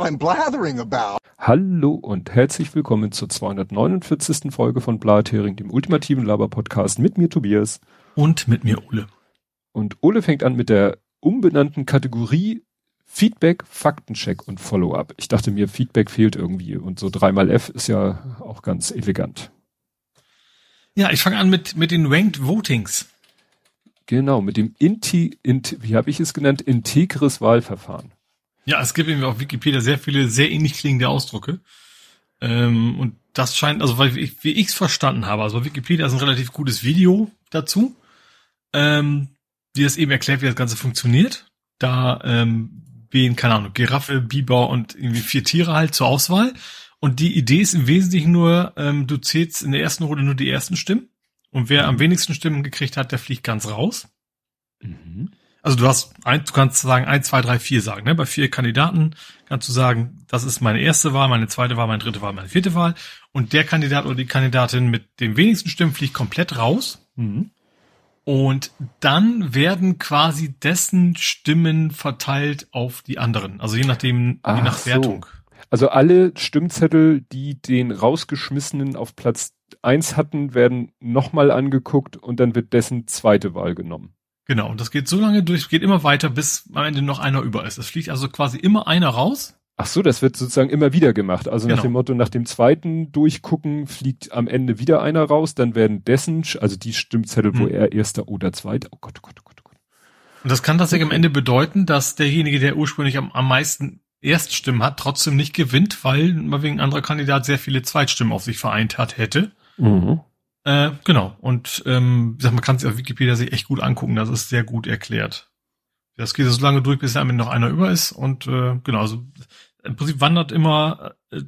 what I'm blathering about. Hallo und herzlich willkommen zur 249. Folge von Blathering, dem ultimativen Laber-Podcast mit mir Tobias. Und mit mir Ole. Und Ole fängt an mit der umbenannten Kategorie Feedback, Faktencheck und Follow-up. Ich dachte mir, Feedback fehlt irgendwie und so dreimal F ist ja auch ganz elegant. Ja, ich fange an mit, mit den Ranked Votings. Genau, mit dem Inti, Int, wie habe ich es genannt, integres Wahlverfahren. Ja, es gibt eben auf Wikipedia sehr viele sehr ähnlich klingende Ausdrücke. Ähm, und das scheint, also weil ich, wie ich es verstanden habe, also Wikipedia ist ein relativ gutes Video dazu, ähm, die das eben erklärt, wie das Ganze funktioniert. Da ähm, wählen, keine Ahnung, Giraffe, Biber und irgendwie vier Tiere halt zur Auswahl. Und die Idee ist im Wesentlichen nur, ähm, du zählst in der ersten Runde nur die ersten Stimmen. Und wer am wenigsten Stimmen gekriegt hat, der fliegt ganz raus. Mhm. Also du hast ein, du kannst sagen eins, zwei, drei, vier sagen. Ne? Bei vier Kandidaten kannst du sagen, das ist meine erste Wahl, meine zweite Wahl, meine dritte Wahl, meine vierte Wahl. Und der Kandidat oder die Kandidatin mit den wenigsten Stimmen fliegt komplett raus. Mhm. Und dann werden quasi dessen Stimmen verteilt auf die anderen. Also je nachdem, Ach je nach Wertung. So. Also alle Stimmzettel, die den rausgeschmissenen auf Platz eins hatten, werden nochmal angeguckt und dann wird dessen zweite Wahl genommen. Genau, und das geht so lange durch, geht immer weiter, bis am Ende noch einer über ist. Es fliegt also quasi immer einer raus. Ach so, das wird sozusagen immer wieder gemacht. Also genau. nach dem Motto, nach dem zweiten Durchgucken fliegt am Ende wieder einer raus, dann werden dessen, also die Stimmzettel, hm. wo er erster oder zweiter, oh Gott, oh Gott, oh Gott, oh Gott. Und das kann tatsächlich okay. am Ende bedeuten, dass derjenige, der ursprünglich am, am meisten Erststimmen hat, trotzdem nicht gewinnt, weil mal wegen anderer Kandidat sehr viele Zweitstimmen auf sich vereint hat hätte. Mhm. Äh, genau. Und ähm, gesagt, man kann sich auf Wikipedia sich echt gut angucken. Das ist sehr gut erklärt. Das geht so lange durch, bis am Ende noch einer über ist. Und äh, genau, also im Prinzip wandert immer, äh,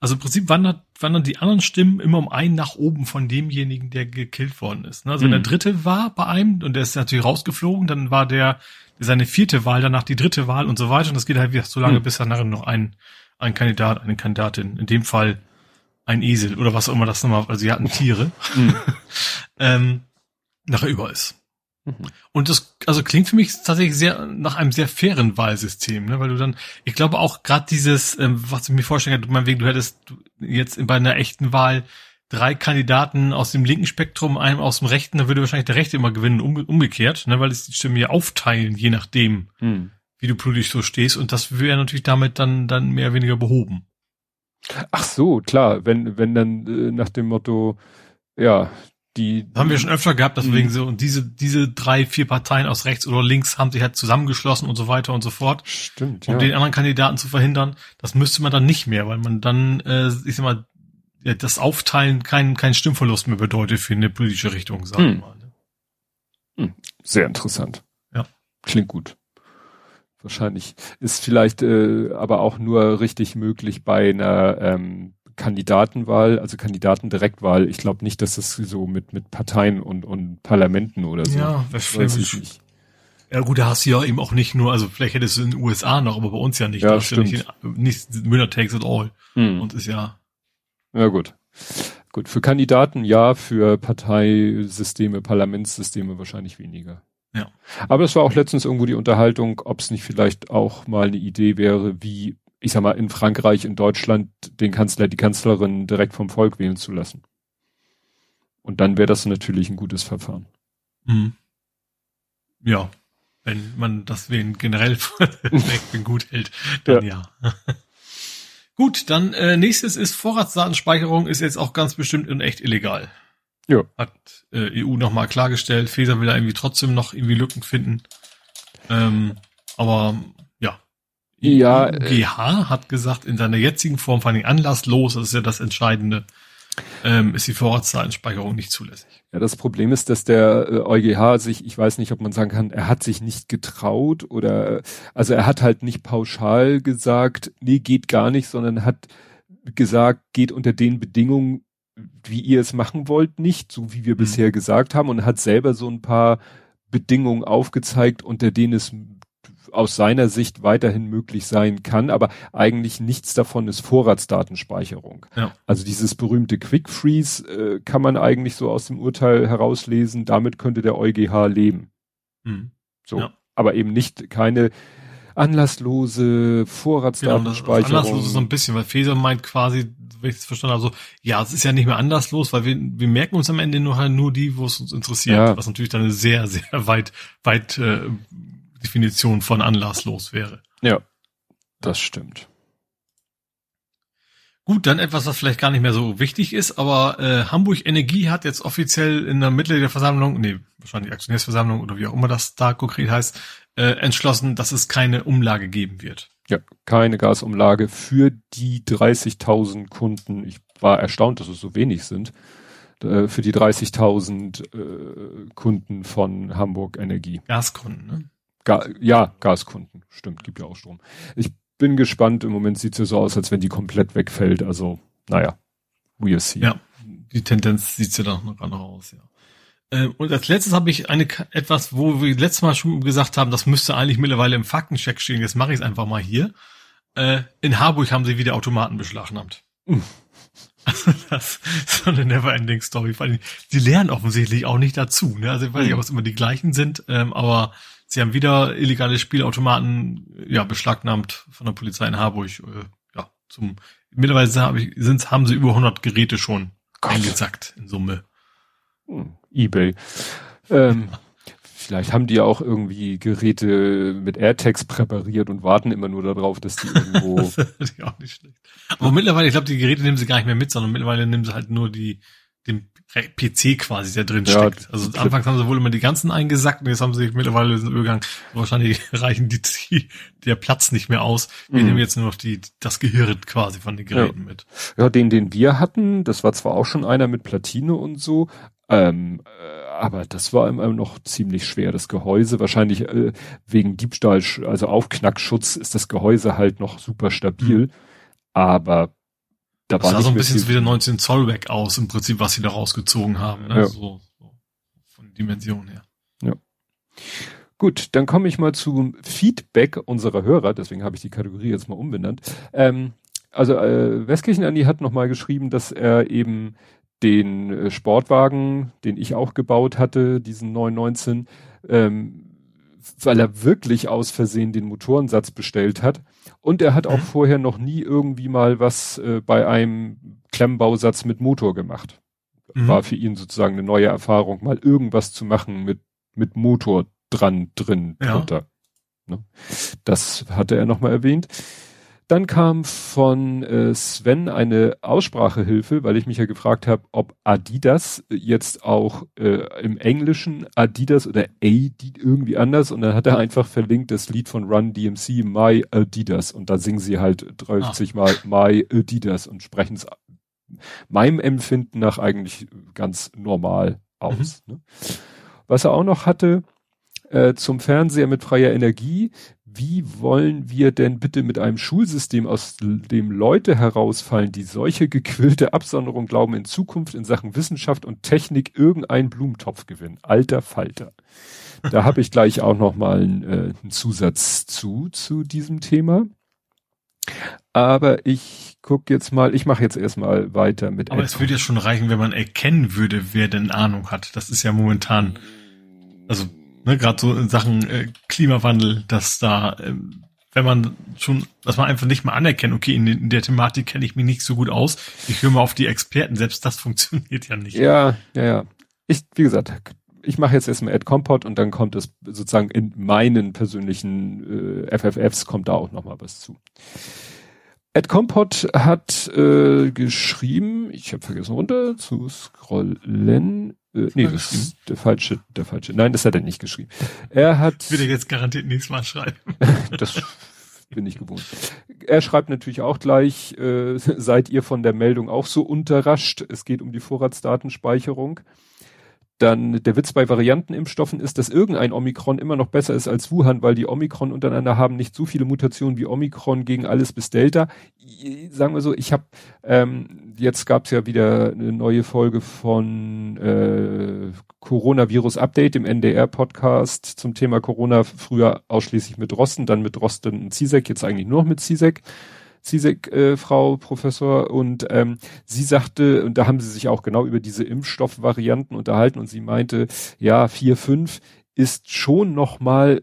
also im Prinzip wandert, wandern die anderen Stimmen immer um einen nach oben von demjenigen, der gekillt worden ist. Ne? Also mhm. wenn der dritte war bei einem und der ist natürlich rausgeflogen, dann war der seine vierte Wahl, danach die dritte Wahl und so weiter. Und das geht halt wieder so lange, mhm. bis dann nachher noch ein, ein Kandidat, eine Kandidatin, in dem Fall ein Esel oder was auch immer das nochmal, also sie hatten Tiere, mhm. ähm, nachher über ist. Mhm. Und das, also klingt für mich tatsächlich sehr nach einem sehr fairen Wahlsystem, ne? weil du dann, ich glaube auch gerade dieses, ähm, was ich mir vorstellen kann, meinetwegen, du hättest jetzt bei einer echten Wahl drei Kandidaten aus dem linken Spektrum, einem aus dem rechten, dann würde wahrscheinlich der rechte immer gewinnen, um, umgekehrt, ne? weil es die Stimmen ja aufteilen, je nachdem, mhm. wie du politisch so stehst. Und das wäre natürlich damit dann, dann mehr oder weniger behoben. Ach so, klar, wenn, wenn dann äh, nach dem Motto, ja, die. Haben wir schon öfter gehabt, deswegen mhm. so, und diese, diese drei, vier Parteien aus rechts oder links haben sich halt zusammengeschlossen und so weiter und so fort. Stimmt, um ja. den anderen Kandidaten zu verhindern. Das müsste man dann nicht mehr, weil man dann, äh, ich sag mal, ja, das Aufteilen kein, kein Stimmverlust mehr bedeutet für eine politische Richtung, sagen wir mhm. mal. Ne? Mhm. Sehr interessant. Ja. Klingt gut. Wahrscheinlich ist vielleicht äh, aber auch nur richtig möglich bei einer ähm, Kandidatenwahl, also Kandidatendirektwahl. Ich glaube nicht, dass das so mit mit Parteien und und Parlamenten oder so. Ja, das weiß ich nicht. Ja gut, da hast du ja eben auch nicht nur, also vielleicht hättest du in den USA noch, aber bei uns ja nicht. Ja, stimmt. Ja nicht, nicht Müller takes it all. Hm. Und ist ja. Ja gut. Gut, für Kandidaten ja, für Parteisysteme, Parlamentssysteme wahrscheinlich weniger. Ja. Aber es war auch letztens irgendwo die Unterhaltung, ob es nicht vielleicht auch mal eine Idee wäre, wie, ich sag mal, in Frankreich, in Deutschland den Kanzler, die Kanzlerin direkt vom Volk wählen zu lassen. Und dann wäre das natürlich ein gutes Verfahren. Mhm. Ja, wenn man das Wählen generell für gut hält, dann ja. ja. gut, dann äh, nächstes ist Vorratsdatenspeicherung ist jetzt auch ganz bestimmt und echt illegal. Ja. Hat äh, EU nochmal klargestellt. Feser will da irgendwie trotzdem noch irgendwie Lücken finden. Ähm, aber ja. Ja. GH hat gesagt, in seiner jetzigen Form vor allem anlasslos, das ist ja das Entscheidende, ähm, ist die Vorratsdatenspeicherung nicht zulässig. Ja, das Problem ist, dass der äh, EuGH sich, ich weiß nicht, ob man sagen kann, er hat sich nicht getraut oder, also er hat halt nicht pauschal gesagt, nee, geht gar nicht, sondern hat gesagt, geht unter den Bedingungen, wie ihr es machen wollt, nicht, so wie wir mhm. bisher gesagt haben, und hat selber so ein paar Bedingungen aufgezeigt, unter denen es aus seiner Sicht weiterhin möglich sein kann, aber eigentlich nichts davon ist Vorratsdatenspeicherung. Ja. Also dieses berühmte Quick Freeze äh, kann man eigentlich so aus dem Urteil herauslesen, damit könnte der EuGH leben. Mhm. So, ja. aber eben nicht keine anlasslose Vorratsdatenspeicherung. Genau, anlasslose so ein bisschen, weil Feser meint quasi, wenn ich das verstanden habe, so, ja, es ist ja nicht mehr anlasslos, weil wir, wir merken uns am Ende nur halt nur die, wo es uns interessiert, ja. was natürlich dann eine sehr, sehr weit, weit äh, Definition von anlasslos wäre. Ja, das stimmt. Gut, dann etwas, was vielleicht gar nicht mehr so wichtig ist, aber äh, Hamburg Energie hat jetzt offiziell in der Mitte der Versammlung, nee, wahrscheinlich Aktionärsversammlung oder wie auch immer das da konkret heißt, äh, entschlossen, dass es keine Umlage geben wird. Ja, keine Gasumlage für die 30.000 Kunden. Ich war erstaunt, dass es so wenig sind. Äh, für die 30.000 äh, Kunden von Hamburg Energie. Gaskunden, ne? Ga ja, Gaskunden. Stimmt, gibt ja auch Strom. Ich bin gespannt. Im Moment sieht es ja so aus, als wenn die komplett wegfällt. Also, naja, we'll see. Ja, die Tendenz sieht ja doch noch anders aus, ja. Ähm, und als letztes habe ich eine etwas, wo wir letztes Mal schon gesagt haben, das müsste eigentlich mittlerweile im Faktencheck stehen. Jetzt mache ich es einfach mal hier. Äh, in Harburg haben sie wieder Automaten beschlagnahmt. Also das ist so eine never-ending Story. die lernen offensichtlich auch nicht dazu. Ne? Also ich weiß nicht, ob es immer die gleichen sind, ähm, aber Sie haben wieder illegale Spielautomaten ja beschlagnahmt von der Polizei in Harburg. Äh, ja, zum mittlerweile habe ich, sind, haben sie über 100 Geräte schon eingesackt in Summe. Hm, eBay. Ähm, vielleicht haben die ja auch irgendwie Geräte mit AirTags präpariert und warten immer nur darauf, dass die irgendwo. das ist auch nicht schlecht. Aber mittlerweile, ich glaube, die Geräte nehmen sie gar nicht mehr mit, sondern mittlerweile nehmen sie halt nur die den PC quasi, der drin ja, steckt. Also anfangs haben sie wohl immer die ganzen eingesackt und jetzt haben sie mittlerweile den Übergang, wahrscheinlich reichen die, die, der Platz nicht mehr aus. Wir mhm. nehmen jetzt nur noch die, das Gehirn quasi von den Geräten ja. mit. Ja, den, den wir hatten, das war zwar auch schon einer mit Platine und so, ähm, äh, aber das war immer noch ziemlich schwer, das Gehäuse. Wahrscheinlich äh, wegen Diebstahl, also Aufknackschutz ist das Gehäuse halt noch super stabil. Mhm. Aber da das sah so ein bisschen so wie der 19 Zoll weg aus, im Prinzip, was sie da rausgezogen haben. Ne? Ja. So, so von Dimension her. Ja. Gut, dann komme ich mal zum Feedback unserer Hörer, deswegen habe ich die Kategorie jetzt mal umbenannt. Ähm, also äh, Westkirchen Andi hat nochmal geschrieben, dass er eben den äh, Sportwagen, den ich auch gebaut hatte, diesen 919, ähm, weil er wirklich aus Versehen den Motorensatz bestellt hat. Und er hat auch mhm. vorher noch nie irgendwie mal was äh, bei einem Klemmbausatz mit Motor gemacht. Mhm. War für ihn sozusagen eine neue Erfahrung, mal irgendwas zu machen mit, mit Motor dran, drin, drunter. Ja. Ne? Das hatte er nochmal erwähnt. Dann kam von äh, Sven eine Aussprachehilfe, weil ich mich ja gefragt habe, ob Adidas jetzt auch äh, im Englischen Adidas oder Adid irgendwie anders und dann hat er einfach verlinkt das Lied von Run DMC My Adidas und da singen sie halt 30 ah. Mal My Adidas und sprechen es meinem Empfinden nach eigentlich ganz normal aus. Mhm. Ne? Was er auch noch hatte, äh, zum Fernseher mit freier Energie. Wie wollen wir denn bitte mit einem Schulsystem, aus dem Leute herausfallen, die solche gequillte Absonderung glauben, in Zukunft in Sachen Wissenschaft und Technik irgendeinen Blumentopf gewinnen? Alter Falter. Da habe ich gleich auch noch mal einen, äh, einen Zusatz zu, zu diesem Thema. Aber ich guck jetzt mal, ich mache jetzt erstmal weiter mit. Aber es würde ja schon reichen, wenn man erkennen würde, wer denn Ahnung hat. Das ist ja momentan, also ne, gerade so in Sachen äh, Klimawandel, dass da, äh, wenn man schon, dass man einfach nicht mal anerkennt, okay, in, in der Thematik kenne ich mich nicht so gut aus, ich höre mal auf die Experten, selbst das funktioniert ja nicht. Ja, ja, ja. Ich, wie gesagt, ich mache jetzt erstmal Ad Compot und dann kommt es sozusagen in meinen persönlichen äh, FFFs kommt da auch nochmal was zu. Ed Compot hat äh, geschrieben, ich habe vergessen runter zu scrollen, äh, nee, das ist der falsche, der falsche. Nein, das hat er nicht geschrieben. Er hat. Will er jetzt garantiert nächstes Mal schreiben. das bin ich gewohnt. Er schreibt natürlich auch gleich, äh, seid ihr von der Meldung auch so unterrascht? Es geht um die Vorratsdatenspeicherung. Dann der Witz bei Variantenimpfstoffen ist, dass irgendein Omikron immer noch besser ist als Wuhan, weil die Omikron untereinander haben nicht so viele Mutationen wie Omikron gegen alles bis Delta. Sagen wir so, ich habe ähm, jetzt gab es ja wieder eine neue Folge von äh, Coronavirus Update im NDR Podcast zum Thema Corona. Früher ausschließlich mit Rosten, dann mit Rosten und Zizek, jetzt eigentlich nur noch mit Zizek. Zizek, äh, Frau Professor, und ähm, sie sagte, und da haben sie sich auch genau über diese Impfstoffvarianten unterhalten und sie meinte, ja, vier, fünf ist schon noch mal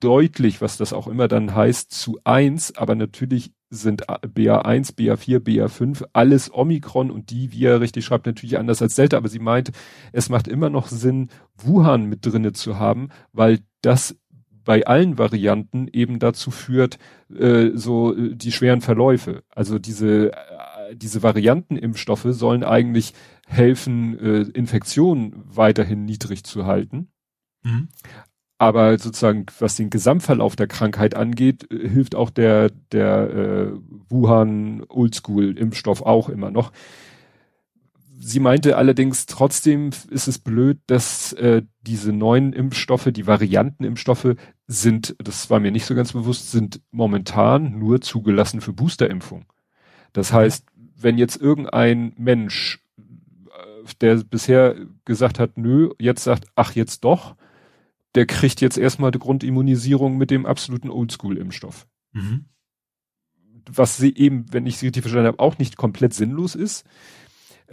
deutlich, was das auch immer dann heißt, zu eins, aber natürlich sind BA1, BA4, BA5 alles Omikron und die, wie er richtig schreibt, natürlich anders als Delta, aber sie meint, es macht immer noch Sinn, Wuhan mit drinne zu haben, weil das bei allen Varianten eben dazu führt, äh, so äh, die schweren Verläufe. Also diese, äh, diese Variantenimpfstoffe sollen eigentlich helfen, äh, Infektionen weiterhin niedrig zu halten. Mhm. Aber sozusagen, was den Gesamtverlauf der Krankheit angeht, äh, hilft auch der, der äh, Wuhan Oldschool-Impfstoff auch immer noch. Sie meinte allerdings, trotzdem ist es blöd, dass äh, diese neuen Impfstoffe, die Variantenimpfstoffe sind, das war mir nicht so ganz bewusst, sind momentan nur zugelassen für Boosterimpfung. Das heißt, wenn jetzt irgendein Mensch, äh, der bisher gesagt hat, nö, jetzt sagt, ach jetzt doch, der kriegt jetzt erstmal die Grundimmunisierung mit dem absoluten Oldschool-Impfstoff. Mhm. Was sie eben, wenn ich sie richtig verstanden habe, auch nicht komplett sinnlos ist,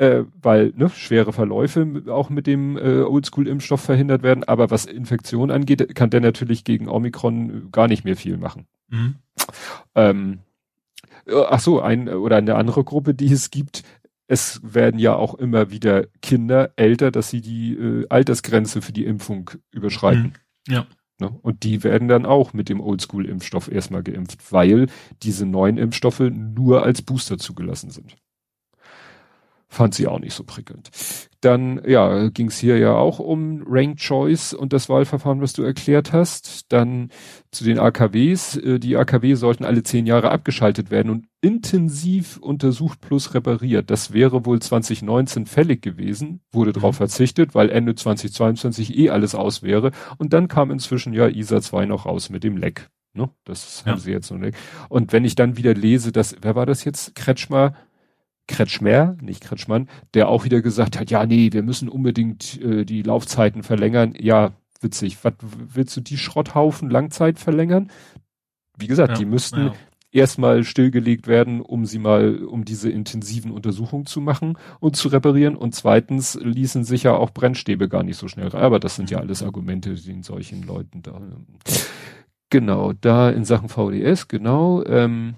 äh, weil ne, schwere Verläufe auch mit dem äh, Oldschool-Impfstoff verhindert werden. Aber was Infektion angeht, kann der natürlich gegen Omikron gar nicht mehr viel machen. Mhm. Ähm, äh, ach so, ein oder eine andere Gruppe, die es gibt, es werden ja auch immer wieder Kinder älter, dass sie die äh, Altersgrenze für die Impfung überschreiten. Mhm. Ja. Ne? Und die werden dann auch mit dem Oldschool-Impfstoff erstmal geimpft, weil diese neuen Impfstoffe nur als Booster zugelassen sind fand sie auch nicht so prickelnd. Dann, ja, ging es hier ja auch um Rank Choice und das Wahlverfahren, was du erklärt hast. Dann zu den AKWs. Äh, die AKW sollten alle zehn Jahre abgeschaltet werden und intensiv untersucht plus repariert. Das wäre wohl 2019 fällig gewesen, wurde darauf mhm. verzichtet, weil Ende 2022 eh alles aus wäre. Und dann kam inzwischen ja ISA 2 noch raus mit dem Leck. Ne? Das ja. haben sie jetzt noch nicht. Und wenn ich dann wieder lese, dass, wer war das jetzt? Kretschmer, Kretschmer, nicht Kretschmann, der auch wieder gesagt hat, ja, nee, wir müssen unbedingt äh, die Laufzeiten verlängern. Ja, witzig. Was willst du die Schrotthaufen Langzeit verlängern? Wie gesagt, ja, die müssten ja. erstmal stillgelegt werden, um sie mal, um diese intensiven Untersuchungen zu machen und zu reparieren. Und zweitens ließen sich ja auch Brennstäbe gar nicht so schnell rein. Aber das sind ja alles Argumente, die in solchen Leuten da. Genau, da in Sachen VDS, genau. Ähm,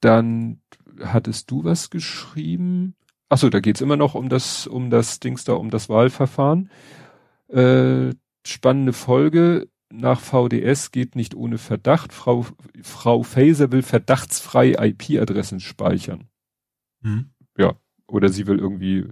dann hattest du was geschrieben? Ach so, da geht's immer noch um das, um das Dings da, um das Wahlverfahren. Äh, spannende Folge. Nach VDS geht nicht ohne Verdacht. Frau, Frau Faser will verdachtsfrei IP-Adressen speichern. Hm. Ja. Oder sie will irgendwie,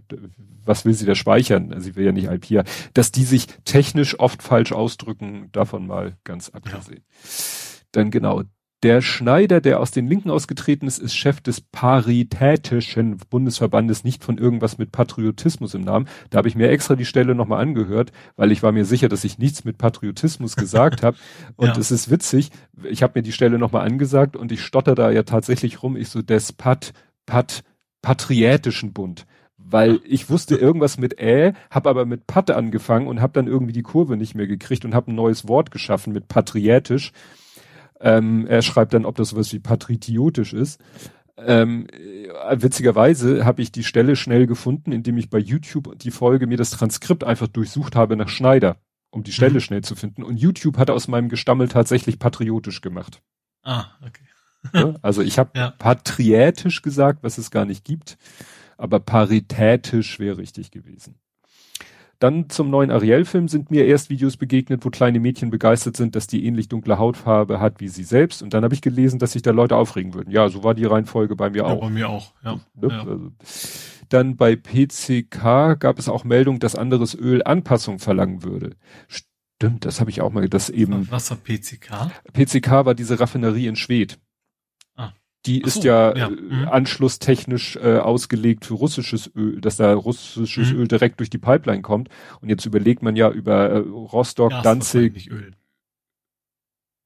was will sie da speichern? Sie will ja nicht IP. Dass die sich technisch oft falsch ausdrücken, davon mal ganz abgesehen. Ja. Dann genau, der Schneider, der aus den Linken ausgetreten ist, ist Chef des Paritätischen Bundesverbandes, nicht von irgendwas mit Patriotismus im Namen. Da habe ich mir extra die Stelle nochmal angehört, weil ich war mir sicher, dass ich nichts mit Patriotismus gesagt habe. Und es ist witzig, ich habe mir die Stelle nochmal angesagt und ich stotter da ja tatsächlich rum, ich so des Pat, Pat, Patriätischen Bund weil ich wusste irgendwas mit Ä, habe aber mit Pat angefangen und habe dann irgendwie die Kurve nicht mehr gekriegt und habe ein neues Wort geschaffen mit patriätisch ähm, er schreibt dann, ob das sowas wie patriotisch ist. Ähm, witzigerweise habe ich die Stelle schnell gefunden, indem ich bei YouTube die Folge mir das Transkript einfach durchsucht habe nach Schneider, um die Stelle mhm. schnell zu finden. Und YouTube hat aus meinem Gestammel tatsächlich patriotisch gemacht. Ah, okay. ja, also ich habe ja. patriätisch gesagt, was es gar nicht gibt, aber paritätisch wäre richtig gewesen. Dann zum neuen Ariel-Film sind mir erst Videos begegnet, wo kleine Mädchen begeistert sind, dass die ähnlich dunkle Hautfarbe hat wie sie selbst. Und dann habe ich gelesen, dass sich da Leute aufregen würden. Ja, so war die Reihenfolge bei mir ja, auch. Bei mir auch, ja. Ne? ja. Also, dann bei PCK gab es auch Meldung, dass anderes Öl Anpassung verlangen würde. Stimmt, das habe ich auch mal, das eben. Was war PCK? PCK war diese Raffinerie in Schwedt. Die so, ist ja, ja. Äh, mhm. anschlusstechnisch äh, ausgelegt für russisches Öl, dass da russisches mhm. Öl direkt durch die Pipeline kommt. Und jetzt überlegt man ja über äh, Rostock, ja, Danzig. Nicht Öl.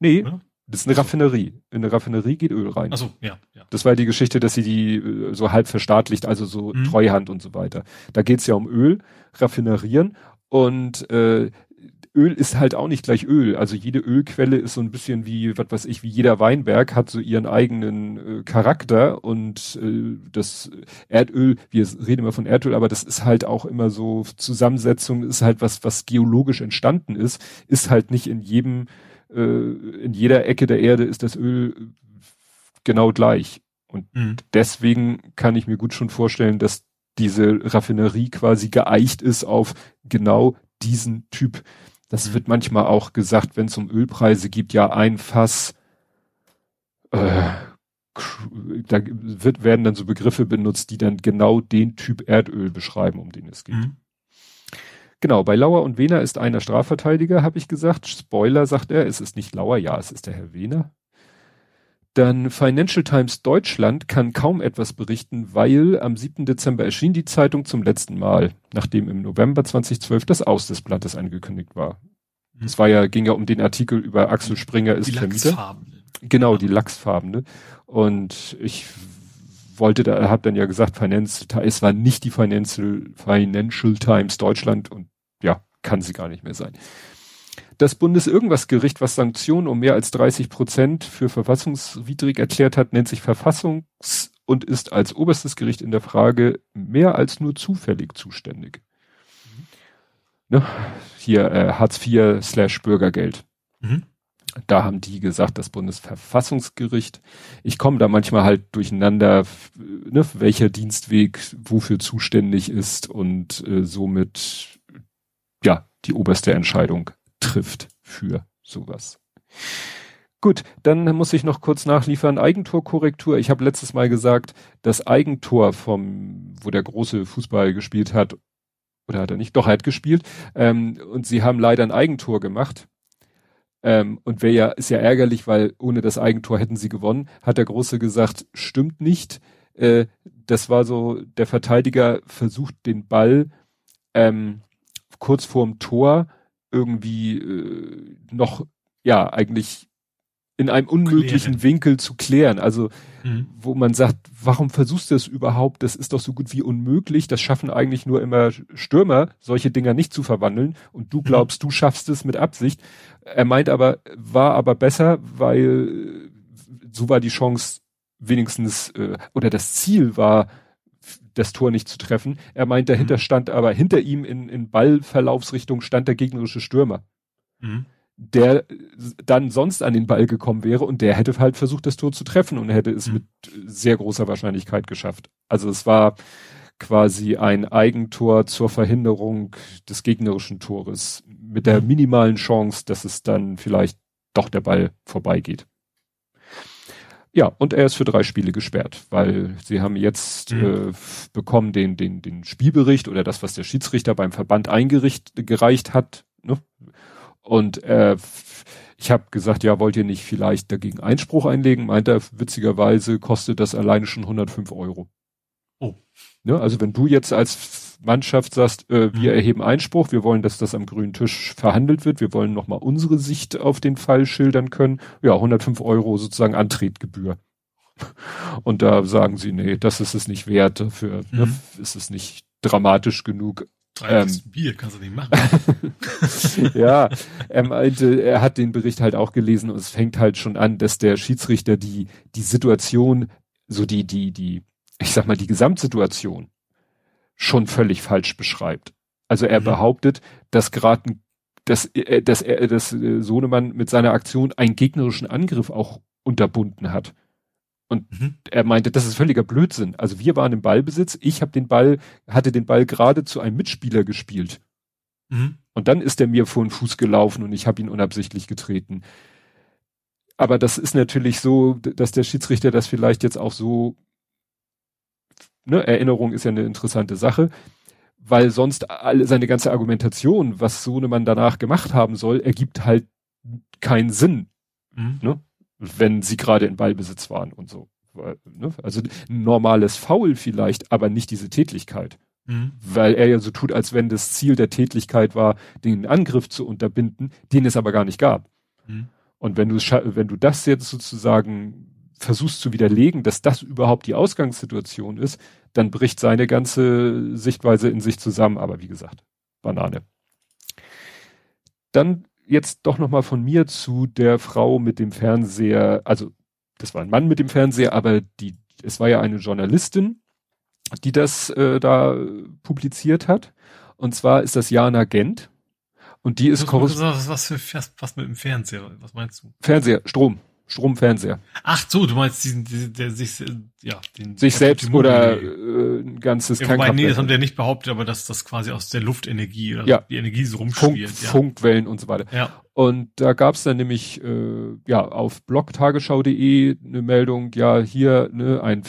Nee, Oder? das ist eine Raffinerie. In eine Raffinerie geht Öl rein. Also ja, ja. Das war die Geschichte, dass sie die äh, so halb verstaatlicht, also so mhm. Treuhand und so weiter. Da geht's ja um Öl, Raffinerieren und äh, Öl ist halt auch nicht gleich Öl. Also jede Ölquelle ist so ein bisschen wie, was weiß ich, wie jeder Weinberg hat so ihren eigenen äh, Charakter und äh, das Erdöl, wir reden immer von Erdöl, aber das ist halt auch immer so Zusammensetzung, ist halt was, was geologisch entstanden ist, ist halt nicht in jedem, äh, in jeder Ecke der Erde ist das Öl genau gleich. Und mhm. deswegen kann ich mir gut schon vorstellen, dass diese Raffinerie quasi geeicht ist auf genau diesen Typ. Das mhm. wird manchmal auch gesagt, wenn es um Ölpreise gibt, ja ein Fass, äh, da wird, werden dann so Begriffe benutzt, die dann genau den Typ Erdöl beschreiben, um den es geht. Mhm. Genau, bei Lauer und Wehner ist einer Strafverteidiger, habe ich gesagt. Spoiler, sagt er, es ist nicht Lauer, ja, es ist der Herr Wehner. Dann Financial Times Deutschland kann kaum etwas berichten, weil am 7. Dezember erschien die Zeitung zum letzten Mal, nachdem im November 2012 das Aus des Blattes angekündigt war. Es war ja, ging ja um den Artikel über Axel Springer ist die Vermieter. Genau, die Lachsfarbene. Und ich wollte da, hab dann ja gesagt, Financial, es war nicht die Financial, Financial Times Deutschland und ja, kann sie gar nicht mehr sein. Das Bundes-Irgendwas-Gericht, was Sanktionen um mehr als 30 Prozent für verfassungswidrig erklärt hat, nennt sich Verfassungs- und ist als oberstes Gericht in der Frage mehr als nur zufällig zuständig. Mhm. Ne? Hier äh, Hartz IV slash Bürgergeld. Mhm. Da haben die gesagt, das Bundesverfassungsgericht. Ich komme da manchmal halt durcheinander, ne, welcher Dienstweg wofür zuständig ist und äh, somit ja die oberste Entscheidung trifft für sowas. Gut, dann muss ich noch kurz nachliefern. Eigentorkorrektur. Ich habe letztes Mal gesagt, das Eigentor vom, wo der große Fußball gespielt hat, oder hat er nicht? Doch, er hat gespielt. Ähm, und sie haben leider ein Eigentor gemacht. Ähm, und wäre ja, ist ja ärgerlich, weil ohne das Eigentor hätten sie gewonnen. Hat der Große gesagt, stimmt nicht. Äh, das war so, der Verteidiger versucht den Ball ähm, kurz vorm Tor irgendwie äh, noch, ja, eigentlich in einem unmöglichen klären. Winkel zu klären. Also, mhm. wo man sagt, warum versuchst du es überhaupt? Das ist doch so gut wie unmöglich. Das schaffen eigentlich nur immer Stürmer, solche Dinger nicht zu verwandeln. Und du mhm. glaubst, mhm. du schaffst es mit Absicht. Er meint aber, war aber besser, weil so war die Chance wenigstens, äh, oder das Ziel war, das Tor nicht zu treffen. Er meint, dahinter mhm. stand aber hinter ihm in, in Ballverlaufsrichtung stand der gegnerische Stürmer. Mhm. Der dann sonst an den Ball gekommen wäre und der hätte halt versucht, das Tor zu treffen und hätte es mhm. mit sehr großer Wahrscheinlichkeit geschafft. Also es war quasi ein Eigentor zur Verhinderung des gegnerischen Tores mit der mhm. minimalen Chance, dass es dann vielleicht doch der Ball vorbeigeht. Ja, und er ist für drei Spiele gesperrt, weil sie haben jetzt mhm. äh, bekommen den, den, den Spielbericht oder das, was der Schiedsrichter beim Verband eingerichtet gereicht hat. Ne? Und äh, ich habe gesagt, ja, wollt ihr nicht vielleicht dagegen Einspruch einlegen? Meint er, witzigerweise kostet das alleine schon 105 Euro. Oh. Ne? Also wenn du jetzt als Mannschaft sagst, äh, wir mhm. erheben Einspruch, wir wollen, dass das am grünen Tisch verhandelt wird, wir wollen nochmal unsere Sicht auf den Fall schildern können. Ja, 105 Euro sozusagen Antretgebühr. Und da sagen sie, nee, das ist es nicht wert, dafür ne, mhm. ne, ist es nicht dramatisch genug. Ähm, Bier kannst du nicht machen. ja, er meinte, er hat den Bericht halt auch gelesen und es fängt halt schon an, dass der Schiedsrichter die, die Situation, so die, die, die, ich sag mal, die Gesamtsituation schon völlig falsch beschreibt. Also er mhm. behauptet, dass gerade dass, äh, dass er, dass äh, Sohnemann mit seiner Aktion einen gegnerischen Angriff auch unterbunden hat. Und mhm. er meinte, das ist völliger Blödsinn. Also wir waren im Ballbesitz, ich habe den Ball, hatte den Ball gerade zu einem Mitspieler gespielt. Mhm. Und dann ist er mir vor den Fuß gelaufen und ich habe ihn unabsichtlich getreten. Aber das ist natürlich so, dass der Schiedsrichter das vielleicht jetzt auch so ne, Erinnerung ist ja eine interessante Sache, weil sonst alle seine ganze Argumentation, was Sohnemann danach gemacht haben soll, ergibt halt keinen Sinn, mhm. ne, wenn sie gerade in Ballbesitz waren und so. Ne? Also ein normales Foul vielleicht, aber nicht diese Tätlichkeit. Mhm. Weil er ja so tut, als wenn das Ziel der Tätlichkeit war, den Angriff zu unterbinden, den es aber gar nicht gab. Mhm. Und wenn du, wenn du das jetzt sozusagen versuchst zu widerlegen, dass das überhaupt die Ausgangssituation ist, dann bricht seine ganze Sichtweise in sich zusammen. Aber wie gesagt, Banane. Dann jetzt doch noch mal von mir zu der Frau mit dem Fernseher, also das war ein Mann mit dem Fernseher, aber die, es war ja eine Journalistin, die das äh, da publiziert hat. Und zwar ist das Jana Gent. Und die ist was, was, was, was mit dem Fernseher? Was meinst du? Fernseher, Strom. Stromfernseher. Ach so, du meinst diesen, der, der sich, ja, den sich selbst oder äh, ein ganzes ja, wobei, Nee, das haben wir nicht behauptet, aber dass das quasi aus der Luftenergie oder ja. die Energie so rumschwirrt. Funk, ja. Funkwellen und so weiter. Ja. Und da gab's dann nämlich äh, ja auf blogtagesschau.de eine Meldung, ja hier ne ein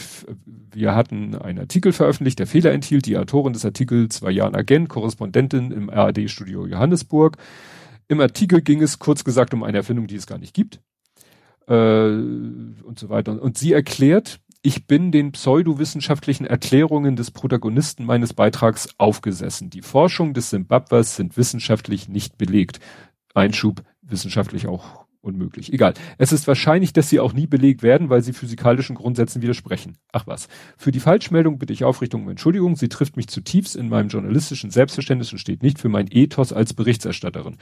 wir hatten einen Artikel veröffentlicht, der Fehler enthielt. Die Autorin des Artikels war Jan Agent, Korrespondentin im ARD-Studio Johannesburg. Im Artikel ging es kurz gesagt um eine Erfindung, die es gar nicht gibt äh, und so weiter. Und sie erklärt, ich bin den pseudowissenschaftlichen Erklärungen des Protagonisten meines Beitrags aufgesessen. Die Forschung des Simbabwers sind wissenschaftlich nicht belegt. Einschub, wissenschaftlich auch unmöglich. Egal. Es ist wahrscheinlich, dass sie auch nie belegt werden, weil sie physikalischen Grundsätzen widersprechen. Ach was. Für die Falschmeldung bitte ich Aufrichtung um Entschuldigung. Sie trifft mich zutiefst in meinem journalistischen Selbstverständnis und steht nicht für mein Ethos als Berichterstatterin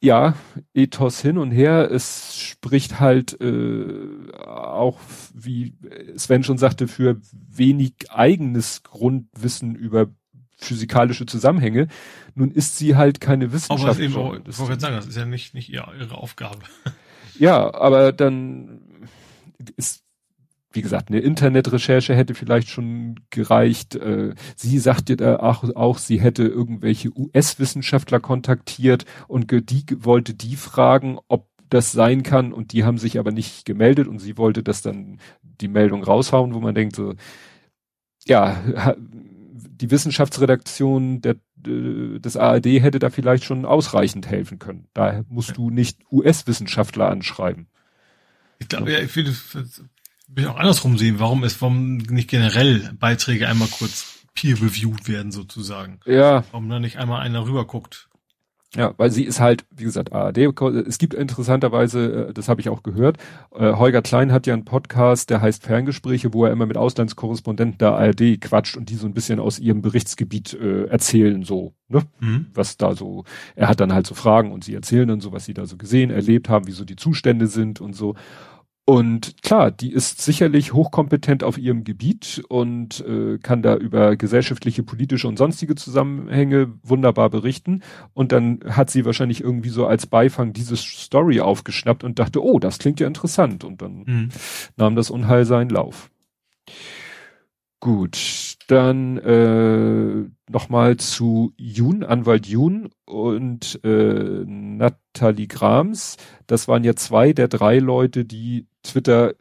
ja, Ethos hin und her. Es spricht halt äh, auch, wie Sven schon sagte, für wenig eigenes Grundwissen über physikalische Zusammenhänge. Nun ist sie halt keine Wissenschaftlerin. Aber eben, ich wollte sagen, das ist ja nicht, nicht ihre Aufgabe. Ja, aber dann ist wie gesagt, eine Internetrecherche hätte vielleicht schon gereicht. Äh, sie sagte da auch, sie hätte irgendwelche US-Wissenschaftler kontaktiert und die wollte die fragen, ob das sein kann und die haben sich aber nicht gemeldet und sie wollte das dann die Meldung raushauen, wo man denkt so, ja, die Wissenschaftsredaktion der, des ARD hätte da vielleicht schon ausreichend helfen können. Da musst du nicht US-Wissenschaftler anschreiben. Ich glaube, ja, ich finde, will auch andersrum sehen. Warum ist, warum nicht generell Beiträge einmal kurz peer-reviewed werden sozusagen? Ja. Warum da nicht einmal einer rüber guckt? Ja, weil sie ist halt, wie gesagt, ARD. Es gibt interessanterweise, äh, das habe ich auch gehört, äh, Holger Klein hat ja einen Podcast, der heißt Ferngespräche, wo er immer mit Auslandskorrespondenten der ARD quatscht und die so ein bisschen aus ihrem Berichtsgebiet äh, erzählen, so, ne? Mhm. Was da so, er hat dann halt so Fragen und sie erzählen dann so, was sie da so gesehen, erlebt haben, wie so die Zustände sind und so. Und klar, die ist sicherlich hochkompetent auf ihrem Gebiet und äh, kann da über gesellschaftliche, politische und sonstige Zusammenhänge wunderbar berichten. Und dann hat sie wahrscheinlich irgendwie so als Beifang diese Story aufgeschnappt und dachte, oh, das klingt ja interessant. Und dann mhm. nahm das Unheil seinen Lauf. Gut, dann äh, nochmal zu Jun, Anwalt Jun und äh, Nathalie Grams. Das waren ja zwei der drei Leute, die Twitter,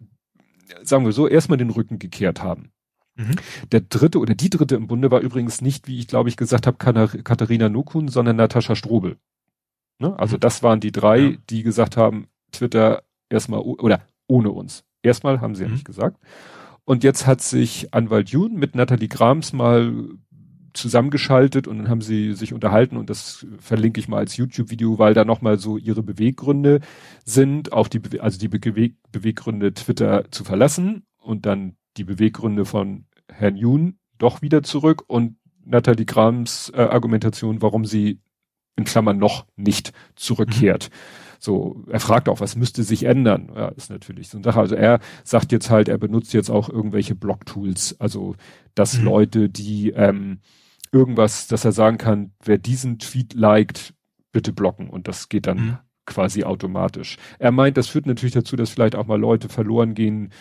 sagen wir so, erstmal den Rücken gekehrt haben. Mhm. Der dritte oder die dritte im Bunde war übrigens nicht, wie ich glaube ich gesagt habe, Katharina Nukun, sondern Natascha Strobel. Ne? Also mhm. das waren die drei, ja. die gesagt haben, Twitter erstmal oder ohne uns. Erstmal haben sie mhm. ja nicht gesagt. Und jetzt hat sich Anwalt Jun mit Nathalie Grams mal zusammengeschaltet und dann haben sie sich unterhalten und das verlinke ich mal als YouTube-Video, weil da nochmal so ihre Beweggründe sind, auch die, Bewe also die Bewe Beweggründe Twitter zu verlassen und dann die Beweggründe von Herrn Jun doch wieder zurück und Nathalie Grams äh, Argumentation, warum sie in Klammern noch nicht zurückkehrt. Mhm. So, er fragt auch, was müsste sich ändern? Ja, ist natürlich so eine Sache. Also er sagt jetzt halt, er benutzt jetzt auch irgendwelche Blog-Tools, also dass mhm. Leute, die ähm, irgendwas, dass er sagen kann, wer diesen Tweet liked, bitte blocken und das geht dann mhm. quasi automatisch. Er meint, das führt natürlich dazu, dass vielleicht auch mal Leute verloren gehen,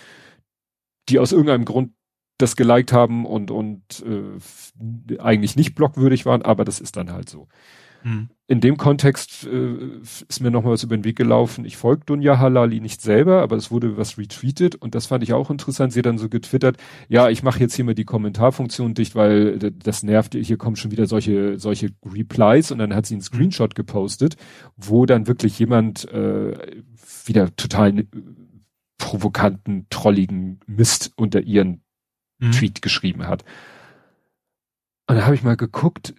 die aus irgendeinem Grund das geliked haben und und äh, eigentlich nicht blockwürdig waren, aber das ist dann halt so. Mhm. In dem Kontext äh, ist mir noch mal was über den Weg gelaufen. Ich folge Dunja Halali nicht selber, aber es wurde was retweetet und das fand ich auch interessant. Sie hat dann so getwittert, ja, ich mache jetzt hier mal die Kommentarfunktion dicht, weil das nervt, hier kommen schon wieder solche, solche Replies und dann hat sie einen Screenshot gepostet, wo dann wirklich jemand äh, wieder total provokanten, trolligen Mist unter ihren mhm. Tweet geschrieben hat. Und da habe ich mal geguckt,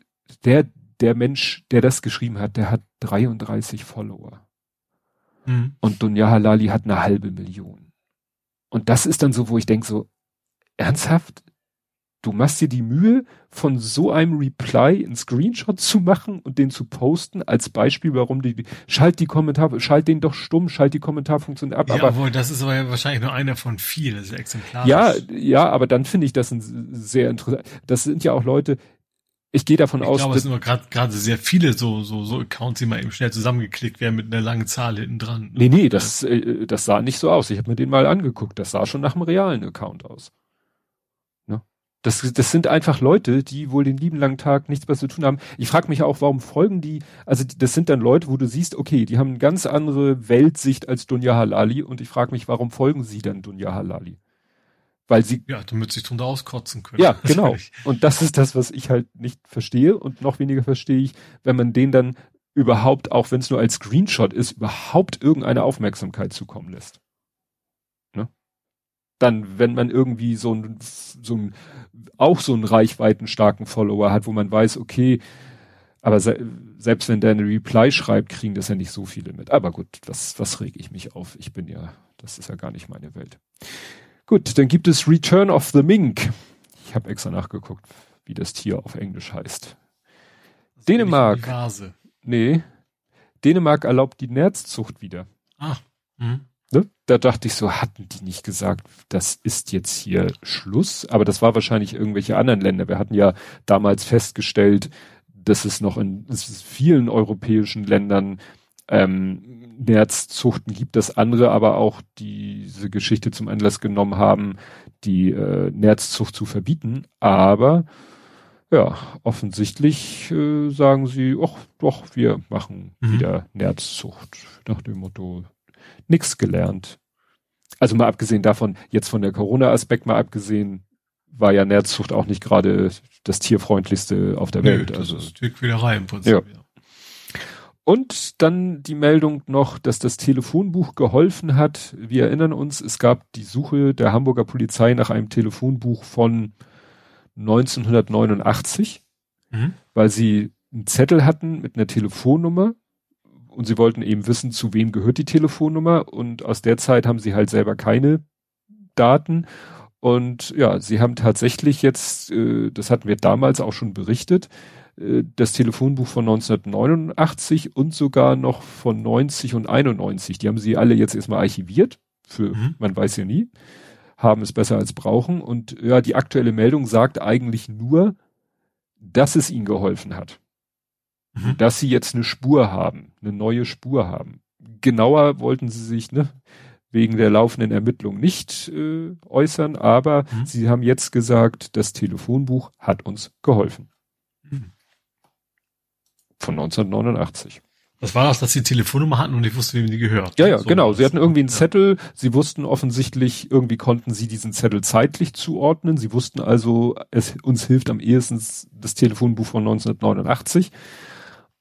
der, der Mensch, der das geschrieben hat, der hat 33 Follower. Mhm. Und Dunja Halali hat eine halbe Million. Und das ist dann so, wo ich denke so, ernsthaft? du machst dir die Mühe, von so einem Reply einen Screenshot zu machen und den zu posten, als Beispiel, warum die, schalt die Kommentar, schalt den doch stumm, schalt die Kommentarfunktion ab. Ja, aber wohl, das ist aber ja wahrscheinlich nur einer von vielen, das ist exemplarisch. Ja, ja, aber dann finde ich das ein sehr interessant. Das sind ja auch Leute, ich gehe davon ich aus. Ich glaube, es sind gerade gerade sehr viele so, so, so Accounts, die mal eben schnell zusammengeklickt werden mit einer langen Zahl hinten dran. Nee, nee, das, äh, das sah nicht so aus. Ich habe mir den mal angeguckt. Das sah schon nach einem realen Account aus. Das, das sind einfach Leute, die wohl den lieben langen Tag nichts mehr zu tun haben. Ich frage mich auch, warum folgen die, also das sind dann Leute, wo du siehst, okay, die haben eine ganz andere Weltsicht als Dunja Halali und ich frage mich, warum folgen sie dann Dunja Halali? Weil sie. Ja, damit sie drunter auskotzen können. Ja, genau. Und das ist das, was ich halt nicht verstehe und noch weniger verstehe ich, wenn man den dann überhaupt, auch wenn es nur als Screenshot ist, überhaupt irgendeine Aufmerksamkeit zukommen lässt dann, wenn man irgendwie so ein, so ein, auch so einen reichweitenstarken Follower hat, wo man weiß, okay, aber se selbst wenn der eine Reply schreibt, kriegen das ja nicht so viele mit. Aber gut, was, was reg ich mich auf? Ich bin ja, das ist ja gar nicht meine Welt. Gut, dann gibt es Return of the Mink. Ich habe extra nachgeguckt, wie das Tier auf Englisch heißt. Dänemark. Nee. Dänemark erlaubt die Nerzzucht wieder. Ah. Hm. Ne? Da dachte ich so, hatten die nicht gesagt, das ist jetzt hier Schluss? Aber das war wahrscheinlich irgendwelche anderen Länder. Wir hatten ja damals festgestellt, dass es noch in vielen europäischen Ländern ähm, Nerzzuchten gibt, dass andere aber auch diese Geschichte zum Anlass genommen haben, die äh, Nerzzucht zu verbieten. Aber ja, offensichtlich äh, sagen sie, ach doch, wir machen mhm. wieder Nerzzucht. Nach dem Motto, nichts gelernt. Also mal abgesehen davon, jetzt von der Corona-Aspekt mal abgesehen, war ja Nerzzucht auch nicht gerade das tierfreundlichste auf der Welt. Nee, also das ist Tierquälerei im Prinzip. Ja. ja. Und dann die Meldung noch, dass das Telefonbuch geholfen hat. Wir erinnern uns, es gab die Suche der Hamburger Polizei nach einem Telefonbuch von 1989, mhm. weil sie einen Zettel hatten mit einer Telefonnummer und sie wollten eben wissen, zu wem gehört die Telefonnummer und aus der Zeit haben sie halt selber keine Daten und ja, sie haben tatsächlich jetzt, äh, das hatten wir damals auch schon berichtet, das Telefonbuch von 1989 und sogar noch von 90 und 91, die haben sie alle jetzt erstmal archiviert, für mhm. man weiß ja nie, haben es besser als brauchen und ja, die aktuelle Meldung sagt eigentlich nur, dass es ihnen geholfen hat mhm. dass sie jetzt eine Spur haben, eine neue Spur haben. Genauer wollten sie sich ne, wegen der laufenden Ermittlung nicht äh, äußern, aber mhm. sie haben jetzt gesagt, das Telefonbuch hat uns geholfen. Mhm. Von 1989. Was war das, dass sie Telefonnummer hatten und ich wusste, wem die gehört? Ja, ja, so genau. Sie hatten irgendwie einen Zettel. Sie wussten offensichtlich, irgendwie konnten sie diesen Zettel zeitlich zuordnen. Sie wussten also, es uns hilft am ehesten das Telefonbuch von 1989.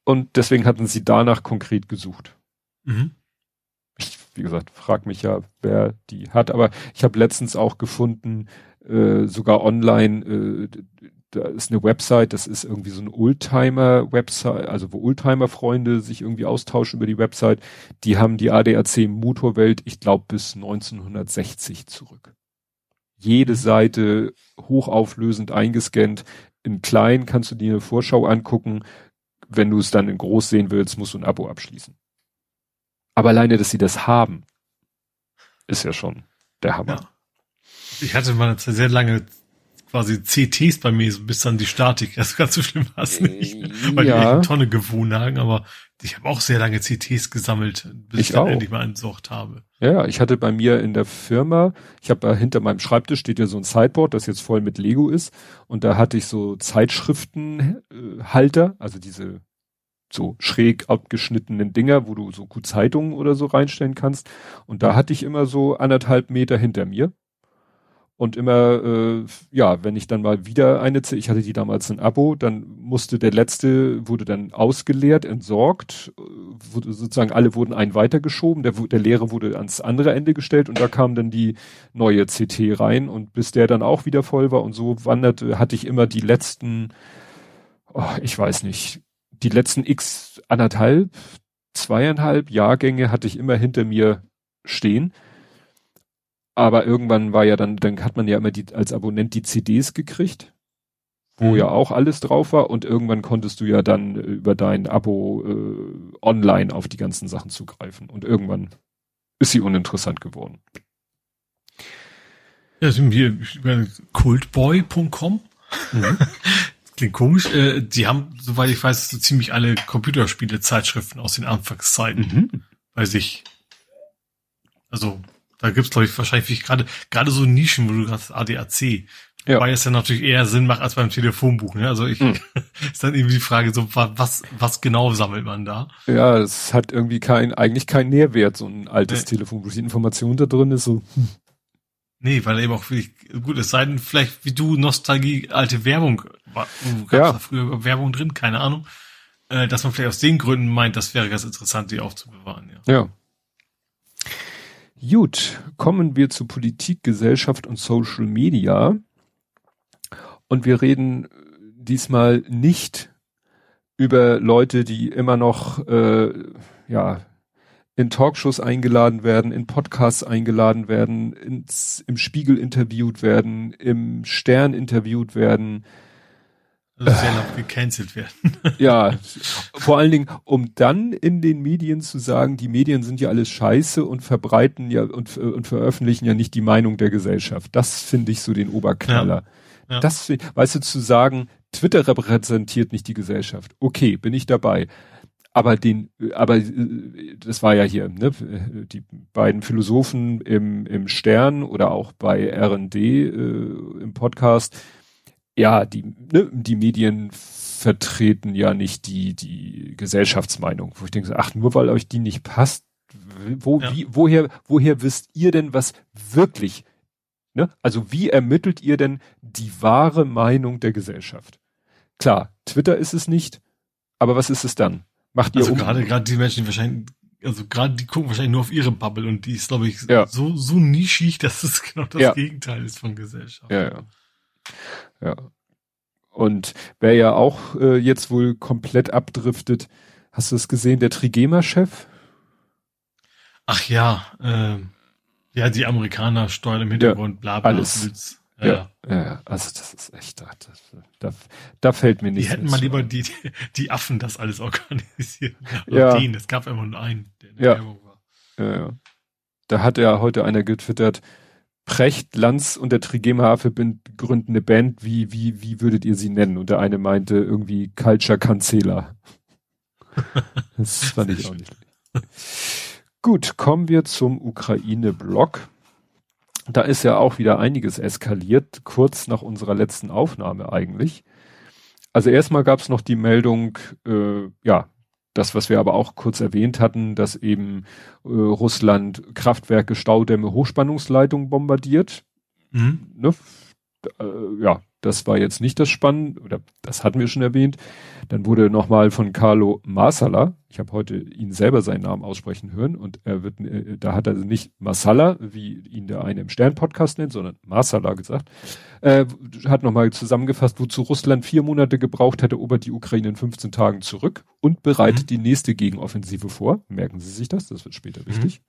Und deswegen hatten sie danach konkret gesucht. Mhm. Ich, wie gesagt, frag mich ja, wer die hat, aber ich habe letztens auch gefunden, äh, sogar online, äh, da ist eine Website, das ist irgendwie so eine Oldtimer-Website, also wo Oldtimer-Freunde sich irgendwie austauschen über die Website. Die haben die ADAC Motorwelt, ich glaube, bis 1960 zurück. Jede mhm. Seite hochauflösend eingescannt. In klein kannst du dir eine Vorschau angucken wenn du es dann in groß sehen willst, musst du ein Abo abschließen. Aber alleine, dass sie das haben, ist ja schon der Hammer. Ja. Ich hatte mal sehr lange quasi CTs bei mir, bis dann die Statik. Das ganz so schlimm war es nicht, weil ja. die eine Tonne gewohnt haben, aber ich habe auch sehr lange CTs gesammelt, bis ich, ich dann auch. endlich mal entsorgt habe. Ja, ich hatte bei mir in der Firma, ich habe hinter meinem Schreibtisch steht ja so ein Sideboard, das jetzt voll mit Lego ist, und da hatte ich so Zeitschriftenhalter, also diese so schräg abgeschnittenen Dinger, wo du so gut Zeitungen oder so reinstellen kannst. Und da hatte ich immer so anderthalb Meter hinter mir und immer, äh, ja, wenn ich dann mal wieder eine, ich hatte die damals ein Abo, dann musste der letzte, wurde dann ausgeleert, entsorgt, äh, wurde, sozusagen alle wurden einen weitergeschoben, der, der leere wurde ans andere Ende gestellt und da kam dann die neue CT rein und bis der dann auch wieder voll war und so wanderte, hatte ich immer die letzten, oh, ich weiß nicht, die letzten x anderthalb, zweieinhalb Jahrgänge hatte ich immer hinter mir stehen aber irgendwann war ja dann, dann hat man ja immer die, als Abonnent die CDs gekriegt, wo mhm. ja auch alles drauf war und irgendwann konntest du ja dann äh, über dein Abo äh, online auf die ganzen Sachen zugreifen und irgendwann ist sie uninteressant geworden. Ja, sind wir cultboy.com. Mhm. Klingt komisch. Äh, die haben, soweit ich weiß, so ziemlich alle Computerspiele-Zeitschriften aus den Anfangszeiten mhm. bei sich. Also da gibt's glaube ich wahrscheinlich gerade gerade so Nischen, wo du gerade ADAC, ja. weil es ja natürlich eher Sinn macht als beim Telefonbuch. Ne? Also ich mhm. ist dann irgendwie die Frage so was was genau sammelt man da? Ja, es hat irgendwie kein eigentlich keinen Nährwert so ein altes nee. Telefonbuch. Die Information da drin ist so. Hm. Nee, weil eben auch wirklich, gut, es sei denn vielleicht wie du Nostalgie, alte Werbung, war, gab's ja. da früher Werbung drin, keine Ahnung, äh, dass man vielleicht aus den Gründen meint, das wäre ganz interessant, die aufzubewahren. Ja. ja. Gut, kommen wir zu Politik, Gesellschaft und Social Media. Und wir reden diesmal nicht über Leute, die immer noch äh, ja in Talkshows eingeladen werden, in Podcasts eingeladen werden, ins, im Spiegel interviewt werden, im Stern interviewt werden, also sehr laut gecancelt werden. ja, vor allen Dingen, um dann in den Medien zu sagen, die Medien sind ja alles scheiße und verbreiten ja und, und veröffentlichen ja nicht die Meinung der Gesellschaft. Das finde ich so den Oberknaller. Ja, ja. Das, weißt du, zu sagen, Twitter repräsentiert nicht die Gesellschaft. Okay, bin ich dabei. Aber den, aber äh, das war ja hier, ne, die beiden Philosophen im, im Stern oder auch bei R&D äh, im Podcast, ja, die, ne, die Medien vertreten ja nicht die, die Gesellschaftsmeinung, wo ich denke, ach, nur weil euch die nicht passt, wo, ja. wie, woher, woher wisst ihr denn, was wirklich, ne? Also wie ermittelt ihr denn die wahre Meinung der Gesellschaft? Klar, Twitter ist es nicht, aber was ist es dann? Macht ihr also um? gerade, gerade die Menschen, die wahrscheinlich, also gerade die gucken wahrscheinlich nur auf ihre Bubble und die ist, glaube ich, ja. so, so nischig, dass es genau das ja. Gegenteil ist von Gesellschaft. Ja, ja. Ja. Und wer ja auch äh, jetzt wohl komplett abdriftet, hast du es gesehen, der Trigema-Chef? Ach ja, äh, ja, die Amerikaner steuern im Hintergrund, ja, bla bla. Alles. Ja, ja, ja, also das ist echt, das, da, da fällt mir nichts. Die hätten mal lieber die, die Affen das alles organisieren. ja. Den, es gab immer nur einen, der in der ja. Werbung war. Ja, ja. Da hat ja heute einer getwittert, Precht, Lanz und der Trigema gründen eine Band, wie, wie, wie würdet ihr sie nennen? Und der eine meinte irgendwie Culture Cancela. das fand ich auch nicht. Gut, kommen wir zum Ukraine-Block. Da ist ja auch wieder einiges eskaliert, kurz nach unserer letzten Aufnahme eigentlich. Also erstmal gab es noch die Meldung, äh, ja, das, was wir aber auch kurz erwähnt hatten, dass eben äh, Russland Kraftwerke, Staudämme, Hochspannungsleitungen bombardiert. Mhm. Ne? Äh, ja, das war jetzt nicht das Spannende, oder das hatten wir schon erwähnt. Dann wurde nochmal von Carlo Masala, ich habe heute ihn selber seinen Namen aussprechen hören und er wird, äh, da hat er nicht Masala, wie ihn der eine im Stern-Podcast nennt, sondern Masala gesagt, äh, hat nochmal zusammengefasst, wozu Russland vier Monate gebraucht hätte, erobert die Ukraine in 15 Tagen zurück und bereitet mhm. die nächste Gegenoffensive vor. Merken Sie sich das, das wird später mhm. wichtig.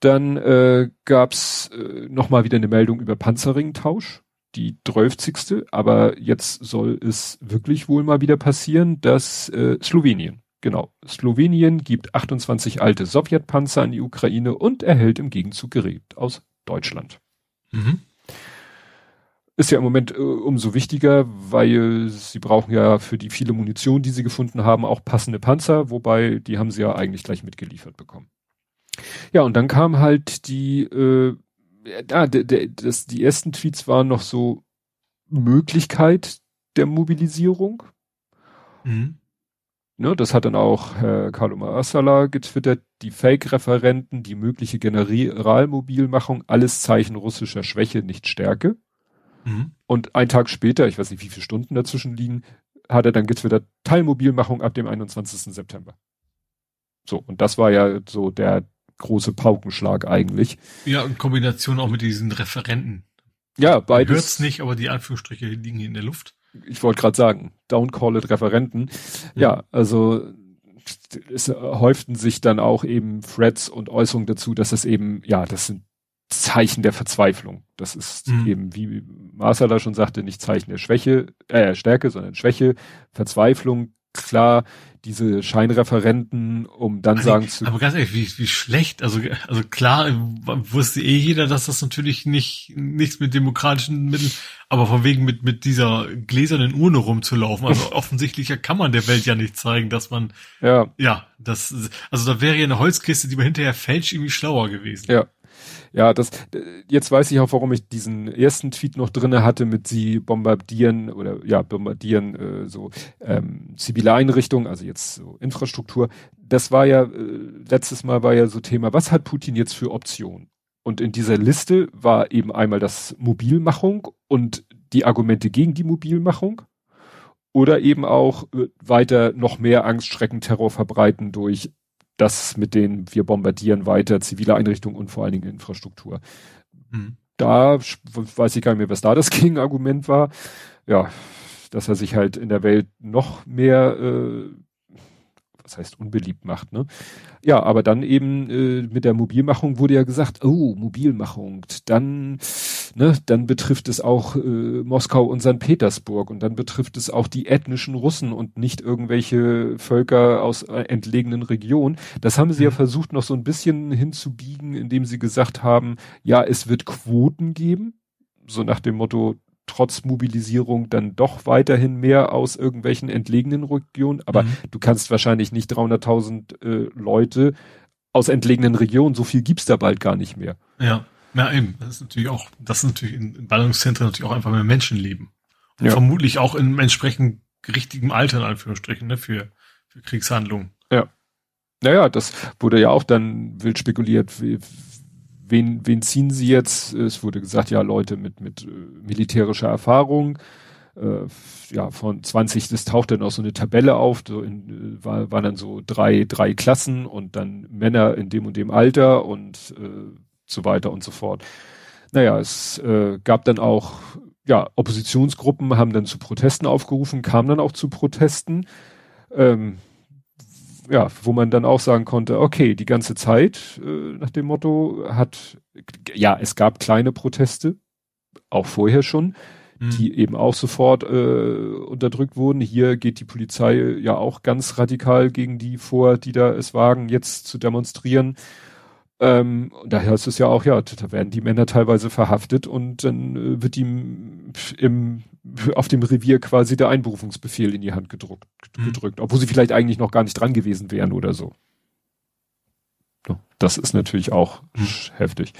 Dann äh, gab es äh, nochmal wieder eine Meldung über Panzerringtausch die 12. Aber jetzt soll es wirklich wohl mal wieder passieren, dass äh, Slowenien, genau, Slowenien gibt 28 alte Sowjetpanzer an die Ukraine und erhält im Gegenzug Gerät aus Deutschland. Mhm. Ist ja im Moment äh, umso wichtiger, weil sie brauchen ja für die viele Munition, die sie gefunden haben, auch passende Panzer, wobei die haben sie ja eigentlich gleich mitgeliefert bekommen. Ja, und dann kam halt die äh, ja, der, der, das, die ersten Tweets waren noch so Möglichkeit der Mobilisierung. Mhm. Ne, das hat dann auch Herr Carlo Marsala getwittert, die Fake-Referenten, die mögliche Generalmobilmachung, alles Zeichen russischer Schwäche, nicht Stärke. Mhm. Und ein Tag später, ich weiß nicht, wie viele Stunden dazwischen liegen, hat er dann getwittert, Teilmobilmachung ab dem 21. September. So, und das war ja so der große Paukenschlag eigentlich. Ja, in Kombination auch mit diesen Referenten. Ja, beides. Hört's nicht, aber die Anführungsstriche liegen hier in der Luft. Ich wollte gerade sagen, don't call it Referenten. Ja, ja also es häuften sich dann auch eben Threads und Äußerungen dazu, dass es eben, ja, das sind Zeichen der Verzweiflung. Das ist mhm. eben, wie Marsala schon sagte, nicht Zeichen der Schwäche, äh, Stärke, sondern Schwäche, Verzweiflung, klar, diese Scheinreferenten, um dann also, sagen zu. Aber ganz ehrlich, wie, wie schlecht, also, also klar wusste eh jeder, dass das natürlich nicht, nichts mit demokratischen Mitteln, aber von wegen mit, mit dieser gläsernen Urne rumzulaufen, also offensichtlicher kann man der Welt ja nicht zeigen, dass man, ja, ja, das, also da wäre ja eine Holzkiste, die man hinterher fälscht, irgendwie schlauer gewesen. Ja. Ja, das jetzt weiß ich auch, warum ich diesen ersten Tweet noch drinne hatte mit sie bombardieren oder ja bombardieren äh, so ähm, zivile Einrichtungen, also jetzt so Infrastruktur. Das war ja äh, letztes Mal war ja so Thema, was hat Putin jetzt für Optionen? Und in dieser Liste war eben einmal das Mobilmachung und die Argumente gegen die Mobilmachung oder eben auch äh, weiter noch mehr Angst, Schrecken, Terror verbreiten durch das mit denen wir bombardieren weiter zivile Einrichtungen und vor allen Dingen Infrastruktur. Mhm. Da weiß ich gar nicht mehr, was da das Gegenargument war. Ja, dass er sich halt in der Welt noch mehr äh, was heißt unbeliebt macht, ne? Ja, aber dann eben äh, mit der Mobilmachung wurde ja gesagt, oh, Mobilmachung, dann, ne, dann betrifft es auch äh, Moskau und St. Petersburg und dann betrifft es auch die ethnischen Russen und nicht irgendwelche Völker aus äh, entlegenen Regionen. Das haben sie ja mhm. versucht noch so ein bisschen hinzubiegen, indem sie gesagt haben, ja, es wird Quoten geben, so nach dem Motto, trotz Mobilisierung dann doch weiterhin mehr aus irgendwelchen entlegenen Regionen. Aber mhm. du kannst wahrscheinlich nicht 300.000 äh, Leute aus entlegenen Regionen, so viel gibt's da bald gar nicht mehr. Ja, ja eben. Das ist natürlich auch, das ist natürlich in Ballungszentren natürlich auch einfach mehr Menschenleben. Und ja. vermutlich auch in entsprechend richtigem Alter, in Anführungsstrichen, ne, für, für Kriegshandlungen. Ja. Naja, das wurde ja auch dann wild spekuliert, wie, wen, wen ziehen sie jetzt? Es wurde gesagt, ja, Leute mit, mit äh, militärischer Erfahrung. Äh, ja, von 20, das taucht dann auch so eine Tabelle auf, so in, äh, war, waren dann so drei, drei Klassen und dann Männer in dem und dem Alter und äh, so weiter und so fort. Naja, es äh, gab dann auch, ja, Oppositionsgruppen haben dann zu Protesten aufgerufen, kamen dann auch zu Protesten. Ähm, ja, wo man dann auch sagen konnte, okay, die ganze Zeit äh, nach dem Motto hat, ja, es gab kleine Proteste, auch vorher schon, mhm. die eben auch sofort äh, unterdrückt wurden. Hier geht die Polizei ja auch ganz radikal gegen die vor, die da es wagen, jetzt zu demonstrieren. Ähm, daher ist es ja auch, ja, da werden die Männer teilweise verhaftet und dann äh, wird ihm im auf dem Revier quasi der Einberufungsbefehl in die Hand gedruckt, mhm. gedrückt, obwohl sie vielleicht eigentlich noch gar nicht dran gewesen wären oder so. Das ist natürlich auch mhm. heftig.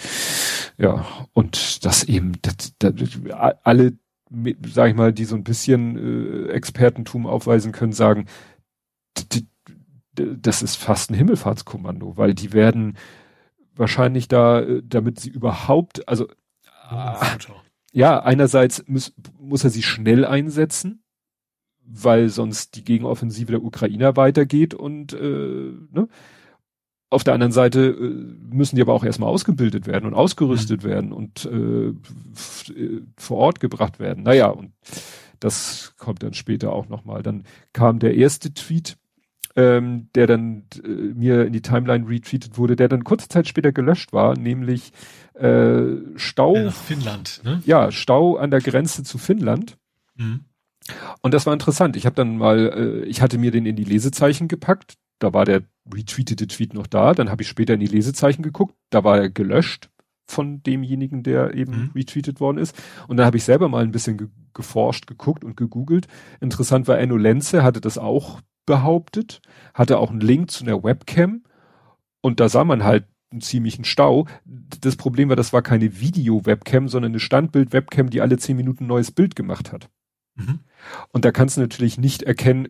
Ja, und das eben, das, das, alle, sag ich mal, die so ein bisschen äh, Expertentum aufweisen können, sagen, die, das ist fast ein Himmelfahrtskommando, weil die werden wahrscheinlich da, äh, damit sie überhaupt, also oh, ja, einerseits muss, muss er sie schnell einsetzen, weil sonst die Gegenoffensive der Ukrainer weitergeht und äh, ne? auf der anderen Seite äh, müssen die aber auch erstmal ausgebildet werden und ausgerüstet mhm. werden und äh, vor Ort gebracht werden. Naja, und das kommt dann später auch nochmal. Dann kam der erste Tweet, ähm, der dann äh, mir in die Timeline retweetet wurde, der dann kurze Zeit später gelöscht war, nämlich äh, Stau. Ja, Finnland, ne? Ja, Stau an der Grenze zu Finnland. Mhm. Und das war interessant. Ich habe dann mal, äh, ich hatte mir den in die Lesezeichen gepackt. Da war der retweetete Tweet noch da. Dann habe ich später in die Lesezeichen geguckt. Da war er gelöscht von demjenigen, der eben mhm. retweetet worden ist. Und dann habe ich selber mal ein bisschen ge geforscht, geguckt und gegoogelt. Interessant war Enno Lenze, hatte das auch behauptet, hatte auch einen Link zu einer Webcam. Und da sah man halt einen ziemlichen Stau. Das Problem war, das war keine Video-Webcam, sondern eine Standbild-Webcam, die alle zehn Minuten ein neues Bild gemacht hat. Mhm. Und da kannst du natürlich nicht erkennen,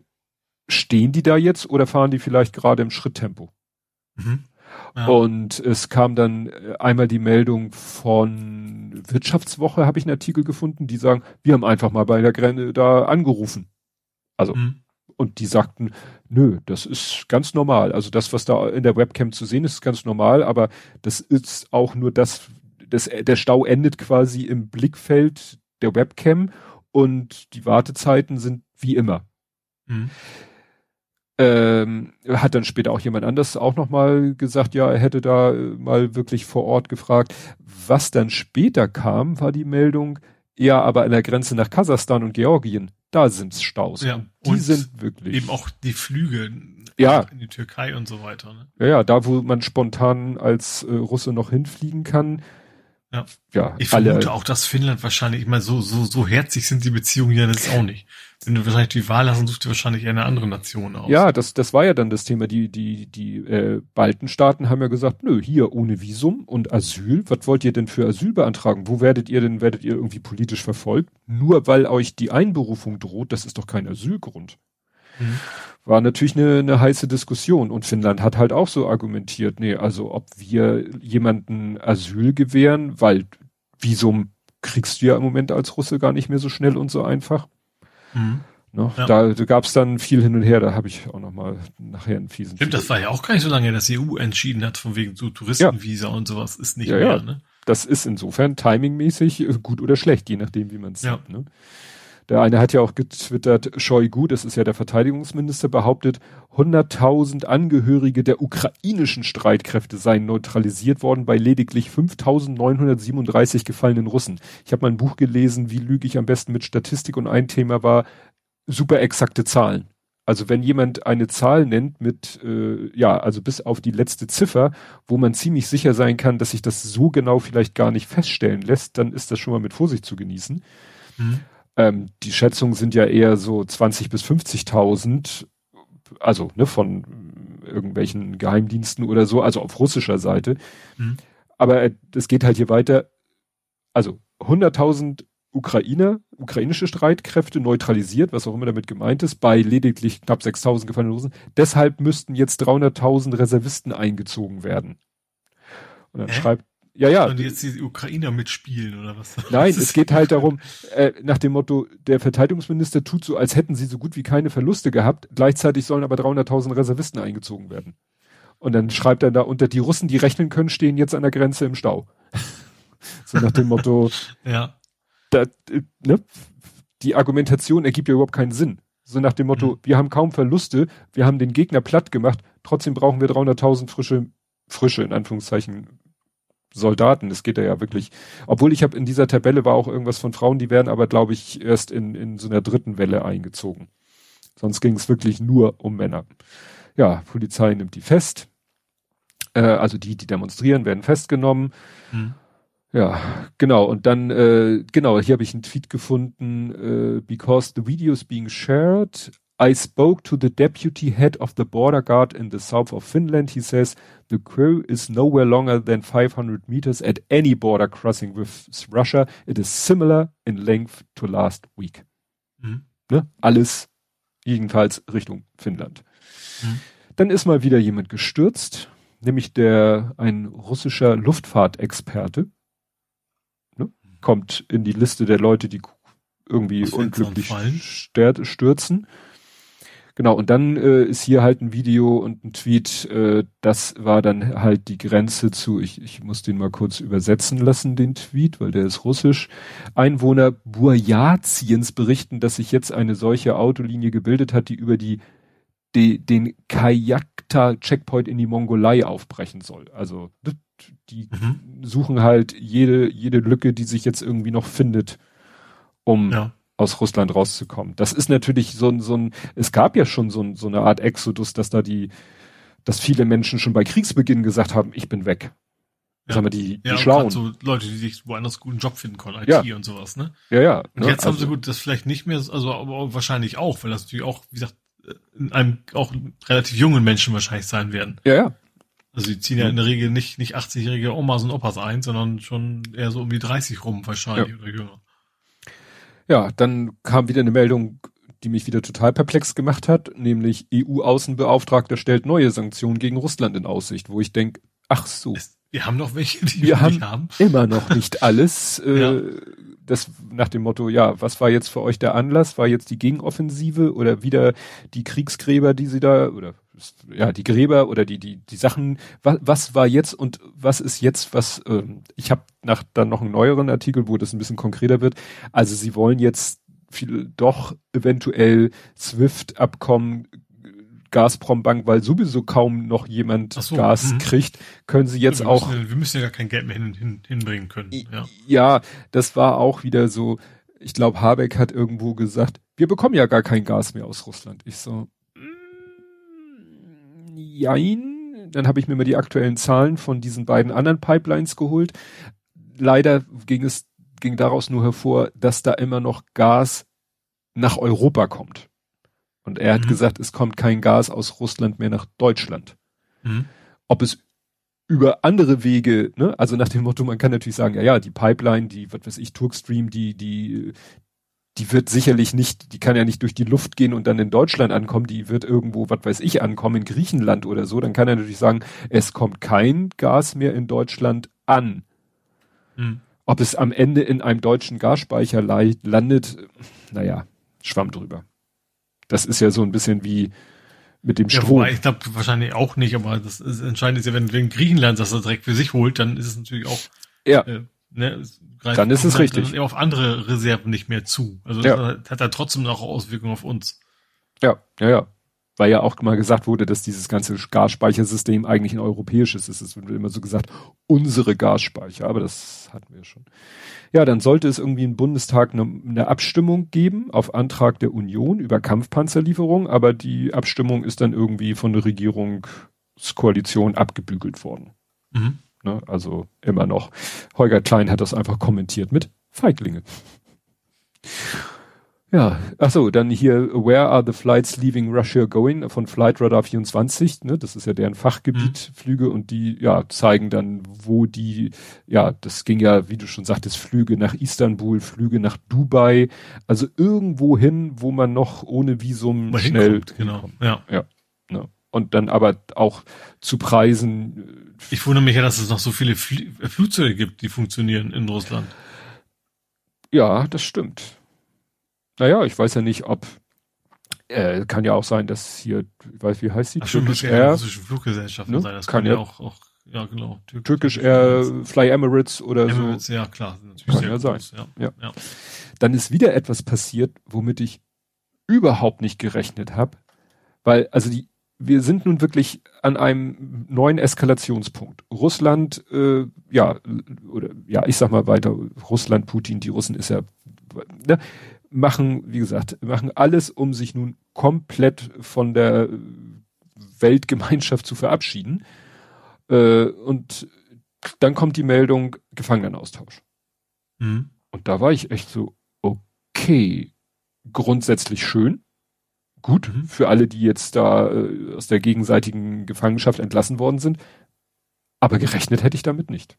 stehen die da jetzt oder fahren die vielleicht gerade im Schritttempo? Mhm. Ja. Und es kam dann äh, einmal die Meldung von Wirtschaftswoche, habe ich einen Artikel gefunden, die sagen, wir haben einfach mal bei der Grenze da angerufen. Also mhm. Und die sagten, nö, das ist ganz normal. Also das, was da in der Webcam zu sehen ist, ist ganz normal, aber das ist auch nur das, das der Stau endet quasi im Blickfeld der Webcam und die Wartezeiten sind wie immer. Mhm. ähm, hat dann später auch jemand anders auch nochmal gesagt, ja, er hätte da mal wirklich vor Ort gefragt. Was dann später kam, war die Meldung, ja, aber an der Grenze nach Kasachstan und Georgien, da sind's Staus. Ja, die und sind wirklich. Eben auch die Flüge Ja. in die Türkei und so weiter. Ne? Ja, ja, da wo man spontan als äh, Russe noch hinfliegen kann. Ja. Ja, Ich alle. vermute auch, dass Finnland wahrscheinlich, ich meine, so, so, so herzig sind die Beziehungen ja das auch nicht. Wenn du wahrscheinlich die Wahl hast, dann suchst du wahrscheinlich eher eine andere Nation aus. Ja, das, das war ja dann das Thema. Die, die, die äh, Baltenstaaten haben ja gesagt, nö, hier ohne Visum und Asyl. Was wollt ihr denn für Asyl beantragen? Wo werdet ihr denn, werdet ihr irgendwie politisch verfolgt? Nur weil euch die Einberufung droht, das ist doch kein Asylgrund. Mhm. War natürlich eine, eine heiße Diskussion und Finnland hat halt auch so argumentiert, nee, also ob wir jemanden Asyl gewähren, weil Visum kriegst du ja im Moment als Russe gar nicht mehr so schnell und so einfach. Mhm. Ne? Ja. Da, da gab es dann viel hin und her, da habe ich auch noch mal nachher einen fiesen. Stimmt, das war ja auch gar nicht so lange, dass die EU entschieden hat, von wegen so Touristenvisa und sowas ist nicht Ja, mehr, ja. ne? Das ist insofern timingmäßig äh, gut oder schlecht, je nachdem, wie man es Ja. sieht. Ne? Der eine hat ja auch getwittert, Shoigu, das ist ja der Verteidigungsminister, behauptet, 100.000 Angehörige der ukrainischen Streitkräfte seien neutralisiert worden bei lediglich 5.937 gefallenen Russen. Ich habe mal ein Buch gelesen, wie lüge ich am besten mit Statistik und ein Thema war super exakte Zahlen. Also wenn jemand eine Zahl nennt mit, äh, ja, also bis auf die letzte Ziffer, wo man ziemlich sicher sein kann, dass sich das so genau vielleicht gar nicht feststellen lässt, dann ist das schon mal mit Vorsicht zu genießen. Mhm. Ähm, die Schätzungen sind ja eher so 20 bis 50.000, also ne, von irgendwelchen Geheimdiensten oder so, also auf russischer Seite. Mhm. Aber äh, das geht halt hier weiter. Also 100.000 Ukrainer, ukrainische Streitkräfte neutralisiert, was auch immer damit gemeint ist, bei lediglich knapp 6.000 gefallenen Russen. Deshalb müssten jetzt 300.000 Reservisten eingezogen werden. Und dann Hä? schreibt, ja, ja, Und jetzt die Ukrainer mitspielen oder was? Nein, es geht halt darum, äh, nach dem Motto, der Verteidigungsminister tut so, als hätten sie so gut wie keine Verluste gehabt, gleichzeitig sollen aber 300.000 Reservisten eingezogen werden. Und dann schreibt er da unter, die Russen, die rechnen können, stehen jetzt an der Grenze im Stau. so nach dem Motto, Ja. da, äh, ne, die Argumentation ergibt ja überhaupt keinen Sinn. So nach dem Motto, Mhm. wir haben kaum Verluste, wir haben den Gegner platt gemacht, trotzdem brauchen wir 300.000 frische, frische, in Anführungszeichen, Soldaten. Es geht da ja wirklich, obwohl ich habe in dieser Tabelle war auch irgendwas von Frauen, die werden aber, glaube ich, erst in, in so einer dritten Welle eingezogen. Sonst ging es wirklich nur um Männer. Ja, Polizei nimmt die fest. Äh, also die, die demonstrieren, werden festgenommen. Mhm. Ja, genau. Und dann, äh, genau, hier habe ich einen Tweet gefunden, äh, because the video is being shared. I spoke to the deputy head of the border guard in the south of Finland. He says the crew is nowhere longer than 500 meters at any border crossing with Russia. It is similar in length to last week. Mhm. Ne? Alles jedenfalls Richtung Finnland. Mhm. Dann ist mal wieder jemand gestürzt, nämlich der ein russischer Luftfahrtexperte. Ne? Kommt in die Liste der Leute, die irgendwie unglücklich stürzen. Genau, und dann äh, ist hier halt ein Video und ein Tweet, äh, das war dann halt die Grenze zu, ich, ich muss den mal kurz übersetzen lassen, den Tweet, weil der ist russisch. Einwohner Burjatiens berichten, dass sich jetzt eine solche Autolinie gebildet hat, die über die, die den Kayakta-Checkpoint in die Mongolei aufbrechen soll. Also die Mhm. suchen halt jede, jede Lücke, die sich jetzt irgendwie noch findet, um Ja. Aus Russland rauszukommen. Das ist natürlich so ein, so ein, es gab ja schon so, ein, so eine Art Exodus, dass da die, dass viele Menschen schon bei Kriegsbeginn gesagt haben, ich bin weg. Ja. Sagen wir, die, die Ja, Schlauen. so Leute, die sich woanders guten Job finden können, IT Ja. und sowas, ne? ja, ja. Und ne, jetzt haben also- sie gut, das vielleicht nicht mehr, also aber wahrscheinlich auch, weil das natürlich auch, wie gesagt, in einem auch relativ jungen Menschen wahrscheinlich sein werden. Ja, ja. Also die ziehen ja in der Regel nicht, nicht 80-jährige Omas und Opas ein, sondern schon eher so um die 30 rum wahrscheinlich oder jünger. Ja, dann kam wieder eine Meldung, die mich wieder total perplex gemacht hat, nämlich EU-Außenbeauftragter stellt neue Sanktionen gegen Russland in Aussicht, wo ich denke, ach so, Es, wir haben noch welche, die Wir wir, haben- nicht haben. immer noch nicht alles. Äh, Ja. Das nach dem Motto, ja, was war jetzt für euch der Anlass? War jetzt die Gegenoffensive oder wieder die Kriegsgräber, die sie da oder ja die Gräber oder die die die Sachen? Was, was war jetzt und was ist jetzt? Was? Ähm, ich habe nach dann noch einen neueren Artikel, wo das ein bisschen konkreter wird. Also sie wollen jetzt viel, doch eventuell SWIFT-Abkommen Gazprom-Bank, weil sowieso kaum noch jemand so, Gas mh. kriegt, können sie jetzt wir auch. Müssen, wir müssen ja gar kein Geld mehr hin, hin, hinbringen können. Ja. ja, das war auch wieder so. Ich glaube, Habeck hat irgendwo gesagt, wir bekommen ja gar kein Gas mehr aus Russland. Ich so, jein. Dann habe ich mir mal die aktuellen Zahlen von diesen beiden anderen Pipelines geholt. Leider ging es ging daraus nur hervor, dass da immer noch Gas nach Europa kommt. Und er hat mhm. gesagt, es kommt kein Gas aus Russland mehr nach Deutschland. Mhm. Ob es über andere Wege, ne, also nach dem Motto, man kann natürlich sagen, ja, ja, die Pipeline, die, was weiß ich, Turkstream, die, die, die wird sicherlich nicht, die kann ja nicht durch die Luft gehen und dann in Deutschland ankommen, die wird irgendwo, was weiß ich, ankommen, in Griechenland oder so, dann kann er natürlich sagen, es kommt kein Gas mehr in Deutschland an. Mhm. Ob es am Ende in einem deutschen Gasspeicher landet, naja, schwamm drüber. Das ist ja so ein bisschen wie mit dem Strom. Ja, ich glaube wahrscheinlich auch nicht, aber das ist, entscheidend ist ja, wenn, wenn Griechenland das direkt für sich holt, dann ist es natürlich auch, ja. Äh, ne, dann ist es richtig. Dann auf andere Reserven nicht mehr zu. Also ja. das hat da trotzdem noch Auswirkungen auf uns. Ja, ja, ja weil ja auch mal gesagt wurde, dass dieses ganze Gasspeichersystem eigentlich ein europäisches ist. Es wird immer so gesagt, unsere Gasspeicher, aber das hatten wir schon. Ja, dann sollte es irgendwie im Bundestag eine, eine Abstimmung geben auf Antrag der Union über Kampfpanzerlieferung, aber die Abstimmung ist dann irgendwie von der Regierungskoalition abgebügelt worden. Mhm. Ne, also immer noch. Holger Klein hat das einfach kommentiert mit Feiglinge. Ja, ach so, dann hier, where are the flights leaving Russia going von Flightradar 24, ne, das ist ja deren Fachgebiet, mhm. Flüge und die, ja, zeigen dann, wo die, ja, das ging ja, wie du schon sagtest, Flüge nach Istanbul, Flüge nach Dubai, also irgendwo hin, wo man noch ohne Visum Mal schnell, hinkommt, genau, ja. Ja, ne. Und dann aber auch zu Preisen. Äh, ich wundere mich ja, dass es noch so viele Fl Flugzeuge gibt, die funktionieren in Russland. Ja, das stimmt. Naja, ich weiß ja nicht, ob äh, kann ja auch sein, dass hier, ich weiß, wie heißt die? Ach, Turkish Air. Russische Fluggesellschaften ne? sein. Das kann, kann ja auch, auch, ja genau. Türk Turkish Air, Fly Emirates oder Emirates, so. Ja, klar. Natürlich kann ja sein. Groß, ja. Ja. ja. Dann ist wieder etwas passiert, womit ich überhaupt nicht gerechnet habe. Weil, also die, wir sind nun wirklich an einem neuen Eskalationspunkt. Russland, äh, ja, oder ja, ich sag mal weiter, Russland, Putin, die Russen ist ja, ne, machen, wie gesagt, machen alles, um sich nun komplett von der Weltgemeinschaft zu verabschieden. Äh, und dann kommt die Meldung Gefangenenaustausch. Mhm. Und da war ich echt so, okay, grundsätzlich schön. Gut, mhm. für alle, die jetzt da äh, aus der gegenseitigen Gefangenschaft entlassen worden sind. Aber gerechnet hätte ich damit nicht.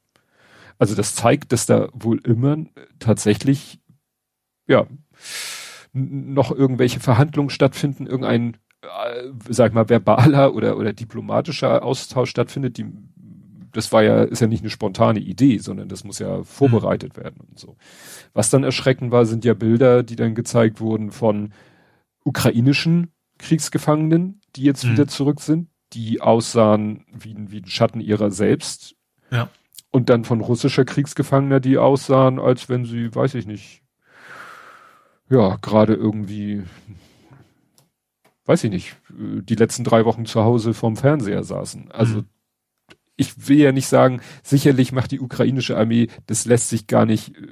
Also das zeigt, dass da wohl immer tatsächlich, ja, noch irgendwelche Verhandlungen stattfinden, irgendein, äh, sag ich mal, verbaler oder, oder diplomatischer Austausch stattfindet, die, das war ja, ist ja nicht eine spontane Idee, sondern das muss ja vorbereitet mhm. werden und so. Was dann erschreckend war, sind ja Bilder, die dann gezeigt wurden von ukrainischen Kriegsgefangenen, die jetzt mhm. wieder zurück sind, die aussahen wie, wie ein Schatten ihrer selbst. Ja. Und dann von russischer Kriegsgefangener, die aussahen, als wenn sie, weiß ich nicht, ja, gerade irgendwie, weiß ich nicht, die letzten drei Wochen zu Hause vorm Fernseher saßen. Also mhm. ich will ja nicht sagen, sicherlich macht die ukrainische Armee, das lässt sich gar nicht, äh,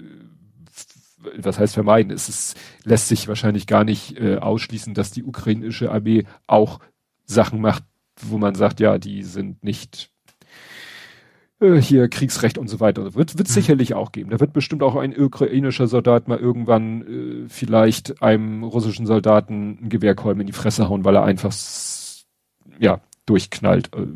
was heißt vermeiden, es ist, lässt sich wahrscheinlich gar nicht äh, ausschließen, dass die ukrainische Armee auch Sachen macht, wo man sagt, ja, die sind nicht äh, hier Kriegsrecht und so weiter. Wird wird mhm. sicherlich auch geben. Da wird bestimmt auch ein ukrainischer Soldat mal irgendwann äh, vielleicht einem russischen Soldaten ein Gewehrkolben in die Fresse hauen, weil er einfach ja durchknallt, äh,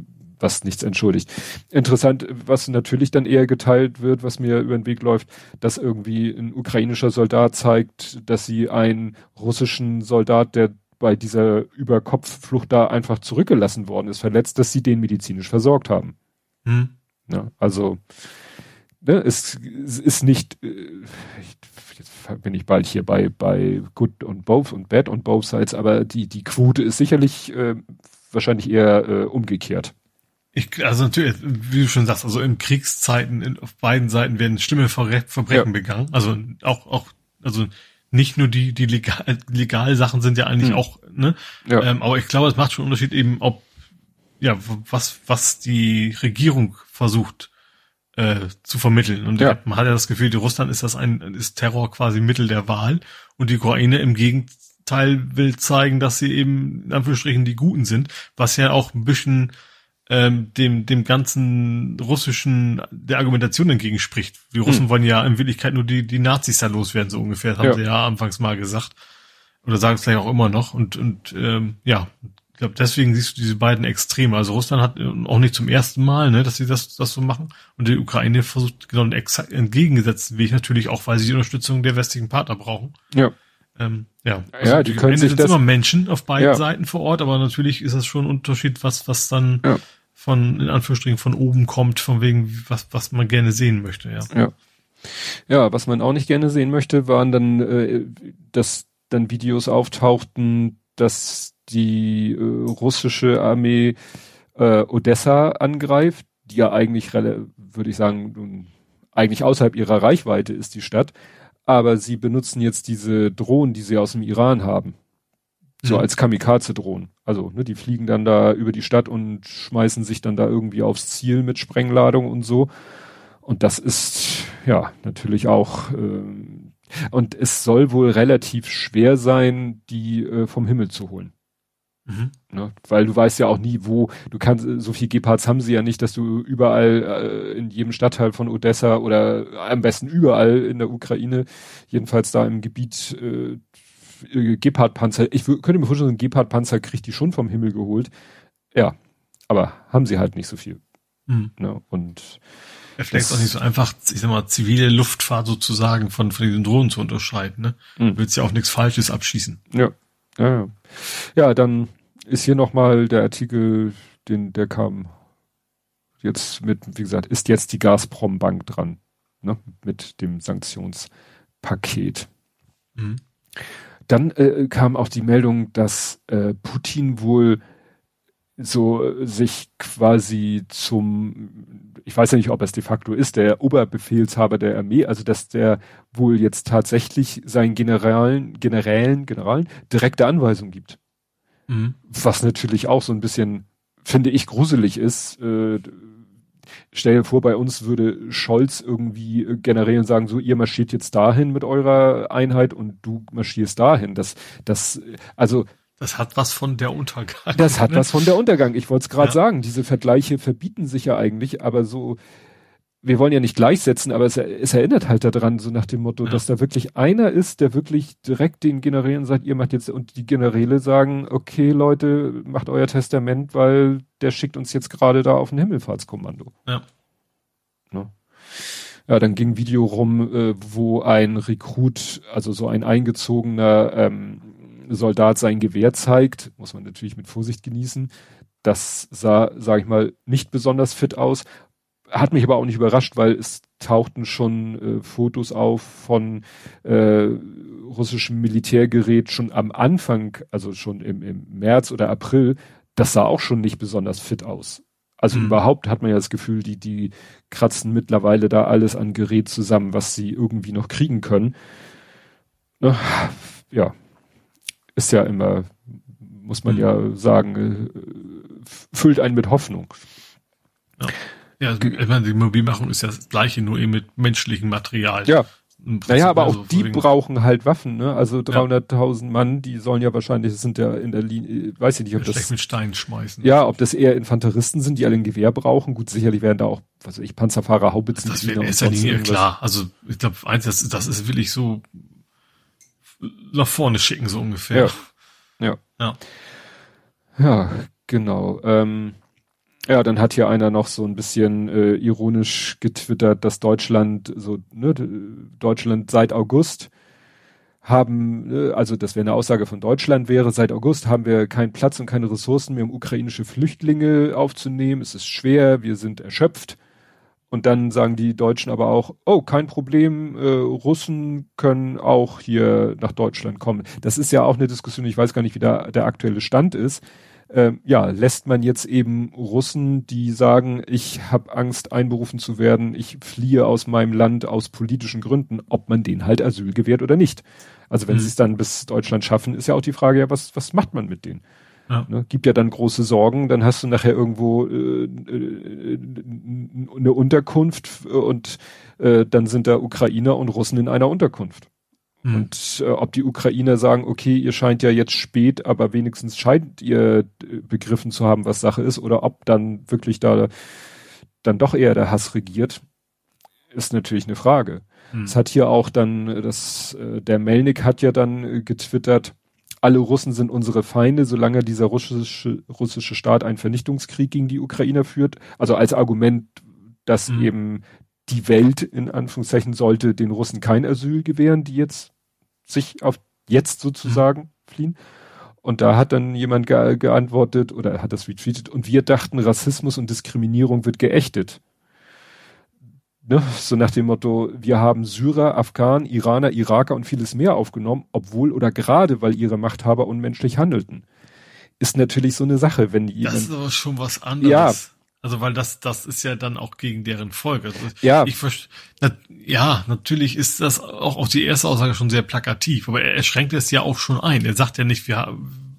was nichts entschuldigt. Interessant, was natürlich dann eher geteilt wird, was mir über den Weg läuft, dass irgendwie ein ukrainischer Soldat zeigt, dass sie einen russischen Soldat, der bei dieser Überkopfflucht da einfach zurückgelassen worden ist, verletzt, dass sie den medizinisch versorgt haben. Hm. Ne? Also ne, es, es ist nicht, äh, jetzt bin ich bald hier bei, bei Good und Both und Bad und Both Sides, aber die, die Quote ist sicherlich äh, wahrscheinlich eher äh, umgekehrt. Ich, also natürlich, wie du schon sagst, also in Kriegszeiten in, auf beiden Seiten werden Stimme Verbrechen ja. begangen. Also auch, auch, also nicht nur die, die legal, legal Sachen sind ja eigentlich hm. auch, ne? Ja. Ähm, aber ich glaube, es macht schon einen Unterschied eben, ob, ja, was, was die Regierung versucht äh, zu vermitteln. Und ja. man hat ja das Gefühl, die Russland ist das ein, ist Terror quasi Mittel der Wahl und die Ukraine im Gegenteil will zeigen, dass sie eben in Anführungsstrichen die Guten sind, was ja auch ein bisschen ähm, dem, dem ganzen russischen, der Argumentation entgegenspricht. Die Russen hm. wollen ja in Wirklichkeit nur die, die Nazis da loswerden, so ungefähr, das haben ja. sie ja anfangs mal gesagt. Oder sagen es vielleicht auch immer noch. Und, und ähm, ja, ich glaube, deswegen siehst du diese beiden Extreme. Also Russland hat auch nicht zum ersten Mal, ne, dass sie das, das so machen. Und die Ukraine versucht genau den exakt entgegengesetzten Weg natürlich auch, weil sie die Unterstützung der westlichen Partner brauchen. Ja. Ähm, ja, also ja, die, die können sich das immer Menschen auf beiden ja. Seiten vor Ort, aber natürlich ist das schon ein Unterschied, was was dann ja von, in Anführungsstrichen, von oben kommt, von wegen, was, was man gerne sehen möchte, ja. Ja. Ja, was man auch nicht gerne sehen möchte, waren dann, äh, dass dann Videos auftauchten, dass die äh, russische Armee äh, Odessa angreift, die ja eigentlich, würde ich sagen, eigentlich außerhalb ihrer Reichweite ist die Stadt, aber sie benutzen jetzt diese Drohnen, die sie aus dem Iran haben. So mhm. als Kamikaze-Drohnen. Also, ne, die fliegen dann da über die Stadt und schmeißen sich dann da irgendwie aufs Ziel mit Sprengladung und so. Und das ist ja natürlich auch ähm, und es soll wohl relativ schwer sein, die äh, vom Himmel zu holen. Mhm. Ne? Weil du weißt ja auch nie, wo, du kannst, so viel Gepards haben sie ja nicht, dass du überall äh, in jedem Stadtteil von Odessa oder am besten überall in der Ukraine, jedenfalls da im Gebiet äh, äh, Gepard-Panzer, ich könnte mir vorstellen, ein Gepard-Panzer kriegt die schon vom Himmel geholt. Ja, aber haben sie halt nicht so viel. Mhm. Ne? Und ja, vielleicht ist auch nicht so einfach, ich sag mal, zivile Luftfahrt sozusagen von, von den Drohnen zu unterscheiden. Ne? Mhm. Du willst ja auch nichts Falsches abschießen. Ja. Ja, ja. ja dann ist hier nochmal der Artikel, den, der kam jetzt mit, wie gesagt, ist jetzt die Gazprom-Bank dran, ne? mit dem Sanktionspaket. Mhm. Dann äh, kam auch die Meldung, dass äh, Putin wohl so äh, sich quasi zum, ich weiß ja nicht, ob es de facto ist, der Oberbefehlshaber der Armee, also dass der wohl jetzt tatsächlich seinen Generalen, Generälen, Generalen direkte Anweisungen gibt. Mhm. Was natürlich auch so ein bisschen, finde ich, gruselig ist. Äh, stell dir vor, bei uns würde Scholz irgendwie äh, generell sagen, so, ihr marschiert jetzt dahin mit eurer Einheit und du marschierst dahin. Das, das, also. Das hat was von der Untergang. Das hat ne? was von der Untergang. Ich wollte es gerade ja. sagen. Diese Vergleiche verbieten sich ja eigentlich, aber so, wir wollen ja nicht gleichsetzen, aber es, es erinnert halt daran, so nach dem Motto, ja. dass da wirklich einer ist, der wirklich direkt den Generälen sagt, ihr macht jetzt, und die Generäle sagen, okay, Leute, macht euer Testament, weil der schickt uns jetzt gerade da auf ein Himmelfahrtskommando. Ja. Ne? Ja, dann ging ein Video rum, äh, wo ein Rekrut, also so ein eingezogener ähm, Soldat sein Gewehr zeigt, muss man natürlich mit Vorsicht genießen. Das sah, sage ich mal, nicht besonders fit aus hat mich aber auch nicht überrascht, weil es tauchten schon äh, Fotos auf von äh, russischem Militärgerät schon am Anfang, also schon im, im März oder April. Das sah auch schon nicht besonders fit aus. Also mhm. überhaupt hat man ja das Gefühl, die, die kratzen mittlerweile da alles an Gerät zusammen, was sie irgendwie noch kriegen können. Ne? Ja, ist ja immer, muss man mhm. ja sagen, äh, füllt einen mit Hoffnung. Ja. Ja, also, ich meine, die Mobilmachung ist ja das gleiche, nur eben mit menschlichem Material. Ja. Naja, aber auch die brauchen halt Waffen, ne? Also 300.000 ja. Mann, die sollen ja wahrscheinlich, das sind ja in der Linie, weiß ich nicht, ob ja, das... mit Steinen schmeißen. Ja, ob das eher Infanteristen sind, die alle ein Gewehr brauchen. Gut, sicherlich werden da auch, was weiß ich, Panzerfahrer, Haubitzen... Das wäre in erster Linie klar. Also, ich glaube, eins, das, das ist wirklich so nach vorne schicken, so ungefähr. Ja. Ja. Ja, ja genau. Ähm, ja, dann hat hier einer noch so ein bisschen äh, ironisch getwittert, dass Deutschland so ne, Deutschland seit August haben, äh, also das wäre eine Aussage von Deutschland wäre, seit August haben wir keinen Platz und keine Ressourcen mehr, um ukrainische Flüchtlinge aufzunehmen. Es ist schwer, wir sind erschöpft. Und dann sagen die Deutschen aber auch, oh, kein Problem, äh, Russen können auch hier nach Deutschland kommen. Das ist ja auch eine Diskussion, ich weiß gar nicht, wie da der aktuelle Stand ist äh, ja, lässt man jetzt eben Russen, die sagen, ich habe Angst, einberufen zu werden, ich fliehe aus meinem Land aus politischen Gründen, ob man denen halt Asyl gewährt oder nicht. Also wenn mhm. sie es dann bis Deutschland schaffen, ist ja auch die Frage, ja, was, was macht man mit denen? Ja. Ne, gibt ja dann große Sorgen, dann hast du nachher irgendwo äh, äh, eine Unterkunft und äh, dann sind da Ukrainer und Russen in einer Unterkunft. Mhm. Und äh, ob die Ukrainer sagen, okay, ihr scheint ja jetzt spät, aber wenigstens scheint ihr äh, begriffen zu haben, was Sache ist, oder ob dann wirklich da dann doch eher der Hass regiert, ist natürlich eine Frage. Mhm. Es hat hier auch dann, äh, das, äh, der Melnik hat ja dann getwittert, alle Russen sind unsere Feinde, solange dieser russische, russische Staat einen Vernichtungskrieg gegen die Ukrainer führt. Also als Argument, dass mhm. eben die Welt in Anführungszeichen sollte den Russen kein Asyl gewähren, die jetzt sich auf jetzt sozusagen mhm. fliehen. Und da hat dann jemand ge geantwortet oder hat das retweetet und wir dachten, Rassismus und Diskriminierung wird geächtet. Ne? So nach dem Motto, wir haben Syrer, Afghanen, Iraner, Iraker und vieles mehr aufgenommen, obwohl oder gerade weil ihre Machthaber unmenschlich handelten. Ist natürlich so eine Sache, wenn jemand. Das ist aber schon was anderes. Ja, also weil das das ist ja dann auch gegen deren Folge. Also ja. Ich na, ja, natürlich ist das auch auch die erste Aussage schon sehr plakativ, aber er, er schränkt es ja auch schon ein. Er sagt ja nicht, wir haben,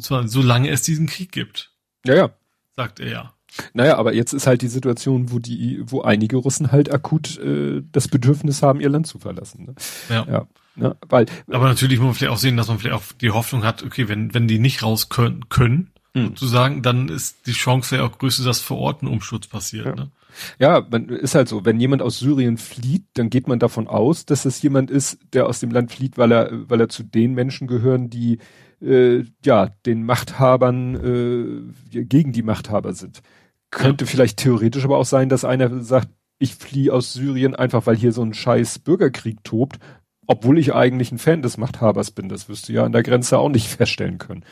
zwar solange es diesen Krieg gibt. Ja, ja. Sagt er ja. Naja, aber jetzt ist halt die Situation, wo die, wo einige Russen halt akut äh, das Bedürfnis haben, ihr Land zu verlassen. Ne? Ja. ja ne? Weil, aber natürlich muss man vielleicht auch sehen, dass man vielleicht auch die Hoffnung hat, okay, wenn, wenn die nicht raus können, können hm. sozusagen, dann ist die Chance ja auch größer, dass vor Ort ein Umsturz passiert. Ja. Ne? Ja, man ist halt so, wenn jemand aus Syrien flieht, dann geht man davon aus, dass es jemand ist, der aus dem Land flieht, weil er, weil er zu den Menschen gehören, die äh, ja den Machthabern äh, gegen die Machthaber sind. Könnte ja. vielleicht theoretisch aber auch sein, dass einer sagt, ich fliehe aus Syrien einfach, weil hier so ein scheiß Bürgerkrieg tobt, obwohl ich eigentlich ein Fan des Machthabers bin. Das wirst du ja an der Grenze auch nicht feststellen können.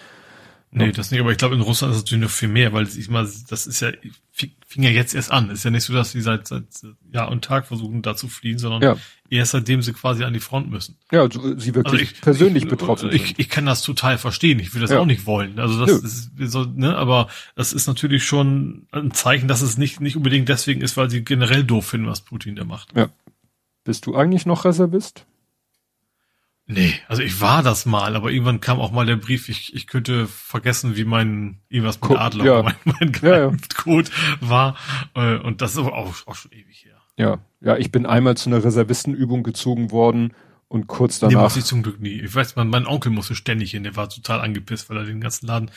Nee, das nicht, aber ich glaube, in Russland ist es natürlich noch viel mehr, weil ich mal, das ist ja, fing ja jetzt erst an. Ist ja nicht so, dass sie seit, seit Jahr und Tag versuchen, da zu fliehen, sondern ja. erst seitdem sie quasi an die Front müssen. Ja, also sie wirklich also ich, persönlich ich, betroffen ich, sind. Ich, kann das total verstehen. Ich will das ja. auch nicht wollen. Also das Nö. ist, so, ne, aber das ist natürlich schon ein Zeichen, dass es nicht, nicht unbedingt deswegen ist, weil sie generell doof finden, was Putin da macht. Ja. Bist du eigentlich noch Reservist? Nee, also ich war das mal, aber irgendwann kam auch mal der Brief, ich, ich könnte vergessen, wie mein irgendwas mit Co Adler, ja. mein, mein ja, ja. Code war. Äh, und das ist aber auch, auch schon ewig her. Ja, ja, ich bin einmal zu einer Reservistenübung gezogen worden und kurz danach. Nee, muss ich zum Glück nie. Ich weiß, mein, mein Onkel musste ständig hin, der war total angepisst, weil er den ganzen Laden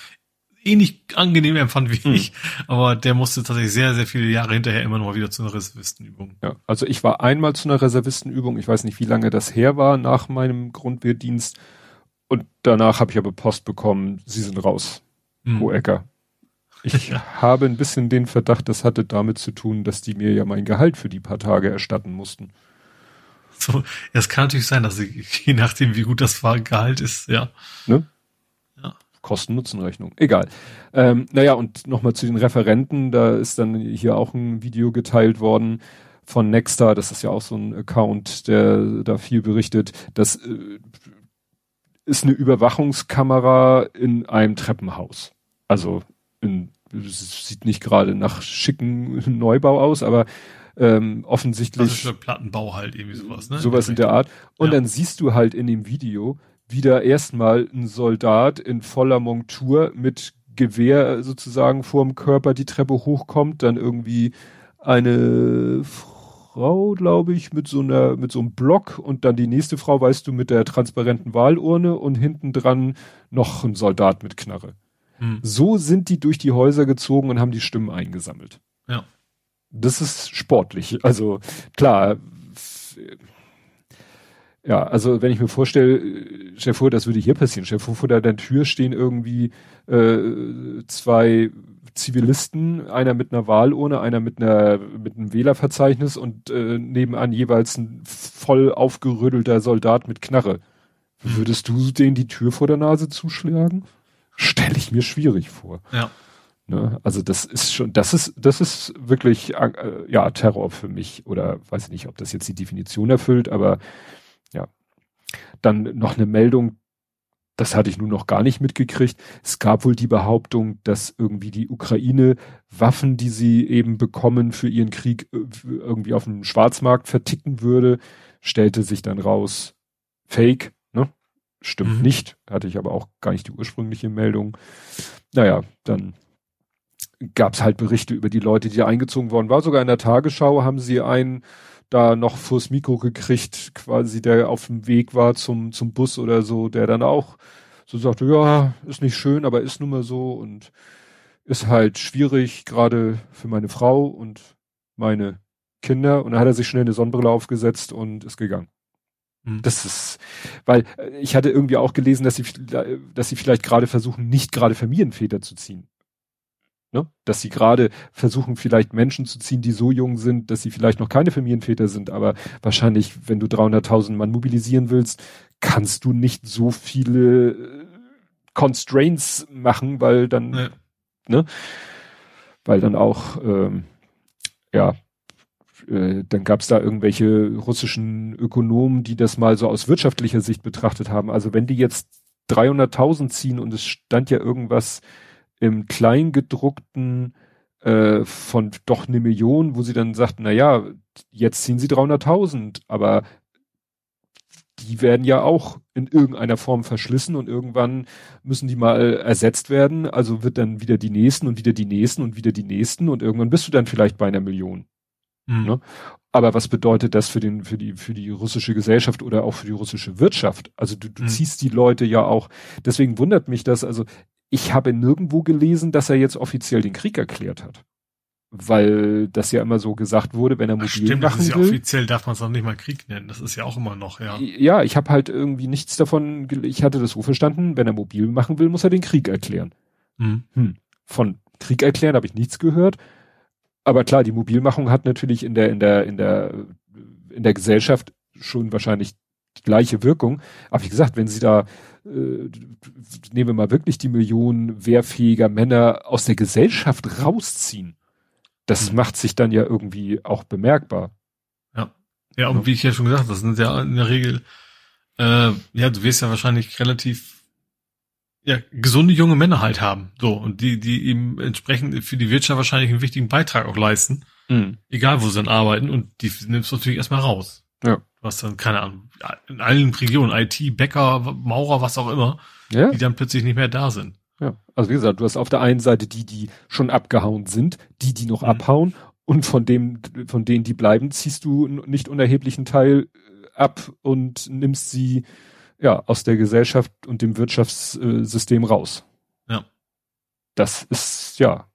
eh nicht angenehm empfand wie hm. ich, aber der musste tatsächlich sehr, sehr viele Jahre hinterher immer noch mal wieder zu einer Reservistenübung. Ja, also ich war einmal zu einer Reservistenübung, ich weiß nicht, wie lange das her war nach meinem Grundwehrdienst und danach habe ich aber Post bekommen, sie sind raus, hm. Ecker. Ich ja. habe ein bisschen den Verdacht, das hatte damit zu tun, dass die mir ja mein Gehalt für die paar Tage erstatten mussten. So, es kann natürlich sein, dass sie, je nachdem, wie gut das Gehalt ist, ja. Ne? Kosten-Nutzen-Rechnung. Egal. Ähm, naja, und nochmal zu den Referenten, da ist dann hier auch ein Video geteilt worden von Nexta, das ist ja auch so ein Account, der da viel berichtet. Das äh, ist eine Überwachungskamera in einem Treppenhaus. Also in, sieht nicht gerade nach schicken Neubau aus, aber ähm, offensichtlich. Klassischer Plattenbau halt irgendwie sowas, ne? Sowas in der Art. Und ja. dann siehst du halt in dem Video, wieder erstmal ein Soldat in voller Montur mit Gewehr sozusagen vorm Körper die Treppe hochkommt, dann irgendwie eine Frau, glaube ich, mit so einer, mit so einem Block und dann die nächste Frau, weißt du, mit der transparenten Wahlurne und hinten dran noch ein Soldat mit Knarre. Hm. So sind die durch die Häuser gezogen und haben die Stimmen eingesammelt. Ja. Das ist sportlich. Also klar, ja, also wenn ich mir vorstelle, stell vor, das würde hier passieren. Stell vor, vor der Tür stehen irgendwie äh, zwei Zivilisten, einer mit einer Wahlurne, einer mit einer mit einem Wählerverzeichnis und äh, nebenan jeweils ein voll aufgerüttelter Soldat mit Knarre. Würdest du denen die Tür vor der Nase zuschlagen? Stelle ich mir schwierig vor. Ja. Ne? Also das ist schon, das ist, das ist wirklich äh, ja Terror für mich oder weiß ich nicht, ob das jetzt die Definition erfüllt, aber. Dann noch eine Meldung, das hatte ich nun noch gar nicht mitgekriegt. Es gab wohl die Behauptung, dass irgendwie die Ukraine Waffen, die sie eben bekommen für ihren Krieg, äh, irgendwie auf dem Schwarzmarkt verticken würde. Stellte sich dann raus, fake, ne? Stimmt mhm. nicht. Hatte ich aber auch gar nicht die ursprüngliche Meldung. Naja, dann gab es halt Berichte über die Leute, die da eingezogen worden war. Sogar in der Tagesschau haben sie einen da noch vors Mikro gekriegt, quasi der auf dem Weg war zum, zum Bus oder so, der dann auch so sagte, ja, ist nicht schön, aber ist nun mal so und ist halt schwierig, gerade für meine Frau und meine Kinder. Und dann hat er sich schnell eine Sonnenbrille aufgesetzt und ist gegangen. Mhm. Das ist, weil äh, ich hatte irgendwie auch gelesen, dass sie, dass sie vielleicht gerade versuchen, nicht gerade Familienväter zu ziehen. Ne? Dass sie gerade versuchen, vielleicht Menschen zu ziehen, die so jung sind, dass sie vielleicht noch keine Familienväter sind, aber wahrscheinlich, wenn du 300.000 Mann mobilisieren willst, kannst du nicht so viele äh, Constraints machen, weil dann, ja. ne, weil dann auch, ähm, ja, äh, dann gab es da irgendwelche russischen Ökonomen, die das mal so aus wirtschaftlicher Sicht betrachtet haben. Also wenn die jetzt 300.000 ziehen und es stand ja irgendwas im Kleingedruckten äh, von doch eine Million, wo sie dann sagt, na ja, jetzt ziehen sie 300.000, aber die werden ja auch in irgendeiner Form verschlissen und irgendwann müssen die mal ersetzt werden. Also wird dann wieder die nächsten und wieder die nächsten und wieder die nächsten und irgendwann bist du dann vielleicht bei einer Million. Mhm. Ne? Aber was bedeutet das für den, für die, für die russische Gesellschaft oder auch für die russische Wirtschaft? Also du, du mhm. ziehst die Leute ja auch. Deswegen wundert mich das. Also ich habe nirgendwo gelesen, dass er jetzt offiziell den Krieg erklärt hat. Weil das ja immer so gesagt wurde, wenn er mobil Stimmt, machen das ist ja will. offiziell darf man es noch nicht mal Krieg nennen. Das ist ja auch immer noch, ja. Ja, ich habe halt irgendwie nichts davon, ich hatte das so verstanden, wenn er mobil machen will, muss er den Krieg erklären. Hm. Hm. Von Krieg erklären habe ich nichts gehört. Aber klar, die Mobilmachung hat natürlich in der, in der, in der, in der Gesellschaft schon wahrscheinlich die gleiche Wirkung. Aber wie gesagt, wenn sie da nehmen wir mal wirklich die Millionen wehrfähiger Männer aus der Gesellschaft rausziehen, das mhm. macht sich dann ja irgendwie auch bemerkbar. Ja. Ja, und ja. wie ich ja schon gesagt, das sind ja in der Regel, äh, ja, du wirst ja wahrscheinlich relativ ja, gesunde junge Männer halt haben. So, und die, die eben entsprechend für die Wirtschaft wahrscheinlich einen wichtigen Beitrag auch leisten. Mhm. Egal, wo sie dann arbeiten. Und die nimmst du natürlich erstmal raus. Ja. Was dann, keine Ahnung, in allen Regionen, IT, Bäcker, Maurer, was auch immer, ja. die dann plötzlich nicht mehr da sind. Ja, also wie gesagt, du hast auf der einen Seite die, die schon abgehauen sind, die, die noch mhm. abhauen und von dem, von denen, die bleiben, ziehst du nicht unerheblichen Teil ab und nimmst sie ja aus der Gesellschaft und dem Wirtschaftssystem raus. Ja. Das ist ja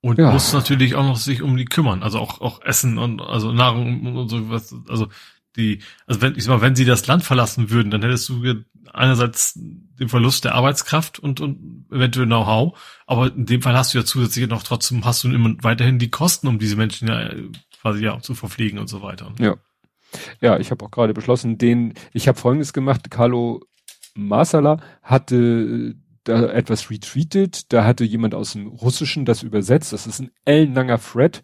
und ja. muss natürlich auch noch sich um die kümmern, also auch, auch Essen und also Nahrung und so was, also die, also wenn, ich sag mal, wenn sie das Land verlassen würden, dann hättest du einerseits den Verlust der Arbeitskraft und, und eventuell Know-how, aber in dem Fall hast du ja zusätzlich noch trotzdem, hast du immer weiterhin die Kosten, um diese Menschen ja quasi ja zu verpflegen und so weiter. Ja. Ja, ich habe auch gerade beschlossen, den, ich habe folgendes gemacht, Carlo Masala hatte da etwas retweetet, da hatte jemand aus dem Russischen das übersetzt, das ist ein ellenlanger Thread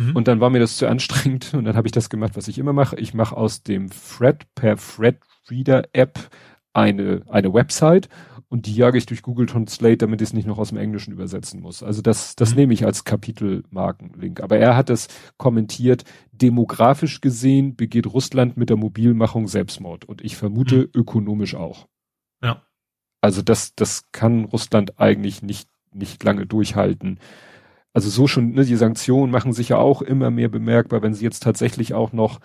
mhm. und dann war mir das zu anstrengend und dann habe ich das gemacht, was ich immer mache, ich mache aus dem Thread per Thread Reader App eine, eine Website und die jage ich durch Google Translate, damit ich es nicht noch aus dem Englischen übersetzen muss. Also das, das mhm. nehme ich als Kapitelmarkenlink. Aber er hat es kommentiert, demografisch gesehen begeht Russland mit der Mobilmachung Selbstmord und ich vermute mhm. ökonomisch auch. Ja. Also das, das kann Russland eigentlich nicht, nicht lange durchhalten. Also so schon, ne, die Sanktionen machen sich ja auch immer mehr bemerkbar, wenn sie jetzt tatsächlich auch noch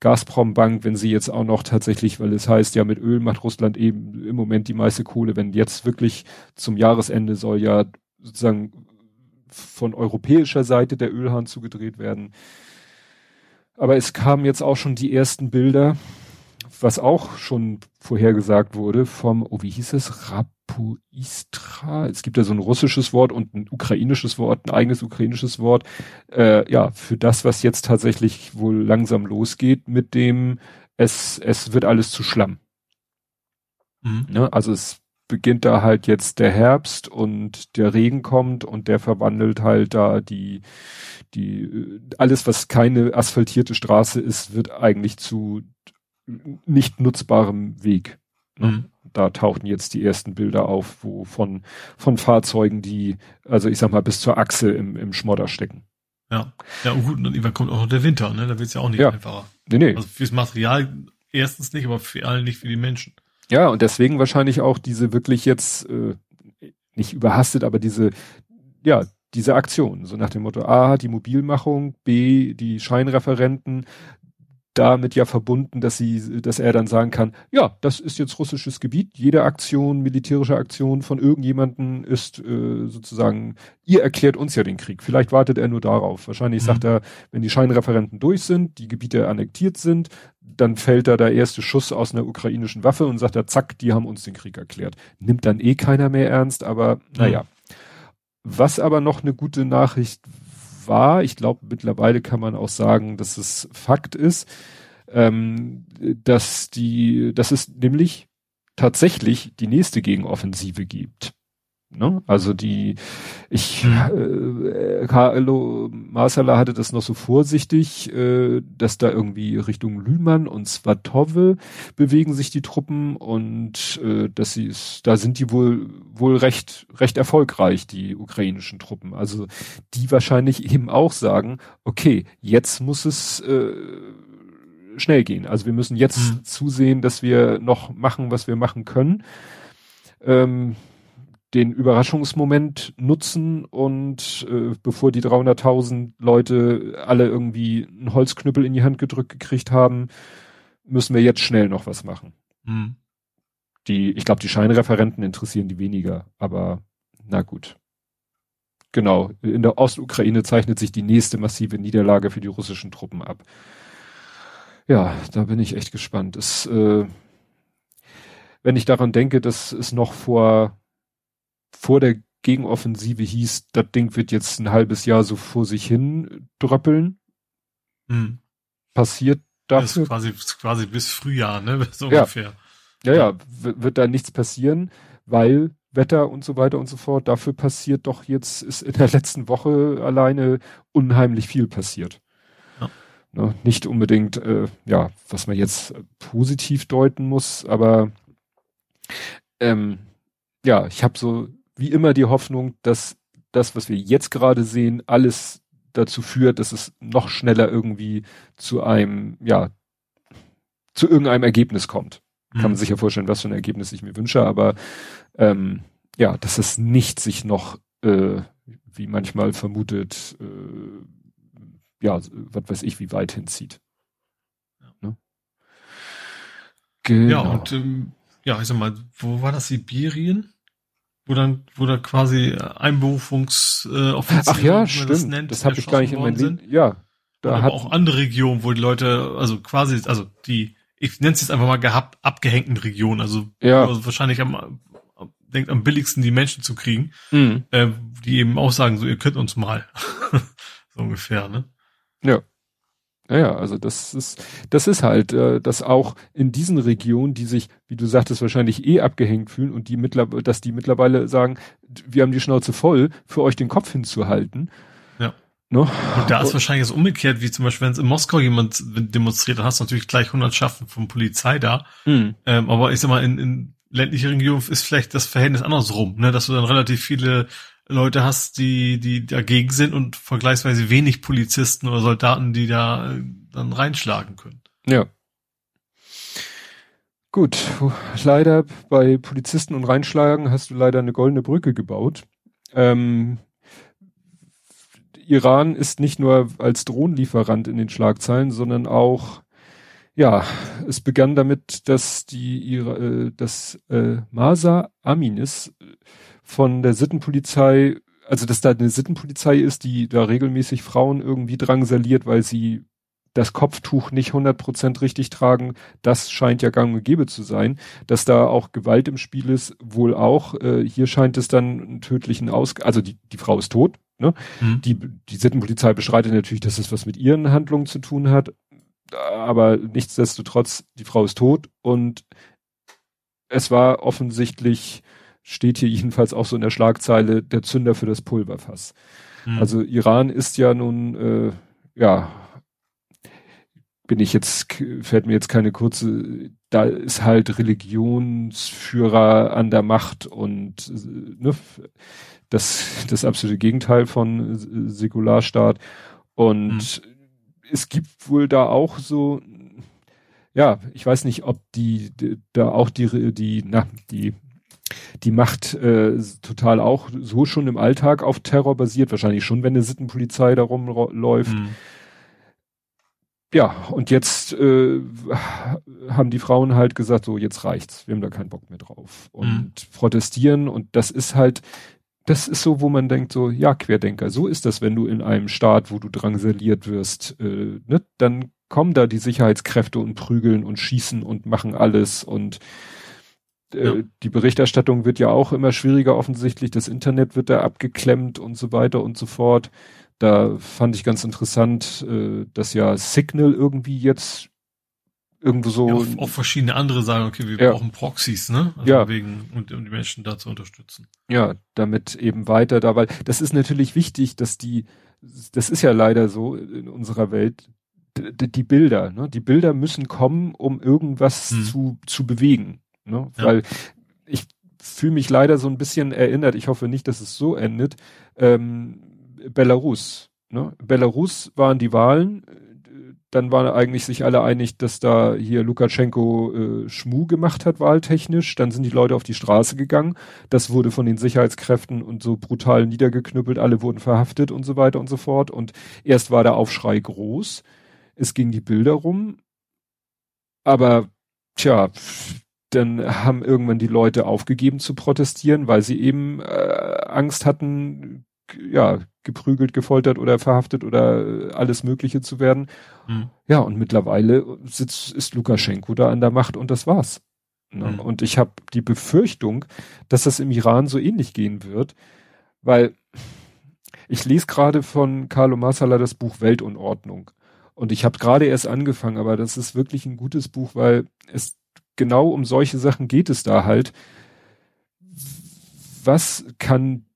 Gazprom Bank, wenn sie jetzt auch noch tatsächlich, weil es heißt ja, mit Öl macht Russland eben im Moment die meiste Kohle, wenn jetzt wirklich zum Jahresende soll ja sozusagen von europäischer Seite der Ölhahn zugedreht werden. Aber es kamen jetzt auch schon die ersten Bilder, was auch schon vorhergesagt wurde vom, oh, wie hieß es? Rapuistra. Es gibt ja so ein russisches Wort und ein ukrainisches Wort, ein eigenes ukrainisches Wort. Äh, ja, für das, was jetzt tatsächlich wohl langsam losgeht mit dem, es, es wird alles zu Schlamm. Mhm. Ne? Also es beginnt da halt jetzt der Herbst und der Regen kommt und der verwandelt halt da die, die, alles was keine asphaltierte Straße ist, wird eigentlich zu nicht nutzbarem Weg. Mhm. Da tauchten jetzt die ersten Bilder auf, wo von, von Fahrzeugen, die, also ich sag mal, bis zur Achse im, im Schmodder stecken. Ja, ja, und gut, und irgendwann kommt auch noch der Winter, ne? Da wird's ja auch nicht Ja. einfacher. Nee, nee. Also fürs Material erstens nicht, aber für alle nicht für die Menschen. Ja, und deswegen wahrscheinlich auch diese wirklich jetzt, äh, nicht überhastet, aber diese, ja, diese Aktion. So nach dem Motto A, die Mobilmachung, B, die Scheinreferenten, damit ja verbunden, dass sie, dass er dann sagen kann, ja, das ist jetzt russisches Gebiet. Jede Aktion, militärische Aktion von irgendjemanden ist äh, sozusagen, ihr erklärt uns ja den Krieg. Vielleicht wartet er nur darauf. Wahrscheinlich Mhm. sagt er, wenn die Scheinreferenten durch sind, die Gebiete annektiert sind, dann fällt da der erste Schuss aus einer ukrainischen Waffe und sagt er, zack, die haben uns den Krieg erklärt. Nimmt dann eh keiner mehr ernst, aber naja. Was aber noch eine gute Nachricht war, ich glaube mittlerweile kann man auch sagen, dass es Fakt ist, ähm, dass die, dass es nämlich tatsächlich die nächste Gegenoffensive gibt. Ne? Also die, ich, äh, Carlo Marsala hatte das noch so vorsichtig, äh, dass da irgendwie Richtung Lühmann und Svatove bewegen sich die Truppen und äh, dass sie es, da sind die wohl wohl recht recht erfolgreich die ukrainischen Truppen. Also die wahrscheinlich eben auch sagen, okay, jetzt muss es äh, schnell gehen. Also wir müssen jetzt Mhm. zusehen, dass wir noch machen, was wir machen können. Ähm, den Überraschungsmoment nutzen und äh, bevor die 300.000 Leute alle irgendwie einen Holzknüppel in die Hand gedrückt gekriegt haben, müssen wir jetzt schnell noch was machen. Mhm. Die, ich glaube, die Scheinreferenten interessieren die weniger, aber na gut. Genau, in der Ostukraine zeichnet sich die nächste massive Niederlage für die russischen Truppen ab. Ja, da bin ich echt gespannt. Es, äh, wenn ich daran denke, dass es noch vor, vor der Gegenoffensive hieß, das Ding wird jetzt ein halbes Jahr so vor sich hin dröppeln, Mhm. passiert Das dafür ist quasi, quasi bis Frühjahr, ne? So Ja. ungefähr. Ja, ja, wird da nichts passieren, weil Wetter und so weiter und so fort. Dafür passiert doch jetzt, ist in der letzten Woche alleine unheimlich viel passiert. Ja. Ne, nicht unbedingt, äh, ja, was man jetzt positiv deuten muss, aber ähm, ja, ich habe so wie immer die Hoffnung, dass das, was wir jetzt gerade sehen, alles dazu führt, dass es noch schneller irgendwie zu einem, ja, zu irgendeinem Ergebnis kommt kann man Mhm. sich ja vorstellen, was für ein Ergebnis ich mir wünsche, aber ähm, ja, dass es nicht sich noch, äh, wie manchmal vermutet, äh, ja, was weiß ich, wie weit hinzieht. Ne? Genau. Ja, und ähm, ja, ich sag mal, wo war das Sibirien? Wo dann, wo da quasi Einberufungsoffensive, äh, Ach ja, man das stimmt. nennt, Das habe ich gar nicht in meinem Leben. Ja, da aber hat auch andere Regionen, wo die Leute, also quasi, also die, ich nenne es jetzt einfach mal gehabt, abgehängten Regionen, also Ja. wahrscheinlich am, denkt am billigsten die Menschen zu kriegen, mh, äh, die eben auch sagen, so ihr könnt uns mal. so ungefähr, ne? ja. Naja, also das ist, das ist halt, äh, dass auch in diesen Regionen, die sich, wie du sagtest, wahrscheinlich eh abgehängt fühlen und die mittlerweile, dass die mittlerweile sagen, wir haben die Schnauze voll, für euch den Kopf hinzuhalten. Ja. Ne? Und da ist wahrscheinlich das umgekehrt, wie zum Beispiel, wenn es in Moskau jemand demonstriert, dann hast du natürlich gleich Hundertschaften von Polizei da. Mhm. Ähm, aber ich sag mal, in, in ländlicher Region ist vielleicht das Verhältnis andersrum, ne? dass du dann relativ viele Leute hast, die, die dagegen sind und vergleichsweise wenig Polizisten oder Soldaten, die da äh, dann reinschlagen können. Ja. Gut, leider bei Polizisten und Reinschlagen hast du leider eine goldene Brücke gebaut. Ähm, Iran ist nicht nur als Drohnenlieferant in den Schlagzeilen, sondern auch, ja, es begann damit, dass die äh, dass äh, Masa Aminis von der Sittenpolizei, also dass da eine Sittenpolizei ist, die da regelmäßig Frauen irgendwie drangsaliert, weil sie das Kopftuch nicht 100% richtig tragen, das scheint ja gang und gäbe zu sein. Dass da auch Gewalt im Spiel ist, wohl auch. Äh, hier scheint es dann einen tödlichen Aus... Also die, die Frau ist tot. Ne? Mhm. Die, die Sittenpolizei beschreitet natürlich, dass es was mit ihren Handlungen zu tun hat. Aber nichtsdestotrotz, die Frau ist tot und es war offensichtlich, steht hier jedenfalls auch so in der Schlagzeile, der Zünder für das Pulverfass. Mhm. Also Iran ist ja nun, äh, ja, bin ich jetzt, fällt mir jetzt keine kurze da ist halt Religionsführer an der Macht und ne, das, das absolute Gegenteil von Säkularstaat. Und mhm. es gibt wohl da auch so, ja, ich weiß nicht, ob die, die da auch die, die, na, die die Macht äh, total auch so schon im Alltag auf Terror basiert, wahrscheinlich schon, wenn eine Sittenpolizei da rumläuft. Mhm. Ja, und jetzt äh, haben die Frauen halt gesagt, so jetzt reicht's, wir haben da keinen Bock mehr drauf und mhm. protestieren und das ist halt, das ist so, wo man denkt so, ja, Querdenker, so ist das, wenn du in einem Staat, wo du drangsaliert wirst, äh, ne, dann kommen da die Sicherheitskräfte und prügeln und schießen und machen alles und ja. die Berichterstattung wird ja auch immer schwieriger offensichtlich, das Internet wird da abgeklemmt und so weiter und so fort. Da fand ich ganz interessant, äh, dass ja Signal irgendwie jetzt irgendwo so. Ja, auch, auch, verschiedene andere sagen, okay, wir ja. brauchen Proxys, ne? Also ja. Wegen, um, um die Menschen da zu unterstützen. Ja, damit eben weiter da, weil das ist natürlich wichtig, dass die, das ist ja leider so in unserer Welt, die, die Bilder, ne? Die Bilder müssen kommen, um irgendwas hm. zu, zu bewegen. Ne? Ja. Weil ich fühle mich leider so ein bisschen erinnert, ich hoffe nicht, dass es so endet, ähm, Belarus. Ne? Belarus waren die Wahlen, dann waren eigentlich sich alle einig, dass da hier Lukaschenko äh, Schmu gemacht hat, wahltechnisch. Dann sind die Leute auf die Straße gegangen. Das wurde von den Sicherheitskräften und so brutal niedergeknüppelt. Alle wurden verhaftet und so weiter und so fort. Und erst war der Aufschrei groß. Es ging die Bilder rum. Aber, tja, dann haben irgendwann die Leute aufgegeben zu protestieren, weil sie eben äh, Angst hatten, ja, geprügelt, gefoltert oder verhaftet oder alles Mögliche zu werden. Mhm. Ja, und mittlerweile sitzt, ist Lukaschenko da an der Macht und das war's. Ne? Mhm. Und ich habe die Befürchtung, dass das im Iran so ähnlich gehen wird, weil ich lese gerade von Carlo Massala das Buch Weltunordnung. Und ich habe gerade erst angefangen, aber das ist wirklich ein gutes Buch, weil es genau um solche Sachen geht es da halt. Was kann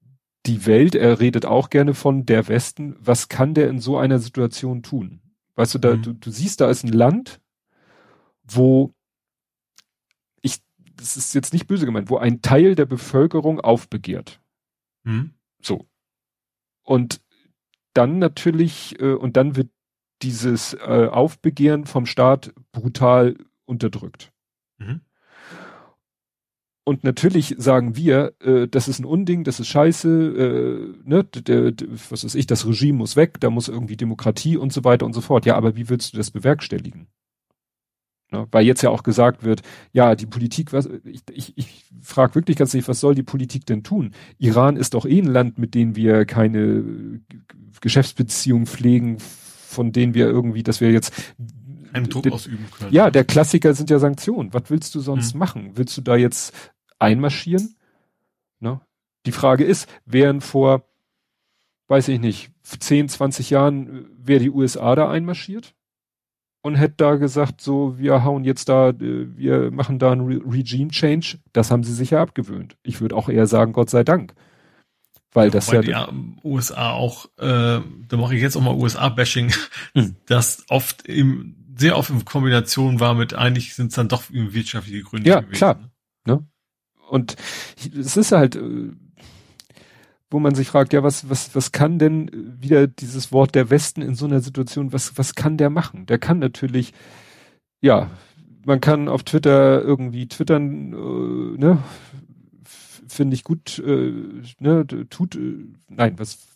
die Welt, er redet auch gerne von der Westen, was kann der in so einer Situation tun? Weißt du, da, mhm. du, du siehst, da ist ein Land, wo ich, das ist jetzt nicht böse gemeint, wo ein Teil der Bevölkerung aufbegehrt. Mhm. So. Und dann natürlich, äh, und dann wird dieses äh, Aufbegehren vom Staat brutal unterdrückt. Mhm. Und natürlich sagen wir, äh, das ist ein Unding, das ist scheiße, äh, ne, der, der, was weiß ich, das Regime muss weg, da muss irgendwie Demokratie und so weiter und so fort. Ja, aber wie willst du das bewerkstelligen? Ne, weil jetzt ja auch gesagt wird, ja, die Politik, was, ich, ich, ich frage wirklich ganz nicht, was soll die Politik denn tun? Iran ist doch eh ein Land, mit dem wir keine Geschäftsbeziehungen pflegen, von denen wir irgendwie, dass wir jetzt einen Druck ausüben können. Ja, der Klassiker sind ja Sanktionen. Was willst du sonst hm. machen? Willst du da jetzt einmarschieren? Ne? Die Frage ist, wären vor, weiß ich nicht, 10, 20 Jahren, wäre die USA da einmarschiert? Und hätte da gesagt, so, wir hauen jetzt da, äh, wir machen da einen Re Regime Change. Das haben sie sich ja abgewöhnt. Ich würde auch eher sagen, Gott sei Dank. Weil ja, das ja. Die USA auch, äh, da mache ich jetzt auch mal USA-Bashing, hm. das oft im sehr oft in Kombination war mit, eigentlich sind es dann doch wirtschaftliche Gründe ja, gewesen. Klar. Ne? Und es ist halt, äh, wo man sich fragt, ja, was, was, was kann denn wieder dieses Wort der Westen in so einer Situation, was, was kann der machen? Der kann natürlich, ja, man kann auf Twitter irgendwie twittern, äh, ne, finde ich gut, äh, ne, tut, äh, nein, was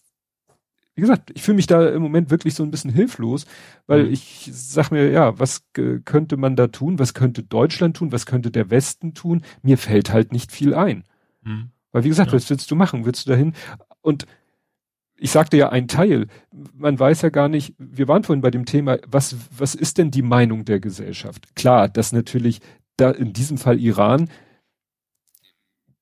wie gesagt, ich fühle mich da im Moment wirklich so ein bisschen hilflos, weil mhm. ich sag mir, ja, was könnte man da tun? Was könnte Deutschland tun? Was könnte der Westen tun? Mir fällt halt nicht viel ein. Mhm. Weil wie gesagt, ja. was willst du machen? Willst du dahin? Und ich sagte ja ein Teil. Man weiß ja gar nicht, wir waren vorhin bei dem Thema, was, was ist denn die Meinung der Gesellschaft? Klar, dass natürlich da in diesem Fall Iran,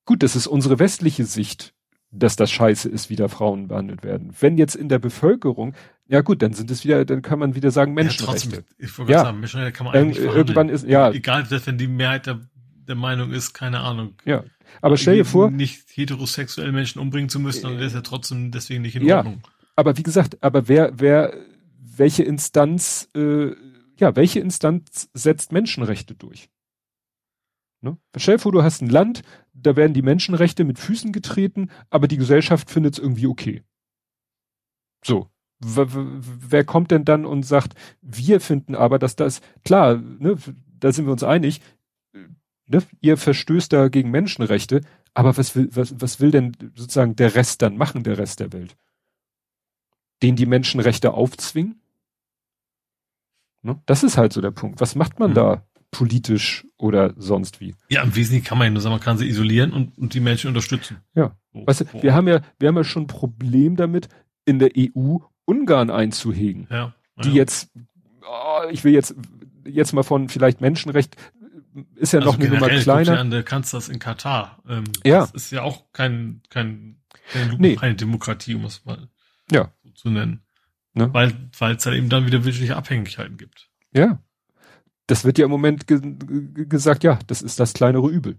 gut, das ist unsere westliche Sicht dass das scheiße ist, wie da Frauen behandelt werden. Wenn jetzt in der Bevölkerung, ja gut, dann sind es wieder, dann kann man wieder sagen Menschenrechte. Ja, trotzdem, ich wollte ja. sagen, Menschenrechte kann man eigentlich Irgendwann ist, ja. Egal, wenn die Mehrheit der, der Meinung ist, keine Ahnung. Ja. Aber stell dir vor. Nicht heterosexuelle Menschen umbringen zu müssen, dann wäre es ja trotzdem deswegen nicht in ja, Ordnung. Aber wie gesagt, aber wer, wer, welche Instanz, äh, ja, welche Instanz setzt Menschenrechte durch? Ne? Stell dir vor, du hast ein Land, da werden die Menschenrechte mit Füßen getreten, aber die Gesellschaft findet es irgendwie okay. So. W wer kommt denn dann und sagt, wir finden aber, dass das, klar, ne, da sind wir uns einig, ne, ihr verstößt da gegen Menschenrechte, aber was will, was, was will denn sozusagen der Rest dann machen, der Rest der Welt? Den die Menschenrechte aufzwingen? Ne? Das ist halt so der Punkt. Was macht man mhm. da politisch oder sonst wie? Ja, im Wesentlichen kann man ja nur sagen, man kann sie isolieren und, und die Menschen unterstützen. Ja. Oh, weißt du, oh. wir haben ja, wir haben ja schon ein Problem damit, in der EU Ungarn einzuhegen. Ja. ja. Die jetzt, oh, ich will jetzt, jetzt mal von vielleicht Menschenrecht, ist ja also noch eine Nummer kleiner. An der Kanzlers in Katar. Ähm, ja. Das ist ja auch kein, kein, keine, nee. keine Demokratie, um es mal ja. so zu nennen. Ne? Weil, weil es dann eben dann wieder wirtschaftliche Abhängigkeiten gibt. Ja. Das wird ja im Moment ge gesagt, ja, das ist das kleinere Übel.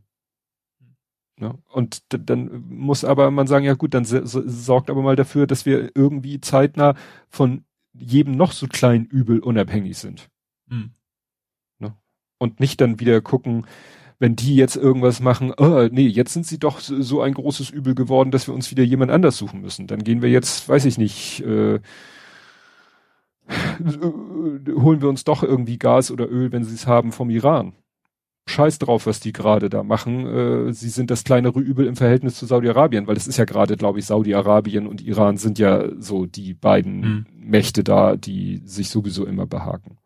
Ja, und dann muss aber man sagen, ja gut, dann sorgt aber mal dafür, dass wir irgendwie zeitnah von jedem noch so kleinen Übel unabhängig sind. Hm. Ne? Und nicht dann wieder gucken, wenn die jetzt irgendwas machen, oh, nee, jetzt sind sie doch so ein großes Übel geworden, dass wir uns wieder jemand anders suchen müssen. Dann gehen wir jetzt, weiß ich nicht, äh, holen wir uns doch irgendwie Gas oder Öl, wenn sie es haben, vom Iran. Scheiß drauf, was die gerade da machen. Äh, sie sind das kleinere Übel im Verhältnis zu Saudi-Arabien, weil es ist ja gerade, glaube ich, Saudi-Arabien und Iran sind ja so die beiden mhm. Mächte da, die sich sowieso immer behaken.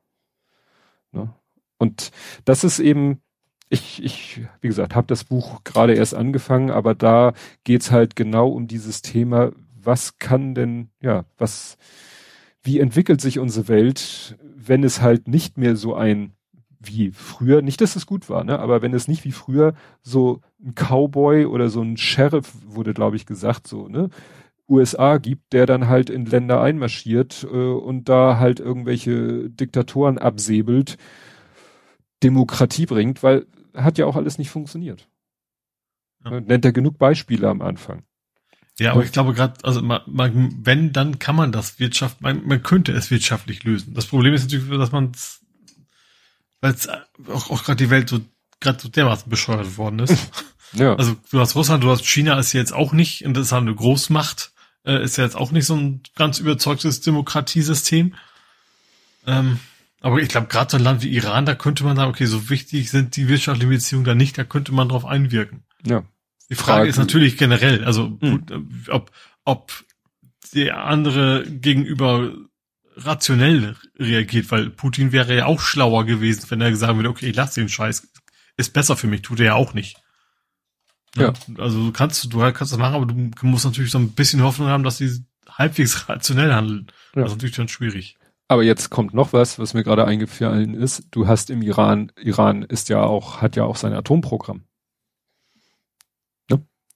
Ne? Und das ist eben, ich, ich, wie gesagt, habe das Buch gerade erst angefangen, aber da geht's halt genau um dieses Thema, was kann denn, ja, was, wie entwickelt sich unsere Welt, wenn es halt nicht mehr so ein wie früher, nicht, dass es gut war, ne, aber wenn es nicht wie früher so ein Cowboy oder so ein Sheriff, wurde glaube ich gesagt, so, ne, USA gibt, der dann halt in Länder einmarschiert äh, und da halt irgendwelche Diktatoren absäbelt, Demokratie bringt, weil hat ja auch alles nicht funktioniert. Ja. Nennt er genug Beispiele am Anfang. Ja, aber ich glaube gerade, also man, man, wenn, dann kann man das Wirtschaft, man, man könnte es wirtschaftlich lösen. Das Problem ist natürlich, dass man weil es auch, auch gerade die Welt so gerade so dermaßen bescheuert worden ist. ja. Also du hast Russland, du hast China ist jetzt auch nicht, und das ist eine Großmacht, äh, ist ja jetzt auch nicht so ein ganz überzeugtes Demokratiesystem. Ähm, aber ich glaube, gerade so ein Land wie Iran, da könnte man sagen, okay, so wichtig sind die wirtschaftlichen Beziehungen da nicht, da könnte man drauf einwirken. Ja. Die Frage, Frage ist natürlich generell, also mhm. ob, ob der andere gegenüber rationell reagiert, weil Putin wäre ja auch schlauer gewesen, wenn er gesagt würde, okay, ich lass den Scheiß, ist besser für mich, tut er ja auch nicht. Ja. ja. Also du kannst, du kannst das machen, aber du musst natürlich so ein bisschen Hoffnung haben, dass die halbwegs rationell handeln. Ja. Das ist natürlich dann schwierig. Aber jetzt kommt noch was, was mir gerade eingefallen ist. Du hast im Iran, Iran ist ja auch, hat ja auch sein Atomprogramm.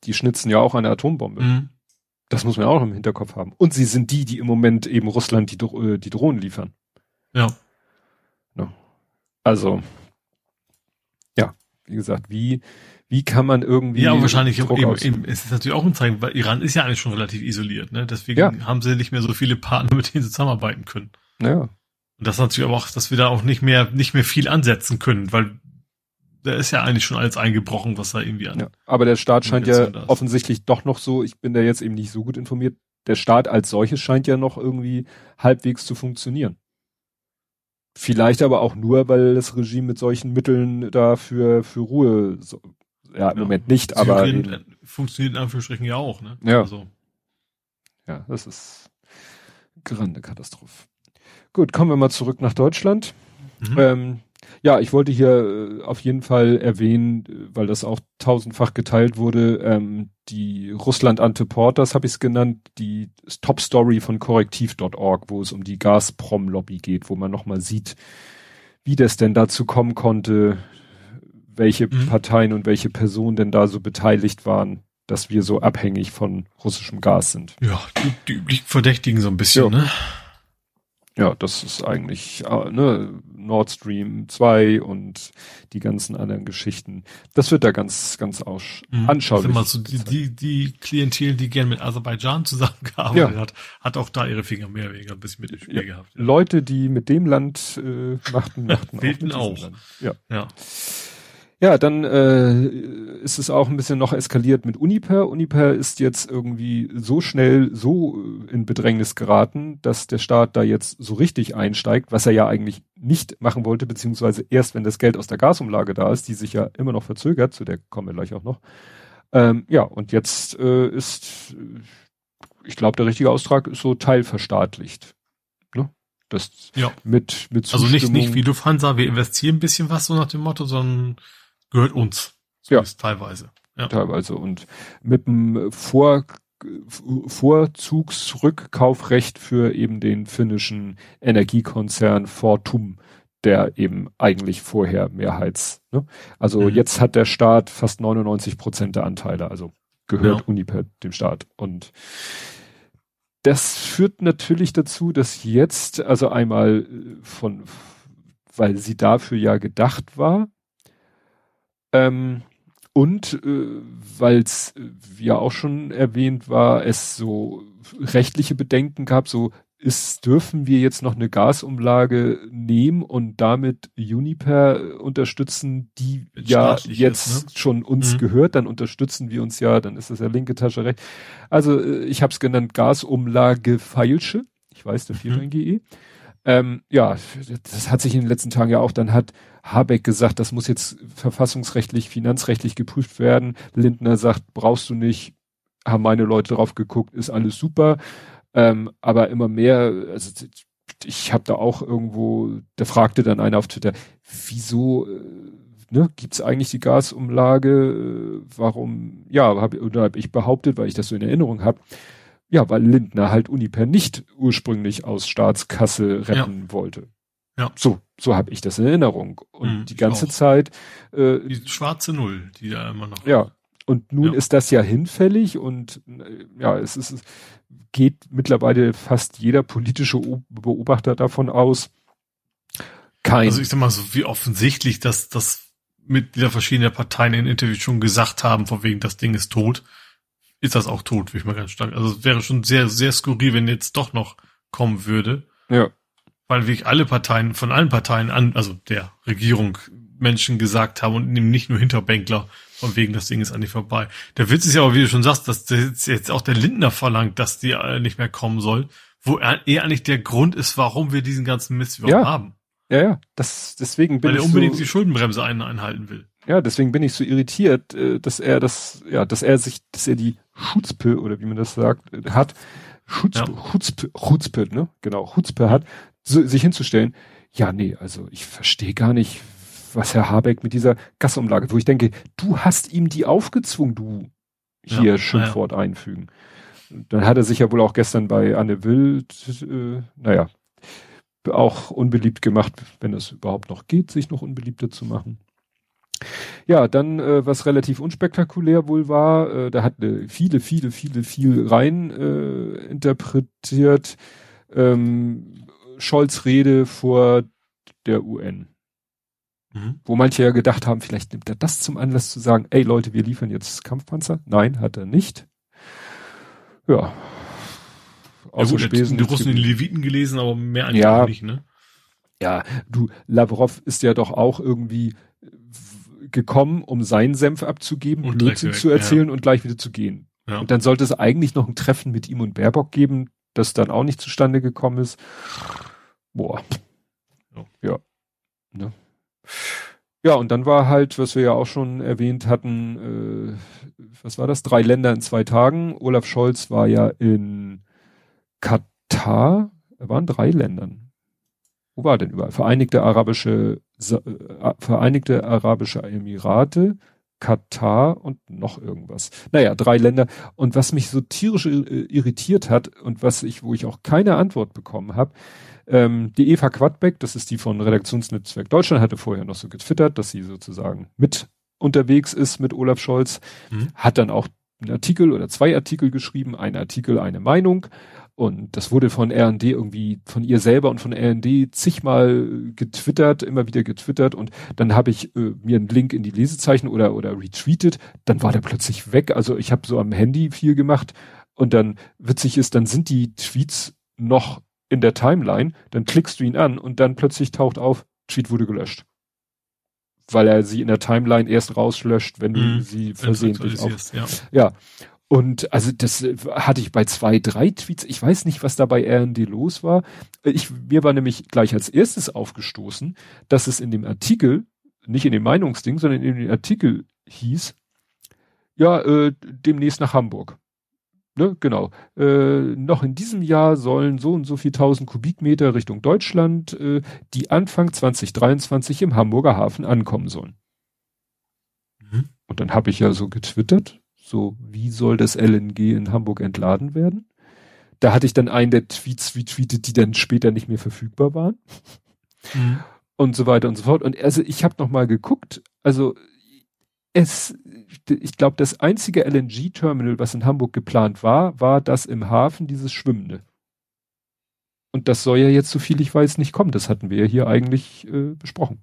Ne? Die schnitzen ja auch eine Atombombe. Mhm. Das muss man auch im Hinterkopf haben. Und sie sind die, die im Moment eben Russland die, äh, die Drohnen liefern. Ja. ja. Also, ja, wie gesagt, wie, wie kann man irgendwie. Ja, wahrscheinlich Druck eben, eben, es ist natürlich auch ein Zeichen, weil Iran ist ja eigentlich schon relativ isoliert, ne? Deswegen ja. haben sie nicht mehr so viele Partner, mit denen sie zusammenarbeiten können. Ja. Und das natürlich aber auch, dass wir da auch nicht mehr, nicht mehr viel ansetzen können, weil da ist ja eigentlich schon alles eingebrochen, was da irgendwie an. Ja, aber der Staat scheint ja offensichtlich doch noch so, ich bin da jetzt eben nicht so gut informiert, der Staat als solches scheint ja noch irgendwie halbwegs zu funktionieren. Vielleicht aber auch nur, weil das Regime mit solchen Mitteln da für, für Ruhe, so, ja, im ja, Moment nicht, aber. Eben, funktioniert in Anführungsstrichen ja auch, ne? Ja. Also. Ja, das ist grande Katastrophe. Gut, kommen wir mal zurück nach Deutschland. Mhm. Ähm, ja, ich wollte hier äh, auf jeden Fall erwähnen, äh, weil das auch tausendfach geteilt wurde, ähm, die Russland Anteporters habe ich es genannt, die Top Story von korrektiv.org, wo es um die Gazprom-Lobby geht, wo man nochmal sieht, wie das denn dazu kommen konnte, welche mhm. Parteien und welche Personen denn da so beteiligt waren, dass wir so abhängig von russischem Gas sind. Ja, die, die üblichen Verdächtigen so ein bisschen, ja. ne? Ja, das ist eigentlich äh, ne, Nord Stream 2 und die ganzen anderen Geschichten. Das wird da ganz, ganz aus mhm. anschaulich. Das so die, die, die Klientel, die gern mit Aserbaidschan zusammengearbeitet ja. hat, hat auch da ihre Finger mehr oder weniger ein bisschen mit im Spiel ja. gehabt. Ja. Leute, die mit dem Land äh, machten, machten auch. Mit auch. Ja. ja. Ja, dann äh, ist es auch ein bisschen noch eskaliert mit Uniper. Uniper ist jetzt irgendwie so schnell so äh, in Bedrängnis geraten, dass der Staat da jetzt so richtig einsteigt, was er ja eigentlich nicht machen wollte, beziehungsweise erst, wenn das Geld aus der Gasumlage da ist, die sich ja immer noch verzögert, zu der kommen wir gleich auch noch. Ähm, ja, und jetzt äh, ist, ich glaube, der richtige Austrag ist so teilverstaatlicht. Ne? Das ja. mit, mit Also nicht, nicht wie Lufthansa, wir investieren ein bisschen was, so nach dem Motto, sondern gehört uns. Ja. Teilweise. Ja. Teilweise. Und mit dem Vor, Vorzugsrückkaufrecht für eben den finnischen Energiekonzern Fortum, der eben eigentlich vorher Mehrheits, ne? Also mhm. jetzt hat der Staat fast 99 Prozent der Anteile, also gehört ja. Uniper dem Staat. Und das führt natürlich dazu, dass jetzt, also einmal von, weil sie dafür ja gedacht war, ähm, und äh, weil es, wie ja auch schon erwähnt war, es so rechtliche Bedenken gab, so ist, dürfen wir jetzt noch eine Gasumlage nehmen und damit Uniper unterstützen, die ja jetzt ist, ne? schon uns mhm. gehört, dann unterstützen wir uns ja, dann ist das ja linke Tasche recht. Also äh, ich habe es genannt Gasumlage Feilsche. Ich weiß, fehlt mhm. ein GE. Ähm, ja, das hat sich in den letzten Tagen ja auch, dann hat Habeck gesagt, das muss jetzt verfassungsrechtlich, finanzrechtlich geprüft werden. Lindner sagt, brauchst du nicht, haben meine Leute drauf geguckt, ist alles super. Ähm, aber immer mehr, also ich habe da auch irgendwo, da fragte dann einer auf Twitter, wieso äh, ne, gibt eigentlich die Gasumlage? Äh, warum, ja, habe oder hab ich behauptet, weil ich das so in Erinnerung habe, ja, weil Lindner halt Uniper nicht ursprünglich aus Staatskasse retten ja. wollte. Ja. So, so habe ich das in Erinnerung. Und mhm, die ganze Zeit. Äh, die schwarze Null, die da immer noch. Ja. Und nun ja. ist das ja hinfällig und äh, ja, es ist, es geht mittlerweile fast jeder politische Beobachter davon aus. Kein. Also ich sag mal so, wie offensichtlich, dass das Mitglieder verschiedener Parteien in Interviews schon gesagt haben, von wegen das Ding ist tot ist das auch tot, würde ich mal ganz stark. Also es wäre schon sehr, sehr skurril, wenn jetzt doch noch kommen würde. Ja. Weil wirklich alle Parteien, von allen Parteien an, also der Regierung Menschen gesagt haben und nicht nur Hinterbänkler, von wegen das Ding ist eigentlich vorbei. Der Witz ist ja auch, wie du schon sagst, dass jetzt auch der Lindner verlangt, dass die nicht mehr kommen soll, wo er, er eigentlich der Grund ist, warum wir diesen ganzen Mist überhaupt ja. haben. Ja, ja, das, deswegen bin Weil er unbedingt so, die Schuldenbremse ein, einhalten will. Ja, deswegen bin ich so irritiert, äh, dass er das, ja, dass er sich, dass er die Schutzpe oder wie man das sagt, äh, hat, Schutzpe, ja. Chutzpe, Chutzpe, ne? Genau, Chutzpe hat, so, sich hinzustellen. Ja, nee, also ich verstehe gar nicht, was Herr Habeck mit dieser Gasumlage, wo ich denke, du hast ihm die aufgezwungen, du hier ja, Schimpfwort ja. einfügen. Dann hat er sich ja wohl auch gestern bei Anne Wild, äh, naja, auch unbeliebt gemacht, wenn es überhaupt noch geht, sich noch unbeliebter zu machen. Ja, dann, äh, was relativ unspektakulär wohl war, äh, da hat äh, viele, viele, viele, viel rein äh, interpretiert. Ähm, Scholz Rede vor der UN. Mhm. Wo manche ja gedacht haben, vielleicht nimmt er das zum Anlass zu sagen, ey Leute, wir liefern jetzt Kampfpanzer. Nein, hat er nicht. Ja. Außer ja, Spesen. Die Russen in den Leviten gelesen, aber mehr eigentlich ja, nicht, ne? Ja, du, Lavrov ist ja doch auch irgendwie gekommen, um seinen Senf abzugeben, und Blödsinn zu erzählen ja. und gleich wieder zu gehen. Ja. Und dann sollte es eigentlich noch ein Treffen mit ihm und Baerbock geben, das dann auch nicht zustande gekommen ist. Boah. Ja. Ja, ne? ja und dann war halt, was wir ja auch schon erwähnt hatten, äh, was war das? Drei Länder in zwei Tagen. Olaf Scholz war ja in Katar. Er waren drei Ländern. Wo war denn überall? Vereinigte Arabische Vereinigte Arabische Emirate, Katar und noch irgendwas. Naja, drei Länder. Und was mich so tierisch äh, irritiert hat und was ich, wo ich auch keine Antwort bekommen habe, ähm, die Eva Quadbeck, das ist die von Redaktionsnetzwerk Deutschland, hatte vorher noch so getwittert, dass sie sozusagen mit unterwegs ist mit Olaf Scholz, mhm. hat dann auch einen Artikel oder zwei Artikel geschrieben, ein Artikel, eine Meinung und das wurde von R&D irgendwie, von ihr selber und von R&D zigmal getwittert, immer wieder getwittert. Und dann habe ich äh, mir einen Link in die Lesezeichen oder, oder retweetet. Dann war der plötzlich weg. Also ich habe so am Handy viel gemacht. Und dann witzig ist, dann sind die Tweets noch in der Timeline. Dann klickst du ihn an und dann plötzlich taucht auf, Tweet wurde gelöscht. weil er sie in der Timeline erst rauslöscht, wenn du mhm. sie versehentlich auf. Ja. ja. Und also das äh, hatte ich bei zwei, drei Tweets. Ich weiß nicht, was da bei RND los war. Ich, mir war nämlich gleich als erstes aufgestoßen, dass es in dem Artikel, nicht in dem Meinungsding, sondern in dem Artikel hieß, ja, äh, demnächst nach Hamburg. Ne, genau. Äh, noch in diesem Jahr sollen so und so viel tausend Kubikmeter Richtung Deutschland, äh, die Anfang 2023 im Hamburger Hafen ankommen sollen. Mhm. Und dann habe ich ja so getwittert, so, wie soll das LNG in Hamburg entladen werden? Da hatte ich dann einen der Tweets retweetet, die dann später nicht mehr verfügbar waren. Mhm. Und so weiter und so fort. Und also ich habe noch mal geguckt, also es, ich glaube, das einzige LNG-Terminal, was in Hamburg geplant war, war das im Hafen, dieses Schwimmende. Und das soll ja jetzt, so viel ich weiß, nicht kommen. Das hatten wir ja hier eigentlich äh, besprochen.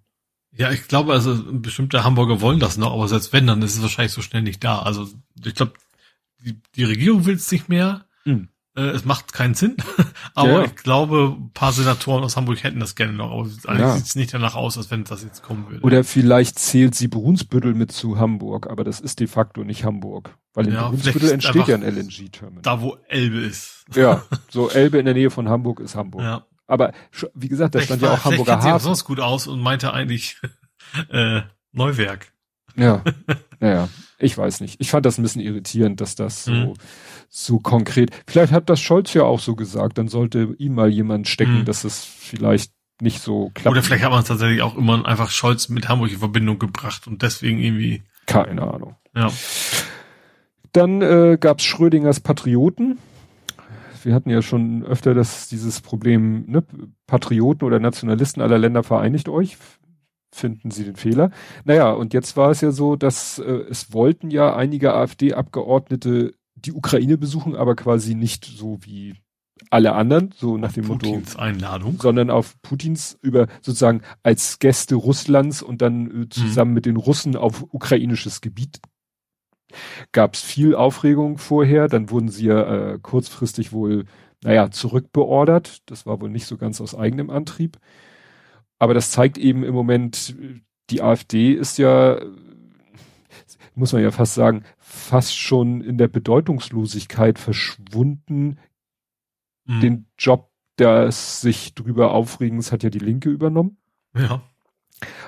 Ja, ich glaube, also bestimmte Hamburger wollen das noch, aber selbst wenn, dann ist es wahrscheinlich so schnell nicht da. Also ich glaube, die, die Regierung will es nicht mehr. Mhm. Äh, es macht keinen Sinn. aber ja, ja. ich glaube, ein paar Senatoren aus Hamburg hätten das gerne noch. Aber eigentlich ja. sieht es nicht danach aus, als wenn das jetzt kommen würde. Oder vielleicht zählt sie Brunsbüttel mit zu Hamburg, aber das ist de facto nicht Hamburg. Weil in ja, Brunsbüttel entsteht ja ein LNG-Terminal. Da, wo Elbe ist. Ja, so Elbe in der Nähe von Hamburg ist Hamburg. Ja. Aber wie gesagt, da stand ja auch Hamburger Hafen. Sieht sonst gut aus und meinte eigentlich äh, Neuwerk. Ja, naja, ich weiß nicht. Ich fand das ein bisschen irritierend, dass das so, mhm. so konkret. Vielleicht hat das Scholz ja auch so gesagt, dann sollte ihm mal jemand stecken, mhm. dass es vielleicht nicht so klappt. Oder vielleicht hat man es tatsächlich auch immer einfach Scholz mit Hamburg in Verbindung gebracht und deswegen irgendwie. Keine Ahnung. Ja. Dann äh, gab es Schrödingers Patrioten wir hatten ja schon öfter das, dieses Problem, ne, Patrioten oder Nationalisten aller Länder vereinigt euch. Finden Sie den Fehler? Naja, und jetzt war es ja so, dass äh, es wollten ja einige AfD-Abgeordnete die Ukraine besuchen, aber quasi nicht so wie alle anderen, so nach dem Putins Motto, Einladung, sondern auf Putins über sozusagen als Gäste Russlands und dann äh, zusammen mhm. mit den Russen auf ukrainisches Gebiet gab es viel Aufregung vorher. Dann wurden sie ja äh, kurzfristig wohl, naja, zurückbeordert. Das war wohl nicht so ganz aus eigenem Antrieb. Aber das zeigt eben im Moment, die AfD ist ja, muss man ja fast sagen, fast schon in der Bedeutungslosigkeit verschwunden. Mhm. Den Job des sich drüber aufregens hat ja die Linke übernommen. Ja.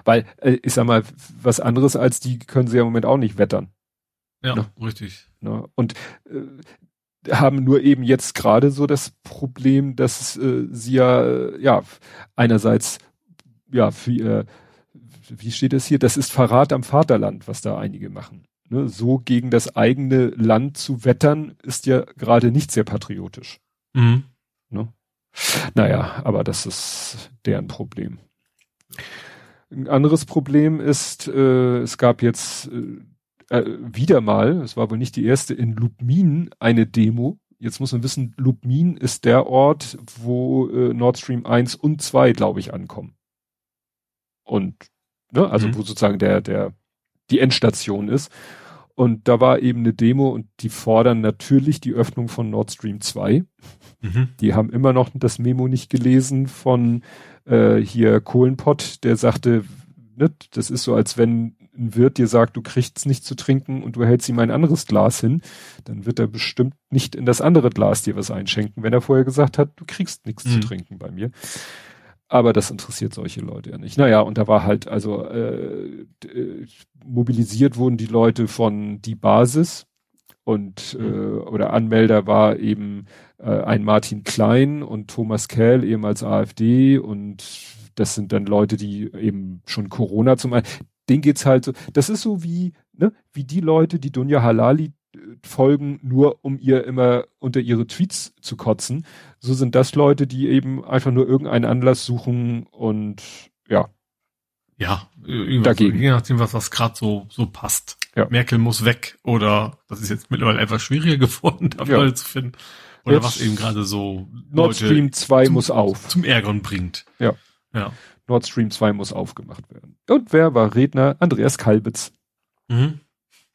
Weil, äh, ich sag mal, was anderes als die können sie ja im Moment auch nicht wettern. Ja, ne? richtig. Ne? Und äh, haben nur eben jetzt gerade so das Problem, dass äh, sie ja, äh, ja, einerseits, ja, für ihr, wie steht es hier, das ist Verrat am Vaterland, was da einige machen. Ne? So gegen das eigene Land zu wettern, ist ja gerade nicht sehr patriotisch. Mhm. Ne? Naja, aber das ist deren Problem. Ein anderes Problem ist, äh, es gab jetzt äh, äh, wieder mal, es war wohl nicht die erste, in Lubmin eine Demo. Jetzt muss man wissen, Lubmin ist der Ort, wo äh, Nord Stream 1 und 2, glaube ich, ankommen. Und, ne, also mhm. wo sozusagen der, der, die Endstation ist. Und da war eben eine Demo und die fordern natürlich die Öffnung von Nord Stream 2. Mhm. Die haben immer noch das Memo nicht gelesen von äh, hier Kohlenpott, der sagte, ne, das ist so, als wenn ein Wirt dir sagt, du kriegst nicht zu trinken und du hältst ihm ein anderes Glas hin, dann wird er bestimmt nicht in das andere Glas dir was einschenken, wenn er vorher gesagt hat, du kriegst nichts mhm. zu trinken bei mir. Aber das interessiert solche Leute ja nicht. Naja, und da war halt, also äh, äh, mobilisiert wurden die Leute von die Basis und äh, mhm. oder Anmelder war eben äh, ein Martin Klein und Thomas Kehl, ehemals AfD und das sind dann Leute, die eben schon Corona zum denen geht's halt so, das ist so wie, ne, wie die Leute, die Dunja Halali äh, folgen, nur um ihr immer unter ihre Tweets zu kotzen. So sind das Leute, die eben einfach nur irgendeinen Anlass suchen und ja. Ja, dagegen. So, je nachdem, was, was gerade so, so passt. Ja. Merkel muss weg oder das ist jetzt mittlerweile etwas schwieriger geworden, da ja. Leute zu finden. Oder jetzt was eben gerade so Nord Stream 2 zum, muss auf. Zum Ärgern bringt. Ja. Ja. Nord Stream 2 muss aufgemacht werden. Und wer war Redner? Andreas Kalbitz. Mhm.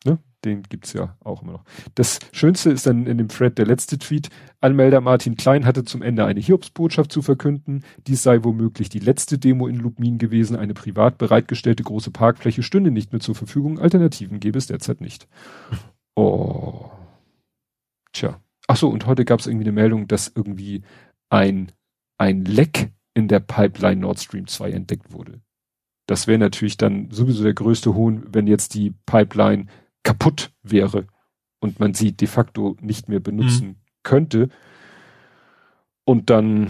Ne? den gibt's ja auch immer noch. Das Schönste ist dann in dem Thread der letzte Tweet. Anmelder Martin Klein hatte zum Ende eine Hiobsbotschaft zu verkünden. Dies sei womöglich die letzte Demo in Lubmin gewesen. Eine privat bereitgestellte große Parkfläche stünde nicht mehr zur Verfügung. Alternativen gäbe es derzeit nicht. Oh. Tja. Ach so, und heute gab es irgendwie eine Meldung, dass irgendwie ein, ein Leck in der Pipeline Nord Stream 2 entdeckt wurde. Das wäre natürlich dann sowieso der größte Hohn, wenn jetzt die Pipeline kaputt wäre und man sie de facto nicht mehr benutzen mhm. könnte. Und dann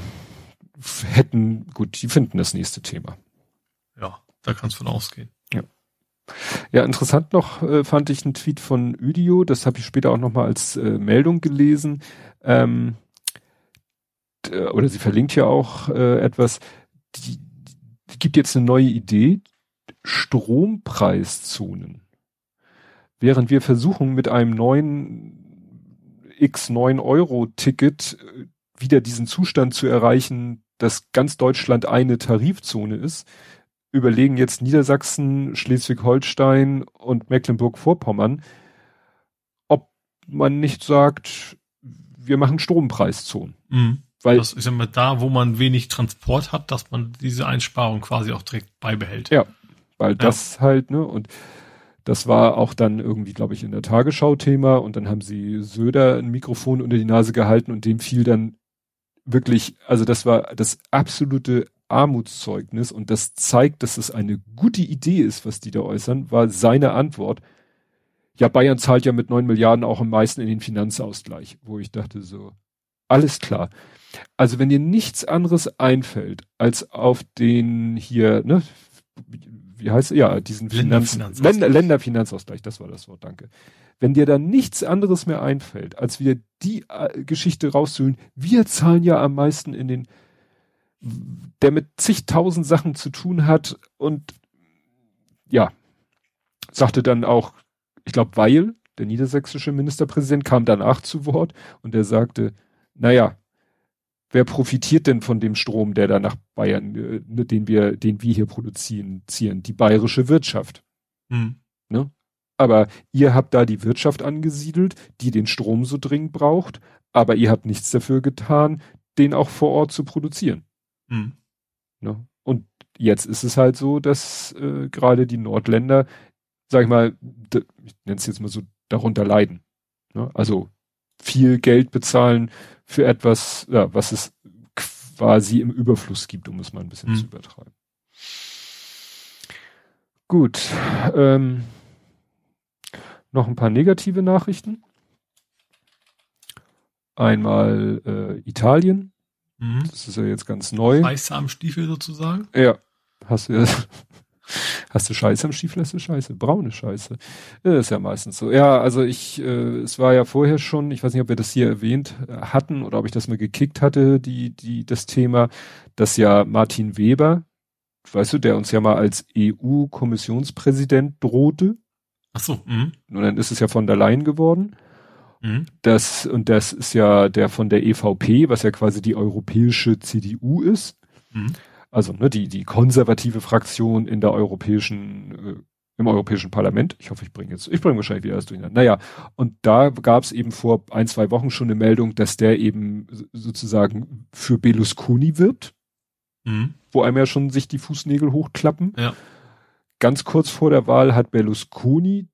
hätten, gut, die finden das nächste Thema. Ja, da kannst du von ausgehen. Ja. Ja, interessant noch äh, fand ich einen Tweet von Udio, das habe ich später auch nochmal als äh, Meldung gelesen. Ähm, oder sie verlinkt ja auch äh, etwas, die, die gibt jetzt eine neue Idee, Strompreiszonen. Während wir versuchen mit einem neuen X9 Euro Ticket äh, wieder diesen Zustand zu erreichen, dass ganz Deutschland eine Tarifzone ist, überlegen jetzt Niedersachsen, Schleswig-Holstein und Mecklenburg-Vorpommern, ob man nicht sagt, wir machen Strompreiszonen. Mhm. Weil, das ist immer da, wo man wenig Transport hat, dass man diese Einsparung quasi auch direkt beibehält. Ja, weil ja. das halt, ne, und das war auch dann irgendwie, glaube ich, in der Tagesschau Thema und dann haben sie Söder ein Mikrofon unter die Nase gehalten und dem fiel dann wirklich, also das war das absolute Armutszeugnis und das zeigt, dass es eine gute Idee ist, was die da äußern, war seine Antwort. Ja, Bayern zahlt ja mit neun Milliarden auch am meisten in den Finanzausgleich, wo ich dachte so, alles klar. Also wenn dir nichts anderes einfällt, als auf den hier, ne, wie heißt ja, diesen Finanz Länder, Länderfinanzausgleich, das war das Wort, danke. Wenn dir dann nichts anderes mehr einfällt, als wieder die äh, Geschichte rauszuholen, wir zahlen ja am meisten in den, der mit zigtausend Sachen zu tun hat und ja, sagte dann auch, ich glaube, Weil, der niedersächsische Ministerpräsident, kam danach zu Wort und er sagte, naja, wer profitiert denn von dem Strom, der da nach Bayern, äh, ne, den wir, den wir hier produzieren, ziehen? Die bayerische Wirtschaft. Hm. Ne? Aber ihr habt da die Wirtschaft angesiedelt, die den Strom so dringend braucht, aber ihr habt nichts dafür getan, den auch vor Ort zu produzieren. Hm. Ne? Und jetzt ist es halt so, dass äh, gerade die Nordländer, sag ich mal, ich nenne es jetzt mal so, darunter leiden. Ne? Also viel Geld bezahlen für etwas, ja, was es quasi im Überfluss gibt, um es mal ein bisschen mhm. zu übertreiben. Gut. Ähm, noch ein paar negative Nachrichten. Einmal äh, Italien. Mhm. Das ist ja jetzt ganz neu. Scheiße am Stiefel sozusagen. Ja. Hast du ja Hast du Scheiße am Stiefel, hast du Scheiße. Braune Scheiße. Das ist ja meistens so. Ja, also ich, äh, es war ja vorher schon, ich weiß nicht, ob wir das hier erwähnt äh, hatten oder ob ich das mal gekickt hatte, die, die, das Thema, dass ja Martin Weber, weißt du, der uns ja mal als EU-Kommissionspräsident drohte. Ach so. Mh. Und dann ist es ja von der Leyen geworden. Mhm. Das, und das ist ja der von der EVP, was ja quasi die europäische CDU ist. Mhm also ne, die, die konservative Fraktion in der europäischen, äh, im Europäischen Parlament. Ich hoffe, ich bringe jetzt, ich bringe wahrscheinlich wieder alles durcheinander. Naja, und da gab es eben vor ein, zwei Wochen schon eine Meldung, dass der eben sozusagen für Berlusconi wirbt, mhm. wo einem ja schon sich die Fußnägel hochklappen. Ja. Ganz kurz vor der Wahl hat Berlusconi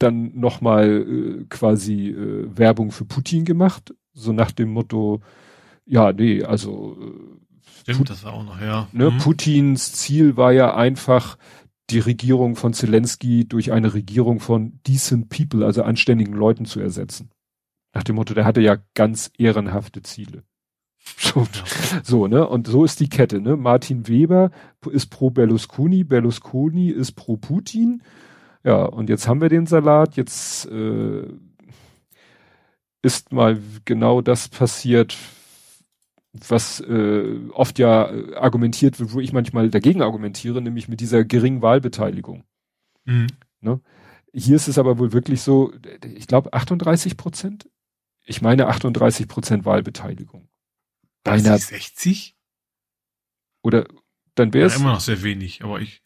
dann nochmal äh, quasi äh, Werbung für Putin gemacht, so nach dem Motto, ja, nee, also äh, Stimmt, Put das war auch noch, ja. Ne, mhm. Putins Ziel war ja einfach, die Regierung von Zelensky durch eine Regierung von decent people, also anständigen Leuten zu ersetzen. Nach dem Motto, der hatte ja ganz ehrenhafte Ziele. So, ja. so, ne? Und so ist die Kette, ne? Martin Weber ist pro Berlusconi, Berlusconi ist pro Putin. Ja, und jetzt haben wir den Salat, jetzt äh, ist mal genau das passiert, was äh, oft ja äh, argumentiert wird, wo ich manchmal dagegen argumentiere, nämlich mit dieser geringen Wahlbeteiligung. Mhm. Ne? Hier ist es aber wohl wirklich so, ich glaube 38 Prozent. Ich meine 38 Prozent Wahlbeteiligung. Beinahe 60? Oder dann wäre es ja, immer noch sehr wenig, aber ich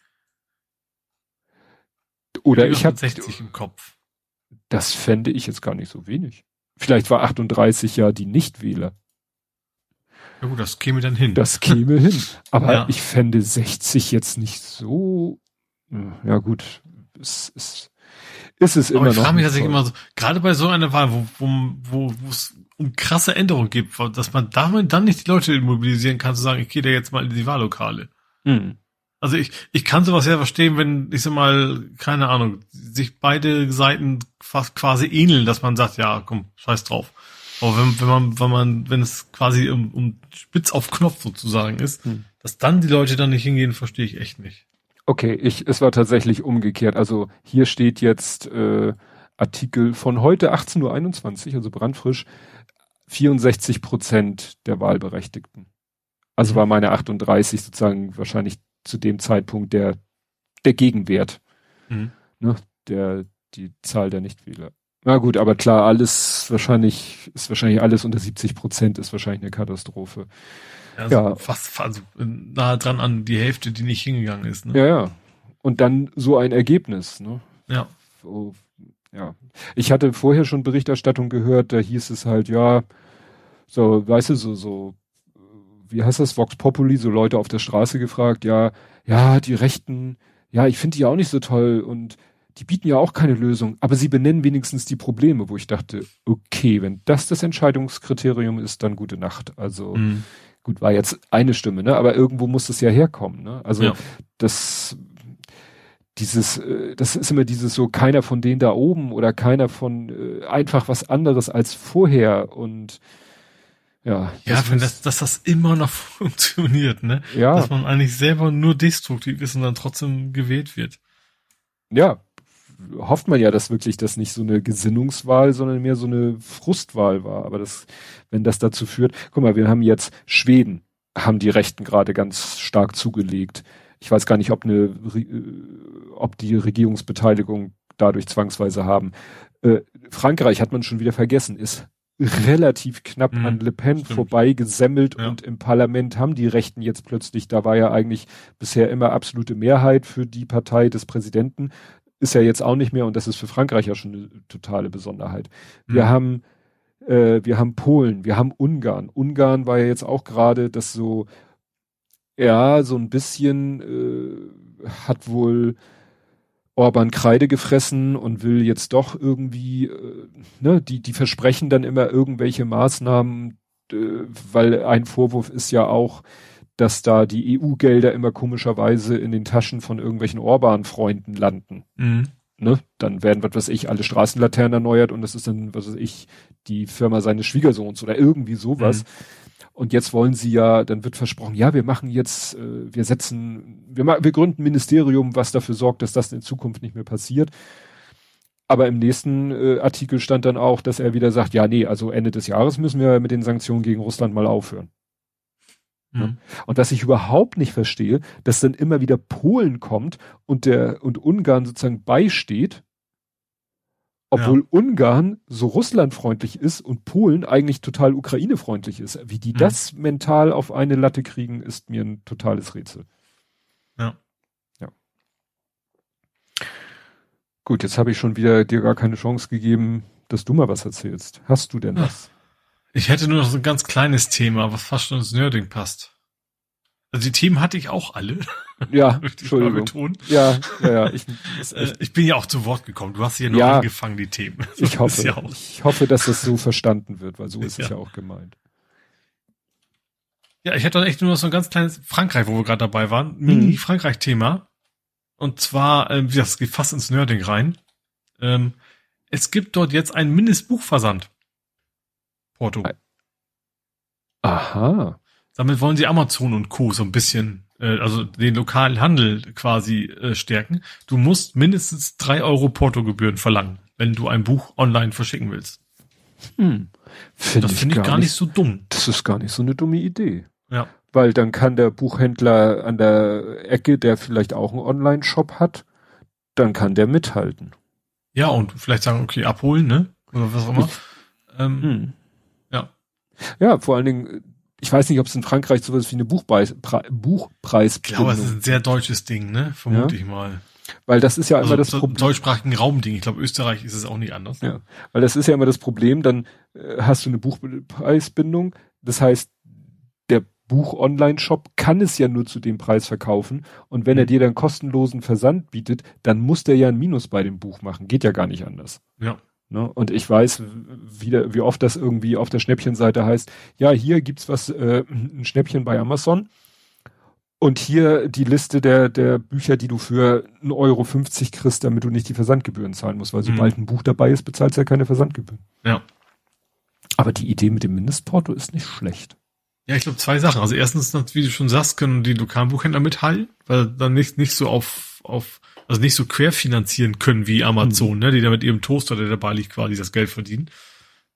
oder ich habe 60 im Kopf. Das fände ich jetzt gar nicht so wenig. Vielleicht war 38 ja die Nichtwähler. Ja gut, das käme dann hin. Das käme hin. Aber ja. ich fände 60 jetzt nicht so. Ja gut, es ist, ist es immer Aber ich noch. Ich frage mich tatsächlich immer so, gerade bei so einer Wahl, wo, wo, wo, es um krasse Änderungen gibt, dass man damit dann nicht die Leute mobilisieren kann, zu sagen, ich gehe da jetzt mal in die Wahllokale. Mhm. Also ich, ich kann sowas ja verstehen, wenn, ich sag mal, keine Ahnung, sich beide Seiten fast quasi ähneln, dass man sagt, ja, komm, scheiß drauf. Aber wenn, wenn man, wenn man, wenn es quasi um, um spitz auf Knopf sozusagen ist, hm. dass dann die Leute dann nicht hingehen, verstehe ich echt nicht. Okay, ich, es war tatsächlich umgekehrt. Also hier steht jetzt äh, Artikel von heute 18.21 Uhr, also brandfrisch, 64 Prozent der Wahlberechtigten. Also mhm. war meine 38 sozusagen wahrscheinlich zu dem Zeitpunkt der, der Gegenwert. Mhm. Ne, der, die Zahl der Nichtwähler. Na gut, aber klar, alles wahrscheinlich, ist wahrscheinlich alles unter 70 Prozent ist wahrscheinlich eine Katastrophe. Also ja. Fast, also nahe dran an die Hälfte, die nicht hingegangen ist. Ne? Ja, ja. Und dann so ein Ergebnis, ne? Ja. So, ja. Ich hatte vorher schon Berichterstattung gehört, da hieß es halt, ja, so, weißt du, so, so wie heißt das, Vox Populi, so Leute auf der Straße gefragt, ja, ja, die Rechten, ja, ich finde die auch nicht so toll und die bieten ja auch keine Lösung, aber sie benennen wenigstens die Probleme, wo ich dachte, okay, wenn das das Entscheidungskriterium ist, dann gute Nacht. Also mhm. gut, war jetzt eine Stimme, ne? Aber irgendwo muss es ja herkommen, ne? Also ja. das dieses, äh, das ist immer dieses so, keiner von denen da oben oder keiner von äh, einfach was anderes als vorher und ja. Ja, wenn das, dass das immer noch funktioniert, ne? Ja. Dass man eigentlich selber nur destruktiv ist und dann trotzdem gewählt wird. Ja. Hofft man ja, dass wirklich das nicht so eine Gesinnungswahl, sondern mehr so eine Frustwahl war. Aber das, wenn das dazu führt, guck mal, wir haben jetzt Schweden, haben die Rechten gerade ganz stark zugelegt. Ich weiß gar nicht, ob eine, äh, ob die Regierungsbeteiligung dadurch zwangsweise haben. Äh, Frankreich hat man schon wieder vergessen, ist relativ knapp mhm, an Le Pen stimmt. vorbei gesemmelt ja. und im Parlament haben die Rechten jetzt plötzlich, da war ja eigentlich bisher immer absolute Mehrheit für die Partei des Präsidenten, ist ja jetzt auch nicht mehr und das ist für Frankreich ja schon eine totale Besonderheit. Wir mhm. haben äh, wir haben Polen, wir haben Ungarn. Ungarn war ja jetzt auch gerade das so ja so ein bisschen äh, hat wohl Orban Kreide gefressen und will jetzt doch irgendwie, äh, ne, die, die versprechen dann immer irgendwelche Maßnahmen, äh, weil ein Vorwurf ist ja auch, dass da die EU-Gelder immer komischerweise in den Taschen von irgendwelchen Orban-Freunden landen. Mhm. Ne? Dann werden, was weiß ich, alle Straßenlaternen erneuert und das ist dann, was weiß ich, die Firma seines Schwiegersohns oder irgendwie sowas. Mhm. Und jetzt wollen sie ja, dann wird versprochen, ja, wir machen jetzt, äh, wir setzen, wir, wir gründen ein Ministerium, was dafür sorgt, dass das in Zukunft nicht mehr passiert. Aber im nächsten äh, Artikel stand dann auch, dass er wieder sagt, ja, nee, also Ende des Jahres müssen wir mit den Sanktionen gegen Russland mal aufhören. Mhm. Und dass ich überhaupt nicht verstehe, dass dann immer wieder Polen kommt und der und Ungarn sozusagen beisteht obwohl ja. Ungarn so russlandfreundlich ist und Polen eigentlich total ukrainefreundlich ist. Wie die mhm. das mental auf eine Latte kriegen, ist mir ein totales Rätsel. Ja. Ja. Gut, jetzt habe ich schon wieder dir gar keine Chance gegeben, dass du mal was erzählst. Hast du denn was? Ich hätte nur noch so ein ganz kleines Thema, was fast schon ins Nerding passt. Also die Themen hatte ich auch alle. Ja, Entschuldigung. Ja, ja, ja. Ich, äh, ich bin ja auch zu Wort gekommen. Du hast hier nur ja, angefangen, die Themen. So ich hoffe, ja ich hoffe, dass das so verstanden wird, weil so ist ja. es ja auch gemeint. Ja, ich hätte echt nur noch so ein ganz kleines Frankreich, wo wir gerade dabei waren. Mini-Frankreich-Thema. Und zwar, ähm, das geht fast ins Nerding rein. Ähm, es gibt dort jetzt einen Mindestbuchversand. Porto. Aha. Damit wollen sie Amazon und Co. so ein bisschen, äh, also den lokalen Handel quasi äh, stärken. Du musst mindestens drei Euro Portogebühren verlangen, wenn du ein Buch online verschicken willst. Hm. Find das finde ich gar nicht, nicht so dumm. Das ist gar nicht so eine dumme Idee. Ja. Weil dann kann der Buchhändler an der Ecke, der vielleicht auch einen Online-Shop hat, dann kann der mithalten. Ja, und vielleicht sagen, okay, abholen, ne? Oder was auch immer. Ähm, hm. Ja. Vor allen Dingen, ich weiß nicht, ob es in Frankreich sowas wie eine Buchpreis, Buchpreis Ich glaube, es ist ein sehr deutsches Ding, ne? Vermute ja? ich mal. Weil das ist ja also immer das Problem. deutschsprachigen Raumding. Ich glaube, Österreich ist es auch nicht anders. Ja. Weil das ist ja immer das Problem. Dann äh, hast du eine Buchpreisbindung. Das heißt, der Buch-Online-Shop kann es ja nur zu dem Preis verkaufen. Und wenn mhm. er dir dann kostenlosen Versand bietet, dann muss der ja ein Minus bei dem Buch machen. Geht ja gar nicht anders. Ja. Ne? Und ich weiß, wie, wie oft das irgendwie auf der Schnäppchenseite heißt, ja, hier gibt's was, äh, ein Schnäppchen bei Amazon. Und hier die Liste der, der Bücher, die du für 1,50 Euro kriegst, damit du nicht die Versandgebühren zahlen musst, weil mhm. sobald ein Buch dabei ist, bezahlst du ja keine Versandgebühren. Ja. Aber die Idee mit dem Mindestporto ist nicht schlecht. Ja, ich glaube zwei Sachen. Also erstens, wie du schon sagst, können die lokalen Buchhändler mithalten, weil dann nicht, nicht so auf, auf, also nicht so querfinanzieren können wie Amazon, mhm. ne, die da mit ihrem Toaster, der dabei liegt, quasi das Geld verdienen.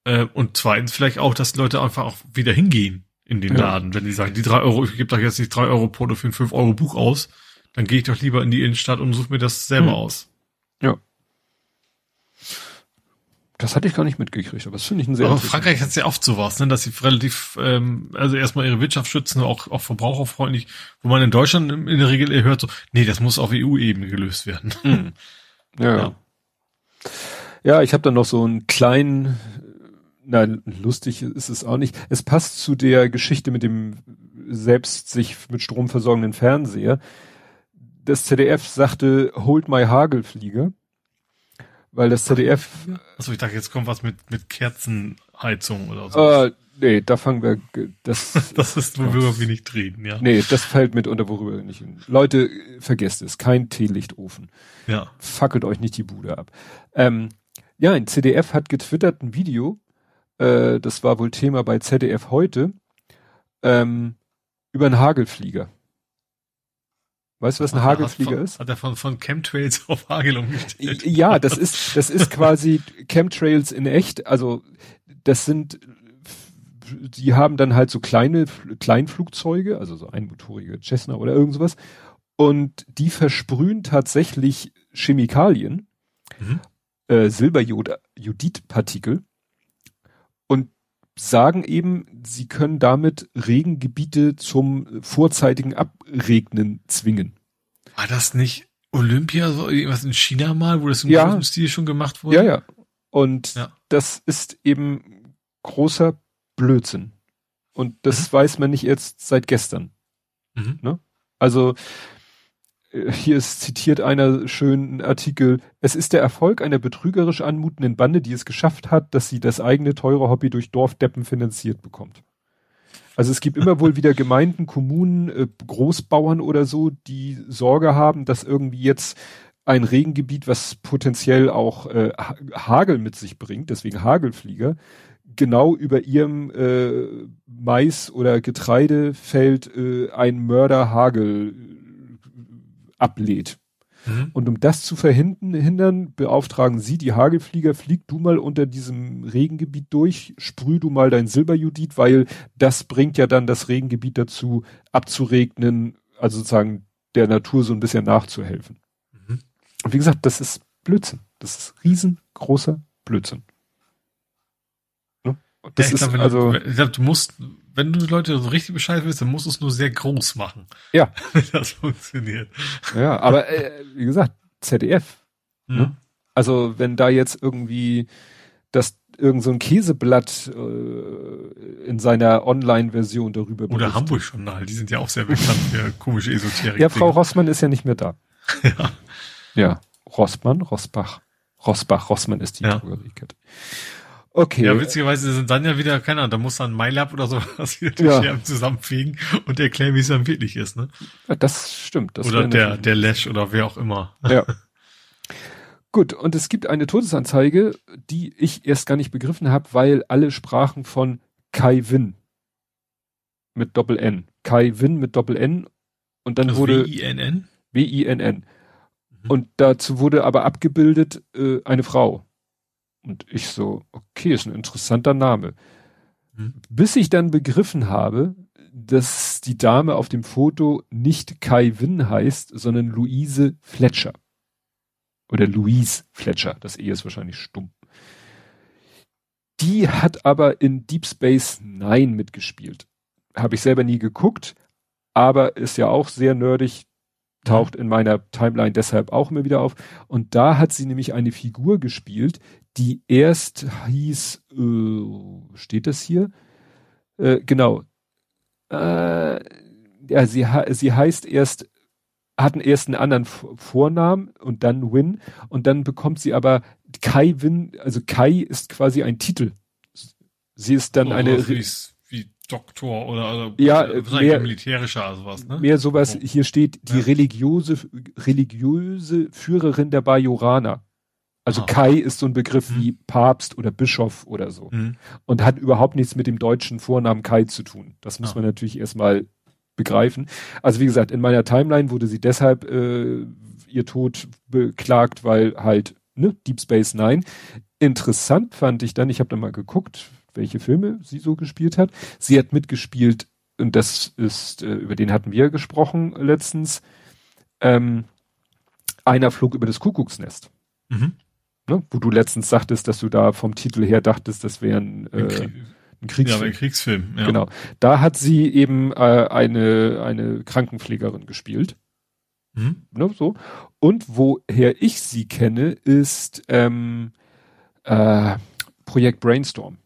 Äh, und zweitens vielleicht auch, dass Leute einfach auch wieder hingehen in den ja. Laden. Wenn die sagen, die drei Euro, ich gebe doch jetzt nicht drei Euro Porto für ein fünf Euro Buch aus, dann gehe ich doch lieber in die Innenstadt und suche mir das selber hm. aus. Ja. Das hatte ich gar nicht mitgekriegt, aber das finde ich ein sehr. Aber Frankreich hat ja oft sowas, ne, dass sie relativ, ähm, also erstmal ihre Wirtschaft schützen, auch, auch verbraucherfreundlich, wo man in Deutschland in der Regel hört so, nee, das muss auf EU-Ebene gelöst werden. Mhm. Ja. ja. Ja, ich habe dann noch so einen kleinen nein, lustig ist es auch nicht. Es passt zu der Geschichte mit dem selbst sich mit Strom versorgenden Fernseher. Das ZDF sagte, holt my Hagelflieger. Weil das ZDF. Achso, ich dachte, jetzt kommt was mit, mit Kerzenheizung oder so. Äh, nee, da fangen wir, das. das ist, worüber wir nicht reden, ja. Nee, das fällt mit unter, worüber wir nicht. Leute, vergesst es, kein Teelichtofen. Ja. Fackelt euch nicht die Bude ab. Ähm, ja, ein CDF hat getwittert ein Video, äh, das war wohl Thema bei ZDF heute, ähm, über einen Hagelflieger. Weißt du, was ein Hagelflieger von, ist? Hat er von, von Chemtrails auf Hagel umgestellt? Ja, das ist, das ist quasi Chemtrails in echt. Also, das sind, die haben dann halt so kleine Kleinflugzeuge, also so einmotorige Cessna oder irgend sowas. Und die versprühen tatsächlich Chemikalien, mhm. äh, Silberjodidpartikel sagen eben, sie können damit Regengebiete zum vorzeitigen Abregnen zwingen. War das nicht Olympia, so irgendwas in China mal, wo das im ja. Stil schon gemacht wurde? Ja, ja. Und ja. das ist eben großer Blödsinn. Und das mhm. weiß man nicht erst seit gestern. Mhm. Ne? Also hier ist zitiert einer schönen Artikel, es ist der Erfolg einer betrügerisch anmutenden Bande, die es geschafft hat, dass sie das eigene teure Hobby durch Dorfdeppen finanziert bekommt. Also es gibt immer wohl wieder Gemeinden, Kommunen, äh, Großbauern oder so, die Sorge haben, dass irgendwie jetzt ein Regengebiet, was potenziell auch äh, Hagel mit sich bringt, deswegen Hagelflieger, genau über ihrem äh, Mais- oder Getreidefeld äh, ein Mörderhagel ablädt. Mhm. Und um das zu verhindern, beauftragen sie die Hagelflieger, flieg du mal unter diesem Regengebiet durch, sprüh du mal dein Silberjudit, weil das bringt ja dann das Regengebiet dazu, abzuregnen, also sozusagen der Natur so ein bisschen nachzuhelfen. Mhm. Und wie gesagt, das ist Blödsinn. Das ist riesengroßer Blödsinn. Ne? Das ja, ist glaub, also, du, ich glaub, du musst wenn du Leute so richtig Bescheid willst, dann musst du es nur sehr groß machen. Ja. Wenn das funktioniert. Ja, aber äh, wie gesagt, ZDF. Mhm. Ne? Also wenn da jetzt irgendwie das irgend so ein Käseblatt äh, in seiner Online-Version darüber berichtet. Oder Hamburg Journal, die sind ja auch sehr bekannt für komische Esoterik. Ja, Frau Rossmann ist ja nicht mehr da. ja. Ja, Rossmann, Rossbach. Rossbach, Rossmann ist die ja. Drogeriekette. Okay. Ja, witzigerweise sind dann ja wieder, keine Ahnung, da muss dann MyLab oder sowas wieder die ja. Scherben zusammenfegen und erklären, wie es dann wirklich ist, ne? Ja, das stimmt. Das oder der, der Lash oder wer auch immer. Ja. Gut, und es gibt eine Todesanzeige, die ich erst gar nicht begriffen habe, weil alle sprachen von Kai Win mit Doppel N. Kai Win mit Doppel N und dann also wurde W-I-N-N? W-I-N-N. Mhm. Und dazu wurde aber abgebildet äh, eine Frau. Und ich so, okay, ist ein interessanter Name. Hm. Bis ich dann begriffen habe, dass die Dame auf dem Foto nicht Kai Win heißt, sondern Luise Fletcher. Oder Louise Fletcher. Das E ist wahrscheinlich stumm. Die hat aber in Deep Space Nine mitgespielt. Habe ich selber nie geguckt, aber ist ja auch sehr nerdig. Taucht in meiner Timeline deshalb auch immer wieder auf. Und da hat sie nämlich eine Figur gespielt, die erst hieß, äh, steht das hier? Äh, genau. Äh, ja, sie, sie heißt erst, hatten erst einen anderen Vornamen und dann Win und dann bekommt sie aber Kai Win, also Kai ist quasi ein Titel. Sie ist dann oh, eine. Wie Doktor oder, oder ja, mehr, militärischer also was, ne? Mehr sowas, oh. hier steht die ja. religiöse, religiöse Führerin der Bajoraner. Also ah. Kai ist so ein Begriff hm. wie Papst oder Bischof oder so. Hm. Und hat überhaupt nichts mit dem deutschen Vornamen Kai zu tun. Das muss ah. man natürlich erstmal begreifen. Also wie gesagt, in meiner Timeline wurde sie deshalb äh, ihr Tod beklagt, weil halt ne, Deep Space Nine. Interessant fand ich dann, ich habe dann mal geguckt, welche Filme sie so gespielt hat. Sie hat mitgespielt, und das ist, äh, über den hatten wir gesprochen letztens, ähm, einer flog über das Kuckucksnest. Mhm ne, wo du letztens sagtest, dass du da vom Titel her dachtest, das wäre ein, äh, ein Kriegsfilm. Ja, ein Kriegsfilm. Ja. Genau. Da hat sie eben äh, eine eine Krankenpflegerin gespielt. Mhm. Ne, so. Und woher ich sie kenne, ist ähm, äh, Projekt Brainstorm.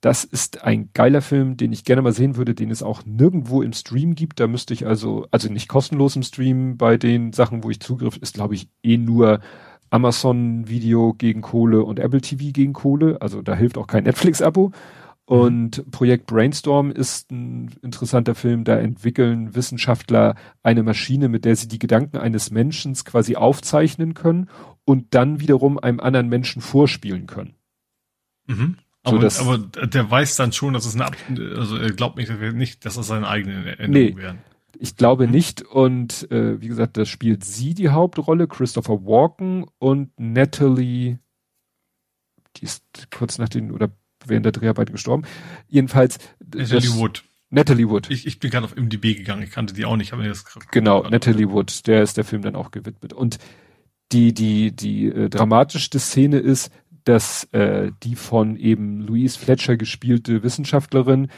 Das ist ein geiler Film, den ich gerne mal sehen würde, den es auch nirgendwo im Stream gibt. Da müsste ich also, also nicht kostenlos im Stream bei den Sachen, wo ich Zugriff, ist glaube ich eh nur Amazon Video gegen Kohle und Apple TV gegen Kohle. Also da hilft auch kein Netflix-Abo. Und Projekt Brainstorm ist ein interessanter Film. Da entwickeln Wissenschaftler eine Maschine, mit der sie die Gedanken eines Menschen quasi aufzeichnen können und dann wiederum einem anderen Menschen vorspielen können. Mhm. So, aber, aber, der weiß dann schon, dass es eine, Ab also er glaubt nicht, nicht dass es seine eigenen Erinnerungen nee, wären. Ich glaube mhm. nicht. Und äh, wie gesagt, da spielt sie die Hauptrolle, Christopher Walken und Natalie, die ist kurz nach den oder während der Dreharbeiten gestorben. Jedenfalls. Natalie das, Wood. Natalie Wood. Ich, ich bin gerade auf MDB gegangen, ich kannte die auch nicht, aber das Genau, Natalie Wood, der ist der Film dann auch gewidmet. Und die, die, die äh, dramatischste Szene ist, dass äh, die von eben Louise Fletcher gespielte Wissenschaftlerin,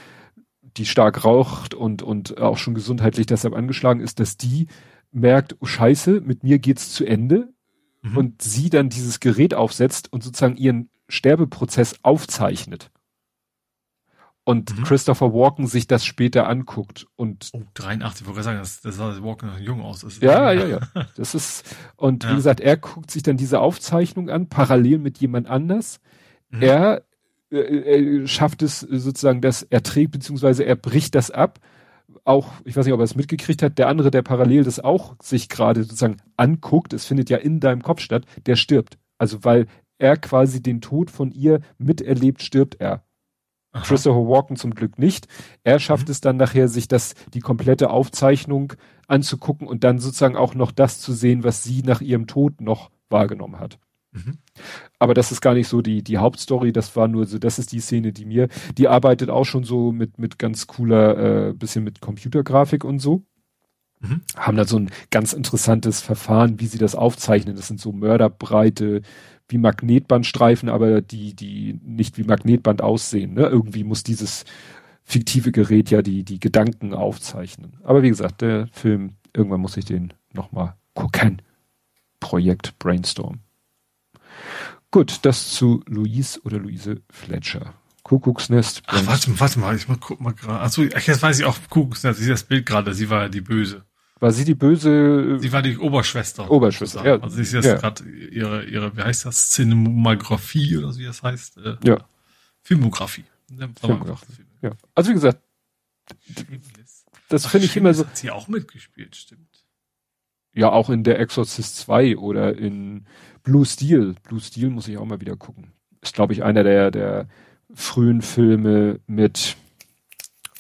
die stark raucht und, und auch schon gesundheitlich deshalb angeschlagen ist, dass die merkt, oh Scheiße, mit mir geht's zu Ende mhm. und sie dann dieses Gerät aufsetzt und sozusagen ihren Sterbeprozess aufzeichnet und mhm. Christopher Walken sich das später anguckt und oh 83 wollte ich sagen das, das sah Walken noch jung aus ja ja ja das ist und ja. wie gesagt er guckt sich dann diese Aufzeichnung an parallel mit jemand anders mhm. er, äh, er schafft es sozusagen dass er trägt beziehungsweise er bricht das ab auch ich weiß nicht ob er es mitgekriegt hat der andere der parallel das auch sich gerade sozusagen anguckt es findet ja in deinem Kopf statt der stirbt also weil er quasi den Tod von ihr miterlebt stirbt er Aha. Christopher Walken zum Glück nicht. Er schafft mhm. es dann nachher, sich das, die komplette Aufzeichnung anzugucken und dann sozusagen auch noch das zu sehen, was sie nach ihrem Tod noch wahrgenommen hat. Mhm. Aber das ist gar nicht so die, die Hauptstory, das war nur so, das ist die Szene, die mir, die arbeitet auch schon so mit, mit ganz cooler, äh, bisschen mit Computergrafik und so. Mhm. Haben da so ein ganz interessantes Verfahren, wie sie das aufzeichnen. Das sind so mörderbreite wie Magnetbandstreifen, aber die, die nicht wie Magnetband aussehen. Ne? Irgendwie muss dieses fiktive Gerät ja die, die Gedanken aufzeichnen. Aber wie gesagt, der Film, irgendwann muss ich den nochmal gucken. Projekt Brainstorm. Gut, das zu Louise oder Luise Fletcher. Kuckucksnest. Ach, warte, warte mal, ich mal guck mal gerade. Achso, jetzt weiß ich auch Kuckucksnest. Ich sehe das Bild gerade, sie war ja die Böse. War sie die böse? Sie war die Oberschwester. Oberschwester, ja. Also sie ist jetzt ja. gerade ihre, ihre, wie heißt das, Cinemographie oder wie das heißt? Äh, ja. Filmografie. Filmografie. Ja. Also wie gesagt, das finde ich immer so. Hat sie auch mitgespielt, stimmt. Ja, auch in der Exorcist 2 oder in Blue Steel. Blue Steel muss ich auch mal wieder gucken. Ist, glaube ich, einer der, der frühen Filme mit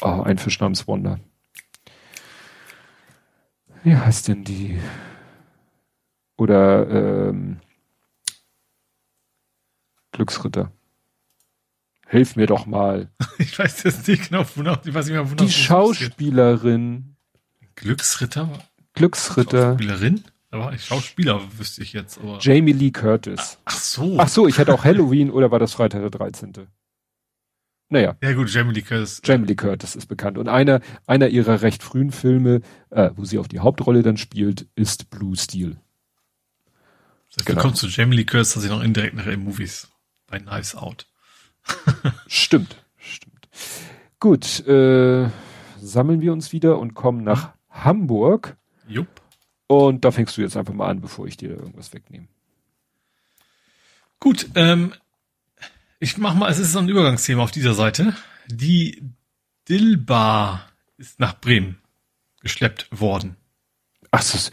oh, ein Fisch namens Wonder. Wie heißt denn die? Oder ähm, Glücksritter. Hilf mir doch mal. Ich weiß jetzt nicht genau, wonach, ich weiß nicht mehr, wonach Die Schauspielerin. Glücksritter? Glücksritter. Schauspielerin? Aber Schauspieler wüsste ich jetzt. Aber Jamie Lee Curtis. Ach so. Ach so, ich hatte auch Halloween oder war das Freitag der 13.? Naja. Ja gut, Jamie Lee Curtis. Jamie Lee Curtis ist bekannt. Und einer, einer ihrer recht frühen Filme, äh, wo sie auch die Hauptrolle dann spielt, ist Blue Steel. Da genau. kommt zu Jamie Lee Curtis dass ich noch indirekt nach den Movies bei Knives Out. stimmt, stimmt. Gut, äh, sammeln wir uns wieder und kommen nach Hamburg. Jupp. Und da fängst du jetzt einfach mal an, bevor ich dir irgendwas wegnehme. Gut, ähm, ich mach mal, es ist so ein Übergangsthema auf dieser Seite. Die Dilbar ist nach Bremen geschleppt worden. Ach, das,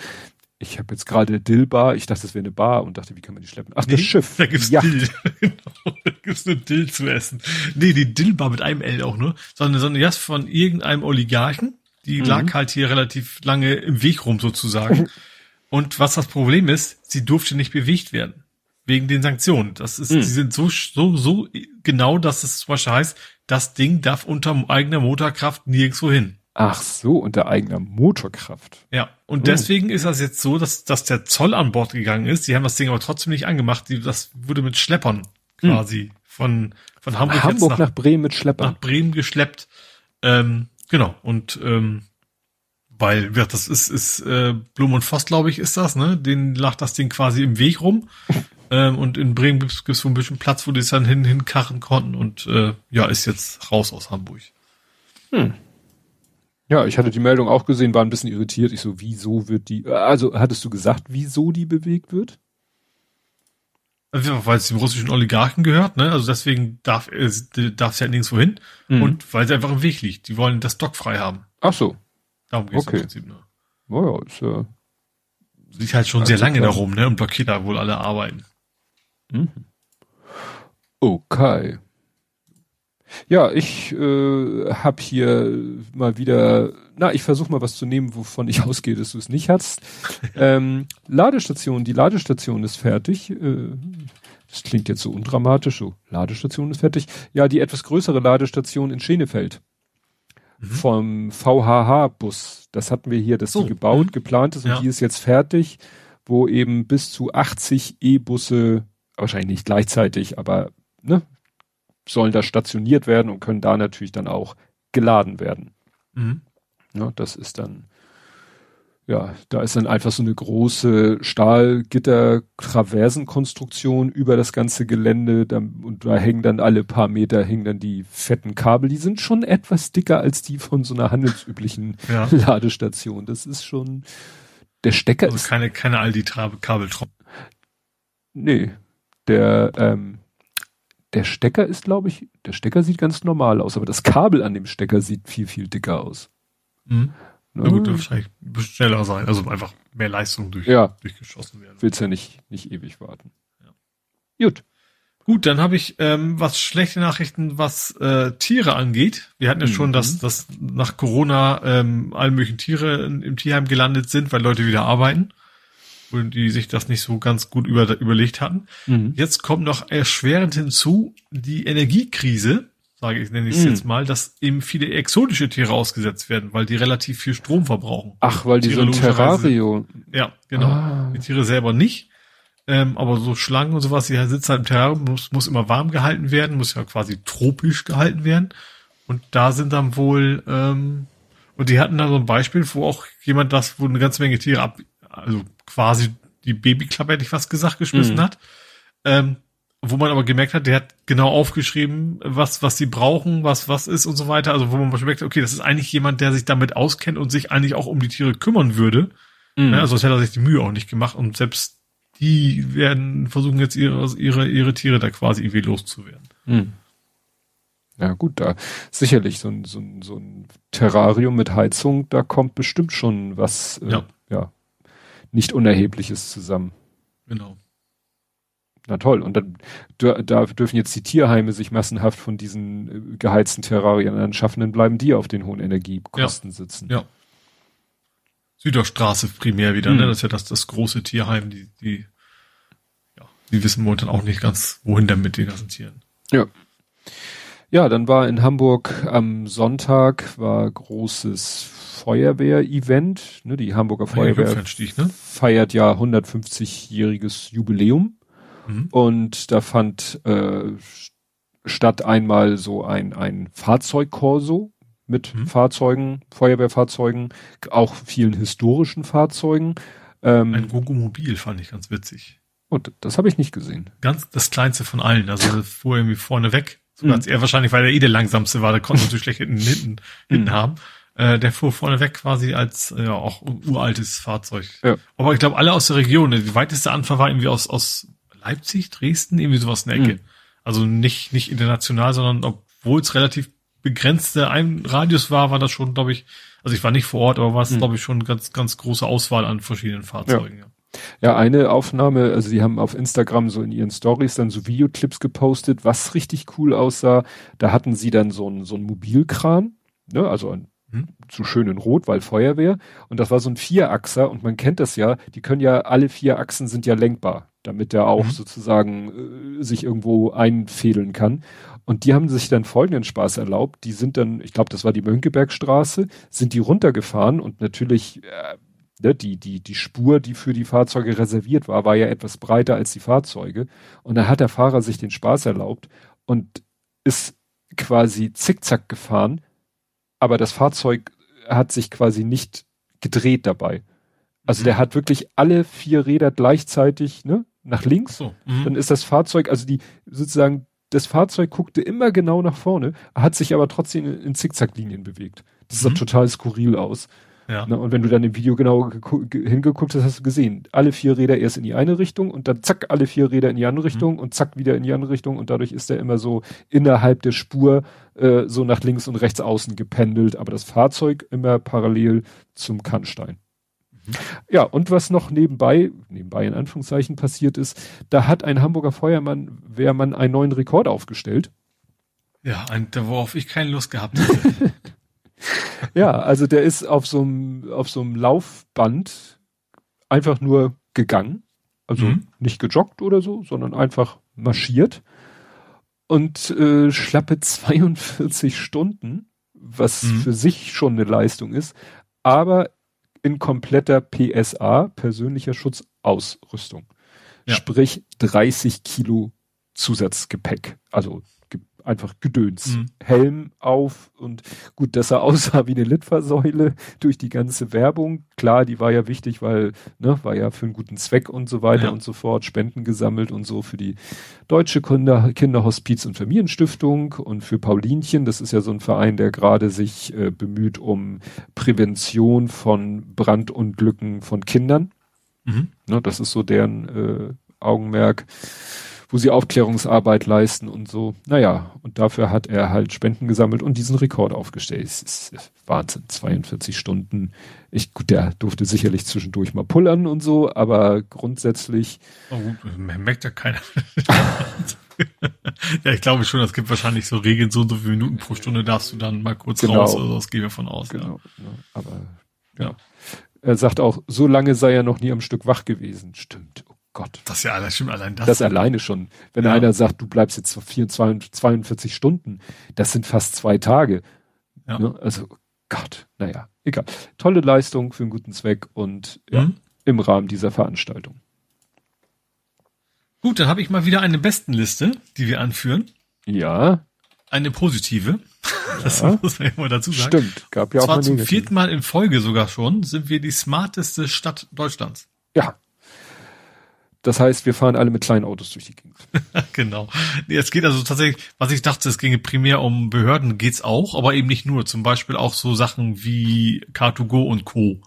ich habe jetzt gerade Dillbar, ich dachte, das wäre eine Bar und dachte, wie kann man die schleppen? Ach, nee, das Schiff. Da gibt's Yacht. Dill. genau, da gibt's nur Dill zu essen. Nee, die Dillbar mit einem L auch nur, sondern so eine Jast von irgendeinem Oligarchen. Die mhm. lag halt hier relativ lange im Weg rum sozusagen. und was das Problem ist, sie durfte nicht bewegt werden. Wegen den Sanktionen. Das ist, mhm. sie sind so, so, so genau, dass es zum Beispiel heißt, das Ding darf unter eigener Motorkraft nirgendwo hin. Ach so, unter eigener Motorkraft. Ja, und oh. deswegen ist das jetzt so, dass, dass der Zoll an Bord gegangen ist. Die haben das Ding aber trotzdem nicht angemacht. Die, das wurde mit Schleppern quasi hm. von, von Hamburg, Hamburg nach, nach, Bremen mit Schleppern. Nach Bremen geschleppt. Ähm, genau, und ähm, weil ja, das ist, ist äh, Blum und Voss, glaube ich, ist das, ne? Den lag das Ding quasi im Weg rum. ähm, und in Bremen gibt es so ein bisschen Platz, wo die es dann hin, hinkarren konnten und äh, ja, ist jetzt raus aus Hamburg. Hm. Ja, ich hatte die Meldung auch gesehen, war ein bisschen irritiert. Ich so, wieso wird die, also hattest du gesagt, wieso die bewegt wird? Also, weil es dem russischen Oligarchen gehört, ne? Also deswegen darf es darf sie halt nirgendwo hin mhm. und weil sie einfach im Weg liegt. Die wollen das Dock frei haben. Ach so. Darum geht's okay. im Prinzip nur. Oh ja, ist ja. Liegt halt schon sehr lange da rum, ne? Und blockiert da wohl alle Arbeiten. Mhm. Okay. Ja, ich äh, habe hier mal wieder, na, ich versuche mal was zu nehmen, wovon ich ausgehe, dass du es nicht hast. ähm, Ladestation, die Ladestation ist fertig. Äh, das klingt jetzt so undramatisch, so Ladestation ist fertig. Ja, die etwas größere Ladestation in Schenefeld mhm. vom VHH-Bus. Das hatten wir hier, das so. gebaut, mhm. geplant ist und ja. die ist jetzt fertig, wo eben bis zu 80 E-Busse, wahrscheinlich nicht gleichzeitig, aber ne, sollen da stationiert werden und können da natürlich dann auch geladen werden. Mhm. Ja, das ist dann, ja, da ist dann einfach so eine große Stahlgitter-Traversenkonstruktion über das ganze Gelände dann, und da hängen dann alle paar Meter hängen dann die fetten Kabel. Die sind schon etwas dicker als die von so einer handelsüblichen ja. Ladestation. Das ist schon, der Stecker also ist. keine, keine Aldi-Kabeltron. Nee, der, ähm, der Stecker ist, glaube ich, der Stecker sieht ganz normal aus, aber das Kabel an dem Stecker sieht viel, viel dicker aus. Mhm. Na gut, dürfte wahrscheinlich schneller sein, also einfach mehr Leistung durch, ja. durchgeschossen werden. Willst ja nicht, nicht ewig warten. Ja. Gut. Gut, dann habe ich ähm, was schlechte Nachrichten, was äh, Tiere angeht. Wir hatten ja mhm. schon, dass, dass nach Corona ähm, alle möglichen Tiere im Tierheim gelandet sind, weil Leute wieder arbeiten die sich das nicht so ganz gut über, überlegt hatten. Mhm. Jetzt kommt noch erschwerend hinzu die Energiekrise, sage ich, nenne ich es mhm. jetzt mal, dass eben viele exotische Tiere ausgesetzt werden, weil die relativ viel Strom verbrauchen. Ach, weil die, die so ein Terrarium. Ja, genau. Ah. Die Tiere selber nicht. Ähm, aber so Schlangen und sowas, die sitzen halt im Terrarium, muss, muss immer warm gehalten werden, muss ja quasi tropisch gehalten werden. Und da sind dann wohl, ähm, und die hatten da so ein Beispiel, wo auch jemand das, wo eine ganze Menge Tiere ab, also quasi die Babyklappe, hätte ich fast gesagt, geschmissen mhm. hat. Ähm, wo man aber gemerkt hat, der hat genau aufgeschrieben, was, was sie brauchen, was, was ist und so weiter. Also wo man merkt, okay, das ist eigentlich jemand, der sich damit auskennt und sich eigentlich auch um die Tiere kümmern würde. Mhm. Ja, also das hätte er sich die Mühe auch nicht gemacht und selbst die werden versuchen jetzt ihre, ihre, ihre Tiere da quasi irgendwie loszuwerden. Mhm. Ja gut, da sicherlich so ein, so ein, so ein Terrarium mit Heizung, da kommt bestimmt schon was, äh, ja. ja, nicht Unerhebliches zusammen. Genau. Na toll. Und dann da dürfen jetzt die Tierheime sich massenhaft von diesen äh, geheizten Terrarien anschaffen, dann bleiben die auf den hohen Energiekosten ja. sitzen. Ja. Süderstraße primär wieder, ne? mhm. ne? Das ist ja das, das große Tierheim, die, die, ja, die wissen momentan auch nicht ganz, wohin denn mit den ganzen Tieren. Ja. Ja, dann war in Hamburg am Sonntag war großes Feuerwehr-Event. Ne, die Hamburger Feuerwehr ne? feiert ja 150-jähriges Jubiläum. Mhm. Und da fand äh, Stadt einmal so ein, ein Fahrzeugkorso mit mhm. Fahrzeugen, Feuerwehrfahrzeugen, auch vielen historischen Fahrzeugen. Ähm, ein Gogomobil fand ich ganz witzig. Und das habe ich nicht gesehen. Ganz das kleinste von allen. Also das fuhr irgendwie vorne weg. So mhm. er wahrscheinlich, weil er eh der langsamste war, der konnte natürlich schlecht hinten, hinten, hinten mhm. haben. Äh, der fuhr vorne weg quasi als ja auch uraltes Fahrzeug. Ja. Aber ich glaube, alle aus der Region. Die weiteste Anfahrt war irgendwie aus, aus Leipzig, Dresden, irgendwie sowas in der Ecke. Mhm. Also nicht, nicht international, sondern obwohl es relativ begrenzte ein Radius war, war das schon, glaube ich, also ich war nicht vor Ort, aber war es, mhm. glaube ich, schon ganz, ganz große Auswahl an verschiedenen Fahrzeugen. Ja. Ja, eine Aufnahme, also die haben auf Instagram so in ihren Stories dann so Videoclips gepostet, was richtig cool aussah. Da hatten sie dann so ein so ein Mobilkran, ne, also ein hm. so schön in Rot, weil Feuerwehr. Und das war so ein Vierachser und man kennt das ja, die können ja, alle vier Achsen sind ja lenkbar, damit der auch mhm. sozusagen äh, sich irgendwo einfädeln kann. Und die haben sich dann folgenden Spaß erlaubt. Die sind dann, ich glaube, das war die Mönckebergstraße, sind die runtergefahren und natürlich äh, ne, die, die, die Spur, die für die Fahrzeuge reserviert war, war ja etwas breiter als die Fahrzeuge. Und da hat der Fahrer sich den Spaß erlaubt und ist quasi zickzack gefahren, aber das Fahrzeug hat sich quasi nicht gedreht dabei. Also mhm. der hat wirklich alle vier Räder gleichzeitig ne, nach links. So, mhm. Dann ist das Fahrzeug, also die sozusagen das Fahrzeug guckte immer genau nach vorne, hat sich aber trotzdem in, in Zickzacklinien bewegt. Das sah mhm. total skurril aus. Ja. Ne, und wenn du dann im Video genau hingeguckt hast, hast du gesehen, alle vier Räder erst in die eine Richtung und dann zack, alle vier Räder in die andere Richtung mhm. und zack, wieder in die andere Richtung und dadurch ist er immer so innerhalb der Spur äh, so nach links und rechts außen gependelt, aber das Fahrzeug immer parallel zum Kannstein. Mhm. Ja, und was noch nebenbei, nebenbei in Anführungszeichen passiert ist, da hat ein Hamburger Feuermann, Wehrmann einen neuen Rekord aufgestellt. Ja, ein, worauf ich keine Lust gehabt hätte. Ja, also der ist auf so einem, auf so einem Laufband einfach nur gegangen. Also mhm. nicht gejoggt oder so, sondern einfach marschiert. Und äh, schlappe 42 Stunden, was mhm. für sich schon eine Leistung ist, aber in kompletter PSA, persönlicher Schutzausrüstung. Ja. Sprich 30 Kilo Zusatzgepäck. Also einfach Gedöns. Mhm. Helm auf und gut, dass er aussah wie eine Litfaßsäule durch die ganze Werbung. Klar, die war ja wichtig, weil, ne, war ja für einen guten Zweck und so weiter ja. und so fort, Spenden gesammelt und so für die Deutsche Kinder, Kinderhospiz und Familienstiftung und für Paulinchen, das ist ja so ein Verein, der gerade sich äh, bemüht um Prävention von Brandunglücken von Kindern. Mhm. Ne, das ist so deren äh, Augenmerk wo sie Aufklärungsarbeit leisten und so. Naja, und dafür hat er halt Spenden gesammelt und diesen Rekord aufgestellt. Es ist Wahnsinn, 42 Stunden. Ich, gut, der durfte sicherlich zwischendurch mal pullern und so, aber grundsätzlich. Oh, merkt ja keiner. ja, ich glaube schon, es gibt wahrscheinlich so Regeln, so und so viele Minuten pro Stunde darfst du dann mal kurz genau. raus oder so, das gehen wir von aus. Genau, ja. Ne, aber ja. Er sagt auch, so lange sei er noch nie am Stück wach gewesen. Stimmt. Gott. Das ist ja allein, stimmt, allein das. Das alleine schon. Wenn ja. einer sagt, du bleibst jetzt 24, 42 Stunden, das sind fast zwei Tage. Ja. Ne? Also, Gott, naja, egal. Tolle Leistung für einen guten Zweck und ja, mhm. im Rahmen dieser Veranstaltung. Gut, dann habe ich mal wieder eine Bestenliste, die wir anführen. Ja. Eine positive. Ja. Das muss man ja mal dazu sagen. Stimmt, gab ja auch Zwar zum vierten Mal in Folge sogar schon, sind wir die smarteste Stadt Deutschlands. Ja, das heißt, wir fahren alle mit kleinen Autos durch die Gegend. genau. Nee, es geht also tatsächlich, was ich dachte, es ginge primär um Behörden, geht's auch, aber eben nicht nur. Zum Beispiel auch so Sachen wie Car2Go und Co.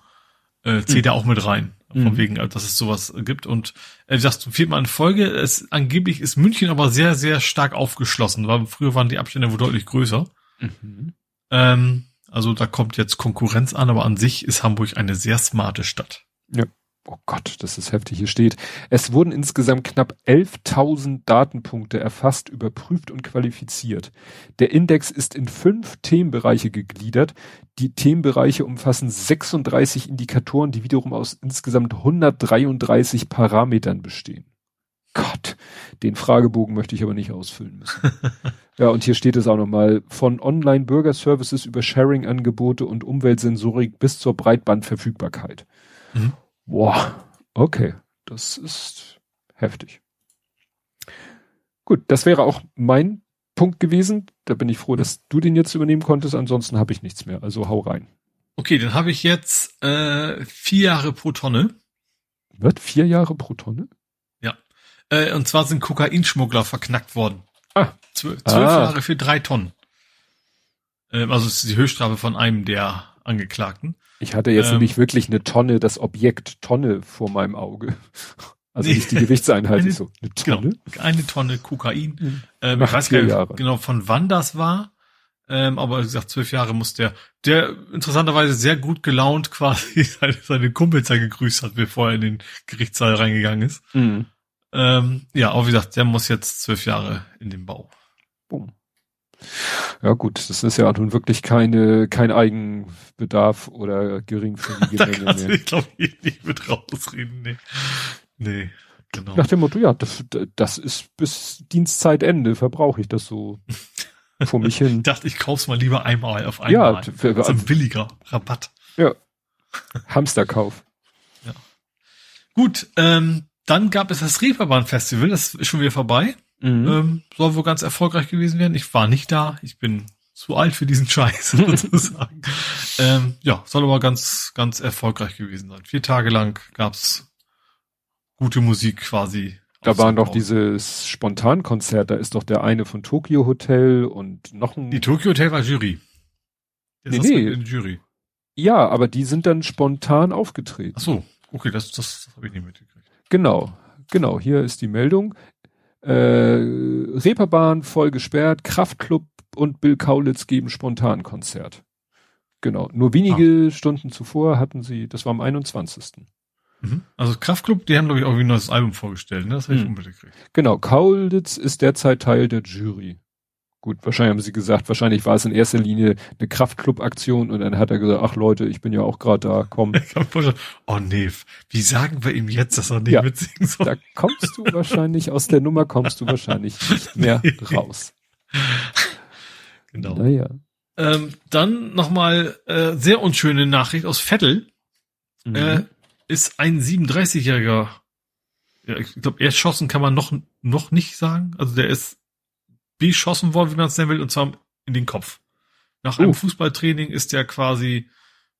Äh, zählt mhm. ja auch mit rein. Von mhm. wegen, dass es sowas gibt. Und äh, wie sagst du, viermal in Folge, es angeblich ist München aber sehr, sehr stark aufgeschlossen, weil früher waren die Abstände wohl deutlich größer. Mhm. Ähm, also da kommt jetzt Konkurrenz an, aber an sich ist Hamburg eine sehr smarte Stadt. Ja oh Gott, das ist heftig, hier steht, es wurden insgesamt knapp 11.000 Datenpunkte erfasst, überprüft und qualifiziert. Der Index ist in fünf Themenbereiche gegliedert. Die Themenbereiche umfassen 36 Indikatoren, die wiederum aus insgesamt 133 Parametern bestehen. Gott, den Fragebogen möchte ich aber nicht ausfüllen müssen. ja, und hier steht es auch nochmal, von Online-Bürger-Services über Sharing-Angebote und Umweltsensorik bis zur Breitbandverfügbarkeit. Mhm. Boah, okay, das ist heftig. Gut, das wäre auch mein Punkt gewesen. Da bin ich froh, dass du den jetzt übernehmen konntest. Ansonsten habe ich nichts mehr. Also hau rein. Okay, dann habe ich jetzt äh, vier Jahre pro Tonne. Wird vier Jahre pro Tonne? Ja. Äh, und zwar sind Kokainschmuggler verknackt worden. Ah. Zwölf, zwölf ah. Jahre für drei Tonnen. Äh, also es ist die Höchststrafe von einem der Angeklagten. Ich hatte jetzt ähm, nämlich wirklich eine Tonne, das Objekt Tonne vor meinem Auge. Also nee, nicht die Gewichtseinheit, eine, so eine Tonne. Genau, eine Tonne Kokain. Mhm. Ähm, ich weiß gar nicht genau, von wann das war. Ähm, aber wie gesagt, zwölf Jahre muss der, der interessanterweise sehr gut gelaunt quasi seine, seine Kumpels da gegrüßt hat, bevor er in den Gerichtssaal reingegangen ist. Mhm. Ähm, ja, aber wie gesagt, der muss jetzt zwölf Jahre in den Bau. Boom. Ja gut, das ist ja nun wirklich keine, kein Eigenbedarf oder geringfügige da Menge mehr. Ich glaube ich nicht mit rausreden, nee. Nee, genau. Nach dem Motto, ja, das, das ist bis Dienstzeitende verbrauche ich das so vor mich hin. ich dachte, ich kauf's mal lieber einmal auf einmal. Ja, für, für, ein billiger Rabatt. Ja. Hamsterkauf. Ja. Gut, ähm, dann gab es das Reeperbahn Festival, das ist schon wieder vorbei. Mhm. Ähm, soll wohl ganz erfolgreich gewesen werden. Ich war nicht da. Ich bin zu alt für diesen Scheiß sozusagen. ähm, ja, soll aber ganz, ganz erfolgreich gewesen sein. Vier Tage lang gab's gute Musik quasi. Da waren doch dieses Spontankonzert, da ist doch der eine von Tokyo Hotel und noch ein. Die Tokyo Hotel war Jury. Der nee, nee. In Jury. Ja, aber die sind dann spontan aufgetreten. Ach so, okay, das, das, das habe ich nicht mitgekriegt. Genau, genau, hier ist die Meldung. Äh, Reeperbahn voll gesperrt, Kraftclub und Bill Kaulitz geben Spontankonzert. Genau. Nur wenige ah. Stunden zuvor hatten sie, das war am 21. Mhm. Also Kraftclub, die haben, glaube ich, auch ein neues Album vorgestellt, ne? Das habe ich mhm. unbedingt gekriegt. Genau, Kaulitz ist derzeit Teil der Jury. Gut, wahrscheinlich haben sie gesagt, wahrscheinlich war es in erster Linie eine Kraftclub-Aktion und dann hat er gesagt, ach Leute, ich bin ja auch gerade da, komm. oh nee, wie sagen wir ihm jetzt, dass er nicht ja, mitsingen soll? Da kommst du wahrscheinlich, aus der Nummer kommst du wahrscheinlich nicht mehr raus. Genau. Naja. Ähm, dann nochmal äh, sehr unschöne Nachricht aus Vettel. Mhm. Äh, ist ein 37-jähriger, ja, ich glaube, erschossen kann man noch, noch nicht sagen. Also der ist beschossen worden, wie man es nennen will, und zwar in den Kopf. Nach uh. einem Fußballtraining ist der quasi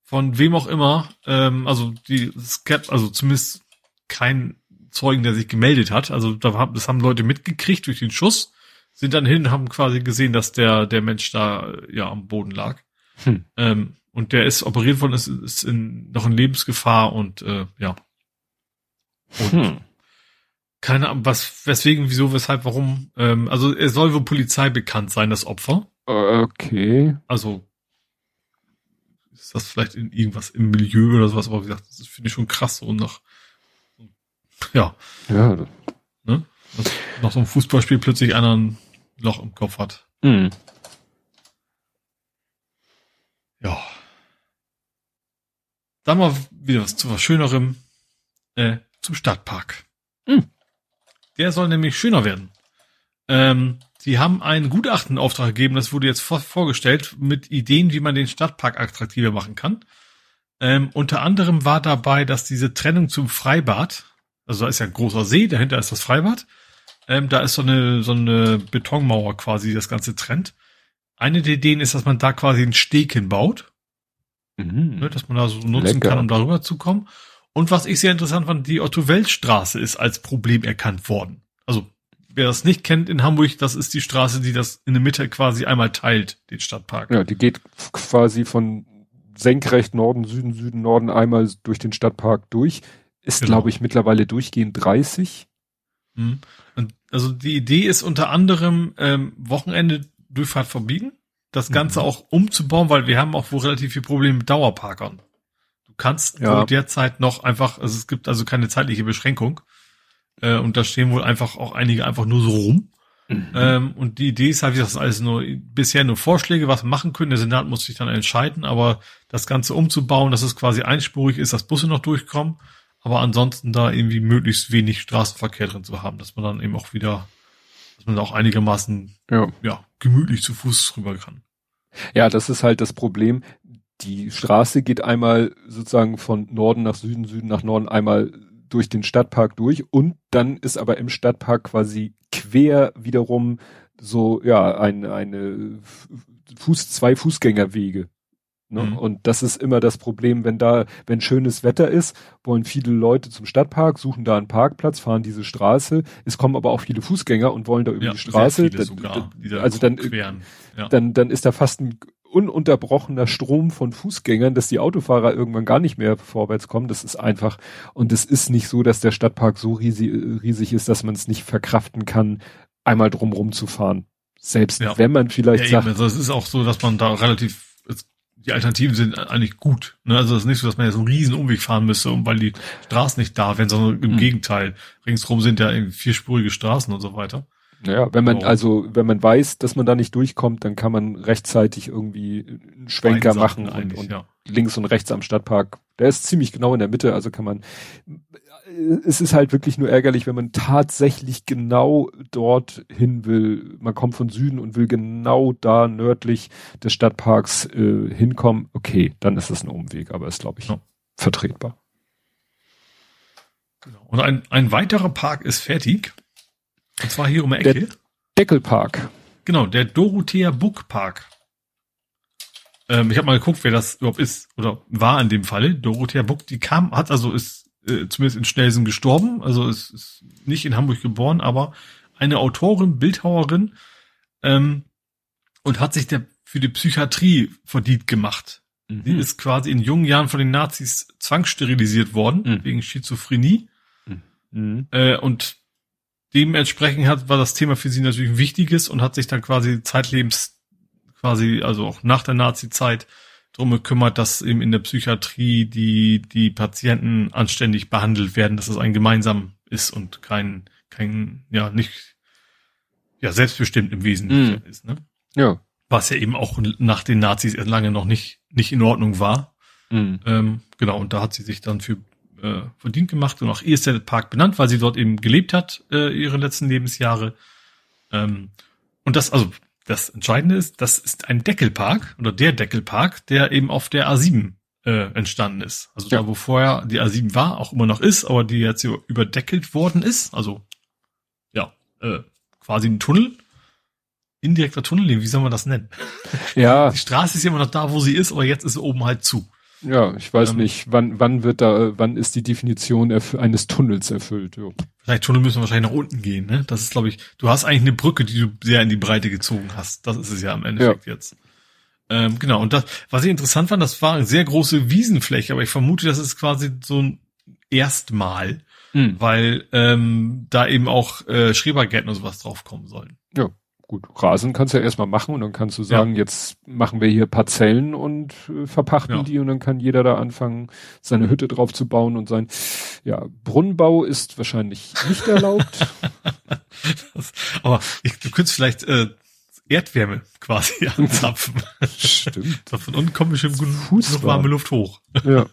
von wem auch immer, ähm, also die Skat, also zumindest kein Zeugen, der sich gemeldet hat. Also da haben, das haben Leute mitgekriegt durch den Schuss, sind dann hin, haben quasi gesehen, dass der der Mensch da ja am Boden lag. Hm. Ähm, und der ist operiert worden, ist, ist in, noch in Lebensgefahr und äh, ja. Und hm keine Ahnung, was, weswegen, wieso, weshalb, warum. Ähm, also er soll wohl Polizei bekannt sein, das Opfer. Okay. Also ist das vielleicht in irgendwas im Milieu oder sowas, aber wie gesagt, das finde ich schon krass so nach ja. Ja. Ne? Dass nach so einem Fußballspiel plötzlich einer ein Loch im Kopf hat. Mhm. Ja. Dann mal wieder was zu was Schönerem. Äh, zum Stadtpark. Mhm. Der soll nämlich schöner werden. Ähm, sie haben einen Gutachtenauftrag gegeben, das wurde jetzt vor vorgestellt, mit Ideen, wie man den Stadtpark attraktiver machen kann. Ähm, unter anderem war dabei, dass diese Trennung zum Freibad, also da ist ja ein großer See, dahinter ist das Freibad, ähm, da ist so eine, so eine Betonmauer quasi, die das Ganze trennt. Eine der Ideen ist, dass man da quasi einen Steg hinbaut, mhm. ne, dass man da so nutzen Lecker. kann, um darüber zu kommen. Und was ich sehr interessant fand, die Otto-Welt-Straße ist als Problem erkannt worden. Also, wer das nicht kennt in Hamburg, das ist die Straße, die das in der Mitte quasi einmal teilt, den Stadtpark. Ja, die geht quasi von senkrecht Norden, Süden, Süden, Norden einmal durch den Stadtpark durch. Ist, genau. glaube ich, mittlerweile durchgehend 30. Mhm. Und also die Idee ist unter anderem ähm, Wochenende Durchfahrt verbiegen, das Ganze mhm. auch umzubauen, weil wir haben auch wohl relativ viel Probleme mit Dauerparkern. Du kannst ja. wohl derzeit noch einfach, also es gibt also keine zeitliche Beschränkung. Äh, und da stehen wohl einfach auch einige einfach nur so rum. Mhm. Ähm, und die Idee ist halt, das ist alles nur bisher nur Vorschläge, was wir machen können. Der Senat muss sich dann entscheiden, aber das Ganze umzubauen, dass es quasi einspurig ist, dass Busse noch durchkommen, aber ansonsten da irgendwie möglichst wenig Straßenverkehr drin zu haben, dass man dann eben auch wieder, dass man auch einigermaßen ja, ja gemütlich zu Fuß rüber kann. Ja, das ist halt das Problem die Straße geht einmal sozusagen von Norden nach Süden, Süden nach Norden einmal durch den Stadtpark durch und dann ist aber im Stadtpark quasi quer wiederum so, ja, ein, eine Fuß, zwei Fußgängerwege. Ne? Mhm. Und das ist immer das Problem, wenn da, wenn schönes Wetter ist, wollen viele Leute zum Stadtpark, suchen da einen Parkplatz, fahren diese Straße. Es kommen aber auch viele Fußgänger und wollen da über ja, die Straße. Sogar, da, also dann, ja. dann, dann ist da fast ein ununterbrochener Strom von Fußgängern, dass die Autofahrer irgendwann gar nicht mehr vorwärts kommen. Das ist einfach, und es ist nicht so, dass der Stadtpark so riesig, riesig ist, dass man es nicht verkraften kann, einmal drumrum zu fahren. Selbst ja. wenn man vielleicht ja, sagt. Also es ist auch so, dass man da relativ, die Alternativen sind eigentlich gut. Ne? Also es ist nicht so, dass man jetzt einen riesen Umweg fahren müsste, weil die Straßen nicht da wären, sondern im mhm. Gegenteil. Ringsrum sind ja irgendwie vierspurige Straßen und so weiter. Naja, wenn man, also, wenn man weiß, dass man da nicht durchkommt, dann kann man rechtzeitig irgendwie einen Schwenker machen und, und ja. links und rechts am Stadtpark. Der ist ziemlich genau in der Mitte, also kann man, es ist halt wirklich nur ärgerlich, wenn man tatsächlich genau dort hin will. Man kommt von Süden und will genau da nördlich des Stadtparks äh, hinkommen. Okay, dann ist das ein Umweg, aber ist, glaube ich, ja. vertretbar. Genau. Und ein, ein weiterer Park ist fertig. Und zwar hier um die Ecke. Der Deckelpark. Genau, der Dorothea Book Park. Ähm, ich habe mal geguckt, wer das überhaupt ist oder war in dem Falle. Dorothea Buck, die kam, hat also ist äh, zumindest in Schnelsen gestorben, also ist, ist nicht in Hamburg geboren, aber eine Autorin, Bildhauerin ähm, und hat sich der für die Psychiatrie verdient gemacht. Mhm. Die ist quasi in jungen Jahren von den Nazis zwangssterilisiert worden mhm. wegen Schizophrenie mhm. äh, und dementsprechend hat, war das Thema für sie natürlich ein wichtiges und hat sich dann quasi zeitlebens, quasi, also auch nach der Nazi-Zeit, drum gekümmert, dass eben in der Psychiatrie die, die Patienten anständig behandelt werden, dass es ein gemeinsam ist und kein, kein, ja, nicht, ja, selbstbestimmt im Wesentlichen mm. ist, ne? Ja. Was ja eben auch nach den Nazis lange noch nicht, nicht in Ordnung war. Mm. Ähm, genau, und da hat sie sich dann für äh, verdient gemacht und auch Eastel Park benannt, weil sie dort eben gelebt hat, äh, ihre letzten Lebensjahre. Ähm, und das, also das Entscheidende ist, das ist ein Deckelpark oder der Deckelpark, der eben auf der A7 äh, entstanden ist. Also ja. da, wo vorher die A7 war, auch immer noch ist, aber die jetzt überdeckelt worden ist. Also ja, äh, quasi ein Tunnel. Indirekter Tunnel, wie soll man das nennen? Ja. Die Straße ist immer noch da, wo sie ist, aber jetzt ist sie oben halt zu. Ja, ich weiß ähm, nicht, wann, wann wird da, wann ist die Definition eines Tunnels erfüllt? Jo. Vielleicht Tunnel müssen wahrscheinlich nach unten gehen, ne? Das ist, glaube ich, du hast eigentlich eine Brücke, die du sehr in die Breite gezogen hast. Das ist es ja am Endeffekt ja. jetzt. Ähm, genau, und das, was ich interessant fand, das war eine sehr große Wiesenfläche, aber ich vermute, das ist quasi so ein Erstmal, hm. weil ähm, da eben auch äh, Schrebergärten und sowas draufkommen sollen. Ja. Gut, Rasen kannst du ja erstmal machen und dann kannst du sagen, ja. jetzt machen wir hier Parzellen und äh, verpachten ja. die und dann kann jeder da anfangen, seine Hütte drauf zu bauen und sein, ja, Brunnenbau ist wahrscheinlich nicht erlaubt. das, aber ich, du könntest vielleicht äh, Erdwärme quasi anzapfen. Stimmt. Von unten kommt bestimmt gut warme Luft hoch. Ja.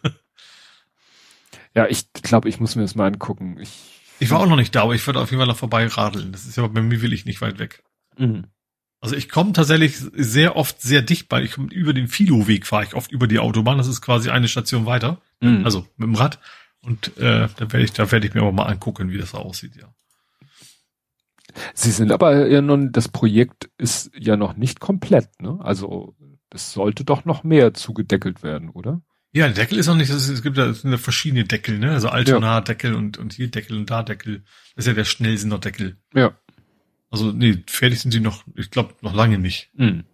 Ja, ich glaube, ich muss mir das mal angucken. Ich, ich war auch noch nicht da, aber ich würde auf jeden Fall noch vorbei radeln. Das ist ja bei mir will ich nicht weit weg. Mhm. Also ich komme tatsächlich sehr oft sehr dicht bei. Ich komme über den Filoweg fahre ich oft über die Autobahn. Das ist quasi eine Station weiter. Mhm. Also mit dem Rad. Und äh, da werde ich, da werde ich mir aber mal angucken, wie das aussieht, ja. Sie sind aber ja nun, das Projekt ist ja noch nicht komplett, ne? Also es sollte doch noch mehr zugedeckelt werden, oder? Ja, der Deckel ist noch nicht, es gibt ja verschiedene Deckel, ne? Also Altona-Deckel und, und hier Deckel und da Deckel. Das ist ja der Schnellsinner-Deckel. Ja. Also nee, fertig sind sie noch, ich glaube, noch lange nicht. Mhm.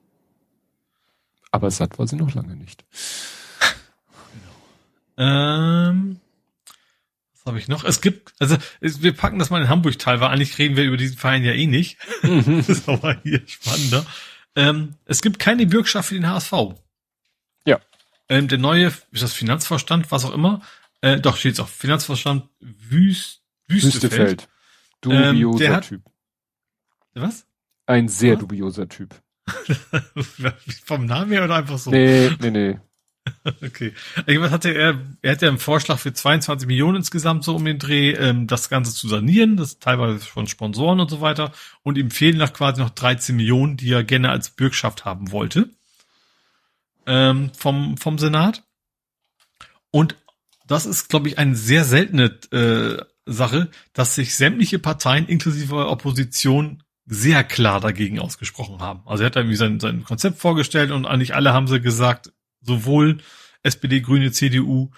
Aber satt war sie noch lange nicht. genau. Ähm, was habe ich noch? Es gibt, also es, wir packen das mal in Hamburg teil, weil eigentlich reden wir über diesen Verein ja eh nicht. Mhm. das ist aber hier spannender. Ähm, es gibt keine Bürgschaft für den HSV. Ja. Ähm, der neue, ist das Finanzvorstand, was auch immer, äh, doch steht's auch, Finanzvorstand Wüst, Wüstefeld. Wüstefeld. Dubioser ähm, Typ. Was? Ein sehr ja? dubioser Typ. Vom Namen her oder einfach so? Nee, nee, nee. okay. Was hatte er, er hat ja einen Vorschlag für 22 Millionen insgesamt so um den Dreh, ähm, das Ganze zu sanieren, das teilweise von Sponsoren und so weiter. Und ihm fehlen nach quasi noch 13 Millionen, die er gerne als Bürgschaft haben wollte. Ähm, vom, vom Senat. Und das ist, glaube ich, eine sehr seltene äh, Sache, dass sich sämtliche Parteien inklusive Opposition sehr klar dagegen ausgesprochen haben. Also er hat irgendwie sein, sein Konzept vorgestellt und eigentlich alle haben sie gesagt, sowohl SPD, Grüne, CDU,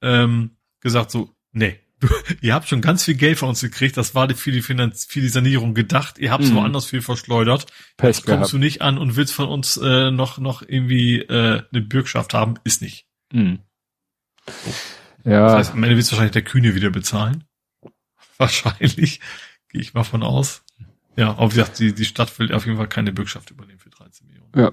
ähm, gesagt so, nee, ihr habt schon ganz viel Geld von uns gekriegt, das war für die, Finanz für die Sanierung gedacht, ihr habt es mm. woanders viel verschleudert, Pech kommst gehabt. du nicht an und willst von uns äh, noch, noch irgendwie äh, eine Bürgschaft haben, ist nicht. So. Ja. Das heißt, am Ende wird wahrscheinlich der Kühne wieder bezahlen. Wahrscheinlich, gehe ich mal von aus. Ja, aber wie gesagt, die, die Stadt will auf jeden Fall keine Bürgschaft übernehmen für 13 Millionen. Ja.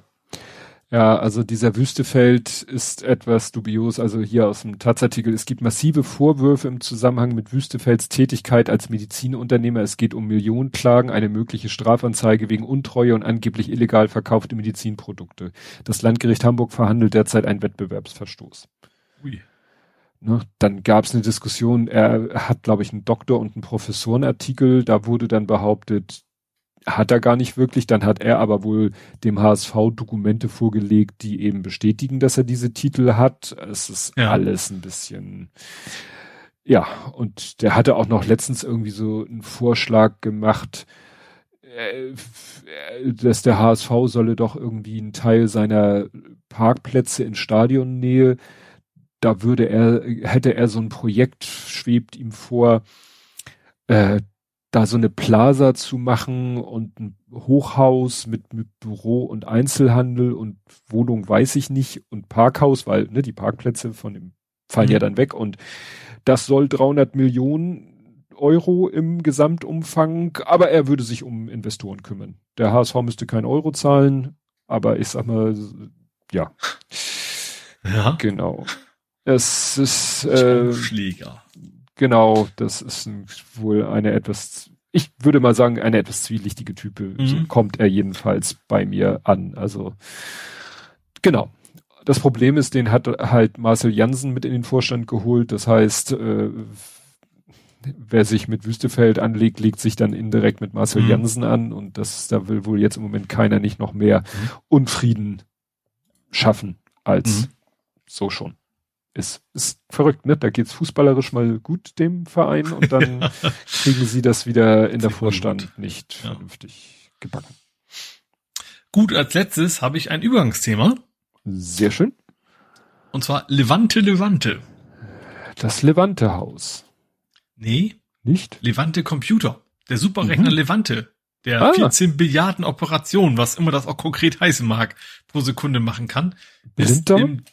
Ja, also dieser Wüstefeld ist etwas dubios. Also hier aus dem Taz-Artikel. Es gibt massive Vorwürfe im Zusammenhang mit Wüstefelds Tätigkeit als Medizinunternehmer. Es geht um Millionenklagen, eine mögliche Strafanzeige wegen Untreue und angeblich illegal verkaufte Medizinprodukte. Das Landgericht Hamburg verhandelt derzeit einen Wettbewerbsverstoß. Ui. Ne, dann gab es eine Diskussion, er hat, glaube ich, einen Doktor- und einen Professorenartikel, da wurde dann behauptet, hat er gar nicht wirklich. Dann hat er aber wohl dem HSV Dokumente vorgelegt, die eben bestätigen, dass er diese Titel hat. Es ist ja. alles ein bisschen, ja, und der hatte auch noch letztens irgendwie so einen Vorschlag gemacht, äh, dass der HSV solle doch irgendwie einen Teil seiner Parkplätze in Stadionnähe, da würde er, hätte er so ein Projekt, schwebt ihm vor, äh, da so eine Plaza zu machen und ein Hochhaus mit, mit Büro und Einzelhandel und Wohnung weiß ich nicht und Parkhaus, weil ne, die Parkplätze von dem fallen mhm. ja dann weg und das soll 300 Millionen Euro im Gesamtumfang, aber er würde sich um Investoren kümmern. Der HSV müsste kein Euro zahlen, aber ich sag mal, ja. Ja. Genau. Es ist äh, Schläger. Genau, das ist ein, wohl eine etwas, ich würde mal sagen, eine etwas zwielichtige Type. Mhm. So kommt er jedenfalls bei mir an. Also, genau. Das Problem ist, den hat halt Marcel Jansen mit in den Vorstand geholt. Das heißt, äh, wer sich mit Wüstefeld anlegt, legt sich dann indirekt mit Marcel mhm. Jansen an und das, da will wohl jetzt im Moment keiner nicht noch mehr mhm. Unfrieden schaffen als mhm. so schon ist, ist verrückt, ne? Da geht's fußballerisch mal gut dem Verein und dann kriegen sie das wieder in der Vorstand gut. nicht ja. vernünftig gebacken. Gut, als letztes habe ich ein Übergangsthema. Sehr schön. Und zwar Levante Levante. Das Levante-Haus. Nee. Nicht? Levante Computer. Der Superrechner mhm. Levante. Der ah. 14 Billiarden Operationen, was immer das auch konkret heißen mag, pro Sekunde machen kann. Blinddarm?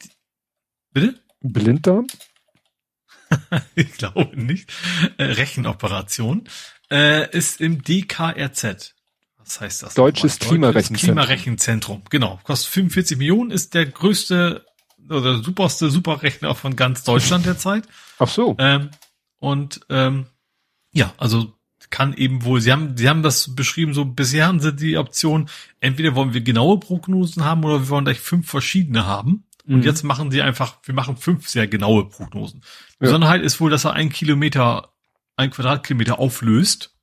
Bitte? Blinddarm? ich glaube nicht. Äh, Rechenoperation äh, ist im DKRZ. Was heißt das? Deutsches Klimarechenzentrum. Klimarechenzentrum, genau. Kostet 45 Millionen, ist der größte oder superste Superrechner von ganz Deutschland derzeit. Ach so. Ähm, und ähm, ja, also kann eben wohl, sie haben, sie haben das beschrieben, so bisher haben sie die Option, entweder wollen wir genaue Prognosen haben oder wir wollen gleich fünf verschiedene haben. Und mhm. jetzt machen sie einfach, wir machen fünf sehr genaue Prognosen. Die ja. Besonderheit ist wohl, dass er ein Kilometer, ein Quadratkilometer auflöst.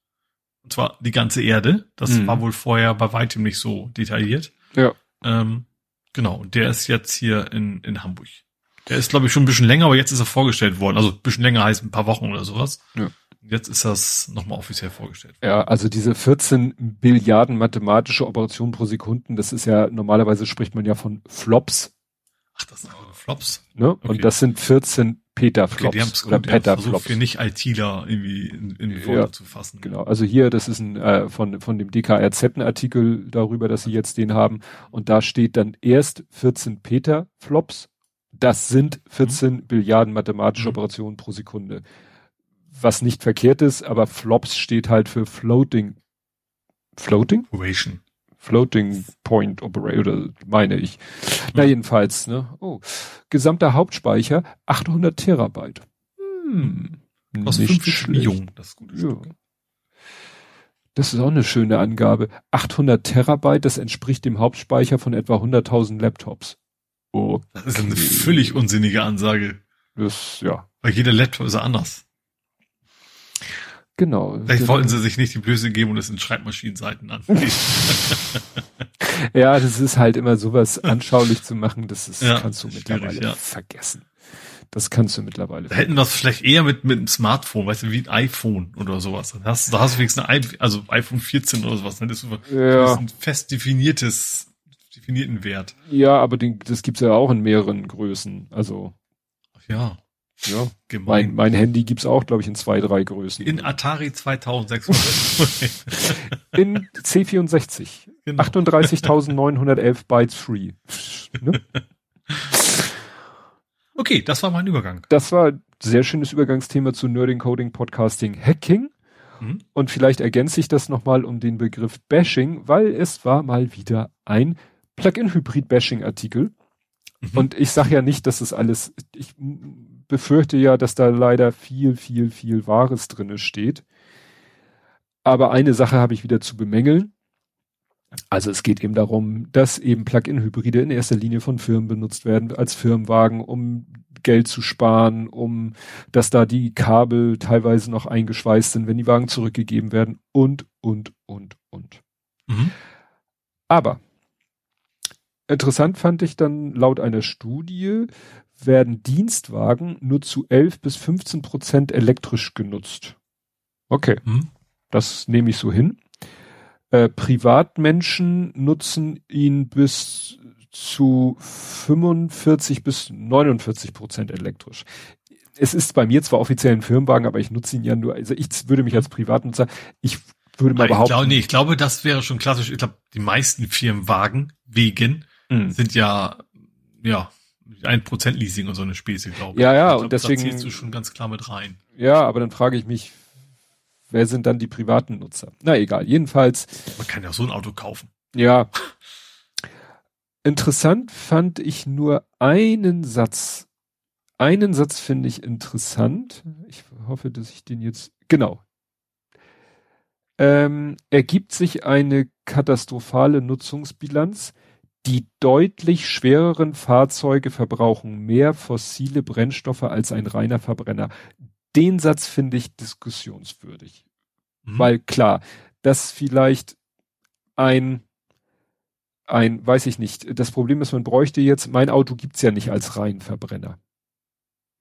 Und zwar die ganze Erde. Das mhm. war wohl vorher bei weitem nicht so detailliert. Ja. Ähm, genau. Und der ist jetzt hier in, in Hamburg. Der ist, glaube ich, schon ein bisschen länger, aber jetzt ist er vorgestellt worden. Also ein bisschen länger heißt ein paar Wochen oder sowas. Ja. Jetzt ist das nochmal offiziell vorgestellt. Ja, also diese 14 Billiarden mathematische Operationen pro Sekunden, das ist ja, normalerweise spricht man ja von Flops. Ach, das sind Flops. Ne? Okay. Und das sind 14 Petaflops okay, die oder Petaflops. Für nicht ITler irgendwie in, in Worte ja, zu fassen. Genau. Also hier, das ist ein äh, von von dem DKRZ ein Artikel darüber, dass sie jetzt den haben und da steht dann erst 14 Petaflops. Das sind 14 mhm. Billiarden mathematische mhm. Operationen pro Sekunde. Was nicht verkehrt ist, aber Flops steht halt für Floating. Floating? Operation. Floating Point Operator, meine ich. Na jedenfalls, ne? Oh, gesamter Hauptspeicher 800 Terabyte. Hm, Aus nicht 50 Millionen, das ist gute ja. Stück. Das ist auch eine schöne Angabe. 800 Terabyte, das entspricht dem Hauptspeicher von etwa 100.000 Laptops. Okay. Das ist eine völlig unsinnige Ansage. Das, ja. Weil jeder Laptop ist anders. Genau. Vielleicht genau. wollten sie sich nicht die Blöße geben und es in Schreibmaschinenseiten an. ja, das ist halt immer sowas anschaulich zu machen, das ist, ja, kannst du mittlerweile ja. vergessen. das kannst du mittlerweile. Da hätten wir es vielleicht eher mit, mit einem Smartphone, weißt du, wie ein iPhone oder sowas. Da hast, da hast du wenigstens ein, also iPhone 14 oder sowas? Das ist ja. ein fest definiertes, definierten Wert. Ja, aber den, das gibt's ja auch in mehreren Größen, also. Ja. Ja, mein, mein Handy gibt's auch, glaube ich, in zwei, drei Größen. In Atari 2600. in C64. Genau. 38.911 Bytes free. Ne? Okay, das war mein Übergang. Das war sehr schönes Übergangsthema zu Nerding, Coding, Podcasting, Hacking. Mhm. Und vielleicht ergänze ich das nochmal um den Begriff Bashing, weil es war mal wieder ein Plugin-Hybrid-Bashing-Artikel. Mhm. Und ich sage ja nicht, dass es alles, ich befürchte ja, dass da leider viel, viel, viel Wahres drinne steht. Aber eine Sache habe ich wieder zu bemängeln. Also es geht eben darum, dass eben Plug-in-Hybride in erster Linie von Firmen benutzt werden als Firmenwagen, um Geld zu sparen, um dass da die Kabel teilweise noch eingeschweißt sind, wenn die Wagen zurückgegeben werden und, und, und, und. Mhm. Aber interessant fand ich dann laut einer Studie, werden Dienstwagen nur zu 11 bis 15 Prozent elektrisch genutzt. Okay, mhm. das nehme ich so hin. Äh, Privatmenschen nutzen ihn bis zu 45 bis 49 Prozent elektrisch. Es ist bei mir zwar offiziell ein Firmenwagen, aber ich nutze ihn ja nur, also ich würde mich als Privatnutzer, ich würde mal behaupten. Ich glaube, nee, ich glaube, das wäre schon klassisch. Ich glaube, die meisten Firmenwagen wegen mhm. sind ja, ja, ein Prozent Leasing und so eine Späße, glaube ich. Ja, ja, ich glaub, und deswegen. Da ziehst du schon ganz klar mit rein. Ja, aber dann frage ich mich, wer sind dann die privaten Nutzer? Na egal, jedenfalls. Man kann ja so ein Auto kaufen. Ja. Interessant fand ich nur einen Satz. Einen Satz finde ich interessant. Ich hoffe, dass ich den jetzt, genau. Ähm, ergibt sich eine katastrophale Nutzungsbilanz. Die deutlich schwereren Fahrzeuge verbrauchen mehr fossile Brennstoffe als ein reiner Verbrenner. Den Satz finde ich diskussionswürdig. Mhm. Weil klar, dass vielleicht ein, ein, weiß ich nicht, das Problem ist, man bräuchte jetzt, mein Auto gibt's ja nicht als rein Verbrenner.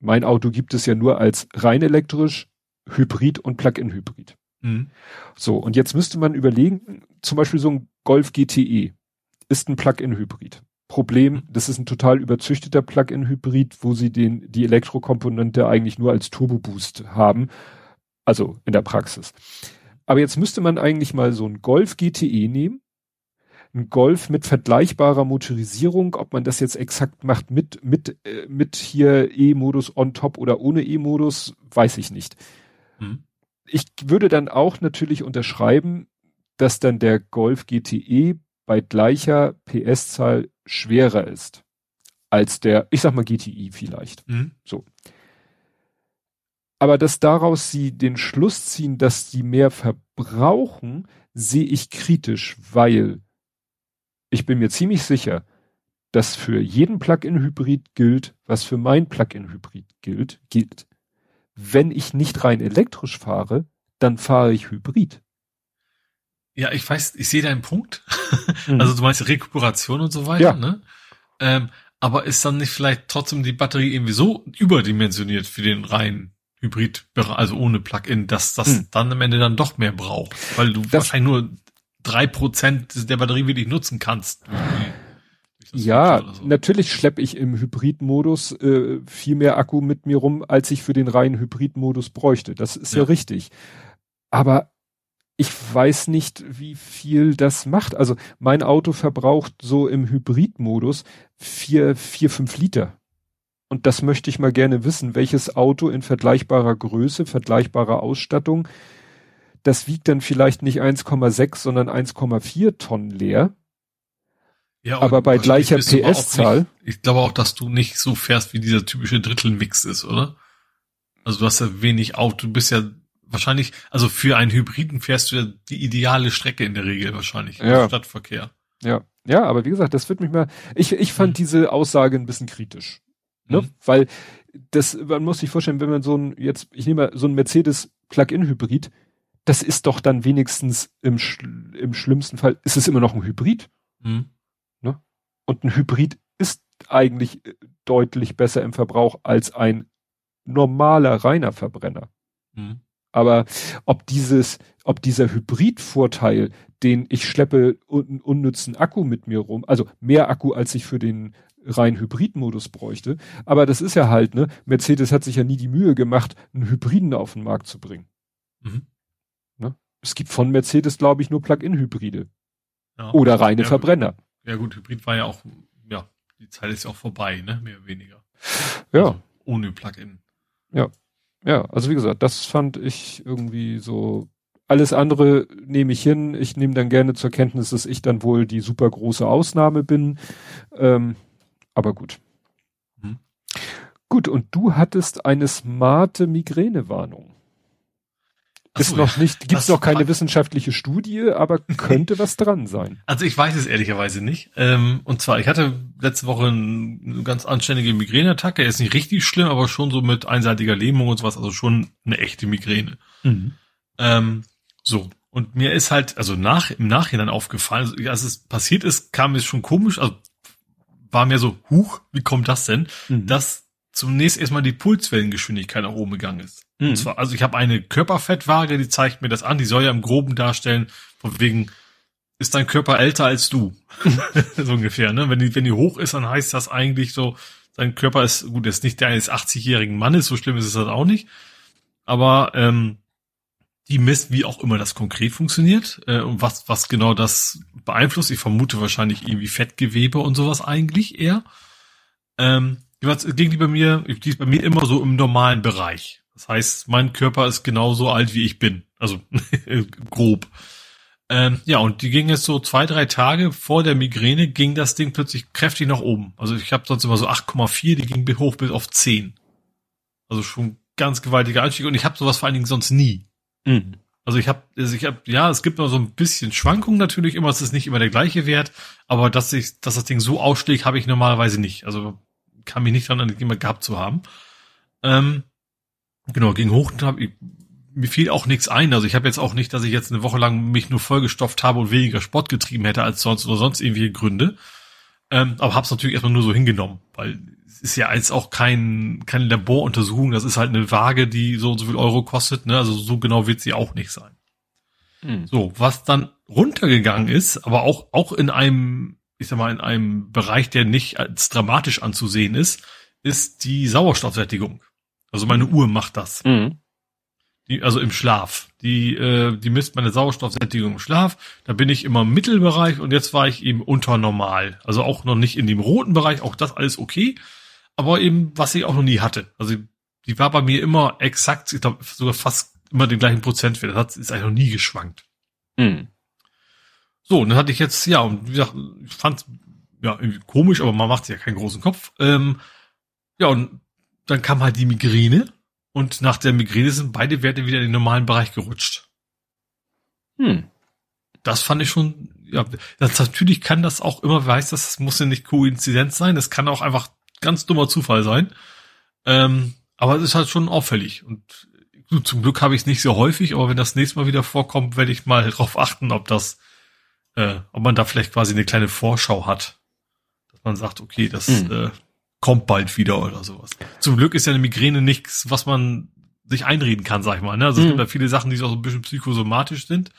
Mein Auto gibt es ja nur als rein elektrisch, Hybrid und Plug-in-Hybrid. Mhm. So, und jetzt müsste man überlegen, zum Beispiel so ein Golf GTE ist ein Plug-in-Hybrid. Problem, mhm. das ist ein total überzüchteter Plug-in-Hybrid, wo sie den, die Elektrokomponente eigentlich nur als Turbo-Boost haben. Also in der Praxis. Aber jetzt müsste man eigentlich mal so ein Golf GTE nehmen. Ein Golf mit vergleichbarer Motorisierung, ob man das jetzt exakt macht mit, mit, äh, mit hier E-Modus on top oder ohne E-Modus, weiß ich nicht. Hm. Ich würde dann auch natürlich unterschreiben, dass dann der Golf GTE bei gleicher PS-Zahl schwerer ist als der, ich sag mal GTI vielleicht. Mhm. So. Aber dass daraus sie den Schluss ziehen, dass sie mehr verbrauchen, sehe ich kritisch, weil ich bin mir ziemlich sicher, dass für jeden Plug-in-Hybrid gilt, was für mein Plug-in-Hybrid gilt, gilt. Wenn ich nicht rein elektrisch fahre, dann fahre ich Hybrid. Ja, ich weiß, ich sehe deinen Punkt. Mhm. Also du meinst Rekuperation und so weiter, ja. ne? Ähm, aber ist dann nicht vielleicht trotzdem die Batterie irgendwie so überdimensioniert für den reinen Hybrid, also ohne Plug-in, dass das mhm. dann am Ende dann doch mehr braucht, weil du das, wahrscheinlich nur drei Prozent der Batterie wirklich nutzen kannst. Ja, so. natürlich schleppe ich im Hybrid-Modus äh, viel mehr Akku mit mir rum, als ich für den reinen Hybrid-Modus bräuchte. Das ist ja, ja richtig. Aber ich weiß nicht, wie viel das macht. Also mein Auto verbraucht so im Hybridmodus vier, vier, fünf Liter. Und das möchte ich mal gerne wissen, welches Auto in vergleichbarer Größe, vergleichbarer Ausstattung, das wiegt dann vielleicht nicht 1,6, sondern 1,4 Tonnen leer. Ja, aber bei gleicher PS-Zahl. Ich glaube auch, dass du nicht so fährst, wie dieser typische Drittelmix ist, oder? Also du hast ja wenig Auto, du bist ja wahrscheinlich, also für einen Hybriden fährst du ja die ideale Strecke in der Regel wahrscheinlich ja. im Stadtverkehr. Ja, ja, aber wie gesagt, das wird mich mal, ich, ich fand mhm. diese Aussage ein bisschen kritisch. Ne? Mhm. Weil das, man muss sich vorstellen, wenn man so ein, jetzt, ich nehme mal so ein Mercedes Plug-in-Hybrid, das ist doch dann wenigstens im, im schlimmsten Fall, ist es immer noch ein Hybrid. Mhm. Ne? Und ein Hybrid ist eigentlich deutlich besser im Verbrauch als ein normaler reiner Verbrenner. Mhm. Aber ob dieses, ob dieser Hybridvorteil, den ich schleppe un unnützen Akku mit mir rum, also mehr Akku, als ich für den rein Hybridmodus bräuchte. Aber das ist ja halt, ne, Mercedes hat sich ja nie die Mühe gemacht, einen Hybriden auf den Markt zu bringen. Mhm. Ne? Es gibt von Mercedes, glaube ich, nur Plug-in-Hybride. Ja, Oder reine ja, Verbrenner. Ja gut, Hybrid war ja auch, ja, die Zeit ist ja auch vorbei, ne, mehr oder weniger. Ja. Also ohne Plug-in. Ja. Ja, also wie gesagt, das fand ich irgendwie so. Alles andere nehme ich hin. Ich nehme dann gerne zur Kenntnis, dass ich dann wohl die super große Ausnahme bin. Ähm, aber gut. Hm. Gut, und du hattest eine smarte Migränewarnung. Ist so, noch nicht, gibt's noch keine wissenschaftliche Studie, aber könnte was dran sein. Also ich weiß es ehrlicherweise nicht. Ähm, und zwar, ich hatte letzte Woche eine ganz anständige Migräneattacke. Er ist nicht richtig schlimm, aber schon so mit einseitiger Lähmung und sowas, also schon eine echte Migräne. Mhm. Ähm, so. Und mir ist halt, also nach, im Nachhinein aufgefallen, also, als es passiert ist, kam es schon komisch, also war mir so, huch, wie kommt das denn? Mhm. Dass zunächst erstmal die Pulswellengeschwindigkeit nach oben gegangen ist. Mhm. Und zwar, also ich habe eine Körperfettwaage, die zeigt mir das an, die soll ja im Groben darstellen, von wegen, ist dein Körper älter als du? so ungefähr, ne? Wenn die, wenn die hoch ist, dann heißt das eigentlich so, dein Körper ist, gut, ist nicht der eines 80-jährigen Mannes, so schlimm ist es halt auch nicht. Aber ähm, die misst, wie auch immer das konkret funktioniert äh, und was, was genau das beeinflusst. Ich vermute wahrscheinlich irgendwie Fettgewebe und sowas eigentlich eher. Ähm, ging die bei mir, die ist bei mir immer so im normalen Bereich. Das heißt, mein Körper ist genauso alt wie ich bin. Also grob. Ähm, ja, und die ging jetzt so zwei, drei Tage vor der Migräne, ging das Ding plötzlich kräftig nach oben. Also ich habe sonst immer so 8,4, die ging hoch bis auf 10. Also schon ganz gewaltiger Anstieg. Und ich habe sowas vor allen Dingen sonst nie. Mhm. Also ich habe, also ich habe, ja, es gibt noch so ein bisschen Schwankungen natürlich immer, es ist nicht immer der gleiche Wert, aber dass ich, dass das Ding so ausschlägt, habe ich normalerweise nicht. Also kann mich nicht daran erinnern, gehabt zu haben. Ähm, genau, ging hoch und hab, ich, mir fiel auch nichts ein. Also ich habe jetzt auch nicht, dass ich jetzt eine Woche lang mich nur vollgestopft habe und weniger Sport getrieben hätte als sonst oder sonst irgendwie Gründe. Ähm, aber hab's natürlich erstmal nur so hingenommen, weil es ist ja jetzt auch kein, keine Laboruntersuchung, das ist halt eine Waage, die so und so viel Euro kostet, ne? Also so genau wird sie auch nicht sein. Hm. So, was dann runtergegangen ist, aber auch, auch in einem ich sag mal, in einem Bereich, der nicht als dramatisch anzusehen ist, ist die Sauerstoffsättigung. Also meine Uhr macht das. Mhm. Die, also im Schlaf. Die, äh, die misst meine Sauerstoffsättigung im Schlaf. Da bin ich immer im Mittelbereich und jetzt war ich eben unter normal. Also auch noch nicht in dem roten Bereich, auch das alles okay. Aber eben, was ich auch noch nie hatte. Also die war bei mir immer exakt, ich glaube sogar fast immer den gleichen Prozentwert. Das hat, ist eigentlich noch nie geschwankt. Mhm. So, und dann hatte ich jetzt, ja, und wie gesagt, ich fand ja irgendwie komisch, aber man macht sich ja keinen großen Kopf. Ähm, ja, und dann kam halt die Migräne und nach der Migräne sind beide Werte wieder in den normalen Bereich gerutscht. Hm. Das fand ich schon, ja, das, natürlich kann das auch immer, weiß das, das muss ja nicht Koinzidenz sein, das kann auch einfach ganz dummer Zufall sein. Ähm, aber es ist halt schon auffällig und zum Glück habe ich es nicht so häufig, aber wenn das nächste Mal wieder vorkommt, werde ich mal drauf achten, ob das äh, ob man da vielleicht quasi eine kleine Vorschau hat. Dass man sagt, okay, das mhm. äh, kommt bald wieder oder sowas. Zum Glück ist ja eine Migräne nichts, was man sich einreden kann, sag ich mal. Ne? Also mhm. es gibt ja viele Sachen, die auch so ein bisschen psychosomatisch sind.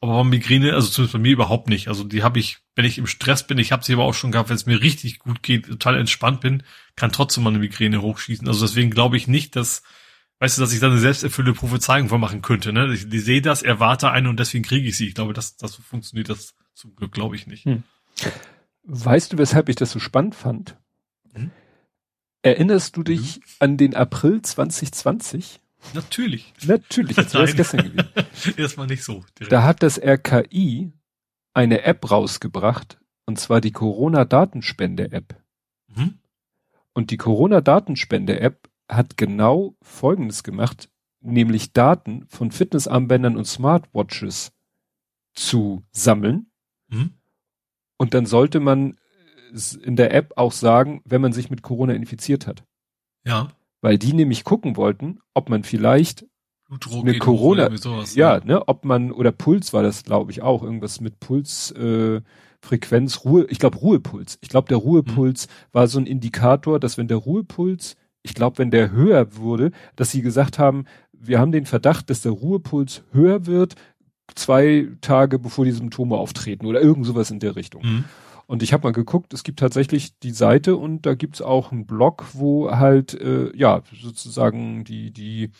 Aber Migräne, also zumindest bei mir überhaupt nicht. Also die habe ich, wenn ich im Stress bin, ich habe sie aber auch schon gehabt, wenn es mir richtig gut geht, total entspannt bin, kann trotzdem mal eine Migräne hochschießen. Also deswegen glaube ich nicht, dass weißt du, dass ich da eine selbsterfüllende Prophezeiung von machen könnte, ne? Ich, ich sehe das, erwarte eine und deswegen kriege ich sie. Ich glaube, das, das funktioniert das zum Glück, glaube ich nicht. Hm. Weißt du, weshalb ich das so spannend fand? Hm? Erinnerst du dich hm? an den April 2020? Natürlich. Natürlich, jetzt wäre es gestern gewesen. Erstmal nicht so. Direkt. Da hat das RKI eine App rausgebracht, und zwar die Corona-Datenspende-App. Mhm. Und die Corona-Datenspende-App hat genau Folgendes gemacht, nämlich Daten von Fitnessarmbändern und Smartwatches zu sammeln. Mhm. Und dann sollte man in der App auch sagen, wenn man sich mit Corona infiziert hat. Ja. Weil die nämlich gucken wollten, ob man vielleicht eine Corona, sowas, ja, ja, ne, ob man, oder Puls war das, glaube ich, auch, irgendwas mit Puls, äh, Frequenz, Ruhe, ich glaube Ruhepuls. Ich glaube, der Ruhepuls mhm. war so ein Indikator, dass wenn der Ruhepuls, ich glaube, wenn der höher wurde, dass sie gesagt haben, wir haben den Verdacht, dass der Ruhepuls höher wird, zwei Tage bevor die Symptome auftreten oder irgend sowas in der Richtung. Mhm. Und ich habe mal geguckt, es gibt tatsächlich die Seite und da gibt's auch einen Blog, wo halt äh, ja sozusagen die die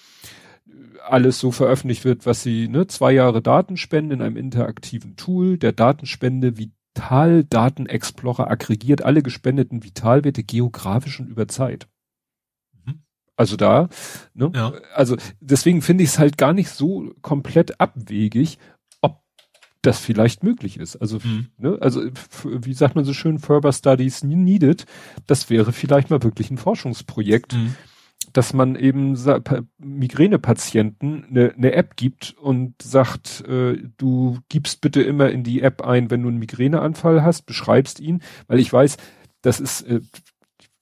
alles so veröffentlicht wird, was sie ne zwei Jahre Datenspende in einem interaktiven Tool der Datenspende Vital Daten Explorer aggregiert alle gespendeten Vitalwerte geografisch und über Zeit. Also da, ne? Ja. Also deswegen finde ich es halt gar nicht so komplett abwegig, das vielleicht möglich ist. Also, mhm. ne, also wie sagt man so schön, further studies needed. Das wäre vielleicht mal wirklich ein Forschungsprojekt, mhm. dass man eben Migränepatienten eine, eine App gibt und sagt, äh, du gibst bitte immer in die App ein, wenn du einen Migräneanfall hast, beschreibst ihn, weil ich weiß, das ist äh,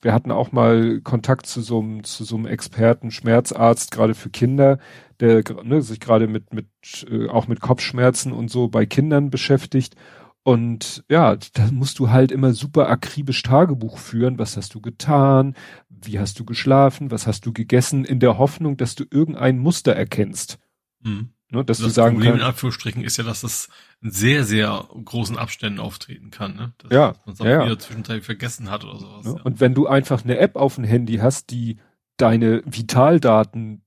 wir hatten auch mal Kontakt zu so einem, zu so einem Experten, Schmerzarzt, gerade für Kinder, der ne, sich gerade mit, mit, äh, auch mit Kopfschmerzen und so bei Kindern beschäftigt. Und ja, da musst du halt immer super akribisch Tagebuch führen. Was hast du getan? Wie hast du geschlafen? Was hast du gegessen? In der Hoffnung, dass du irgendein Muster erkennst. Mhm. Ne, dass das du sagen Problem kannst, in Anführungsstrichen ist ja, dass das in sehr, sehr großen Abständen auftreten kann. Ne? Dass ja, man es ja, wieder zwischenzeitlich vergessen hat oder sowas. Ne? Ja. Und wenn du einfach eine App auf dem Handy hast, die deine Vitaldaten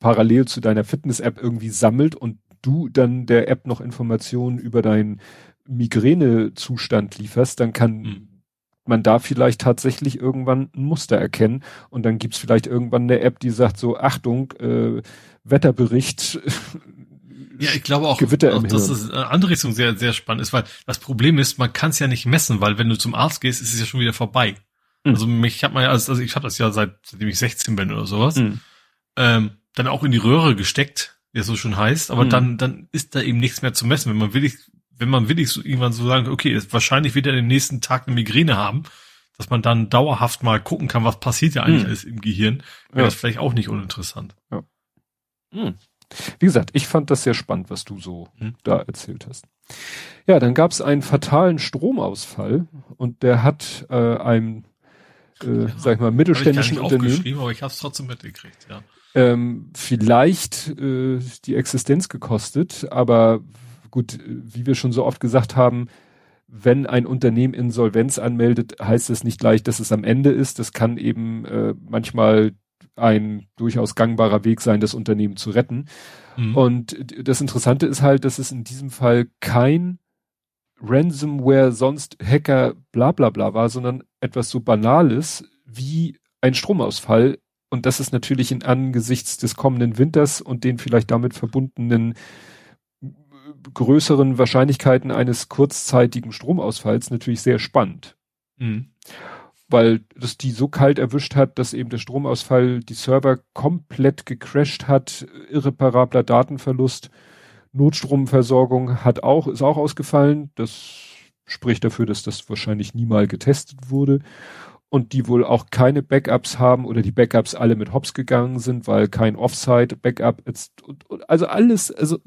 parallel zu deiner Fitness-App irgendwie sammelt und du dann der App noch Informationen über deinen Migränezustand lieferst, dann kann mhm. man da vielleicht tatsächlich irgendwann ein Muster erkennen und dann gibt's vielleicht irgendwann eine App, die sagt so, Achtung, äh, Wetterbericht. Ja, ich glaube auch, Gewitter auch dass das eine andere Richtung sehr, sehr spannend ist, weil das Problem ist, man kann es ja nicht messen, weil wenn du zum Arzt gehst, ist es ja schon wieder vorbei. Mhm. Also mich hat man ja, also ich habe das ja seit, seitdem ich 16 bin oder sowas, mhm. ähm, dann auch in die Röhre gesteckt, wie es so schon heißt, aber mhm. dann, dann ist da eben nichts mehr zu messen. Wenn man willig, wenn man willig so irgendwann so sagen, okay, wahrscheinlich wird er den nächsten Tag eine Migräne haben, dass man dann dauerhaft mal gucken kann, was passiert ja eigentlich mhm. alles im Gehirn, wäre ja. das vielleicht auch nicht uninteressant. Ja. Mhm. Wie gesagt, ich fand das sehr spannend, was du so mhm. da erzählt hast. Ja, dann gab es einen fatalen Stromausfall und der hat äh, einem, äh, ja, sag ich mal, mittelständischen hab ich Unternehmen. aber ich habe es trotzdem mitgekriegt, ja ähm, vielleicht äh, die Existenz gekostet, aber gut, wie wir schon so oft gesagt haben, wenn ein Unternehmen Insolvenz anmeldet, heißt es nicht gleich, dass es am Ende ist. Das kann eben äh, manchmal ein durchaus gangbarer Weg sein, das Unternehmen zu retten. Mhm. Und das Interessante ist halt, dass es in diesem Fall kein Ransomware, sonst Hacker, bla bla bla war, sondern etwas so Banales wie ein Stromausfall und das ist natürlich in angesichts des kommenden Winters und den vielleicht damit verbundenen äh, größeren Wahrscheinlichkeiten eines kurzzeitigen Stromausfalls natürlich sehr spannend. Mhm. Weil das die so kalt erwischt hat, dass eben der Stromausfall die Server komplett gecrashed hat, irreparabler Datenverlust, Notstromversorgung hat auch, ist auch ausgefallen. Das spricht dafür, dass das wahrscheinlich niemals getestet wurde und die wohl auch keine Backups haben oder die Backups alle mit Hops gegangen sind, weil kein Offside-Backup ist. Also alles, also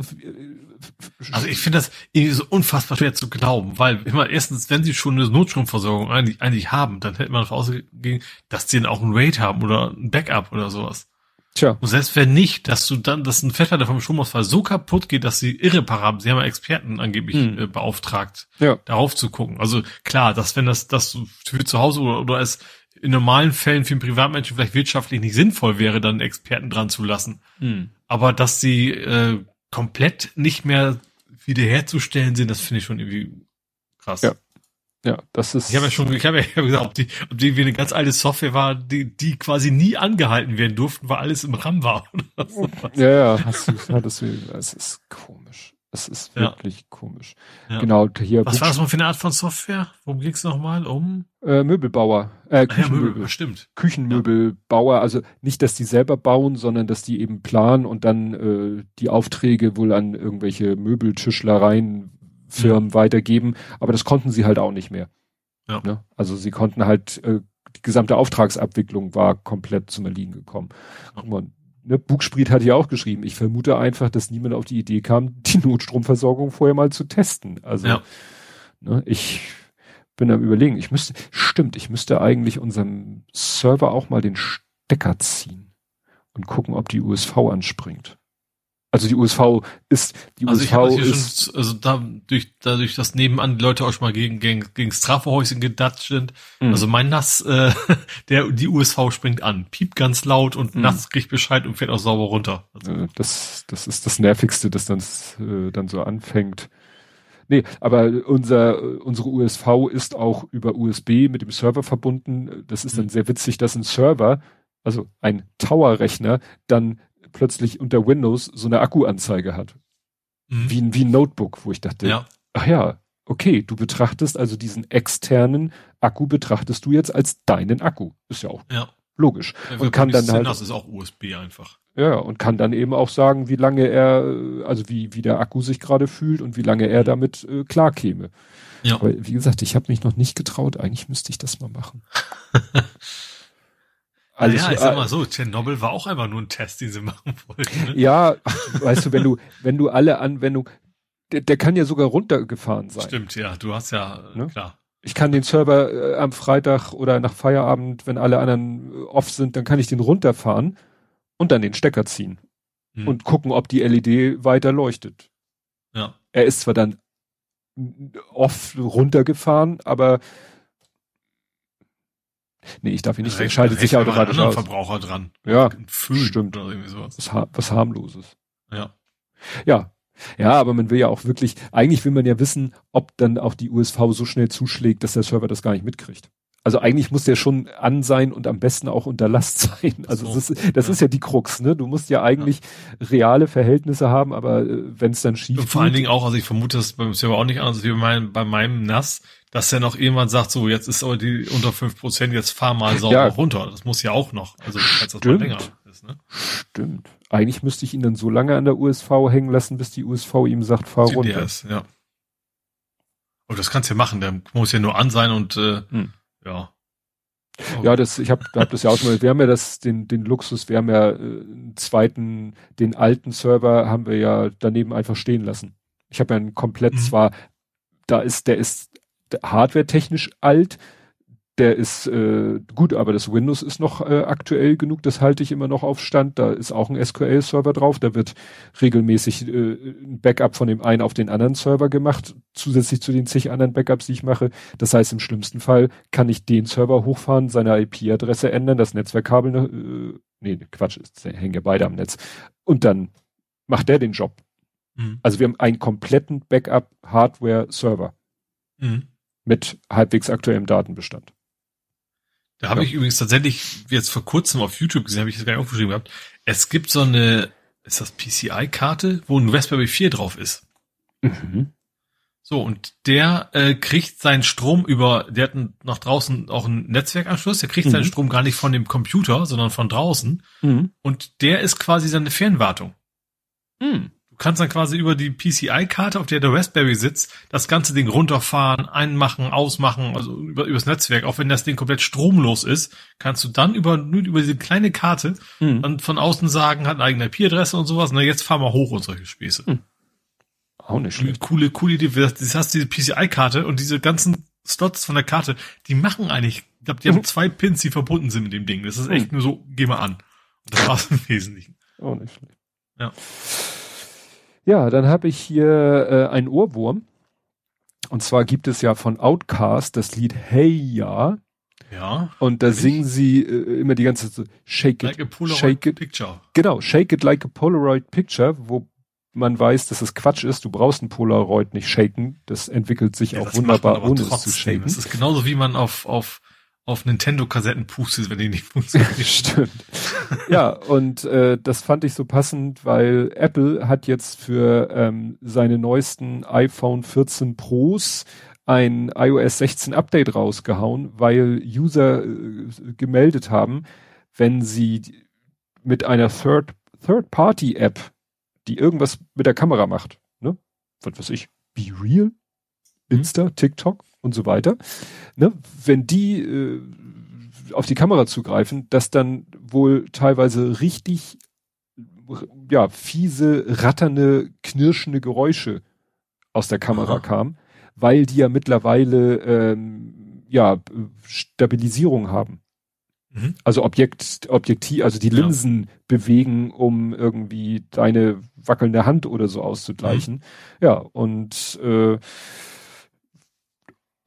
also ich finde das irgendwie so unfassbar schwer zu glauben, weil immer erstens, wenn sie schon eine Notstromversorgung eigentlich, eigentlich haben, dann hätte man davon ausgegangen, dass sie dann auch ein RAID haben oder ein Backup oder sowas. Tja. Und selbst wenn nicht, dass du dann, dass ein Festplatte vom Stromausfall so kaputt geht, dass sie irreparabel, sie haben ja Experten angeblich hm. äh, beauftragt, ja. darauf zu gucken. Also klar, dass wenn das, das für zu Hause oder, oder es in normalen Fällen für einen Privatmenschen vielleicht wirtschaftlich nicht sinnvoll wäre, dann Experten dran zu lassen. Hm. Aber dass sie äh, komplett nicht mehr wiederherzustellen sind, das finde ich schon irgendwie krass. Ja. Ja, das ist. Ich habe ja schon, ich habe ja gesagt, ob die, ob die wie eine ganz alte Software war, die, die quasi nie angehalten werden durften, weil alles im RAM war. ja, ja, hast du, hattest du, es ist komisch. Es ist wirklich ja. komisch. Ja. Genau, hier. Was war das mal für eine Art von Software? Worum ging es nochmal? Um? Äh, Möbelbauer. Äh, Küchenmöbel. Ja, Möbel, stimmt. Küchenmöbelbauer. Also nicht, dass die selber bauen, sondern dass die eben planen und dann äh, die Aufträge wohl an irgendwelche Möbeltischlereien Firmen mhm. weitergeben, aber das konnten sie halt auch nicht mehr. Ja. Ne? Also sie konnten halt, äh, die gesamte Auftragsabwicklung war komplett zum Erliegen gekommen. Ja. ne, Bugspriet hat ja auch geschrieben, ich vermute einfach, dass niemand auf die Idee kam, die Notstromversorgung vorher mal zu testen. Also ja. Ne, ich bin am überlegen, ich müsste, stimmt, ich müsste eigentlich unserem Server auch mal den Stecker ziehen und gucken, ob die USV anspringt. Also die USV ist, die also USV ist. Schon, also dadurch, dadurch, dass nebenan die Leute auch schon mal gegen, gegen, gegen das Trafohäuschen gedatscht sind. Mhm. Also mein Nass, äh, der, die USV springt an, piept ganz laut und mhm. Nass kriegt Bescheid und fährt auch sauber runter. Also. Das, das ist das Nervigste, das dann, äh, dann so anfängt. Nee, aber unser, unsere USV ist auch über USB mit dem Server verbunden. Das ist dann mhm. sehr witzig, dass ein Server, also ein Tower-Rechner, dann plötzlich unter Windows so eine Akkuanzeige hat. Mhm. Wie, wie ein Notebook, wo ich dachte, ja. ach ja, okay, du betrachtest also diesen externen Akku betrachtest du jetzt als deinen Akku. Ist ja auch ja. logisch. Ja, und kann dann halt. Das ist auch USB einfach. Ja, und kann dann eben auch sagen, wie lange er, also wie, wie der Akku sich gerade fühlt und wie lange er mhm. damit äh, klar käme. Ja. Aber wie gesagt, ich habe mich noch nicht getraut. Eigentlich müsste ich das mal machen. Alles, ja, ich sag mal so, Tschernobyl war auch einfach nur ein Test, den sie machen wollten. Ne? Ja, weißt du, wenn du, wenn du alle Anwendungen, der, der kann ja sogar runtergefahren sein. Stimmt, ja, du hast ja, ne? klar. Ich kann den Server äh, am Freitag oder nach Feierabend, wenn alle anderen äh, off sind, dann kann ich den runterfahren und dann den Stecker ziehen hm. und gucken, ob die LED weiter leuchtet. Ja. Er ist zwar dann off runtergefahren, aber Nee, ich darf ihn nicht, er schaltet sich automatisch aus. Verbraucher dran. Ja, stimmt. Oder irgendwie sowas. Was, was harmloses. Ja. Ja. Ja, aber man will ja auch wirklich, eigentlich will man ja wissen, ob dann auch die USV so schnell zuschlägt, dass der Server das gar nicht mitkriegt. Also eigentlich muss der schon an sein und am besten auch unter Last sein. Also so. das, ist, das ja. ist ja die Krux, ne? Du musst ja eigentlich ja. reale Verhältnisse haben, aber äh, wenn es dann schief Und vor allen Dingen auch, also ich vermute, das beim Server auch nicht anders wie bei meinem, bei meinem NAS, dass er noch jemand sagt, so, jetzt ist aber die unter fünf Prozent, jetzt fahr mal sauber ja. runter. Das muss ja auch noch. Also, falls das mal länger ist, ne? Stimmt. Eigentlich müsste ich ihn dann so lange an der USV hängen lassen, bis die USV ihm sagt, fahr CDS, runter. ja. Aber das kannst du ja machen, der muss ja nur an sein und äh, hm. ja. Ja, das, ich habe hab das ja auch mal, wir haben ja das, den, den Luxus, wir haben ja äh, einen zweiten, den alten Server haben wir ja daneben einfach stehen lassen. Ich habe ja einen komplett mhm. zwar, da ist, der ist hardware-technisch alt. Der ist äh, gut, aber das Windows ist noch äh, aktuell genug, das halte ich immer noch auf Stand. Da ist auch ein SQL-Server drauf, da wird regelmäßig äh, ein Backup von dem einen auf den anderen Server gemacht, zusätzlich zu den zig anderen Backups, die ich mache. Das heißt, im schlimmsten Fall kann ich den Server hochfahren, seine IP-Adresse ändern, das Netzwerkkabel, äh, nee, Quatsch, hängen ja beide am Netz. Und dann macht der den Job. Mhm. Also wir haben einen kompletten Backup-Hardware-Server. Mhm mit halbwegs aktuellem Datenbestand. Da habe ja. ich übrigens tatsächlich jetzt vor kurzem auf YouTube gesehen, habe ich das gar nicht aufgeschrieben gehabt. Es gibt so eine, ist das PCI-Karte, wo ein Raspberry 4 drauf ist. Mhm. So, und der äh, kriegt seinen Strom über, der hat nach draußen auch einen Netzwerkanschluss, der kriegt mhm. seinen Strom gar nicht von dem Computer, sondern von draußen. Mhm. Und der ist quasi seine Fernwartung. Mhm. Du kannst dann quasi über die PCI-Karte, auf der der Raspberry sitzt, das ganze Ding runterfahren, einmachen, ausmachen, also über, übers Netzwerk. Auch wenn das Ding komplett stromlos ist, kannst du dann über, nur über diese kleine Karte mhm. dann von außen sagen, hat eine eigene IP-Adresse und sowas. Na, jetzt fahren wir hoch und solche Späße. Mhm. Auch nicht schlecht. Coole, coole Idee. Das hast diese PCI-Karte und diese ganzen Slots von der Karte, die machen eigentlich, ich glaube, die haben mhm. zwei Pins, die verbunden sind mit dem Ding. Das ist echt mhm. nur so, geh mal an. Und das war's im Wesentlichen. Auch nicht schlecht. Ja. Ja, dann habe ich hier äh, einen Ohrwurm. Und zwar gibt es ja von Outcast das Lied Hey Ja. Ja. Und da singen ich? sie äh, immer die ganze Zeit so Shake it, like a shake it. Picture. Genau, Shake it like a Polaroid Picture, wo man weiß, dass es Quatsch ist. Du brauchst ein Polaroid nicht shaken. Das entwickelt sich ja, auch wunderbar, ohne trotzdem. es zu shaken. Das ist genauso wie man auf, auf auf Nintendo-Kassetten pustet, wenn die nicht funktionieren. Stimmt. ja, und äh, das fand ich so passend, weil Apple hat jetzt für ähm, seine neuesten iPhone 14 Pros ein iOS 16 Update rausgehauen, weil User äh, gemeldet haben, wenn sie mit einer Third, Third Party App, die irgendwas mit der Kamera macht, ne? Was weiß ich, Be Real, Insta, TikTok und so weiter, ne, wenn die äh, auf die Kamera zugreifen, dass dann wohl teilweise richtig ja fiese, ratternde, knirschende Geräusche aus der Kamera Aha. kamen, weil die ja mittlerweile ähm, ja Stabilisierung haben. Mhm. Also Objekt, Objektiv, also die Linsen ja. bewegen, um irgendwie deine wackelnde Hand oder so auszugleichen. Mhm. Ja, und äh,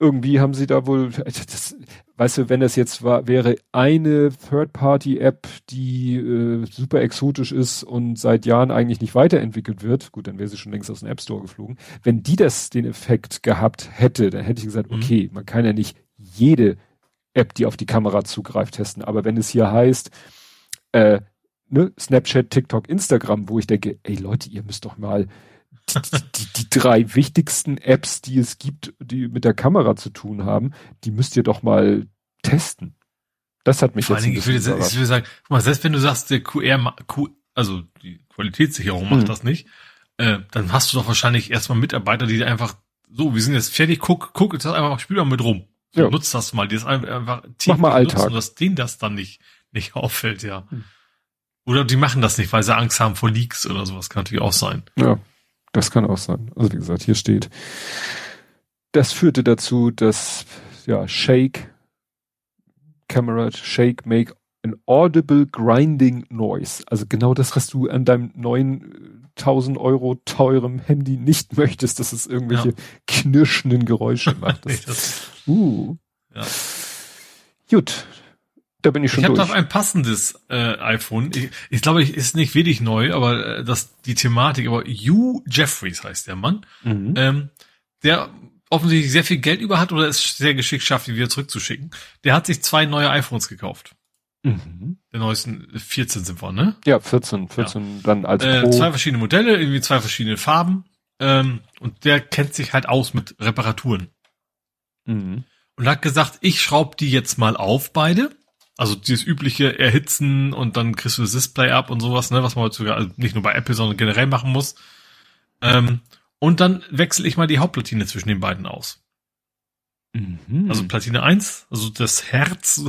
irgendwie haben sie da wohl, das, weißt du, wenn das jetzt war, wäre eine Third-Party-App, die äh, super exotisch ist und seit Jahren eigentlich nicht weiterentwickelt wird, gut, dann wäre sie schon längst aus dem App Store geflogen. Wenn die das den Effekt gehabt hätte, dann hätte ich gesagt, mhm. okay, man kann ja nicht jede App, die auf die Kamera zugreift, testen. Aber wenn es hier heißt, äh, ne, Snapchat, TikTok, Instagram, wo ich denke, ey Leute, ihr müsst doch mal die, die, drei wichtigsten Apps, die es gibt, die mit der Kamera zu tun haben, die müsst ihr doch mal testen. Das hat mich Vor jetzt allen Dingen, ich würde, ich würde sagen, guck mal, selbst wenn du sagst, der QR, Q, also die Qualitätssicherung macht hm. das nicht, äh, dann hast du doch wahrscheinlich erstmal Mitarbeiter, die einfach so, wir sind jetzt fertig, guck, guck jetzt einfach, spiel mal mit rum. So, ja. Nutzt das mal, die ist einfach tief Mach mal Alltag. Nutzen, dass denen das dann nicht, nicht auffällt, ja. Hm. Oder die machen das nicht, weil sie Angst haben vor Leaks oder sowas, kann natürlich auch sein. Ja. Das kann auch sein. Also wie gesagt, hier steht, das führte dazu, dass ja Shake Camera Shake make an audible grinding noise. Also genau das, was du an deinem neuen 1000 äh, Euro teurem Handy nicht möchtest, dass es irgendwelche ja. knirschenden Geräusche macht. Das, uh. Ja. Gut, da bin ich schon Ich habe noch ein passendes äh, iPhone. Ich, ich glaube, ich ist nicht wirklich neu, aber äh, das die Thematik. Aber Hugh Jeffries heißt der Mann, mhm. ähm, der offensichtlich sehr viel Geld über hat oder es sehr geschickt schafft, die wieder zurückzuschicken. Der hat sich zwei neue iPhones gekauft. Mhm. Der neuesten 14 sind wir, ne? Ja, 14, 14 ja. dann als äh, Pro. Zwei verschiedene Modelle, irgendwie zwei verschiedene Farben. Ähm, und der kennt sich halt aus mit Reparaturen. Mhm. Und hat gesagt, ich schraub die jetzt mal auf, beide also dieses übliche Erhitzen und dann kriegst du das Display ab und sowas, ne, was man heutzutage also nicht nur bei Apple, sondern generell machen muss. Ähm, und dann wechsle ich mal die Hauptplatine zwischen den beiden aus. Mhm. Also Platine 1, also das Herz,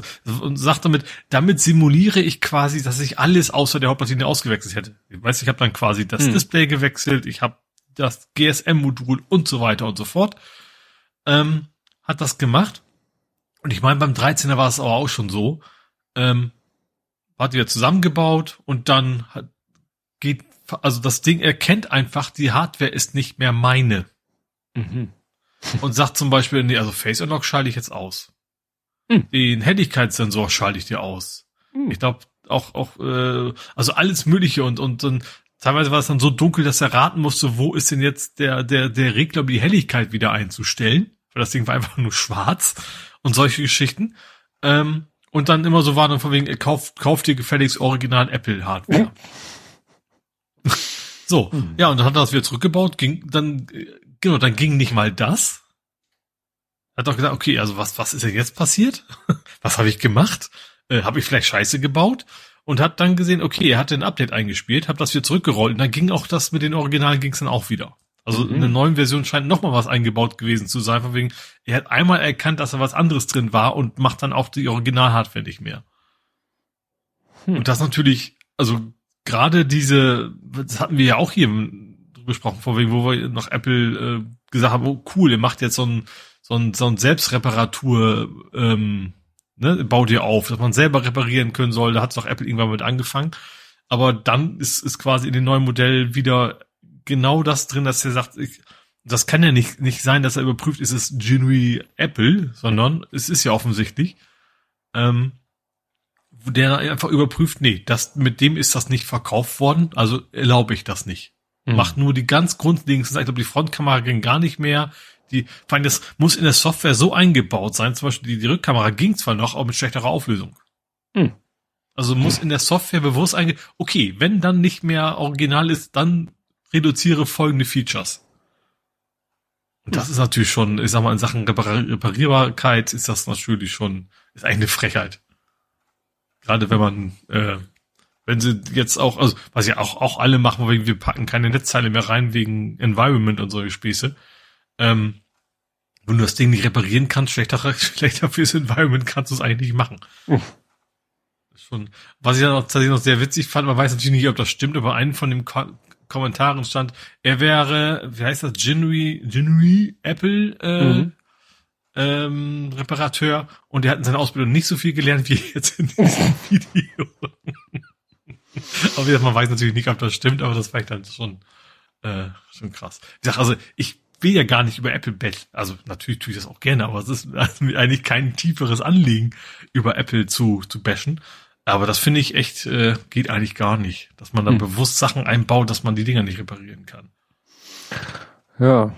und sagt damit, damit simuliere ich quasi, dass ich alles außer der Hauptplatine ausgewechselt hätte. Ich weiß, ich habe dann quasi das mhm. Display gewechselt, ich habe das GSM-Modul und so weiter und so fort. Ähm, hat das gemacht. Und ich meine, beim 13er war es aber auch schon so, ähm, hat wieder zusammengebaut und dann hat, geht, also das Ding erkennt einfach, die Hardware ist nicht mehr meine. Mhm. und sagt zum Beispiel, nee, also Face Unlock schalte ich jetzt aus. Mhm. Den Helligkeitssensor schalte ich dir aus. Mhm. Ich glaube auch, auch, äh, also alles Mögliche und, und dann teilweise war es dann so dunkel, dass er raten musste, wo ist denn jetzt der, der, der Regler, um die Helligkeit wieder einzustellen. Weil das Ding war einfach nur schwarz und solche Geschichten. Ähm, und dann immer so war dann von wegen, kauf, kauf dir gefälligst original Apple Hardware. so, mhm. ja, und dann hat er das wieder zurückgebaut, ging dann, genau, dann ging nicht mal das. Hat doch gesagt, okay, also was, was ist denn jetzt passiert? was habe ich gemacht? Äh, habe ich vielleicht Scheiße gebaut? Und hat dann gesehen, okay, er hatte ein Update eingespielt, hat das wieder zurückgerollt und dann ging auch das mit den Originalen ging's dann auch wieder. Also mhm. in der neuen Version scheint noch mal was eingebaut gewesen zu sein, von wegen, er hat einmal erkannt, dass da was anderes drin war und macht dann auch die Original-Hardware nicht mehr. Hm. Und das natürlich, also gerade diese, das hatten wir ja auch hier besprochen, von wegen, wo wir noch Apple äh, gesagt haben, oh cool, ihr macht jetzt so ein, so ein, so ein Selbstreparatur, ähm, ne, baut ihr auf, dass man selber reparieren können soll. Da hat doch Apple irgendwann mit angefangen. Aber dann ist, ist quasi in dem neuen Modell wieder genau das drin, dass er sagt, ich, das kann ja nicht, nicht sein, dass er überprüft, ist es genuine Apple, sondern es ist ja offensichtlich, ähm, der einfach überprüft, nee, das, mit dem ist das nicht verkauft worden, also erlaube ich das nicht. Mhm. Macht nur die ganz grundlegenden, ich glaube, die Frontkamera ging gar nicht mehr, die, vor allem das muss in der Software so eingebaut sein, zum Beispiel die, die Rückkamera ging zwar noch, aber mit schlechterer Auflösung. Mhm. Also muss in der Software bewusst einge, okay, wenn dann nicht mehr original ist, dann reduziere folgende Features. Und das ist natürlich schon, ich sag mal, in Sachen Reparierbarkeit ist das natürlich schon, ist eigentlich eine Frechheit. Gerade wenn man, äh, wenn sie jetzt auch, also was ja auch, auch alle machen, wegen wir packen keine Netzteile mehr rein wegen Environment und solche Späße. Ähm, wenn du das Ding nicht reparieren kannst, schlechter, schlechter fürs Environment kannst du es eigentlich nicht machen. Schon, was ich dann auch tatsächlich noch sehr witzig fand, man weiß natürlich nicht, ob das stimmt, aber einen von dem Kommentaren stand, er wäre, wie heißt das, Genuine, Genuine Apple äh, mhm. ähm, Reparateur und er hat in seiner Ausbildung nicht so viel gelernt wie jetzt in diesem Video. aber wie gesagt, man weiß natürlich nicht, ob das stimmt, aber das war dann schon, äh, schon krass. Ich sag, also ich will ja gar nicht über Apple betteln. Also natürlich tue ich das auch gerne, aber es ist eigentlich kein tieferes Anliegen, über Apple zu, zu bashen. Aber das finde ich echt, äh, geht eigentlich gar nicht. Dass man da hm. bewusst Sachen einbaut, dass man die Dinger nicht reparieren kann. Ja.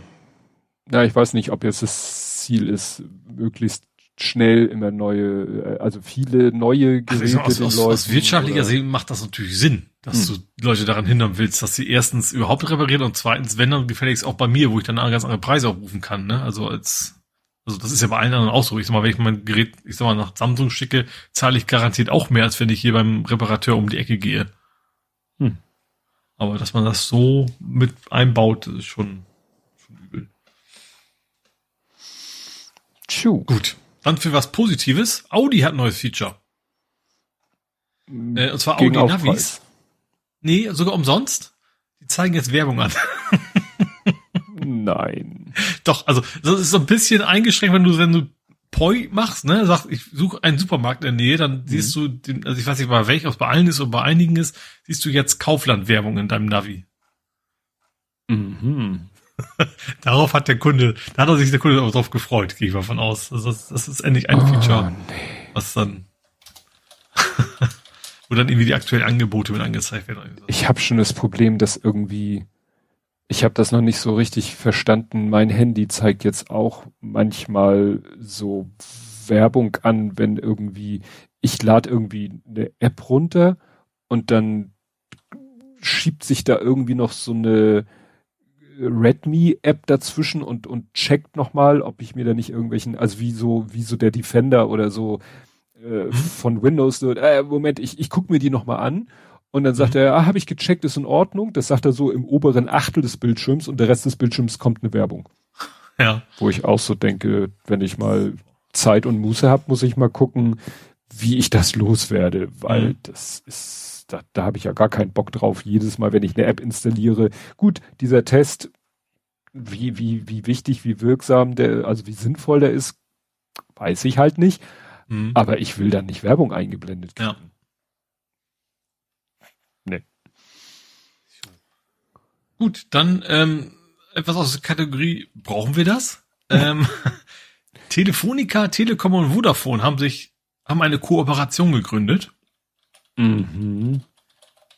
Ja, ich weiß nicht, ob jetzt das Ziel ist, möglichst schnell immer neue, äh, also viele neue Geräte also aus, aus, aus wirtschaftlicher Sicht macht das natürlich Sinn, dass hm. du Leute daran hindern willst, dass sie erstens überhaupt reparieren und zweitens, wenn dann gefälligst auch bei mir, wo ich dann ganz andere Preise aufrufen kann, ne? Also als also das ist ja bei allen anderen auch so. Ich sag mal, wenn ich mein Gerät, ich sag mal, nach Samsung schicke, zahle ich garantiert auch mehr, als wenn ich hier beim Reparateur um die Ecke gehe. Hm. Aber dass man das so mit einbaut, ist schon, schon übel. Tschuh. Gut. Dann für was Positives. Audi hat ein neues Feature. Äh, und zwar Gegen Audi. Navis. Nee, sogar umsonst. Die zeigen jetzt Werbung an. Nein. Doch, also das ist so ein bisschen eingeschränkt, wenn du, wenn du Poi machst, ne, sagst, ich suche einen Supermarkt in der Nähe, dann mhm. siehst du, den, also ich weiß nicht bei welchem, ob es bei allen ist oder bei einigen ist, siehst du jetzt Kaufland-Werbung in deinem Navi. Mhm. Darauf hat der Kunde, da hat er sich der Kunde auch drauf gefreut, gehe ich mal von aus. Also das, das ist endlich ein oh, Feature, nee. was dann, wo dann irgendwie die aktuellen Angebote mit angezeigt werden. Ich habe schon das Problem, dass irgendwie ich habe das noch nicht so richtig verstanden. Mein Handy zeigt jetzt auch manchmal so Werbung an, wenn irgendwie, ich lade irgendwie eine App runter und dann schiebt sich da irgendwie noch so eine Redmi-App dazwischen und, und checkt nochmal, ob ich mir da nicht irgendwelchen, also wie so, wie so der Defender oder so äh, mhm. von Windows, äh, Moment, ich, ich guck mir die nochmal an und dann sagt mhm. er, ah, habe ich gecheckt, ist in Ordnung. Das sagt er so im oberen Achtel des Bildschirms und der Rest des Bildschirms kommt eine Werbung. Ja. Wo ich auch so denke, wenn ich mal Zeit und Muße habe, muss ich mal gucken, wie ich das loswerde, weil mhm. das ist, da, da habe ich ja gar keinen Bock drauf, jedes Mal, wenn ich eine App installiere. Gut, dieser Test, wie, wie, wie wichtig, wie wirksam der, also wie sinnvoll der ist, weiß ich halt nicht. Mhm. Aber ich will dann nicht Werbung eingeblendet kriegen. Ja. Gut, dann ähm, etwas aus der Kategorie, brauchen wir das? ähm, Telefonica, Telekom und Vodafone haben sich, haben eine Kooperation gegründet. Mhm.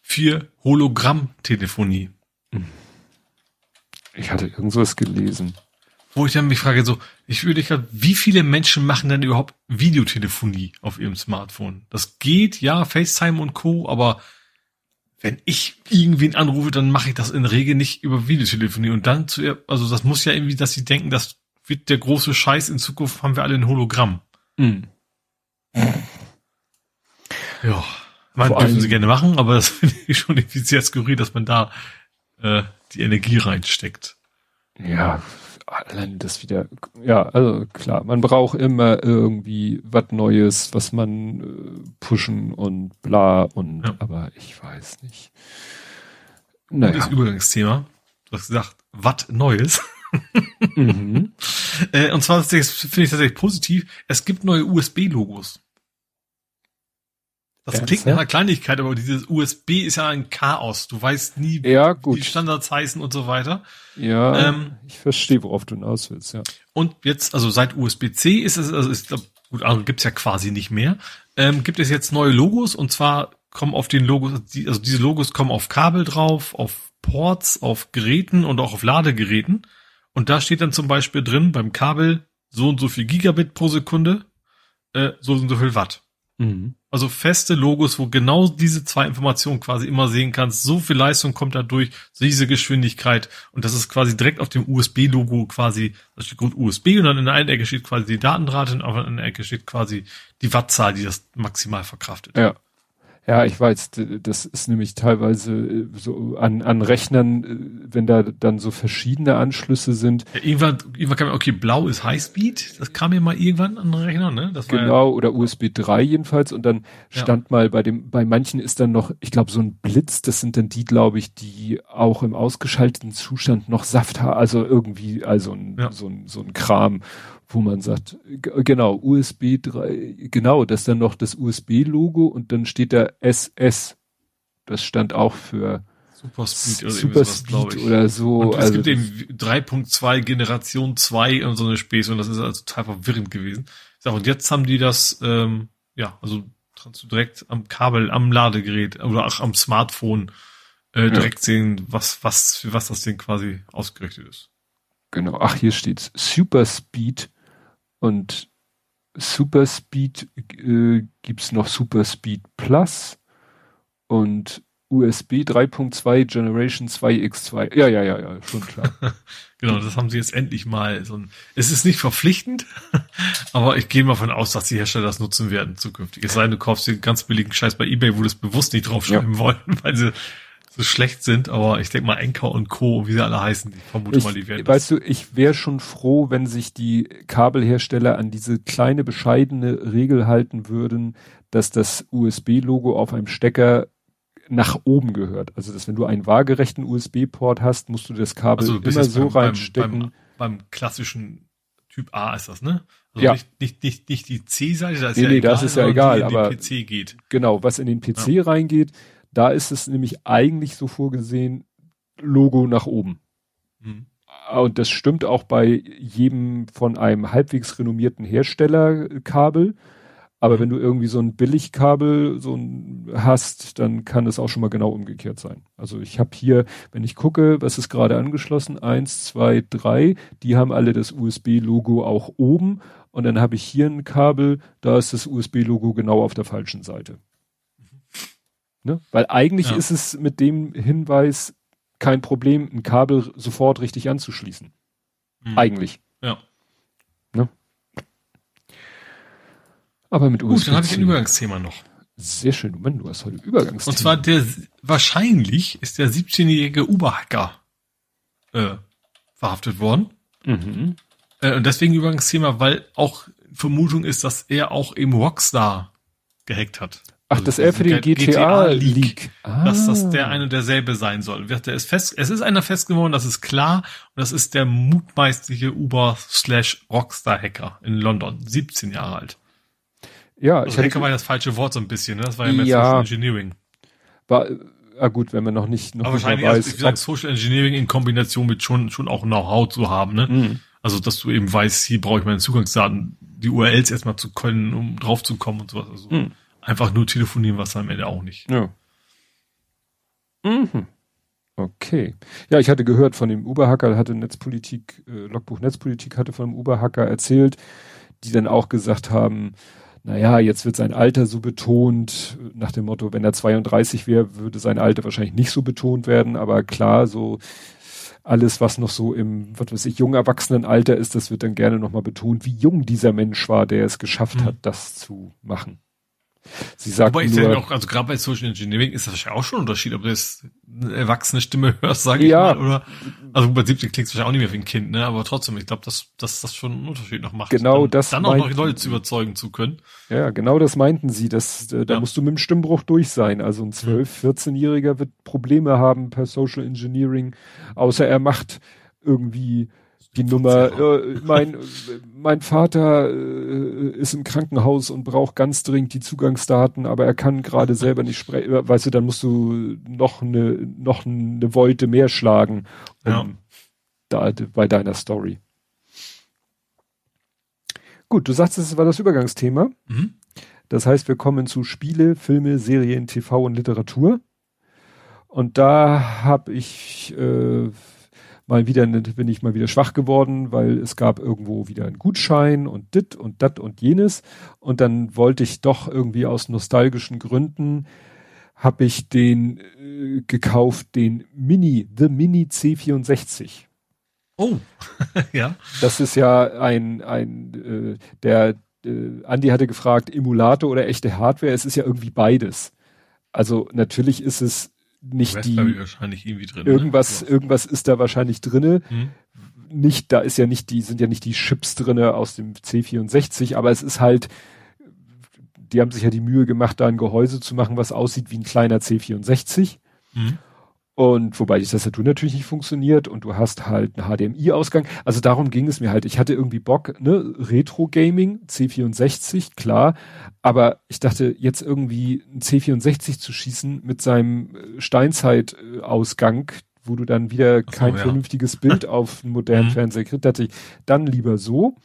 Für Hologramm-Telefonie. Ich hatte irgendwas gelesen. Wo ich dann mich frage, so, ich würde gerade, wie viele Menschen machen denn überhaupt Videotelefonie auf ihrem Smartphone? Das geht, ja, FaceTime und Co., aber wenn ich irgendwen anrufe, dann mache ich das in Regel nicht über Videotelefonie. Und dann zu ihr, also das muss ja irgendwie, dass sie denken, das wird der große Scheiß, in Zukunft haben wir alle ein Hologramm. Mhm. Ja, man dürfen sie gerne machen, aber das finde ich schon irgendwie sehr skurril, dass man da äh, die Energie reinsteckt. Ja, allein das wieder, ja, also klar, man braucht immer irgendwie was Neues, was man äh, pushen und bla und, ja. aber ich weiß nicht. Naja. Das Übergangsthema. Du hast gesagt, was Neues. mhm. äh, und zwar finde ich tatsächlich positiv. Es gibt neue USB-Logos. Das Ernst, klingt nach einer Kleinigkeit, aber dieses USB ist ja ein Chaos. Du weißt nie, ja, wie die Standards heißen und so weiter. Ja, ähm, ich verstehe, worauf du hinaus willst, ja. Und jetzt, also seit USB-C ist es, also ist, gut, also gibt's ja quasi nicht mehr, ähm, gibt es jetzt neue Logos und zwar kommen auf den Logos, also diese Logos kommen auf Kabel drauf, auf Ports, auf Geräten und auch auf Ladegeräten. Und da steht dann zum Beispiel drin beim Kabel so und so viel Gigabit pro Sekunde, äh, so und so viel Watt. Mhm. Also feste Logos, wo genau diese zwei Informationen quasi immer sehen kannst. So viel Leistung kommt da durch, diese Geschwindigkeit. Und das ist quasi direkt auf dem USB-Logo quasi, das steht Grund USB und dann in der einen Ecke steht quasi die Datenrate und auf der anderen Ecke steht quasi die Wattzahl, die das maximal verkraftet. Ja. Ja, ich weiß, das ist nämlich teilweise äh, so an, an Rechnern, äh, wenn da dann so verschiedene Anschlüsse sind. Ja, irgendwann, irgendwann kam okay, blau ist Highspeed, das kam ja mal irgendwann an den Rechner, ne? Das genau, ja, oder USB 3 jedenfalls und dann stand ja. mal bei dem, bei manchen ist dann noch, ich glaube, so ein Blitz, das sind dann die, glaube ich, die auch im ausgeschalteten Zustand noch Saft haben, also irgendwie, also ein, so, ein, so ein Kram wo man sagt, genau, USB 3, genau, das ist dann noch das USB-Logo und dann steht da SS. Das stand auch für Super Speed oder, Super Speed oder so. Und es also gibt eben 3.2 Generation 2 und so eine Späße und das ist also total verwirrend gewesen. Ich sag, und jetzt haben die das, ähm, ja, also kannst du direkt am Kabel, am Ladegerät oder auch am Smartphone äh, direkt ja. sehen, was, was, für was das Ding quasi ausgerichtet ist. Genau, ach, hier steht Super Speed und Super Speed äh, gibt's noch Super Speed Plus und USB 3.2 Generation 2X2. Ja, ja, ja, ja, schon klar. genau, das haben sie jetzt endlich mal. So ein, es ist nicht verpflichtend, aber ich gehe mal von aus, dass die Hersteller das nutzen werden zukünftig. Es sei denn, du kaufst dir ganz billigen Scheiß bei eBay, wo du es bewusst nicht draufschreiben ja. wollen, weil sie so schlecht sind, aber ich denke mal Enker und Co., wie sie alle heißen, ich vermute ich, mal, die werden. Weißt du, ich wäre schon froh, wenn sich die Kabelhersteller an diese kleine, bescheidene Regel halten würden, dass das USB-Logo auf einem Stecker nach oben gehört. Also, dass wenn du einen waagerechten USB-Port hast, musst du das Kabel also, immer so beim, reinstecken. Beim, beim, beim, klassischen Typ A ist das, ne? Also ja. nicht, nicht, nicht, nicht die C-Seite, das ist nee, ja nee, egal, das ist ja egal, aber PC geht. Genau, was in den PC ja. reingeht, da ist es nämlich eigentlich so vorgesehen, Logo nach oben. Mhm. Und das stimmt auch bei jedem von einem halbwegs renommierten Hersteller Kabel. Aber mhm. wenn du irgendwie so ein Billigkabel so ein hast, dann kann es auch schon mal genau umgekehrt sein. Also ich habe hier, wenn ich gucke, was ist gerade angeschlossen, eins, zwei, drei, die haben alle das USB-Logo auch oben. Und dann habe ich hier ein Kabel, da ist das USB-Logo genau auf der falschen Seite. Ne? Weil eigentlich ja. ist es mit dem Hinweis kein Problem, ein Kabel sofort richtig anzuschließen. Mhm. Eigentlich. Ja. Ne? Aber mit USB. Gut, dann habe ich ein Übergangsthema noch. Sehr schön. Mann, du hast heute Übergangsthema. Und zwar der, wahrscheinlich ist der 17-jährige Uber-Hacker äh, verhaftet worden. Mhm. Äh, und deswegen Übergangsthema, weil auch Vermutung ist, dass er auch eben Rockstar gehackt hat. Ach, also das er für den GTA. Leak. Ah. Dass das der eine und derselbe sein soll. Der ist fest, es ist einer fest geworden, das ist klar. Und das ist der mutmeistliche Uber slash Rockstar Hacker in London. 17 Jahre alt. Ja, also ich Hacker war ja das falsche Wort so ein bisschen, ne? Das war ja mehr ja, Social Engineering. War, ah gut, wenn man noch nicht, noch Aber nicht wahrscheinlich, weiß, also, wie gesagt, Social Engineering in Kombination mit schon, schon auch Know-how zu haben, ne? Mhm. Also, dass du eben weißt, hier brauche ich meine Zugangsdaten, die URLs erstmal zu können, um drauf zu kommen und sowas. Also, mhm einfach nur telefonieren, was am Ende auch nicht. Ja. Mhm. Okay. Ja, ich hatte gehört von dem Uber-Hacker, hatte Netzpolitik, äh, Logbuch Netzpolitik hatte von dem Uber-Hacker erzählt, die dann auch gesagt haben, naja, jetzt wird sein Alter so betont, nach dem Motto, wenn er 32 wäre, würde sein Alter wahrscheinlich nicht so betont werden, aber klar, so alles, was noch so im, was weiß ich, jungen Erwachsenenalter ist, das wird dann gerne nochmal betont, wie jung dieser Mensch war, der es geschafft mhm. hat, das zu machen. Sie sagt Aber ich nur, auch, also gerade bei Social Engineering ist das wahrscheinlich auch schon ein Unterschied, ob du jetzt eine erwachsene Stimme hörst, sage ja. ich mal, oder, also bei 70 klingt es wahrscheinlich auch nicht mehr wie ein Kind, ne, aber trotzdem, ich glaube, dass, dass das schon einen Unterschied noch macht. Genau dann, das. Dann auch noch Leute zu überzeugen zu können. Ja, genau das meinten sie, dass, äh, da ja. musst du mit dem Stimmbruch durch sein. Also ein 12-, 14-Jähriger wird Probleme haben per Social Engineering, außer er macht irgendwie die Nummer, äh, mein, mein Vater äh, ist im Krankenhaus und braucht ganz dringend die Zugangsdaten, aber er kann gerade selber nicht sprechen. Äh, weißt du, dann musst du noch eine, noch eine Wolte mehr schlagen, um ja. da, bei deiner Story. Gut, du sagst, es war das Übergangsthema. Mhm. Das heißt, wir kommen zu Spiele, Filme, Serien, TV und Literatur. Und da habe ich äh, mal wieder bin ich mal wieder schwach geworden, weil es gab irgendwo wieder einen Gutschein und dit und dat und jenes und dann wollte ich doch irgendwie aus nostalgischen Gründen habe ich den äh, gekauft, den Mini, The Mini C64. Oh, ja. Das ist ja ein, ein äh, der äh, Andi hatte gefragt, Emulator oder echte Hardware. Es ist ja irgendwie beides. Also natürlich ist es nicht die wahrscheinlich irgendwie drin. Ne? Irgendwas, ne? irgendwas ist da wahrscheinlich drinne. Hm. Nicht, da ist ja nicht die, sind ja nicht die Chips drinne aus dem C64, aber es ist halt, die haben sich ja die Mühe gemacht, da ein Gehäuse zu machen, was aussieht wie ein kleiner C64. Hm. Und wobei die Tastatur natürlich nicht funktioniert und du hast halt einen HDMI-Ausgang. Also darum ging es mir halt. Ich hatte irgendwie Bock, ne, Retro-Gaming, C64, klar. Aber ich dachte, jetzt irgendwie ein C64 zu schießen mit seinem äh, Steinzeit-Ausgang, wo du dann wieder so, kein ja. vernünftiges Bild auf einen modernen mhm. Fernseher kriegst, dachte ich, dann lieber so.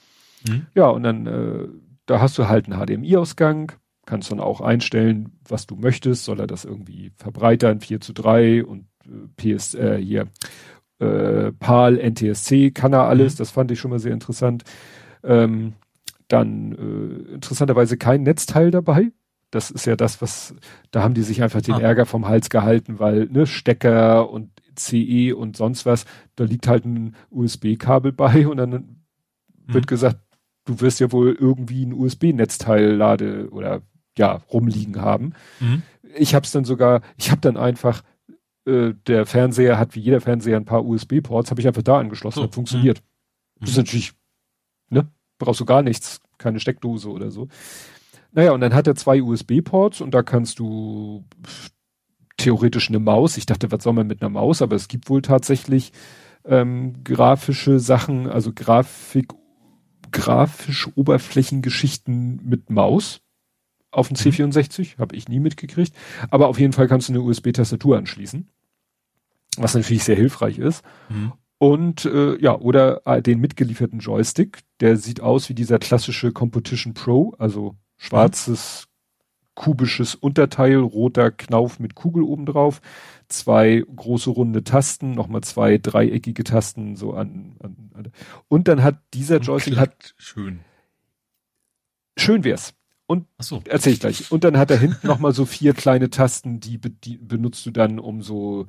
Mhm. Ja, und dann, äh, da hast du halt einen HDMI-Ausgang, kannst dann auch einstellen, was du möchtest. Soll er das irgendwie verbreitern, 4 zu 3 und PS, äh, hier, äh, PAL, NTSC, kann er alles, mhm. das fand ich schon mal sehr interessant. Ähm, dann äh, interessanterweise kein Netzteil dabei. Das ist ja das, was, da haben die sich einfach den ah. Ärger vom Hals gehalten, weil, ne, Stecker und CE und sonst was, da liegt halt ein USB-Kabel bei und dann mhm. wird gesagt, du wirst ja wohl irgendwie ein USB-Netzteil lade oder ja, rumliegen haben. Mhm. Ich hab's dann sogar, ich habe dann einfach äh, der Fernseher hat wie jeder Fernseher ein paar USB-Ports, habe ich einfach da angeschlossen, so. hat funktioniert. Mhm. Das ist natürlich, ne, brauchst du gar nichts, keine Steckdose oder so. Naja, und dann hat er zwei USB-Ports und da kannst du theoretisch eine Maus. Ich dachte, was soll man mit einer Maus? Aber es gibt wohl tatsächlich ähm, grafische Sachen, also Grafik, grafisch Oberflächengeschichten mit Maus auf dem mhm. C64, habe ich nie mitgekriegt. Aber auf jeden Fall kannst du eine USB-Tastatur anschließen was natürlich sehr hilfreich ist. Mhm. Und äh, ja, oder äh, den mitgelieferten Joystick, der sieht aus wie dieser klassische Competition Pro, also schwarzes kubisches Unterteil, roter Knauf mit Kugel oben drauf, zwei große runde Tasten, nochmal zwei dreieckige Tasten so an, an, an. und dann hat dieser Joystick hat schön schön wär's. Und so. erzähl ich gleich. Und dann hat er hinten nochmal so vier kleine Tasten, die, die benutzt du dann, um so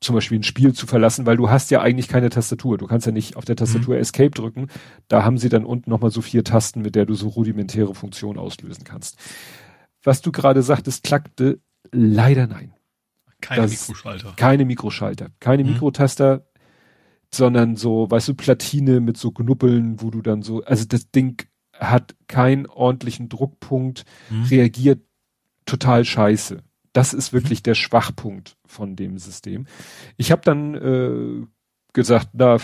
zum Beispiel ein Spiel zu verlassen, weil du hast ja eigentlich keine Tastatur. Du kannst ja nicht auf der Tastatur mhm. Escape drücken. Da haben sie dann unten nochmal so vier Tasten, mit der du so rudimentäre Funktionen auslösen kannst. Was du gerade sagtest, klackte leider nein. Keine das, Mikroschalter. Keine Mikroschalter. Keine mhm. Mikrotaster, sondern so, weißt du, Platine mit so Knuppeln, wo du dann so, also das Ding hat keinen ordentlichen Druckpunkt, mhm. reagiert total scheiße. Das ist wirklich der Schwachpunkt von dem System. Ich habe dann äh, gesagt, na,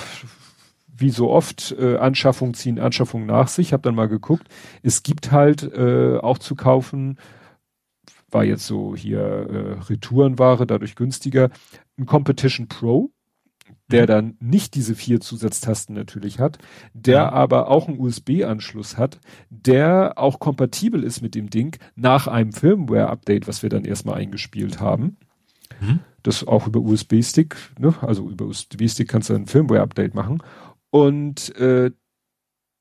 wie so oft, äh, Anschaffung ziehen Anschaffung nach sich. Habe dann mal geguckt. Es gibt halt äh, auch zu kaufen, war jetzt so hier äh, Retourenware, dadurch günstiger, ein Competition Pro der mhm. dann nicht diese vier Zusatztasten natürlich hat, der ja. aber auch einen USB-Anschluss hat, der auch kompatibel ist mit dem Ding nach einem Firmware-Update, was wir dann erstmal eingespielt haben. Mhm. Das auch über USB-Stick, ne? also über USB-Stick kannst du ein Firmware-Update machen. Und äh,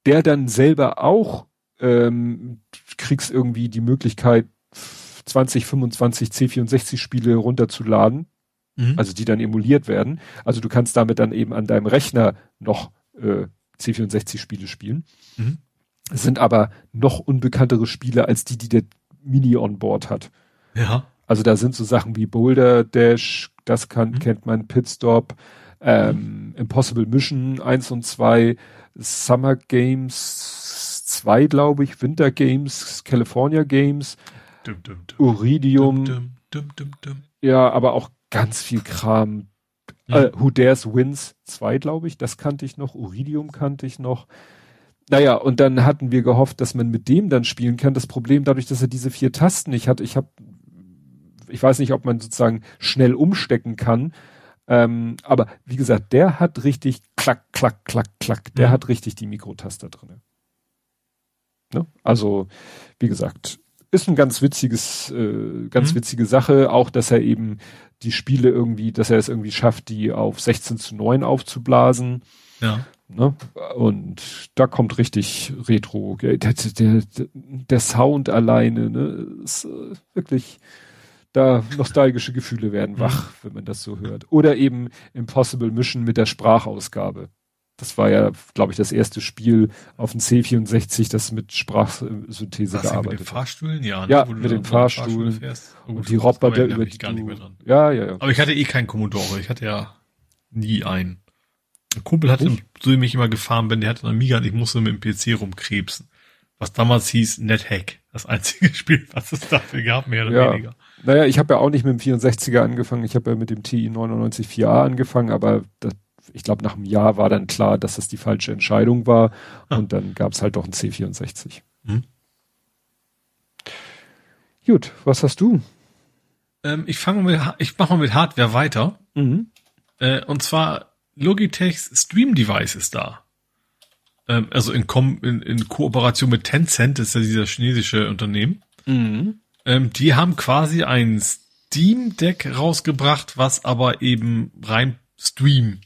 der dann selber auch ähm, kriegst irgendwie die Möglichkeit, 20, 25 C64 Spiele runterzuladen mhm. also die dann emuliert werden. Also du kannst damit dann eben an deinem Rechner noch äh, C64-Spiele spielen. Mhm. Es sind aber noch unbekanntere Spiele als die, die der Mini on Board hat. Ja. Also da sind so Sachen wie Boulder Dash, das kann, mhm. kennt man, Pitstop, ähm. Impossible Mission 1 und 2, Summer Games 2, glaube ich, Winter Games, California Games, dum, dum, dum, Uridium. Ja, aber auch ganz viel Kram. Mhm. Äh, Who Dares Wins 2, glaube ich, das kannte ich noch, Uridium kannte ich noch. Naja, und dann hatten wir gehofft, dass man mit dem dann spielen kann. Das Problem, dadurch, dass er diese vier Tasten nicht hat, ich habe, ich weiß nicht, ob man sozusagen schnell umstecken kann. Ähm, aber wie gesagt, der hat richtig klack, klack, klack, klack. Der mhm. hat richtig die Mikrotaster drinne. Ne? Also, wie gesagt, ist ein ganz witziges, äh, ganz mhm. witzige Sache, auch dass er eben die Spiele irgendwie, dass er es irgendwie schafft, die auf 16 zu 9 aufzublasen. Ja. Ne? Und da kommt richtig Retro. Der, der, der Sound alleine, ne? Ist äh, wirklich da nostalgische Gefühle werden wach, mhm. wenn man das so hört. Oder eben Impossible Mission mit der Sprachausgabe. Das war ja, glaube ich, das erste Spiel auf dem C64, das mit Sprachsynthese Was, gearbeitet mit den Fahrstühlen? Ja, Ja, ne, du mit den. Oh, Und gut, die das Roboter, erinnere über die gar nicht mehr dran. Ja, ja, ja. Aber ich hatte eh keinen Commodore. Ich hatte ja nie einen. Ein Kumpel hatte, so wie ich immer gefahren bin, der hatte einen Amiga und ich musste mit dem PC rumkrebsen. Was damals hieß NetHack. Das einzige Spiel, was es dafür gab, mehr oder Ja. weniger. Naja, ich habe ja auch nicht mit dem 64er angefangen. Ich habe ja mit dem TI 99 4A angefangen, aber das, ich glaube, nach einem Jahr war dann klar, dass das die falsche Entscheidung war. Ah. Und dann gab es halt doch ein C64. Hm. Gut, was hast du? Ähm, ich fange mit, ich mache mal mit Hardware weiter. Mhm. Äh, und zwar Logitechs Stream Device ist da. Ähm, also in, Kom in, in Kooperation mit Tencent, das ist ja dieser chinesische Unternehmen. Mhm. Ähm, die haben quasi ein Steam Deck rausgebracht, was aber eben rein Stream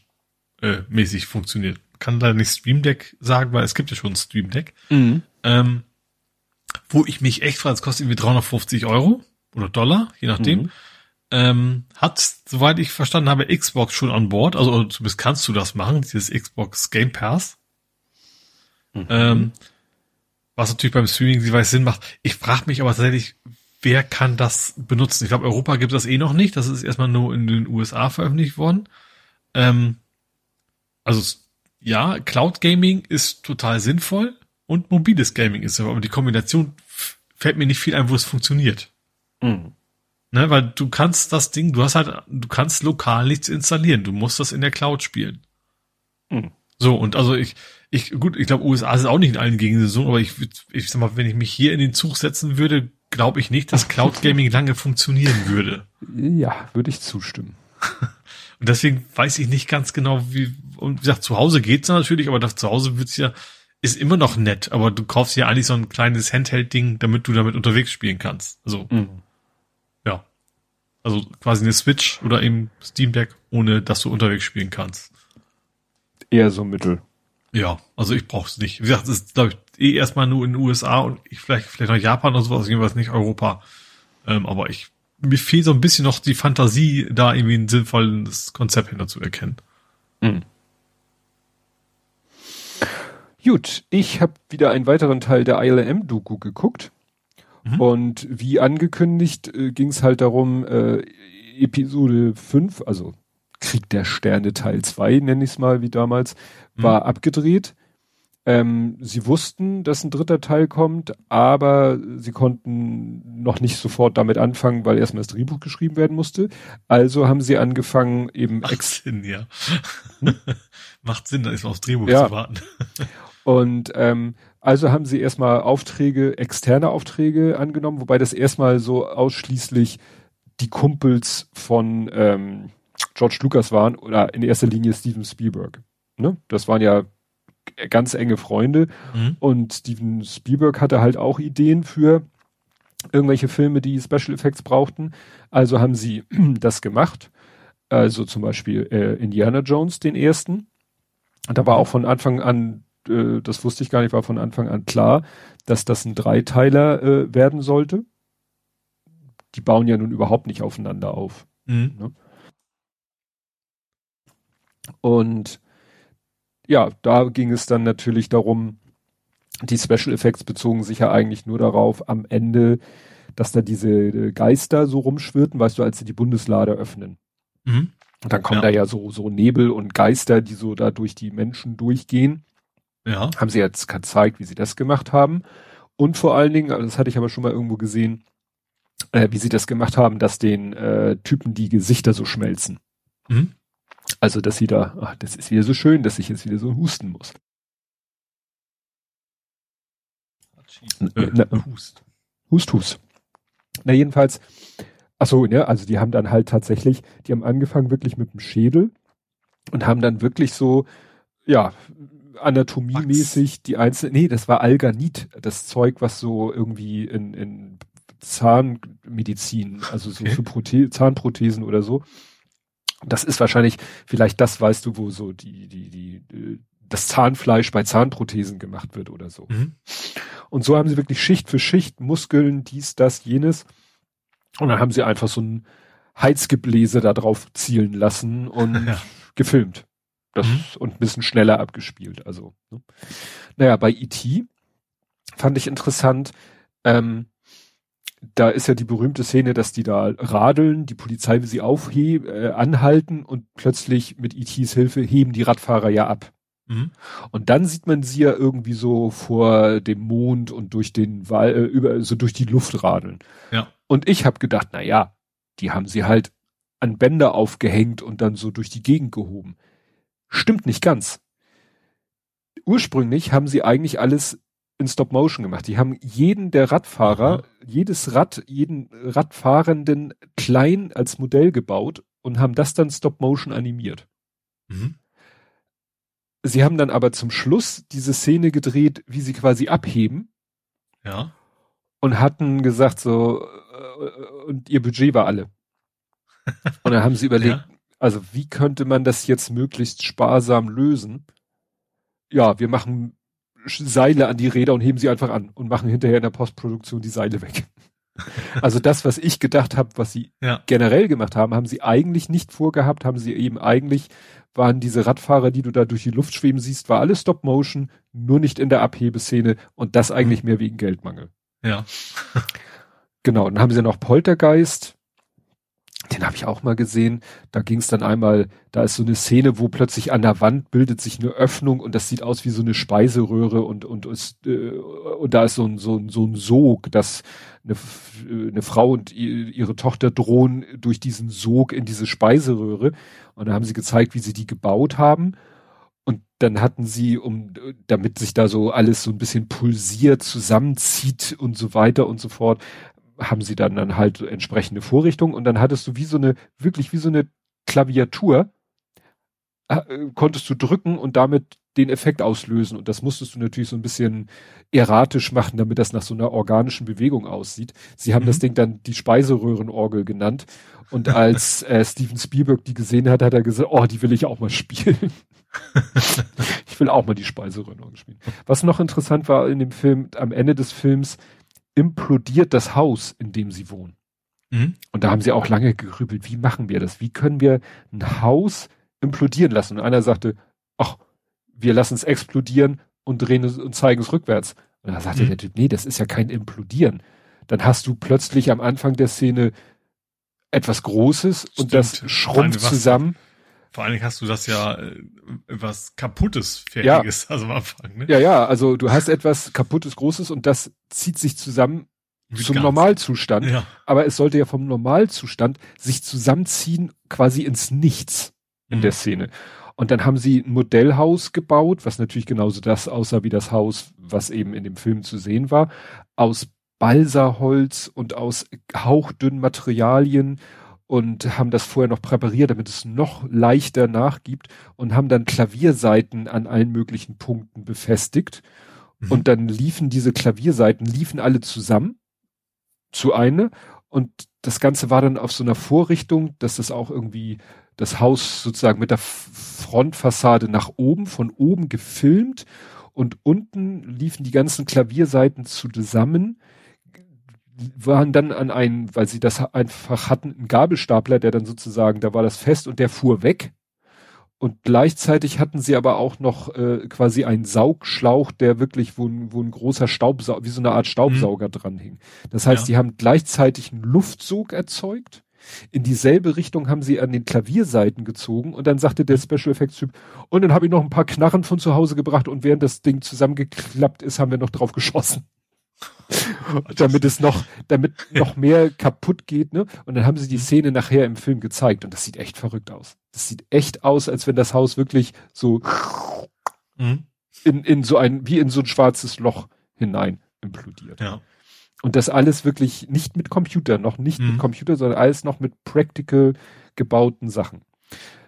äh, mäßig funktioniert. Kann da nicht Stream Deck sagen, weil es gibt ja schon ein Stream Deck. Mhm. Ähm, wo ich mich echt frage, es kostet irgendwie 350 Euro oder Dollar, je nachdem. Mhm. Ähm, hat, soweit ich verstanden habe, Xbox schon an Bord, also zumindest kannst du das machen, dieses Xbox Game Pass. Ähm, was natürlich beim Streaming-Device Sinn macht. Ich frage mich aber tatsächlich, wer kann das benutzen? Ich glaube, Europa gibt das eh noch nicht. Das ist erstmal nur in den USA veröffentlicht worden. Ähm, also ja, Cloud Gaming ist total sinnvoll und mobiles Gaming ist aber die Kombination fällt mir nicht viel ein, wo es funktioniert. Mhm. Ne, weil du kannst das Ding, du hast halt, du kannst lokal nichts installieren. Du musst das in der Cloud spielen. Mhm. So, und also ich, ich, gut, ich glaube, USA ist auch nicht in allen Gegenden so, aber ich, ich sag mal, wenn ich mich hier in den Zug setzen würde, glaube ich nicht, dass Cloud Gaming lange funktionieren würde. Ja, würde ich zustimmen. Und deswegen weiß ich nicht ganz genau, wie, und wie gesagt, zu Hause geht's natürlich, aber das zu Hause wird's ja, ist immer noch nett, aber du kaufst ja eigentlich so ein kleines Handheld-Ding, damit du damit unterwegs spielen kannst. Also, Mhm. ja. Also quasi eine Switch oder eben Steam Deck, ohne dass du unterwegs spielen kannst. Eher so mittel. Ja, also ich brauch's nicht. Wie gesagt, das ist, glaube ich, eh erstmal nur in den USA und ich vielleicht, vielleicht noch Japan oder sowas, jedenfalls nicht Europa. Ähm, aber ich, mir fehlt so ein bisschen noch die Fantasie, da irgendwie ein sinnvolles Konzept hinter zu erkennen. Mhm. Gut, ich habe wieder einen weiteren Teil der ILM-Doku geguckt. Mhm. Und wie angekündigt äh, ging es halt darum, äh, Episode 5, also Krieg der Sterne Teil 2, nenne ich es mal wie damals, war abgedreht. Ähm, sie wussten, dass ein dritter Teil kommt, aber sie konnten noch nicht sofort damit anfangen, weil erstmal das Drehbuch geschrieben werden musste. Also haben sie angefangen, eben Macht Sinn, ja. Macht Sinn, da ist aufs Drehbuch Ja. zu warten. Und ähm, also haben sie erstmal Aufträge, externe Aufträge angenommen, wobei das erstmal so ausschließlich die Kumpels von ähm, George Lucas waren oder in erster Linie Steven Spielberg. Ne? Das waren ja ganz enge Freunde Mhm. und Steven Spielberg hatte halt auch Ideen für irgendwelche Filme, die Special Effects brauchten. Also haben sie das gemacht. Also zum Beispiel äh, Indiana Jones, den ersten. Und da war auch von Anfang an, äh, das wusste ich gar nicht, war von Anfang an klar, dass das ein Dreiteiler äh, werden sollte. Die bauen ja nun überhaupt nicht aufeinander auf. Mhm. Und ja, da ging es dann natürlich darum, die Special Effects bezogen sich ja eigentlich nur darauf, am Ende, dass da diese äh, Geister so rumschwirrten, weißt du, als sie die Bundeslade öffnen. Mhm. Und dann kommen Ja. da ja so, so Nebel und Geister, die so da durch die Menschen durchgehen. Ja. Haben sie jetzt gezeigt, wie sie das gemacht haben. Und vor allen Dingen, also das hatte ich aber schon mal irgendwo gesehen, äh, wie sie das gemacht haben, dass den äh, Typen die Gesichter so schmelzen. Mhm. Also, dass sie da, ach, das ist wieder so schön, dass ich jetzt wieder so husten muss. Äh, Na, Hust. Hust, Hust. Na, jedenfalls, ach so, ne, also die haben dann halt tatsächlich, die haben angefangen wirklich mit dem Schädel und haben dann wirklich so, ja, anatomiemäßig die einzelnen, nee, das war Alganit, das Zeug, was so irgendwie in, in Zahnmedizin, also so Okay. für Prothe Zahnprothesen oder so. Das ist wahrscheinlich, vielleicht das weißt du, wo so die, die, die, äh, das Zahnfleisch bei Zahnprothesen gemacht wird oder so. Mhm. Und so haben sie wirklich Schicht für Schicht, Muskeln, dies, das, jenes. Und dann haben sie einfach so ein Heizgebläse da drauf zielen lassen und Ja. gefilmt. Das mhm. und ein bisschen schneller abgespielt. Also, ne? naja, bei E.T. fand ich interessant, ähm, da ist ja die berühmte Szene, dass die da radeln, die Polizei will sie aufheben, äh, anhalten und plötzlich mit ETs Hilfe heben die Radfahrer ja ab. Mhm. Und dann sieht man sie ja irgendwie so vor dem Mond und durch den Wall, äh, über, so durch die Luft radeln. Ja. Und ich habe gedacht, na ja, die haben sie halt an Bänder aufgehängt und dann so durch die Gegend gehoben. Stimmt nicht ganz. Ursprünglich haben sie eigentlich alles in Stop Motion gemacht. Die haben jeden der Radfahrer, mhm. jedes Rad, jeden Radfahrenden klein als Modell gebaut und haben das dann Stop Motion animiert. Mhm. Sie haben dann aber zum Schluss diese Szene gedreht, wie sie quasi abheben. Ja. Und hatten gesagt so, äh, und ihr Budget war alle. Und dann haben sie überlegt, ja. also wie könnte man das jetzt möglichst sparsam lösen? Ja, wir machen Seile an die Räder und heben sie einfach an und machen hinterher in der Postproduktion die Seile weg. Also das, was ich gedacht habe, was sie ja. generell gemacht haben, haben sie eigentlich nicht vorgehabt, haben sie eben eigentlich, waren diese Radfahrer, die du da durch die Luft schweben siehst, war alles Stop Motion, nur nicht in der Abhebeszene und das eigentlich mhm. mehr wegen Geldmangel. Ja. genau, dann haben sie noch Poltergeist, den habe ich auch mal gesehen. Da ging es dann einmal, da ist so eine Szene, wo plötzlich an der Wand bildet sich eine Öffnung und das sieht aus wie so eine Speiseröhre und und ist, äh, und da ist so ein so ein so ein Sog, dass eine, eine Frau und ihre Tochter drohen durch diesen Sog in diese Speiseröhre und da haben sie gezeigt, wie sie die gebaut haben. Und dann hatten sie, um, damit sich da so alles so ein bisschen pulsiert, zusammenzieht und so weiter und so fort, haben sie dann dann halt entsprechende Vorrichtungen und dann hattest du wie so eine, wirklich wie so eine Klaviatur, äh, konntest du drücken und damit den Effekt auslösen. Und das musstest du natürlich so ein bisschen erratisch machen, damit das nach so einer organischen Bewegung aussieht. Sie haben mhm. das Ding dann die Speiseröhrenorgel genannt. Und als äh, Steven Spielberg die gesehen hat, hat er gesagt, oh, die will ich auch mal spielen. ich will auch mal die Speiseröhrenorgel spielen. Was noch interessant war in dem Film, am Ende des Films implodiert das Haus, in dem sie wohnen. Mhm. Und da haben sie auch lange gerübelt, wie machen wir das? Wie können wir ein Haus implodieren lassen? Und einer sagte, ach, wir lassen es explodieren und drehen es und zeigen es rückwärts. Und da sagte mhm. der Typ, nee, das ist ja kein Implodieren. Dann hast du plötzlich am Anfang der Szene etwas Großes Stimmt. und das schrumpft zusammen. Vor allen Dingen hast du das ja äh, was kaputtes, fertiges, ja. also am Anfang, ne? Ja, ja, also du hast etwas kaputtes, großes und das zieht sich zusammen Wie zum ganz. Normalzustand. Ja. Aber es sollte ja vom Normalzustand sich zusammenziehen quasi ins Nichts in mhm. der Szene. Und dann haben sie ein Modellhaus gebaut, was natürlich genauso das aussah wie das Haus, was eben in dem Film zu sehen war, aus Balsaholz und aus hauchdünnen Materialien und haben das vorher noch präpariert, damit es noch leichter nachgibt und haben dann Klavierseiten an allen möglichen Punkten befestigt. Mhm. Und dann liefen diese Klavierseiten, liefen alle zusammen zu eine und das Ganze war dann auf so einer Vorrichtung, dass das auch irgendwie das Haus sozusagen mit der Frontfassade nach oben, von oben gefilmt und unten liefen die ganzen Klavierseiten zusammen waren dann an einen, weil sie das einfach hatten, einen Gabelstapler, der dann sozusagen, da war das fest und der fuhr weg. Und gleichzeitig hatten sie aber auch noch äh, quasi einen Saugschlauch, der wirklich, wo, wo ein großer Staubsauger, wie so eine Art Staubsauger mhm. dran hing. Das heißt, ja. die haben gleichzeitig einen Luftsog erzeugt. In dieselbe Richtung haben sie an den Klavierseiten gezogen und dann sagte der Special Effects Typ, und dann habe ich noch ein paar Knarren von zu Hause gebracht und während das Ding zusammengeklappt ist, haben wir noch drauf geschossen. Damit es noch, damit noch mehr kaputt geht, ne? Und dann haben sie die Szene nachher im Film gezeigt und das sieht echt verrückt aus. Das sieht echt aus, als wenn das Haus wirklich so mhm. in, in so ein, wie in so ein schwarzes Loch hinein implodiert. Ja. Und das alles wirklich nicht mit Computer, noch nicht mhm. mit Computer, sondern alles noch mit practical gebauten Sachen.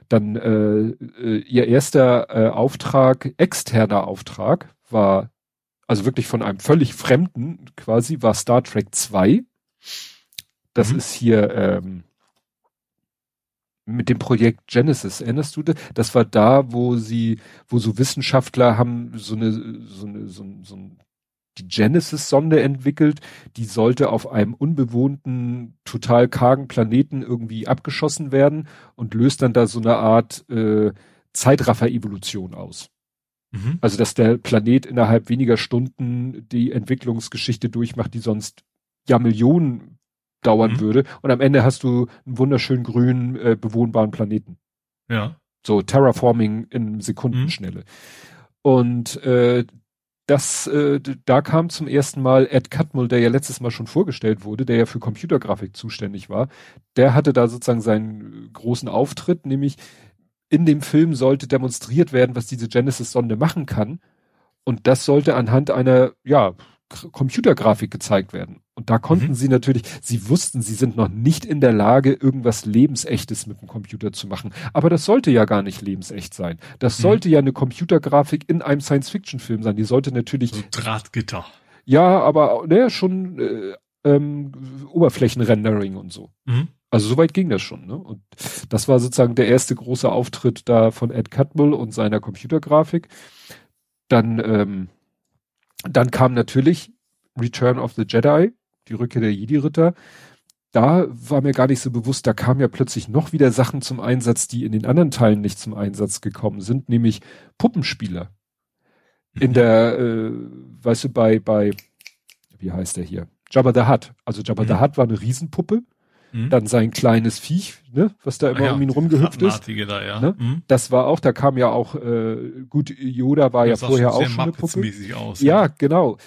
Dann äh, äh, ihr erster äh, Auftrag, externer Auftrag, war also wirklich von einem völlig Fremden quasi, war Star Trek 2. Das mhm. ist hier ähm, mit dem Projekt Genesis. Erinnerst du das? Das war da, wo sie, wo so Wissenschaftler haben so eine, so eine, so, so die Genesis-Sonde entwickelt, die sollte auf einem unbewohnten, total kargen Planeten irgendwie abgeschossen werden und löst dann da so eine Art äh, Zeitraffer-Evolution aus. Mhm. Also, dass der Planet innerhalb weniger Stunden die Entwicklungsgeschichte durchmacht, die sonst ja Millionen dauern mhm. würde. Und am Ende hast du einen wunderschönen grünen, äh, bewohnbaren Planeten. Ja. So Terraforming in Sekundenschnelle. Mhm. Und äh, das, äh, da kam zum ersten Mal Ed Catmull, der ja letztes Mal schon vorgestellt wurde, der ja für Computergrafik zuständig war. Der hatte da sozusagen seinen großen Auftritt, nämlich in dem Film sollte demonstriert werden, was diese Genesis-Sonde machen kann. Und das sollte anhand einer, ja, Computergrafik gezeigt werden. Und da konnten mhm. sie natürlich, sie wussten, sie sind noch nicht in der Lage, irgendwas Lebensechtes mit dem Computer zu machen. Aber das sollte ja gar nicht lebensecht sein. Das mhm. sollte ja eine Computergrafik in einem Science-Fiction-Film sein. Die sollte natürlich. So Drahtgitter. Ja, aber ne, schon äh, ähm, Oberflächenrendering und so. Mhm. Also soweit ging das schon. Ne? Und das war sozusagen der erste große Auftritt da von Ed Catmull und seiner Computergrafik. Dann ähm, dann kam natürlich Return of the Jedi, die Rückkehr der Jedi-Ritter. Da war mir gar nicht so bewusst, da kamen ja plötzlich noch wieder Sachen zum Einsatz, die in den anderen Teilen nicht zum Einsatz gekommen sind, nämlich Puppenspieler. In mhm. der, äh, weißt du, bei, bei, wie heißt der hier? Jabba the Hutt. Also Jabba mhm. the Hutt war eine Riesenpuppe, Mhm. Dann sein kleines Viech, ne, was da immer ja, um ihn rumgehüpft ist. Da, ja. ne? mhm. Das war auch, da kam ja auch, äh, gut, Yoda war das ja vorher auch schon eine Puppe. Aus, ja, ja, genau.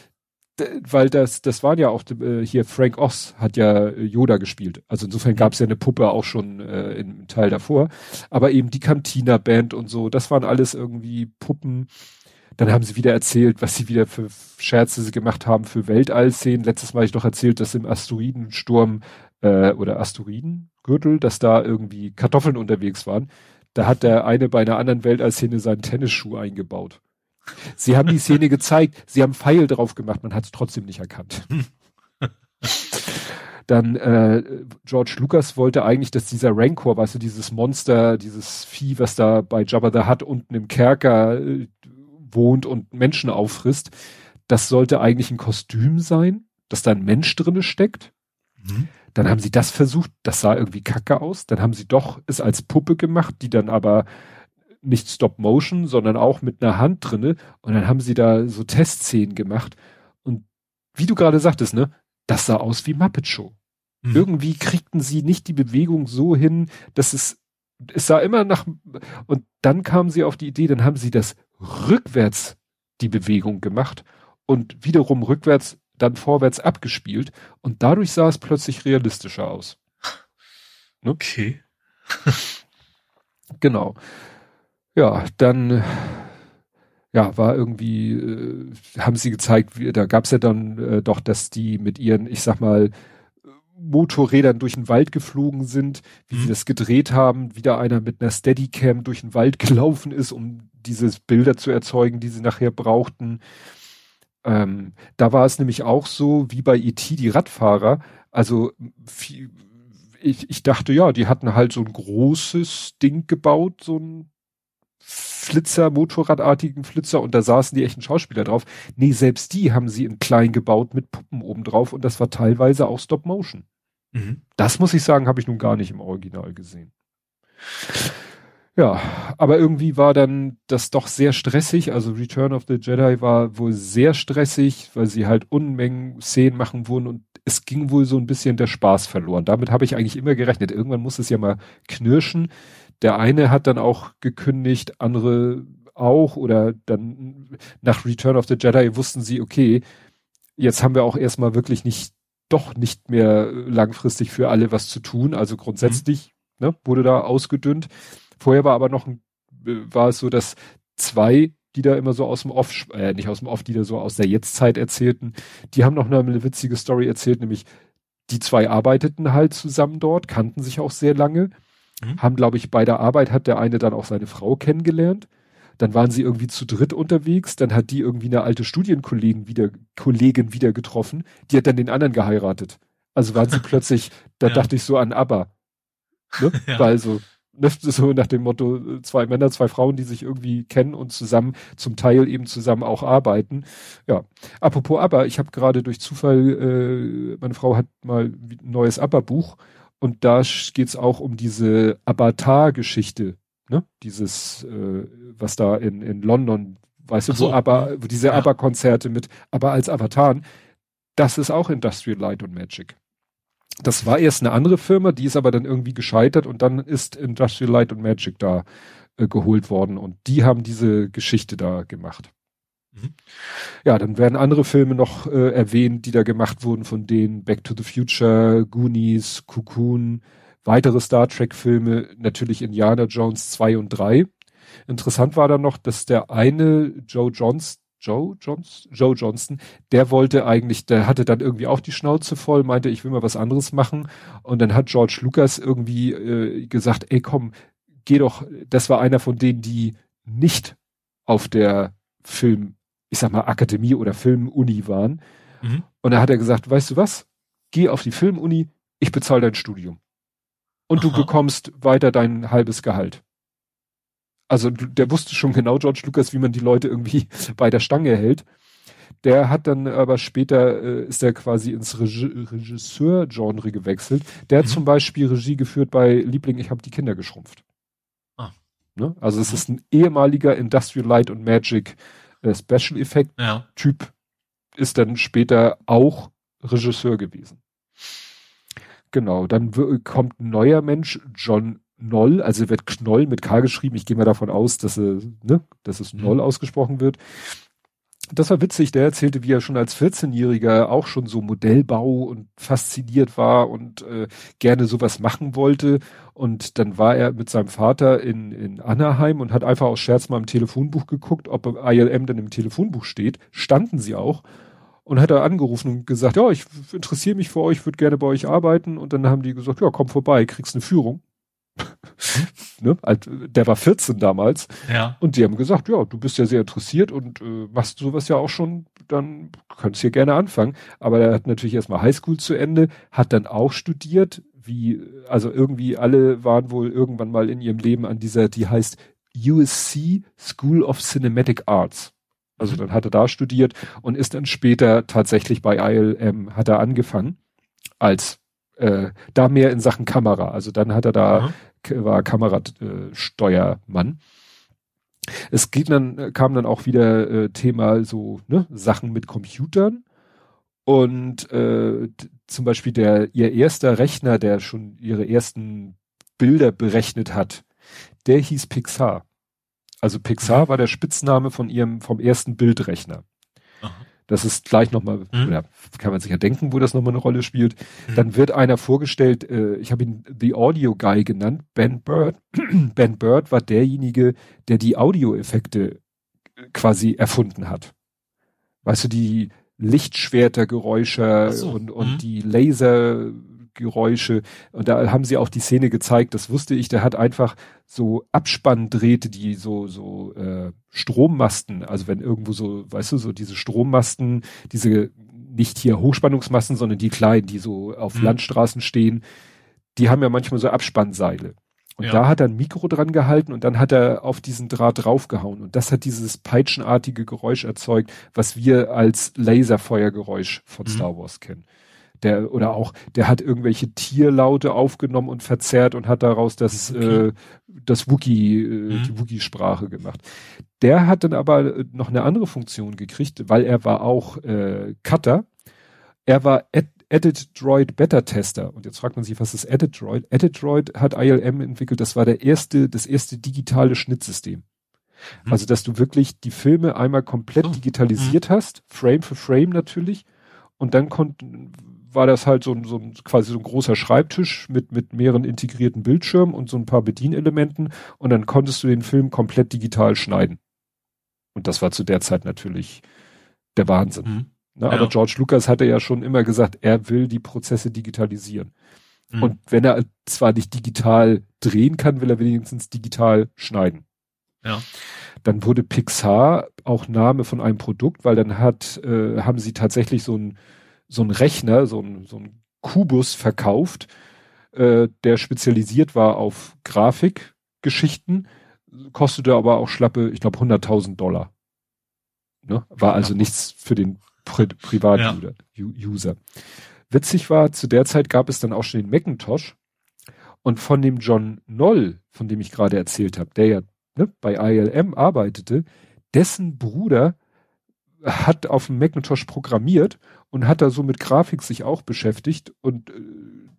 D weil das, das waren ja auch, äh, hier Frank Oz hat ja Yoda gespielt. Also insofern gab es ja eine Puppe auch schon äh, im Teil davor. Aber eben die Cantina Band und so, das waren alles irgendwie Puppen. Dann haben sie wieder erzählt, was sie wieder für Scherze sie gemacht haben für Weltallszenen. Letztes Mal habe ich doch erzählt, dass im Asteroidensturm äh, oder Asteroidengürtel, dass da irgendwie Kartoffeln unterwegs waren. Da hat der eine bei einer anderen Welt als Szene seinen Tennisschuh eingebaut. Sie haben die Szene gezeigt, sie haben Pfeil drauf gemacht, man hat es trotzdem nicht erkannt. Dann äh, George Lucas wollte eigentlich, dass dieser Rancor, weißt du, dieses Monster, dieses Vieh, was da bei Jabba the Hutt unten im Kerker äh, wohnt und Menschen auffrisst, das sollte eigentlich ein Kostüm sein, dass da ein Mensch drinne steckt. Mhm. Dann haben sie das versucht, das sah irgendwie kacke aus. Dann haben sie doch es als Puppe gemacht, die dann aber nicht Stop Motion, sondern auch mit einer Hand drinne. Und dann haben sie da so Testszenen gemacht. Und wie du gerade sagtest, ne, das sah aus wie Muppet Show. Mhm. Irgendwie kriegten sie nicht die Bewegung so hin, dass es, es sah immer nach, und dann kamen sie auf die Idee, dann haben sie das rückwärts die Bewegung gemacht und wiederum rückwärts dann vorwärts abgespielt und dadurch sah es plötzlich realistischer aus. Ne? Okay. genau. Ja, dann ja, war irgendwie, äh, haben sie gezeigt, wie, da gab's ja dann äh, doch, dass die mit ihren, ich sag mal, Motorrädern durch den Wald geflogen sind, wie mhm. sie das gedreht haben, wieder einer mit einer Steadicam durch den Wald gelaufen ist, um diese Bilder zu erzeugen, die sie nachher brauchten. Ähm, da war es nämlich auch so, wie bei ET die Radfahrer. Also ich, ich dachte, ja, die hatten halt so ein großes Ding gebaut, so ein Flitzer, Motorradartigen Flitzer und da saßen die echten Schauspieler drauf. Nee, selbst die haben sie in klein gebaut mit Puppen oben drauf und das war teilweise auch Stop Motion. Mhm. Das muss ich sagen, habe ich nun gar nicht im Original gesehen. Ja, aber irgendwie war dann das doch sehr stressig. Also Return of the Jedi war wohl sehr stressig, weil sie halt Unmengen Szenen machen wurden und es ging wohl so ein bisschen der Spaß verloren. Damit habe ich eigentlich immer gerechnet. Irgendwann muss es ja mal knirschen. Der eine hat dann auch gekündigt, andere auch oder dann nach Return of the Jedi wussten sie, okay, jetzt haben wir auch erstmal wirklich nicht, doch nicht mehr langfristig für alle was zu tun. Also grundsätzlich mhm. ne, wurde da ausgedünnt. Vorher war aber noch ein, war es so, dass zwei, die da immer so aus dem Off, äh, nicht aus dem Off, die da so aus der Jetztzeit erzählten, die haben noch eine witzige Story erzählt, nämlich die zwei arbeiteten halt zusammen dort, kannten sich auch sehr lange, mhm. haben, glaube ich, bei der Arbeit hat der eine dann auch seine Frau kennengelernt. Dann waren sie irgendwie zu dritt unterwegs, dann hat die irgendwie eine alte Studienkollegin wieder, Kollegin wieder getroffen, die hat dann den anderen geheiratet. Also waren sie plötzlich, da ja. dachte ich so an ABBA. Ne? Ja. Weil so, Ne, so nach dem Motto, zwei Männer, zwei Frauen, die sich irgendwie kennen und zusammen, zum Teil eben zusammen auch arbeiten. Ja, apropos aber, ich habe gerade durch Zufall, äh, meine Frau hat mal ein neues ABBA-Buch und da geht's auch um diese Avatar-Geschichte. Ne? Dieses, äh, was da in, in London, weißt du, so. wo aber diese Ja. ABBA-Konzerte mit, aber als Avataren, das ist auch Industrial Light und Magic. Das war erst eine andere Firma, die ist aber dann irgendwie gescheitert und dann ist Industrial Light und Magic da äh, geholt worden und die haben diese Geschichte da gemacht. Mhm. Ja, dann werden andere Filme noch äh, erwähnt, die da gemacht wurden von denen Back to the Future, Goonies, Cocoon, weitere Star Trek Filme, natürlich Indiana Jones 2 und 3. Interessant war dann noch, dass der eine Joe Johns Joe Johns Joe Johnston, der wollte eigentlich, der hatte dann irgendwie auch die Schnauze voll, meinte, ich will mal was anderes machen und dann hat George Lucas irgendwie äh, gesagt, ey komm, geh doch, das war einer von denen, die nicht auf der Film, ich sag mal Akademie oder Filmuni waren Mhm. und da hat er gesagt, weißt du was? Geh auf die Filmuni, ich bezahle dein Studium. Und du Aha. bekommst weiter dein halbes Gehalt. Also du- der wusste schon genau, George Lucas, wie man die Leute irgendwie bei der Stange hält. Der hat dann aber später, äh, ist er quasi ins Regi Regisseur-Genre gewechselt. Der hat Mhm. zum Beispiel Regie geführt bei Liebling, ich habe die Kinder geschrumpft. Ah. Ne? Also es Mhm. ist ein ehemaliger Industrial Light und Magic äh, Special Effect Ja. Typ ist dann später auch Regisseur gewesen. Genau, dann kommt ein neuer Mensch, John Knoll, also wird Knoll mit K geschrieben. Ich gehe mal davon aus, dass, er, ne, dass es Knoll ausgesprochen wird. Das war witzig, der erzählte, wie er schon als 14-Jähriger auch schon so Modellbau und fasziniert war und äh, gerne sowas machen wollte. Und dann war er mit seinem Vater in, in Anaheim und hat einfach aus Scherz mal im Telefonbuch geguckt, ob ILM dann im Telefonbuch steht. Standen sie auch. Und hat er angerufen und gesagt, ja, ich interessiere mich für euch, würde gerne bei euch arbeiten. Und dann haben die gesagt, ja, komm vorbei, kriegst eine Führung. ne? Der war 14 damals. Ja. Und die haben gesagt, ja, du bist ja sehr interessiert und äh, machst sowas ja auch schon, dann könntest du hier gerne anfangen. Aber er hat natürlich erstmal Highschool zu Ende, hat dann auch studiert, wie, also irgendwie alle waren wohl irgendwann mal in ihrem Leben an dieser, die heißt USC School of Cinematic Arts. Also Mhm. dann hat er da studiert und ist dann später tatsächlich bei ILM, hat er angefangen als äh, da mehr in Sachen Kamera. Also dann hat er da. K- war Kamerasteuermann. Es geht dann, äh, kam dann auch wieder äh, Thema so ne, Sachen mit Computern und äh, zum Beispiel der ihr erster Rechner, der schon ihre ersten Bilder berechnet hat, der hieß Pixar. Also Pixar war der Spitzname von ihrem vom ersten Bildrechner. Aha. Das ist gleich nochmal, Mhm. oder kann man sich ja denken, wo das nochmal eine Rolle spielt. Mhm. Dann wird einer vorgestellt, äh, ich habe ihn The Audio Guy genannt, Ben Bird. ben Bird war derjenige, der die Audioeffekte äh, quasi erfunden hat. Weißt du, die Lichtschwertergeräusche so, und, und mhm. die Lasergeräusche. Und da haben sie auch die Szene gezeigt, das wusste ich, der hat einfach so Abspanndrähte, die so, so äh, Strommasten, also wenn irgendwo so, weißt du, so diese Strommasten, diese nicht hier Hochspannungsmasten, sondern die kleinen, die so auf Mhm. Landstraßen stehen, die haben ja manchmal so Abspannseile. Und Ja. da hat er ein Mikro dran gehalten und dann hat er auf diesen Draht draufgehauen. Und das hat dieses peitschenartige Geräusch erzeugt, was wir als Laserfeuergeräusch von Mhm. Star Wars kennen. Der, oder auch, der hat irgendwelche Tierlaute aufgenommen und verzerrt und hat daraus das, Wookie. äh, das Wookie, äh, Mhm. die Wookie-Sprache gemacht. Der hat dann aber äh, noch eine andere Funktion gekriegt, weil er war auch äh, Cutter. Er war Ed Edit Droid Beta Tester. Und jetzt fragt man sich, was ist Edit Droid? Edit Droid hat ILM entwickelt. Das war der erste, das erste digitale Schnittsystem. Mhm. Also, dass du wirklich die Filme einmal komplett Oh, digitalisiert hast, Frame für Frame natürlich. Und dann konnten, war das halt so ein, so ein, quasi so ein großer Schreibtisch mit, mit mehreren integrierten Bildschirmen und so ein paar Bedienelementen. Und dann konntest du den Film komplett digital schneiden. Und das war zu der Zeit natürlich der Wahnsinn. Mhm. Ne? Ja. Aber George Lucas hatte ja schon immer gesagt, er will die Prozesse digitalisieren. Mhm. Und wenn er zwar nicht digital drehen kann, will er wenigstens digital schneiden. Ja. Dann wurde Pixar auch Name von einem Produkt, weil dann hat, äh, haben sie tatsächlich so ein so ein Rechner, so ein, so ein Kubus verkauft, äh, der spezialisiert war auf Grafikgeschichten, kostete aber auch schlappe, ich glaube 100.000 Dollar. Ne? War also Ja. nichts für den Pri Privat-User. User. Witzig war, zu der Zeit gab es dann auch schon den Macintosh Und von dem John Noll, von dem ich gerade erzählt habe, der ja ne, bei ILM arbeitete, dessen Bruder hat auf dem Macintosh programmiert und hat da so mit Grafik sich auch beschäftigt und äh,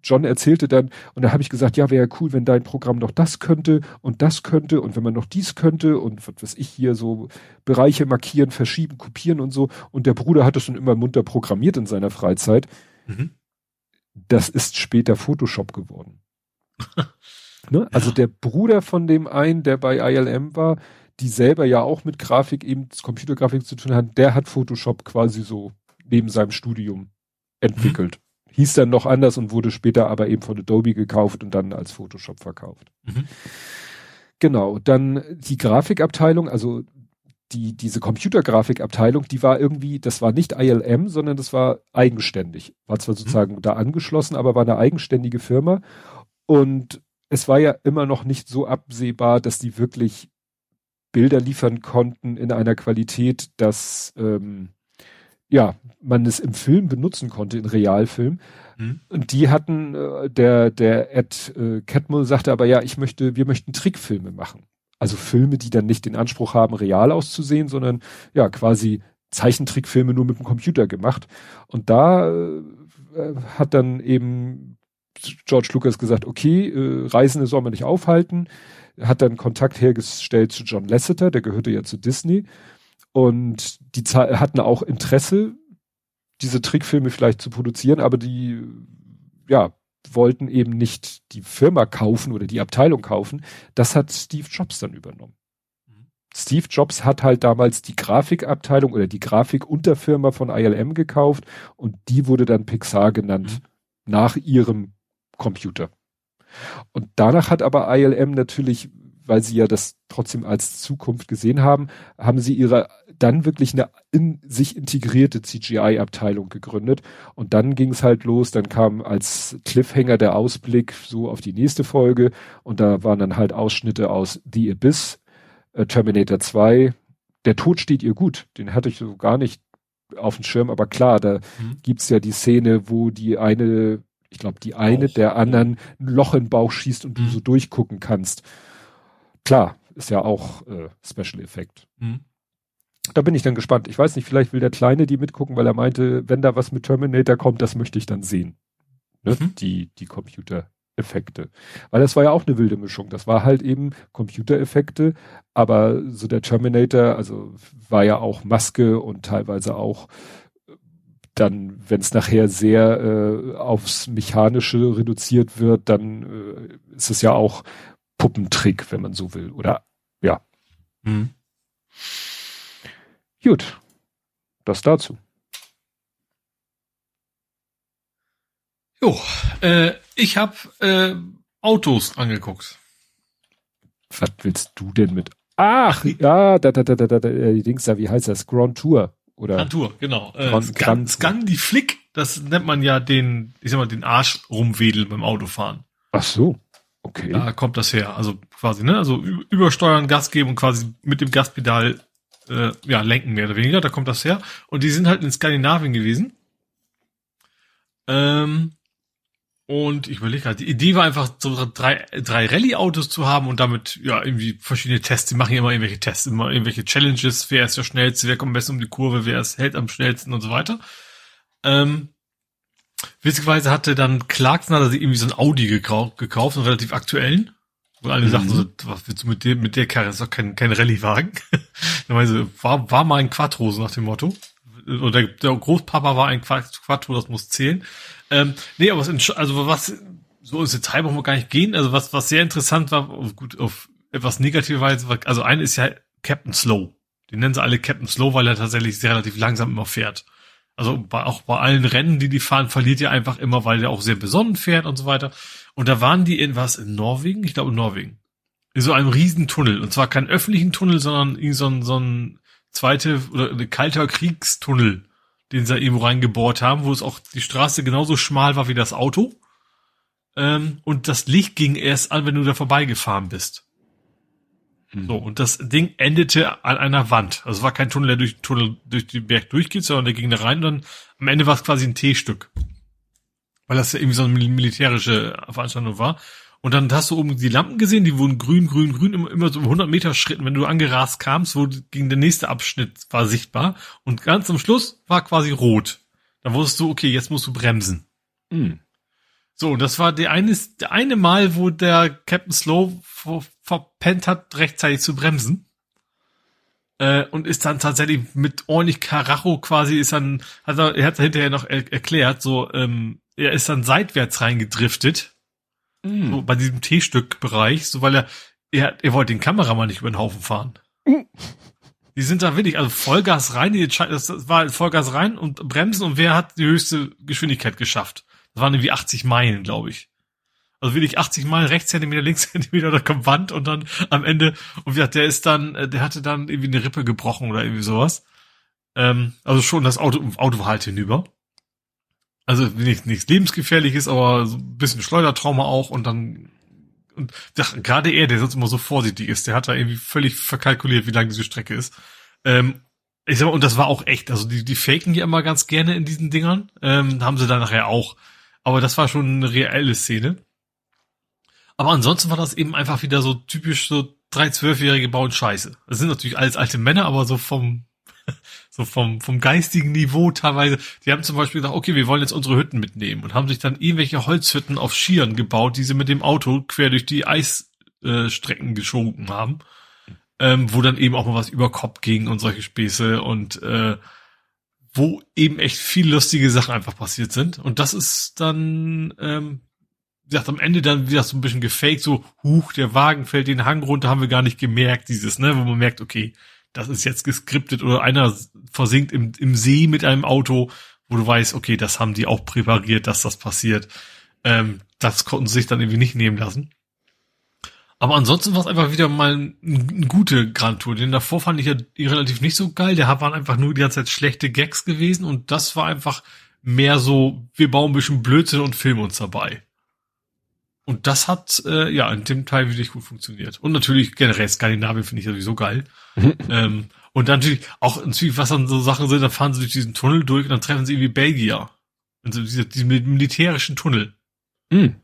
John erzählte dann und da habe ich gesagt, ja, wäre ja cool, wenn dein Programm noch das könnte und das könnte und wenn man noch dies könnte und was weiß ich hier so Bereiche markieren, verschieben, kopieren und so und der Bruder hat es schon immer munter programmiert in seiner Freizeit. Mhm. Das ist später Photoshop geworden. ne? Also der Bruder von dem einen, der bei ILM war, die selber ja auch mit Grafik eben Computergrafik zu tun hat, der hat Photoshop quasi so neben seinem Studium entwickelt. Mhm. Hieß dann noch anders und wurde später aber eben von Adobe gekauft und dann als Photoshop verkauft. Mhm. Genau, dann die Grafikabteilung, also die, diese Computergrafikabteilung, die war irgendwie, das war nicht ILM, sondern das war eigenständig. War zwar mhm. sozusagen mhm. da angeschlossen, aber war eine eigenständige Firma. Und es war ja immer noch nicht so absehbar, dass die wirklich Bilder liefern konnten in einer Qualität, dass ähm, ja man es im Film benutzen konnte, in Realfilm. Mhm. Und die hatten, äh, der, der Ed äh, Catmull sagte aber, ja, ich möchte, wir möchten Trickfilme machen. Also Filme, die dann nicht den Anspruch haben, real auszusehen, sondern ja, quasi Zeichentrickfilme nur mit dem Computer gemacht. Und da äh, hat dann eben George Lucas gesagt, okay, äh, Reisende soll man nicht aufhalten hat dann Kontakt hergestellt zu John Lasseter, der gehörte ja zu Disney. Und die hatten auch Interesse, diese Trickfilme vielleicht zu produzieren, aber die, ja, wollten eben nicht die Firma kaufen oder die Abteilung kaufen. Das hat Steve Jobs dann übernommen. Mhm. Steve Jobs hat halt damals die Grafikabteilung oder die Grafikunterfirma von ILM gekauft und die wurde dann Pixar genannt mhm. nach ihrem Computer. Und danach hat aber ILM natürlich, weil sie ja das trotzdem als Zukunft gesehen haben, haben sie ihre dann wirklich eine in sich integrierte CGI-Abteilung gegründet. Und dann ging es halt los, dann kam als Cliffhanger der Ausblick so auf die nächste Folge und da waren dann halt Ausschnitte aus The Abyss, äh, Terminator 2. Der Tod steht ihr gut, den hatte ich so gar nicht auf dem Schirm, aber klar, da mhm. gibt's ja die Szene, wo die eine ich glaube, die eine Bauch. der anderen ein Loch in den Bauch schießt und mhm. du so durchgucken kannst. Klar, ist ja auch äh, Special Effekt. Mhm. Da bin ich dann gespannt. Ich weiß nicht, vielleicht will der Kleine die mitgucken, weil er meinte, wenn da was mit Terminator kommt, das möchte ich dann sehen. Ne? Mhm. Die, die Computereffekte. Weil das war ja auch eine wilde Mischung. Das war halt eben Computereffekte, aber so der Terminator, also war ja auch Maske und teilweise auch dann, wenn es nachher sehr äh, aufs Mechanische reduziert wird, dann äh, ist es ja auch Puppentrick, wenn man so will. Oder ja. Mhm. Gut. Das dazu. Jo, äh, ich habe äh, Autos angeguckt. Was willst du denn mit? Ach, ja, da, da, da, da, da, da, die Dings da, wie heißt das? Grand Tour. Oder Natur, genau. Äh, Gran, Scan, Scan die Flick, das nennt man ja den, ich sag mal, den Arsch rumwedeln beim Autofahren. Ach so. Okay. Da kommt das her. Also quasi, ne? Also übersteuern, Gas geben und quasi mit dem Gaspedal äh, ja, lenken mehr oder weniger. Da kommt das her. Und die sind halt in Skandinavien gewesen. Ähm, und ich überlege gerade, die Idee war einfach, so drei, drei Rallye-Autos zu haben und damit, ja, irgendwie verschiedene Tests. Die machen ja immer irgendwelche Tests, immer irgendwelche Challenges. Wer ist der schnellste, wer kommt am besten um die Kurve, wer ist, hält am schnellsten und so weiter. Ähm, witzigerweise hatte dann Clarkson hat er sich irgendwie so ein Audi gekauft, gekauft, einen relativ aktuellen. Wo alle mhm. sagten so, was willst du mit dem, mit der Karre? Das ist doch kein, kein Rallye-Wagen. war, war mal ein Quattro, so nach dem Motto. Oder der Großpapa war ein Quattro, das muss zählen. Ähm, nee, aber was, also was, so ins Detail brauchen wir gar nicht gehen. Also was, was sehr interessant war, auf, gut, auf etwas negative Weise, also eine ist ja Captain Slow. Den nennen sie alle Captain Slow, weil er tatsächlich sehr relativ langsam immer fährt. Also bei, auch bei allen Rennen, die die fahren, verliert er einfach immer, weil er auch sehr besonnen fährt und so weiter. Und da waren die in was, in Norwegen? Ich glaube in Norwegen. In so einem riesen Tunnel. Und zwar keinen öffentlichen Tunnel, sondern in so ein, so ein zweite oder eine kalter Kriegstunnel den sie da irgendwo reingebohrt haben, wo es auch die Straße genauso schmal war wie das Auto. Ähm, und das Licht ging erst an, wenn du da vorbeigefahren bist. Hm. So, und das Ding endete an einer Wand. Also es war kein Tunnel, der durch, Tunnel, durch den Berg durchgeht, sondern der ging da rein und dann am Ende war es quasi ein T-Stück. Weil das ja irgendwie so eine militärische Veranstaltung war. Und dann hast du oben die Lampen gesehen, die wurden grün, grün, grün, immer, immer so 100 Meter Schritten. Wenn du angerast kamst, wo ging der nächste Abschnitt war sichtbar. Und ganz am Schluss war quasi rot. Dann wusstest du, okay, jetzt musst du bremsen. Mhm. So, und das war der eine, der eine Mal, wo der Captain Slow verpennt hat, rechtzeitig zu bremsen. Äh, und ist dann tatsächlich mit ordentlich Karacho quasi, ist dann, hat er, er hat hinterher noch er, erklärt, so, ähm, er ist dann seitwärts reingedriftet Mm. So bei diesem T-Stück-Bereich, so weil er, er, er wollte den Kameramann nicht über den Haufen fahren. Mm. Die sind da wirklich, also Vollgas rein, die, das war Vollgas rein und bremsen und wer hat die höchste Geschwindigkeit geschafft? Das waren irgendwie 80 Meilen, glaube ich. Also wirklich 80 Meilen, rechts Zentimeter, links Zentimeter, da kommt Wand und dann am Ende, und wie gesagt, der ist dann, der hatte dann irgendwie eine Rippe gebrochen oder irgendwie sowas. Ähm, also schon das Auto, Auto war halt hinüber. Also nicht, nichts lebensgefährliches, aber so ein bisschen Schleudertrauma auch und dann und ja, gerade er, der sonst immer so vorsichtig ist, der hat da irgendwie völlig verkalkuliert, wie lang diese Strecke ist. Ähm, ich sag mal, und das war auch echt. Also die, die faken ja immer ganz gerne in diesen Dingern. Ähm, haben sie dann nachher auch. Aber das war schon eine reelle Szene. Aber ansonsten war das eben einfach wieder so typisch so drei Zwölfjährige bauen Scheiße. Das sind natürlich alles alte Männer, aber so vom so vom, vom geistigen Niveau teilweise. Die haben zum Beispiel gesagt, okay, wir wollen jetzt unsere Hütten mitnehmen und haben sich dann irgendwelche Holzhütten auf Skiern gebaut, die sie mit dem Auto quer durch die Eisstrecken äh, geschunken haben. Ähm, wo dann eben auch mal was über Kopf ging und solche Späße und äh, wo eben echt viel lustige Sachen einfach passiert sind. Und das ist dann, ähm, wie gesagt, am Ende dann wieder so ein bisschen gefaked, so, huch, der Wagen fällt den Hang runter, haben wir gar nicht gemerkt, dieses, ne, wo man merkt, okay, das ist jetzt geskriptet oder einer versinkt im, im See mit einem Auto, wo du weißt, okay, das haben die auch präpariert, dass das passiert. Ähm, das konnten sie sich dann irgendwie nicht nehmen lassen. Aber ansonsten war es einfach wieder mal eine ein gute Grand Tour. Den davor fand ich ja relativ nicht so geil. Der waren einfach nur die ganze Zeit schlechte Gags gewesen und das war einfach mehr so, wir bauen ein bisschen Blödsinn und filmen uns dabei. Und das hat äh, ja in dem Teil wirklich gut funktioniert. Und natürlich generell Skandinavien finde ich sowieso geil. ähm, und dann natürlich auch natürlich, was dann so Sachen sind, da fahren sie durch diesen Tunnel durch und dann treffen sie irgendwie Belgier. Also diese, diese militärischen Tunnel. Mhm.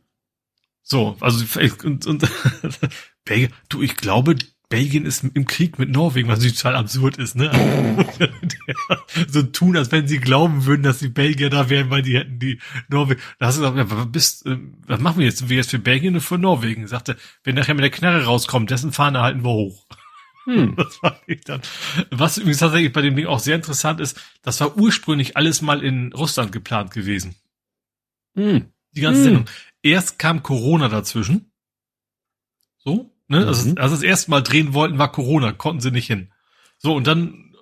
So, also und, und Belgier, du, ich glaube, Belgien ist im Krieg mit Norwegen, was total absurd ist, ne? so tun, als wenn sie glauben würden, dass die Belgier da wären, weil die hätten die Norwegen. Da hast du gesagt, ja, bist, äh, was machen wir jetzt? Sind wir jetzt für Belgien oder für Norwegen? Sagte, wenn nachher mit der Knarre rauskommt, dessen Fahne halten wir hoch. Hm. Das war ich dann. Was übrigens tatsächlich bei dem Ding auch sehr interessant ist, das war ursprünglich alles mal in Russland geplant gewesen. Hm. Die ganze hm. Sendung. Erst kam Corona dazwischen. So, Ne? Also, mhm. als das erste Mal drehen wollten, war Corona, konnten sie nicht hin. So, und dann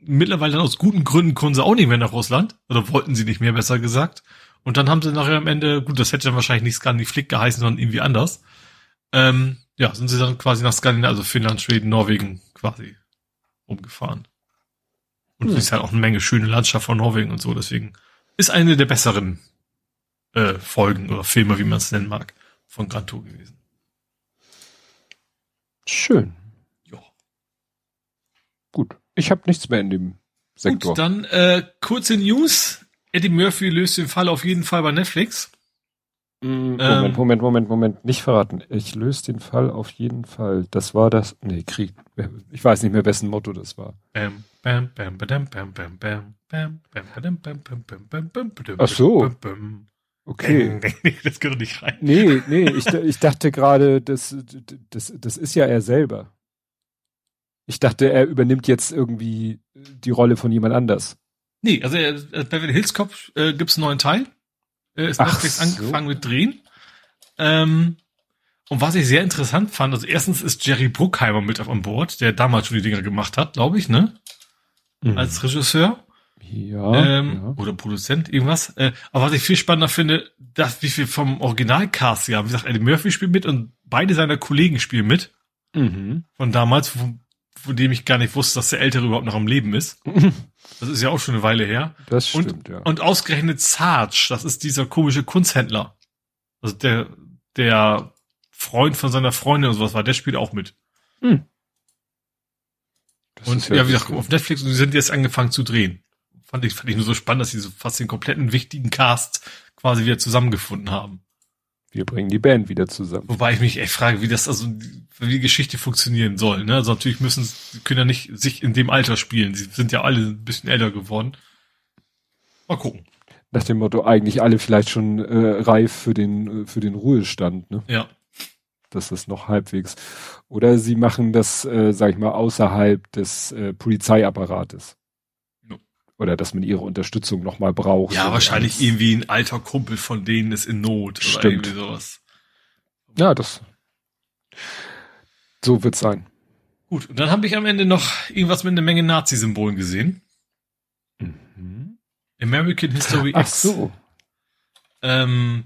mittlerweile dann aus guten Gründen konnten sie auch nicht mehr nach Russland. Oder wollten sie nicht mehr, besser gesagt. Und dann haben sie nachher am Ende, gut, das hätte dann wahrscheinlich nicht Skandi Flick geheißen, sondern irgendwie anders. Ähm, ja, sind sie dann quasi nach Skandinavien, also Finnland, Schweden, Norwegen quasi umgefahren. Und es ist halt auch eine Menge schöne Landschaft von Norwegen und so, deswegen ist eine der besseren äh, Folgen oder Filme, wie man es nennen mag, von Grand Tour gewesen. Schön. Ja. Gut. Ich habe nichts mehr in dem Sektor. Gut, dann äh, kurze News. Eddie Murphy löst den Fall auf jeden Fall bei Netflix. Mm, ähm, Moment, ähm, Moment, Moment, Moment. Nicht verraten. Ich löse den Fall auf jeden Fall. Das war das. Nee, Krieg. Ich weiß nicht mehr, wessen Motto das war. Ach so. Bam, bam. Okay. das gehört nicht rein. Nee, nee, ich, ich dachte gerade, das, das, das ist ja er selber. Ich dachte, er übernimmt jetzt irgendwie die Rolle von jemand anders. Nee, also er, Beverly Hills Cop äh, gibt's einen neuen Teil. Er ist Netflix so. angefangen mit Drehen. Ähm, und was ich sehr interessant fand, also erstens ist Jerry Bruckheimer mit auf an Bord, der damals schon die Dinger gemacht hat, glaube ich, ne? Mhm. Als Regisseur. Ja, ähm, ja. Oder Produzent, irgendwas. Äh, aber was ich viel spannender finde, dass wie viel vom Originalcast ja, wie gesagt, Eddie Murphy spielt mit und beide seiner Kollegen spielen mit. Mhm. Von damals, von, von dem ich gar nicht wusste, dass der Ältere überhaupt noch am Leben ist. Das ist ja auch schon eine Weile her. Das stimmt, und, ja. Und ausgerechnet Sarge, das ist dieser komische Kunsthändler. Also der, der Freund von seiner Freundin oder sowas war, der spielt auch mit. Mhm. Und ja, wie gesagt, auf Netflix und sie sind jetzt angefangen zu drehen fand ich, fand ich nur so spannend, dass sie so fast den kompletten wichtigen Cast quasi wieder zusammengefunden haben. Wir bringen die Band wieder zusammen. Wobei ich mich echt frage, wie das, also, wie die Geschichte funktionieren soll, ne? Also natürlich müssen, sie können ja nicht sich in dem Alter spielen. Sie sind ja alle ein bisschen älter geworden. Mal gucken. Nach dem Motto, eigentlich alle vielleicht schon äh, reif für den, für den Ruhestand, ne? Ja. Dass das noch halbwegs. Oder sie machen das, äh, sag ich mal, außerhalb des äh, Polizeiapparates oder dass man ihre Unterstützung nochmal braucht. Ja, wahrscheinlich alles. irgendwie ein alter Kumpel von denen ist in Not Stimmt. oder irgendwie sowas. Ja, das. So wird's sein. Gut, und dann habe ich am Ende noch irgendwas mit einer Menge Nazi-Symbolen gesehen. Mhm. American History Ach X. so. Ähm,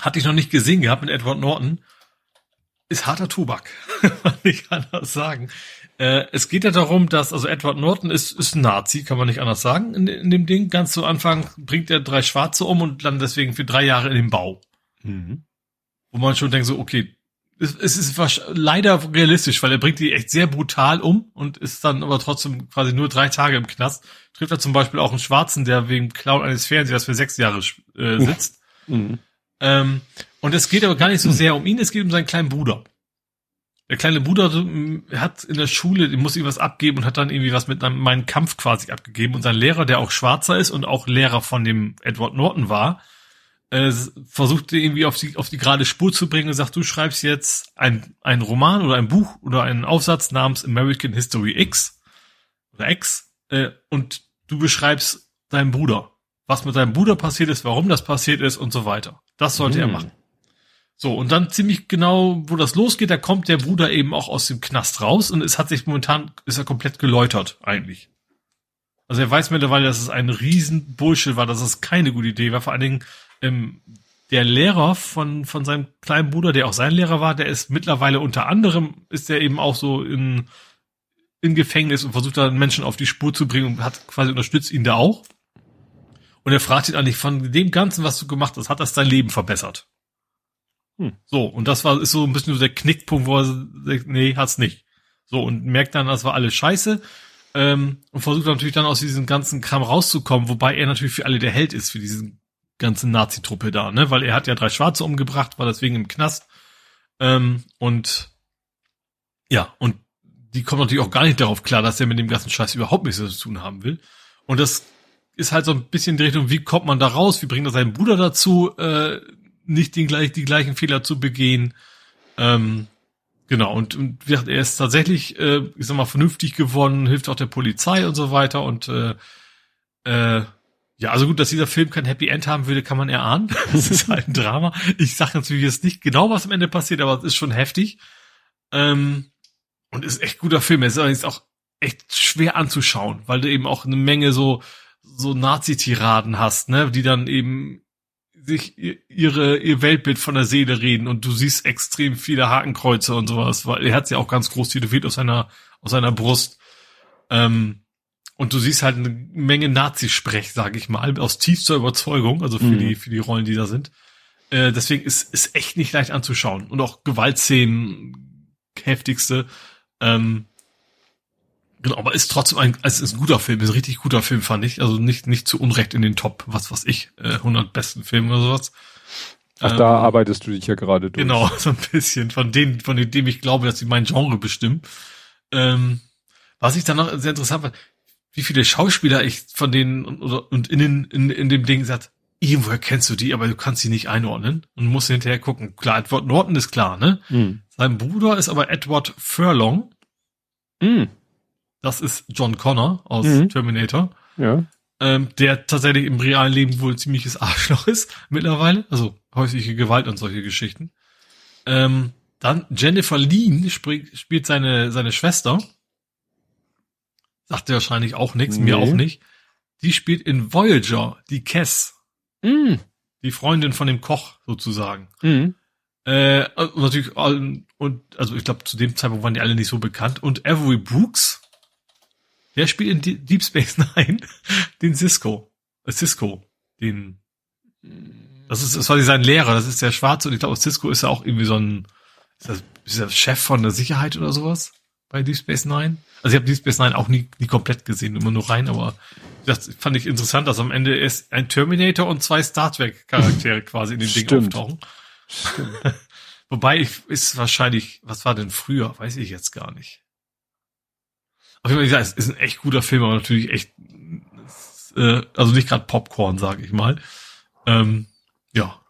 hatte ich noch nicht gesehen gehabt mit Edward Norton. Ist harter Tobak, kann ich anders sagen. Äh, es geht ja darum, dass, also Edward Norton ist, ist ein Nazi, kann man nicht anders sagen, in, in dem Ding. Ganz zu Anfang bringt er drei Schwarze um und dann deswegen für drei Jahre in den Bau. Mhm. Wo man schon denkt so, okay, es, es ist leider realistisch, weil er bringt die echt sehr brutal um und ist dann aber trotzdem quasi nur drei Tage im Knast. Trifft er zum Beispiel auch einen Schwarzen, der wegen Clown eines Fernsehers für sechs Jahre äh, sitzt. Mhm. Ähm, und es geht aber gar nicht so sehr um ihn, es geht um seinen kleinen Bruder der kleine Bruder hat in der Schule, muss ihm was abgeben und hat dann irgendwie was mit meinem Kampf quasi abgegeben. Und sein Lehrer, der auch Schwarzer ist und auch Lehrer von dem Edward Norton war, äh, versuchte irgendwie auf die, auf die gerade Spur zu bringen und sagt, du schreibst jetzt ein, ein Roman oder ein Buch oder einen Aufsatz namens American History X oder X äh, und du beschreibst deinen Bruder. Was mit deinem Bruder passiert ist, warum das passiert ist und so weiter. Das sollte hm. er machen. So, und dann ziemlich genau, wo das losgeht, da kommt der Bruder eben auch aus dem Knast raus und es hat sich momentan, ist er komplett geläutert, eigentlich. Also er weiß mittlerweile, dass es ein riesen Bullshit war, dass es keine gute Idee war. Vor allen Dingen, ähm, der Lehrer von, von seinem kleinen Bruder, der auch sein Lehrer war, der ist mittlerweile unter anderem, ist er eben auch so in, in Gefängnis und versucht da Menschen auf die Spur zu bringen und hat quasi unterstützt ihn da auch. Und er fragt ihn eigentlich, von dem Ganzen, was du gemacht hast, hat das dein Leben verbessert? Hm. So, und das war, ist so ein bisschen so der Knickpunkt, wo er sagt, nee, hat's nicht. So, und merkt dann, das war alles scheiße, ähm, und versucht natürlich dann aus diesem ganzen Kram rauszukommen, wobei er natürlich für alle der Held ist, für diese ganze Nazi-Truppe da, ne, weil er hat ja drei Schwarze umgebracht, war deswegen im Knast, ähm, und, ja, und die kommen natürlich auch gar nicht darauf klar, dass er mit dem ganzen Scheiß überhaupt nichts zu tun haben will. Und das ist halt so ein bisschen die Richtung, wie kommt man da raus, wie bringt er seinen Bruder dazu, äh, nicht den gleich, die gleichen Fehler zu begehen. Ähm, genau, und, und er ist tatsächlich, äh, ich sag mal, vernünftig geworden, hilft auch der Polizei und so weiter. Und äh, äh, ja, also gut, dass dieser Film kein Happy End haben würde, kann man erahnen. Das ist halt ein Drama. Ich sage natürlich jetzt nicht genau, was am Ende passiert, aber es ist schon heftig. Ähm, und ist echt guter Film. Es ist auch echt schwer anzuschauen, weil du eben auch eine Menge so so Nazi-Tiraden hast, ne, die dann eben sich ihre ihr Weltbild von der Seele reden und du siehst extrem viele Hakenkreuze und sowas, weil er hat ja auch ganz groß tätowiert aus seiner aus seiner Brust. Ähm, und du siehst halt eine Menge Nazi-Sprech, sag ich mal, aus tiefster Überzeugung, also für mhm. die für die Rollen, die da sind. Äh, deswegen ist ist echt nicht leicht anzuschauen und auch Gewaltszenen heftigste. Ähm, Genau, aber ist trotzdem ein, es ist ein guter Film, ist ein richtig guter Film, fand ich. Also nicht, nicht zu Unrecht in den Top, was was ich, äh, 100 besten Filme oder sowas. Ach, ähm, da arbeitest du dich ja gerade durch. Genau, so ein bisschen. Von denen, von dem ich glaube, dass sie mein Genre bestimmen. Ähm, was ich dann noch sehr interessant fand, wie viele Schauspieler ich von denen und, oder, und in, den, in, in dem Ding sagt, irgendwoher kennst du die, aber du kannst sie nicht einordnen und musst hinterher gucken. Klar, Edward Norton ist klar, ne? Mhm. Sein Bruder ist aber Edward Furlong. Mhm. Das ist John Connor aus mhm. Terminator. Ja. Ähm, der tatsächlich im realen Leben wohl ziemliches Arschloch ist mittlerweile. Also häusliche Gewalt und solche Geschichten. Ähm, dann Jennifer Lean spielt, spielt seine, seine Schwester. Sagt wahrscheinlich auch nichts, nee. mir auch nicht. Die spielt in Voyager, die Kess. Mm. Die Freundin von dem Koch sozusagen. Mm. Äh, und natürlich, und also ich glaube, zu dem Zeitpunkt waren die alle nicht so bekannt. Und Avery Brooks Wer spielt in Deep Space Nine den Cisco? Äh, Cisco, den. Das ist, das war sein Lehrer, das ist der Schwarze und ich glaube, Cisco ist ja auch irgendwie so ein, ist das, ist der Chef von der Sicherheit oder sowas bei Deep Space Nine? Also ich habe Deep Space Nine auch nie, nie komplett gesehen, immer nur rein, aber das fand ich interessant, dass am Ende ist ein Terminator und zwei Star Trek Charaktere quasi in dem Ding auftauchen. Stimmt. Wobei ich, ist wahrscheinlich, was war denn früher? Weiß ich jetzt gar nicht. Auf jeden Fall, es ist ein echt guter Film, aber natürlich echt, äh, also nicht gerade Popcorn, sage ich mal. Ähm, ja,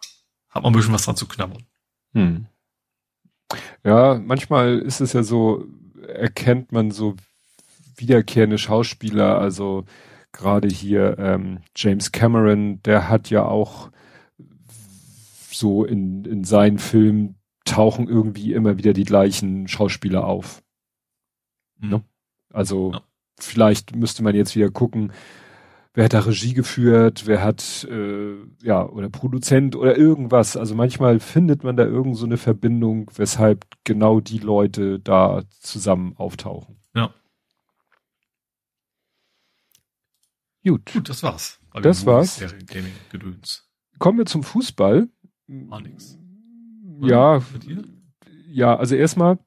hat man ein bisschen was dran zu knabbern. Hm. Ja, manchmal ist es ja so, erkennt man so wiederkehrende Schauspieler, also gerade hier ähm, James Cameron, der hat ja auch so in, in seinen Filmen tauchen irgendwie immer wieder die gleichen Schauspieler auf. Mhm. Ne? Also ja. vielleicht müsste man jetzt wieder gucken, wer hat da Regie geführt, wer hat äh, ja oder Produzent oder irgendwas. Also manchmal findet man da irgend so eine Verbindung, weshalb genau die Leute da zusammen auftauchen. Ja. Gut. Gut, das war's. Das war's. Gaming Gedöns. Kommen wir zum Fußball. War nix. Ja. Ja, also erstmal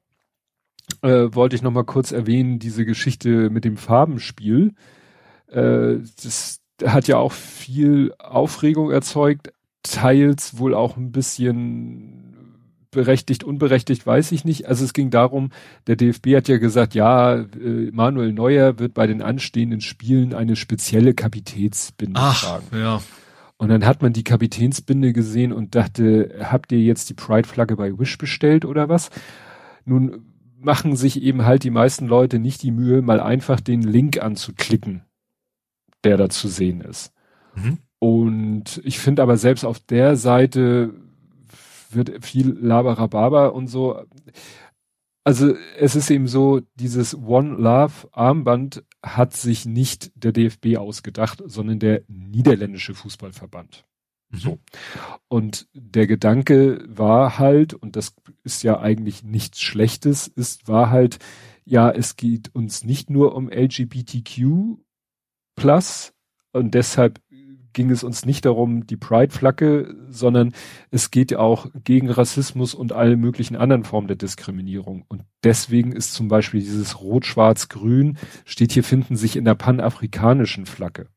äh, wollte ich noch mal kurz erwähnen, diese Geschichte mit dem Farbenspiel. Äh, das hat ja auch viel Aufregung erzeugt, teils wohl auch ein bisschen berechtigt, unberechtigt, weiß ich nicht. Also es ging darum, der DFB hat ja gesagt, ja, äh, Manuel Neuer wird bei den anstehenden Spielen eine spezielle Kapitätsbinde Ach, tragen. Ja. Und dann hat man die Kapitänsbinde gesehen und dachte, habt ihr jetzt die Pride-Flagge bei Wish bestellt oder was? Nun machen sich eben halt die meisten Leute nicht die Mühe, mal einfach den Link anzuklicken, der da zu sehen ist. Mhm. Und ich finde aber selbst auf der Seite wird viel Labarababa und so. Also es ist eben so, dieses One Love Armband hat sich nicht der DFB ausgedacht, sondern der niederländische Fußballverband. Mhm. So. Und der Gedanke war halt, und das ist ja eigentlich nichts Schlechtes, ist, war halt, ja, es geht uns nicht nur um LGBTQ plus und deshalb ging es uns nicht darum, die Pride-Flagge, sondern es geht auch gegen Rassismus und alle möglichen anderen Formen der Diskriminierung. Und deswegen ist zum Beispiel dieses Rot-Schwarz-Grün, steht hier, finden sich in der panafrikanischen Flagge.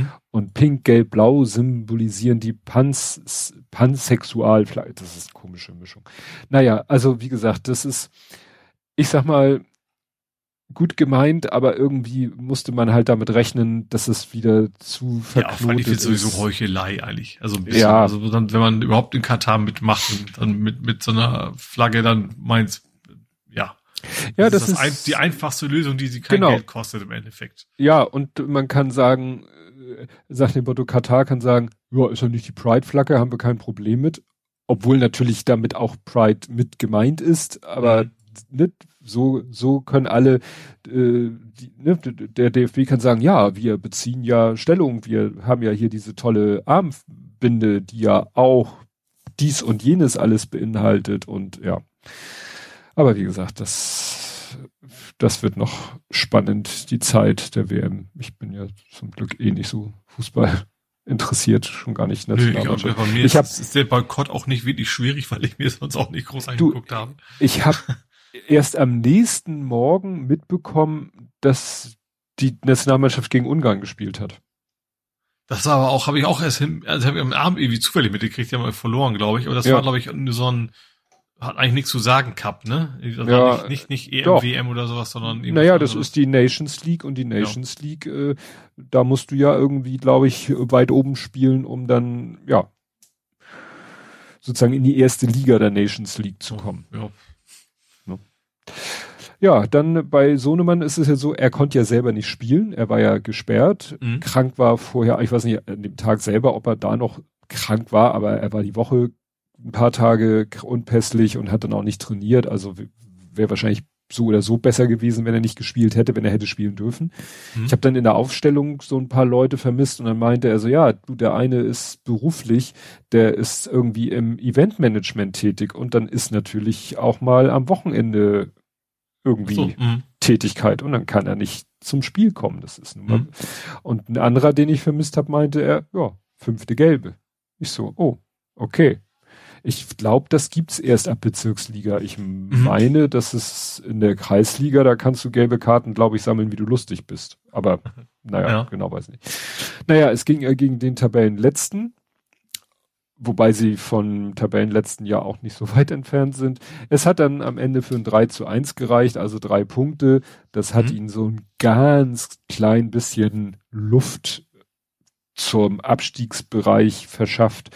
Mhm. Und Pink, Gelb, Blau symbolisieren die Pans, Pansexualflagge. Das ist eine komische Mischung. Naja, also wie gesagt, das ist, ich sag mal, gut gemeint, aber irgendwie musste man halt damit rechnen, dass es wieder zu verknotet ja, fand ich jetzt sowieso Heuchelei eigentlich. Also ein bisschen, ja. also dann, wenn man überhaupt in Katar mitmacht, dann mit, mit so einer Flagge, dann meint ja. Ja, das, das ist, das ein, die einfachste Lösung, die sie kein genau. Geld kostet im Endeffekt. Ja, und man kann sagen, sagt dem Motto, Katar kann sagen, ja, ist ja nicht die Pride-Flagge, haben wir kein Problem mit. Obwohl natürlich damit auch Pride mit gemeint ist, aber mhm. nicht, so, so können alle, äh, die, ne, der DFB kann sagen, ja, wir beziehen ja Stellung, wir haben ja hier diese tolle Armbinde, die ja auch dies und jenes alles beinhaltet und ja. Aber wie gesagt, das, das wird noch spannend, die Zeit der WM. Ich bin ja zum Glück eh nicht so Fußball interessiert, schon gar nicht. Nö, ich, bei mir ich hab, ist der Boykott auch nicht wirklich schwierig, weil ich mir sonst auch nicht groß angeguckt habe. Ich habe erst am nächsten Morgen mitbekommen, dass die Nationalmannschaft gegen Ungarn gespielt hat. Das war aber auch, habe ich auch erst hin, also habe ich am Abend irgendwie zufällig mitgekriegt, die haben wir verloren, glaube ich. Aber das ja. war, glaube ich, so ein, hat eigentlich nichts zu sagen gehabt, ne? Also ja, nicht, nicht, nicht EM, doch. WM oder sowas, sondern Naja, das ist die Nations League und die Nations ja. League, äh, da musst du ja irgendwie, glaube ich, weit oben spielen, um dann, ja, sozusagen in die erste Liga der Nations League zu kommen. Ja. Ja, dann bei Sohnemann ist es ja so, er konnte ja selber nicht spielen, er war ja gesperrt, mhm. krank war vorher, ich weiß nicht, an dem Tag selber, ob er da noch krank war, aber er war die Woche ein paar Tage unpässlich und hat dann auch nicht trainiert, also wäre wahrscheinlich so oder so besser gewesen, wenn er nicht gespielt hätte, wenn er hätte spielen dürfen. Mhm. Ich habe dann in der Aufstellung so ein paar Leute vermisst und dann meinte er so, ja, du, der eine ist beruflich, der ist irgendwie im Eventmanagement tätig und dann ist natürlich auch mal am Wochenende irgendwie so, mhm. Tätigkeit und dann kann er nicht zum Spiel kommen. Das ist nun mal. Mhm. Und ein anderer, den ich vermisst habe, meinte er, ja, fünfte Gelbe. Ich so, oh, okay. Ich glaube, das gibt's erst ab Bezirksliga. Ich mhm. meine, dass es in der Kreisliga, da kannst du gelbe Karten, glaube ich, sammeln, wie du lustig bist. Aber naja, ja. genau weiß nicht. Naja, es ging ja gegen den Tabellenletzten, wobei sie von Tabellenletzten Jahr auch nicht so weit entfernt sind. Es hat dann am Ende für ein 3 zu 1 gereicht, also drei Punkte. Das hat mhm. ihnen so ein ganz klein bisschen Luft zum Abstiegsbereich verschafft.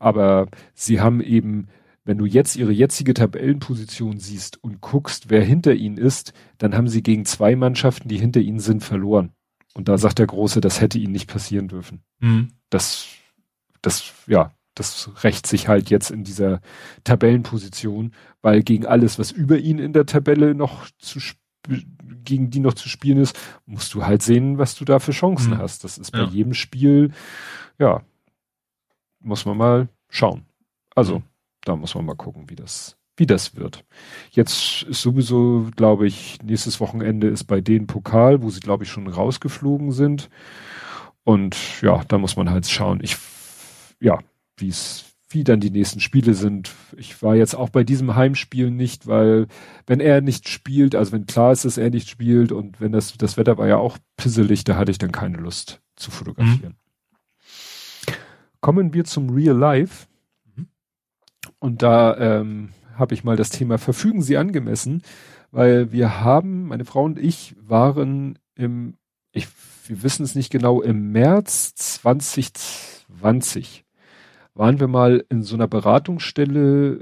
Aber sie haben eben, wenn du jetzt ihre jetzige Tabellenposition siehst und guckst, wer hinter ihnen ist, dann haben sie gegen zwei Mannschaften, die hinter ihnen sind, verloren. Und da sagt der Große, das hätte ihnen nicht passieren dürfen. Mhm. Das, das, ja, das rächt sich halt jetzt in dieser Tabellenposition, weil gegen alles, was über ihn in der Tabelle noch zu gegen die noch zu spielen ist, musst du halt sehen, was du da für Chancen mhm. hast. Das ist bei ja. jedem Spiel, ja, muss man mal schauen. Also, mhm. da muss man mal gucken, wie das, wie das wird. Jetzt ist sowieso, glaube ich, nächstes Wochenende ist bei denen Pokal, wo sie, glaube ich, schon rausgeflogen sind. Und ja, da muss man halt schauen. Ich, ja, wie es wie dann die nächsten Spiele sind. Ich war jetzt auch bei diesem Heimspiel nicht, weil wenn er nicht spielt, also wenn klar ist, dass er nicht spielt und wenn das, das Wetter war ja auch pisselig, da hatte ich dann keine Lust zu fotografieren. Kommen wir zum Real Life. Mhm. Und da ähm, habe ich mal das Thema Verfügen Sie angemessen, weil wir haben, meine Frau und ich waren im, ich, wir wissen es nicht genau, im März 2020 waren wir mal in so einer Beratungsstelle,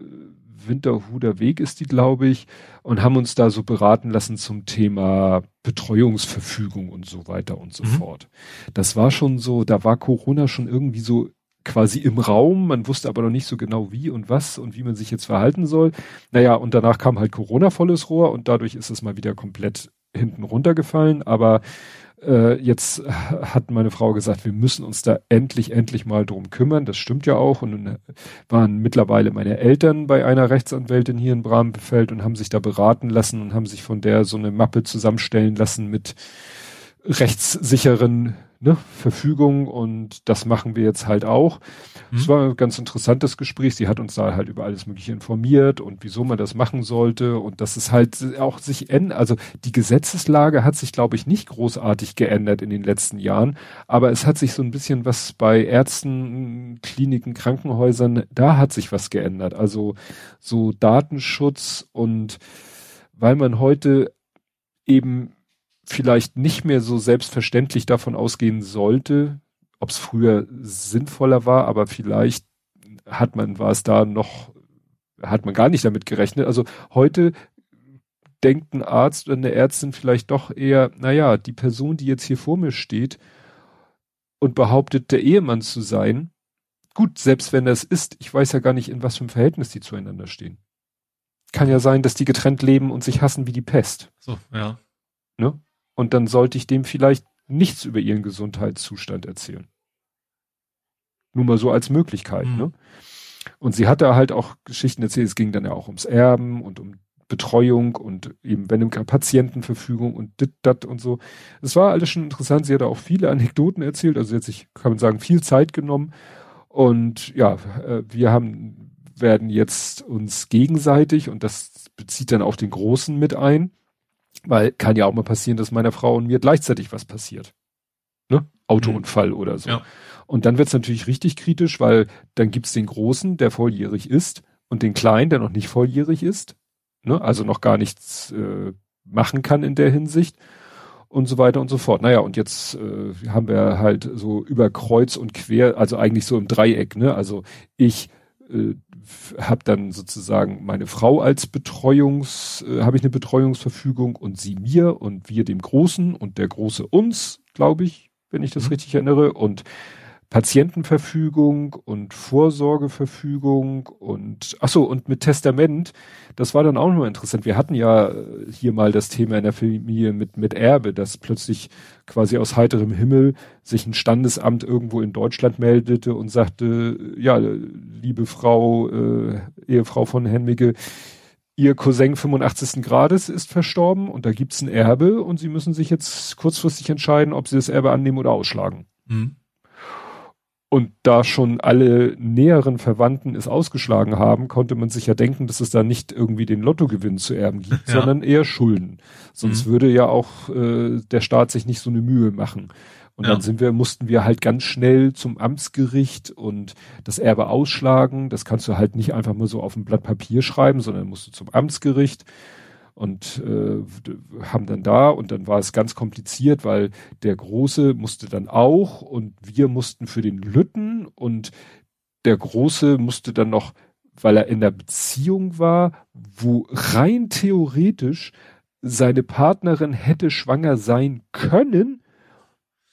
Winterhuder Weg ist die, glaube ich, und haben uns da so beraten lassen zum Thema Betreuungsverfügung und so weiter und so mhm. fort. Das war schon so, da war Corona schon irgendwie so quasi im Raum, man wusste aber noch nicht so genau wie und was und wie man sich jetzt verhalten soll. Naja, und danach kam halt Corona volles Rohr und dadurch ist es mal wieder komplett hinten runtergefallen, aber äh, jetzt hat meine Frau gesagt, wir müssen uns da endlich, endlich mal drum kümmern. Das stimmt ja auch. Und dann waren mittlerweile meine Eltern bei einer Rechtsanwältin hier in Bramfeld und haben sich da beraten lassen und haben sich von der so eine Mappe zusammenstellen lassen mit rechtssicheren ne, Verfügung und das machen wir jetzt halt auch. Es mhm. war ein ganz interessantes Gespräch. Sie hat uns da halt über alles Mögliche informiert und wieso man das machen sollte und dass es halt auch sich ändert. Also die Gesetzeslage hat sich, glaube ich, nicht großartig geändert in den letzten Jahren, aber es hat sich so ein bisschen was bei Ärzten, Kliniken, Krankenhäusern, da hat sich was geändert. Also so Datenschutz und weil man heute eben vielleicht nicht mehr so selbstverständlich davon ausgehen sollte, ob es früher sinnvoller war, aber vielleicht hat man, war es da noch, hat man gar nicht damit gerechnet. Also heute denkt ein Arzt oder eine Ärztin vielleicht doch eher, naja, die Person, die jetzt hier vor mir steht und behauptet, der Ehemann zu sein, gut, selbst wenn das ist, ich weiß ja gar nicht, in was für einem Verhältnis die zueinander stehen. Kann ja sein, dass die getrennt leben und sich hassen wie die Pest. So, ja. Ne? Und dann sollte ich dem vielleicht nichts über ihren Gesundheitszustand erzählen. Nur mal so als Möglichkeit, mhm. ne? Und sie hatte halt auch Geschichten erzählt, es ging dann ja auch ums Erben und um Betreuung und eben wenn Patientenverfügung und dit, dat und so. Es war alles schon interessant. Sie hatte auch viele Anekdoten erzählt, also jetzt sich, kann man sagen, viel Zeit genommen. Und ja, äh, wir haben, werden jetzt uns gegenseitig, und das bezieht dann auch den Großen mit ein, weil kann ja auch mal passieren, dass meiner Frau und mir gleichzeitig was passiert. Ne? Autounfall mhm. oder so. Ja. Und dann wird's natürlich richtig kritisch, weil dann gibt's den Großen, der volljährig ist, und den Kleinen, der noch nicht volljährig ist, ne? also noch gar nichts äh, machen kann in der Hinsicht und so weiter und so fort. Naja, und jetzt äh, haben wir halt so über Kreuz und quer, also eigentlich so im Dreieck, ne? Also ich äh, habe dann sozusagen meine Frau als Betreuungs, äh, habe ich eine Betreuungsverfügung und sie mir und wir dem Großen und der Große uns, glaube ich, wenn ich das mhm. richtig erinnere. Und Patientenverfügung und Vorsorgeverfügung und ach so und mit Testament, das war dann auch nochmal interessant. Wir hatten ja äh, hier mal das Thema in der Familie mit mit Erbe, dass plötzlich quasi aus heiterem Himmel sich ein Standesamt irgendwo in Deutschland meldete und sagte, ja, liebe Frau, äh, Ehefrau von Henmige, ihr Cousin 85. Grades ist verstorben und da gibt's ein Erbe und sie müssen sich jetzt kurzfristig entscheiden, ob sie das Erbe annehmen oder ausschlagen. Mhm. Und da schon alle näheren Verwandten es ausgeschlagen haben, konnte man sich ja denken, dass es da nicht irgendwie den Lottogewinn zu erben gibt, ja. sondern eher Schulden. Sonst mhm. würde ja auch äh, der Staat sich nicht so eine Mühe machen. Und ja. dann sind wir, mussten wir halt ganz schnell zum Amtsgericht und das Erbe ausschlagen. Das kannst du halt nicht einfach mal so auf ein Blatt Papier schreiben, sondern musst du zum Amtsgericht und äh, haben dann da und dann war es ganz kompliziert, weil der Große musste dann auch und wir mussten für den Lütten und der Große musste dann noch, weil er in der Beziehung war, wo rein theoretisch seine Partnerin hätte schwanger sein können,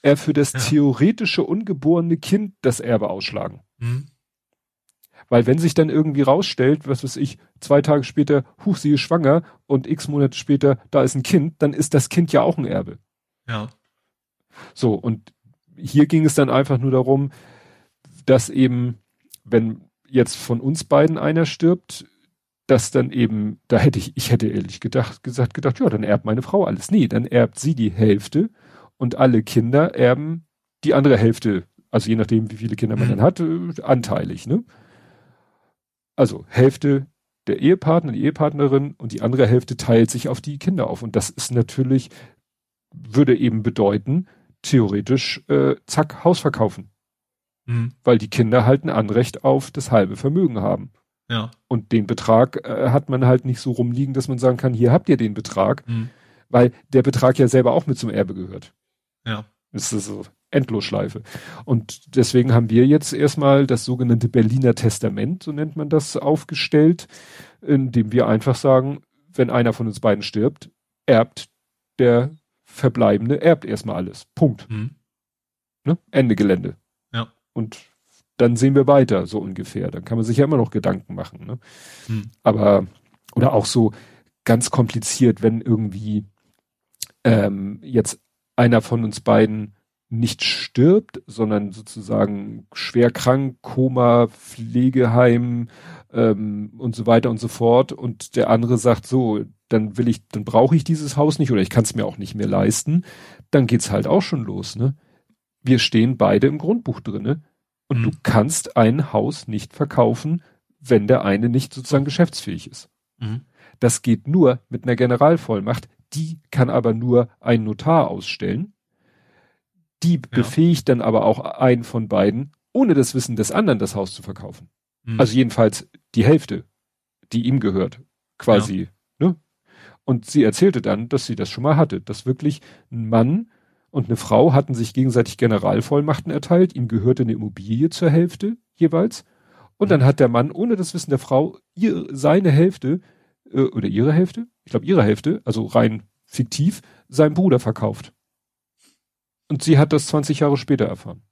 er für das ja. theoretische ungeborene Kind das Erbe ausschlagen. Mhm. Weil wenn sich dann irgendwie rausstellt, was weiß ich, zwei Tage später, huch, sie ist schwanger und x Monate später, da ist ein Kind, dann ist das Kind ja auch ein Erbe. Ja. So, und hier ging es dann einfach nur darum, dass eben, wenn jetzt von uns beiden einer stirbt, dass dann eben, da hätte ich, ich hätte ehrlich gedacht, gesagt, gedacht, ja, dann erbt meine Frau alles. Nee, dann erbt sie die Hälfte und alle Kinder erben die andere Hälfte, also je nachdem, wie viele Kinder man mhm. dann hat, äh, anteilig, ne? Also Hälfte der Ehepartner, die Ehepartnerin und die andere Hälfte teilt sich auf die Kinder auf. Und das ist natürlich, würde eben bedeuten, theoretisch, äh, zack, Haus verkaufen. Mhm. Weil die Kinder halt ein Anrecht auf das halbe Vermögen haben. Ja. Und den Betrag äh, hat man halt nicht so rumliegen, dass man sagen kann, hier habt ihr den Betrag, mhm. weil der Betrag ja selber auch mit zum Erbe gehört. Ja. Das ist so Endlosschleife. Und deswegen haben wir jetzt erstmal das sogenannte Berliner Testament, so nennt man das, aufgestellt, in dem wir einfach sagen, wenn einer von uns beiden stirbt, erbt der Verbleibende, erbt erstmal alles. Punkt. Mhm. Ne? Ende Gelände. Ja. Und dann sehen wir weiter, so ungefähr. Dann kann man sich ja immer noch Gedanken machen. Ne? Hm. Aber, oder auch so ganz kompliziert, wenn irgendwie ähm, jetzt einer von uns beiden nicht stirbt, sondern sozusagen schwer krank, Koma, Pflegeheim ähm, und so weiter und so fort. Und der andere sagt so, dann will ich, dann brauche ich dieses Haus nicht oder ich kann es mir auch nicht mehr leisten. Dann geht's halt auch schon los. Ne? Wir stehen beide im Grundbuch drinne und mhm. du kannst ein Haus nicht verkaufen, wenn der eine nicht sozusagen geschäftsfähig ist. Mhm. Das geht nur mit einer Generalvollmacht. Die kann aber nur ein Notar ausstellen die ja. befähigt dann aber auch einen von beiden, ohne das Wissen des anderen das Haus zu verkaufen. Mhm. Also jedenfalls die Hälfte, die ihm gehört, quasi. Ja. Ne? Und sie erzählte dann, dass sie das schon mal hatte, dass wirklich ein Mann und eine Frau hatten sich gegenseitig Generalvollmachten erteilt, ihm gehörte eine Immobilie zur Hälfte jeweils. Und dann mhm. hat der Mann, ohne das Wissen der Frau, ihr, seine Hälfte äh, oder ihre Hälfte, ich glaube ihre Hälfte, also rein fiktiv, seinem Bruder verkauft. Und sie hat das 20 Jahre später erfahren.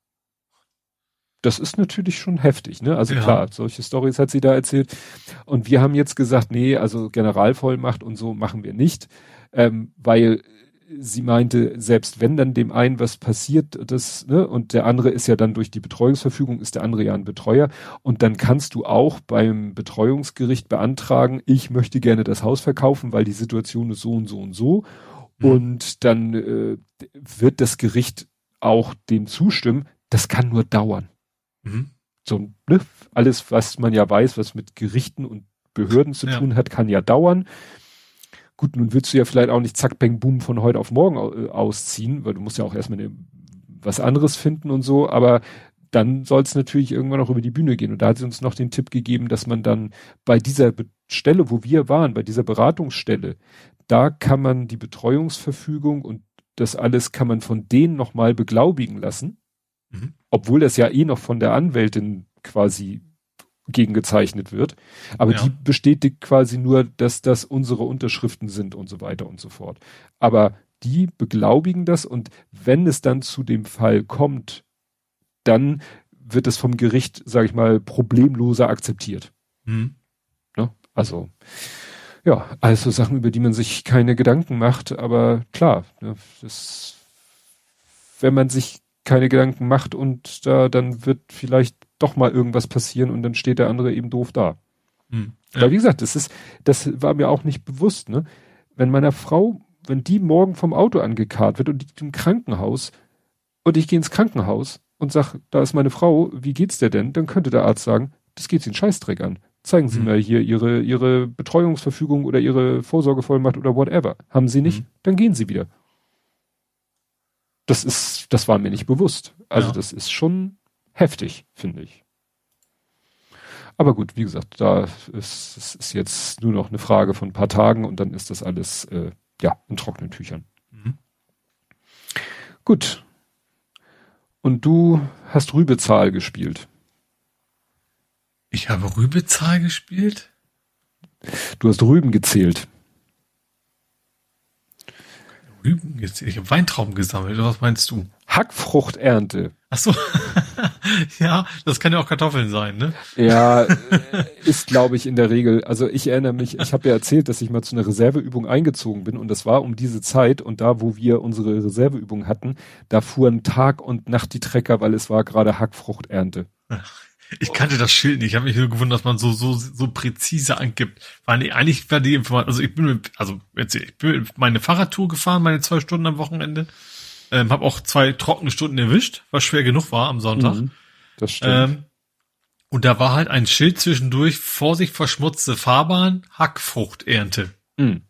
Das ist natürlich schon heftig, ne? Also ja. klar, solche Stories hat sie da erzählt. Und wir haben jetzt gesagt, nee, also Generalvollmacht und so machen wir nicht, ähm, weil sie meinte, selbst wenn dann dem einen was passiert, das, ne, und der andere ist ja dann durch die Betreuungsverfügung, ist der andere ja ein Betreuer, und dann kannst du auch beim Betreuungsgericht beantragen, ich möchte gerne das Haus verkaufen, weil die Situation ist so und so und so. Mhm. Und dann äh, wird das Gericht auch dem zustimmen. Das kann nur dauern. Mhm. So, ne? Alles, was man ja weiß, was mit Gerichten und Behörden zu ja. tun hat, kann ja dauern. Gut, nun willst du ja vielleicht auch nicht zack, bang, boom von heute auf morgen äh, ausziehen, weil du musst ja auch erstmal ne, was anderes finden und so, aber dann soll es natürlich irgendwann auch über die Bühne gehen. Und da hat sie uns noch den Tipp gegeben, dass man dann bei dieser Stelle, wo wir waren, bei dieser Beratungsstelle, da kann man die Betreuungsverfügung und das alles kann man von denen nochmal beglaubigen lassen, mhm. obwohl das ja eh noch von der Anwältin quasi gegengezeichnet wird. Aber ja. die bestätigt quasi nur, dass das unsere Unterschriften sind und so weiter und so fort. Aber die beglaubigen das und wenn es dann zu dem Fall kommt, dann wird es vom Gericht, sage ich mal, problemloser akzeptiert. Mhm. Ne? Also ja, also Sachen, über die man sich keine Gedanken macht, aber klar, ne, das, wenn man sich keine Gedanken macht und da, dann wird vielleicht doch mal irgendwas passieren und dann steht der andere eben doof da. Hm, ja. Aber wie gesagt, das ist, das war mir auch nicht bewusst, ne? Wenn meiner Frau, wenn die morgen vom Auto angekarrt wird und die im Krankenhaus und ich gehe ins Krankenhaus und sag, da ist meine Frau, wie geht's dir denn? Dann könnte der Arzt sagen, das geht sie einen Scheißdreck an. Zeigen Sie mhm. mir hier Ihre, Ihre Betreuungsverfügung oder Ihre Vorsorgevollmacht oder whatever. Haben Sie nicht? Mhm. Dann gehen Sie wieder. das ist, das war mir nicht bewusst. Also ja. das ist schon heftig, finde ich. Aber gut, wie gesagt, da ist es ist jetzt nur noch eine Frage von ein paar Tagen und dann ist das alles äh, ja in trockenen Tüchern. Mhm. Gut. Und du hast Rübezahl gespielt. Ich habe Rübezahl gespielt? Du hast Rüben gezählt. Rüben gezählt? Ich habe Weintrauben gesammelt. Was meinst du? Hackfruchternte. Ach so. ja, das kann ja auch Kartoffeln sein, ne? Ja, ist glaube ich in der Regel. Also ich erinnere mich, ich habe ja erzählt, dass ich mal zu einer Reserveübung eingezogen bin und das war um diese Zeit und da, wo wir unsere Reserveübung hatten, da fuhren Tag und Nacht die Trecker, weil es war gerade Hackfruchternte. Ich kannte das Schild nicht. Ich habe mich nur gewundert, dass man so so so präzise angibt. Weil eigentlich war die Information, also ich bin mit, also jetzt, ich bin meine Fahrradtour gefahren, meine zwei Stunden am Wochenende. Ähm, habe auch zwei trockene Stunden erwischt, was schwer genug war am Sonntag. Mhm, das stimmt. Ähm, und da war halt ein Schild zwischendurch, Vorsicht verschmutzte Fahrbahn, Hackfruchternte. Mhm.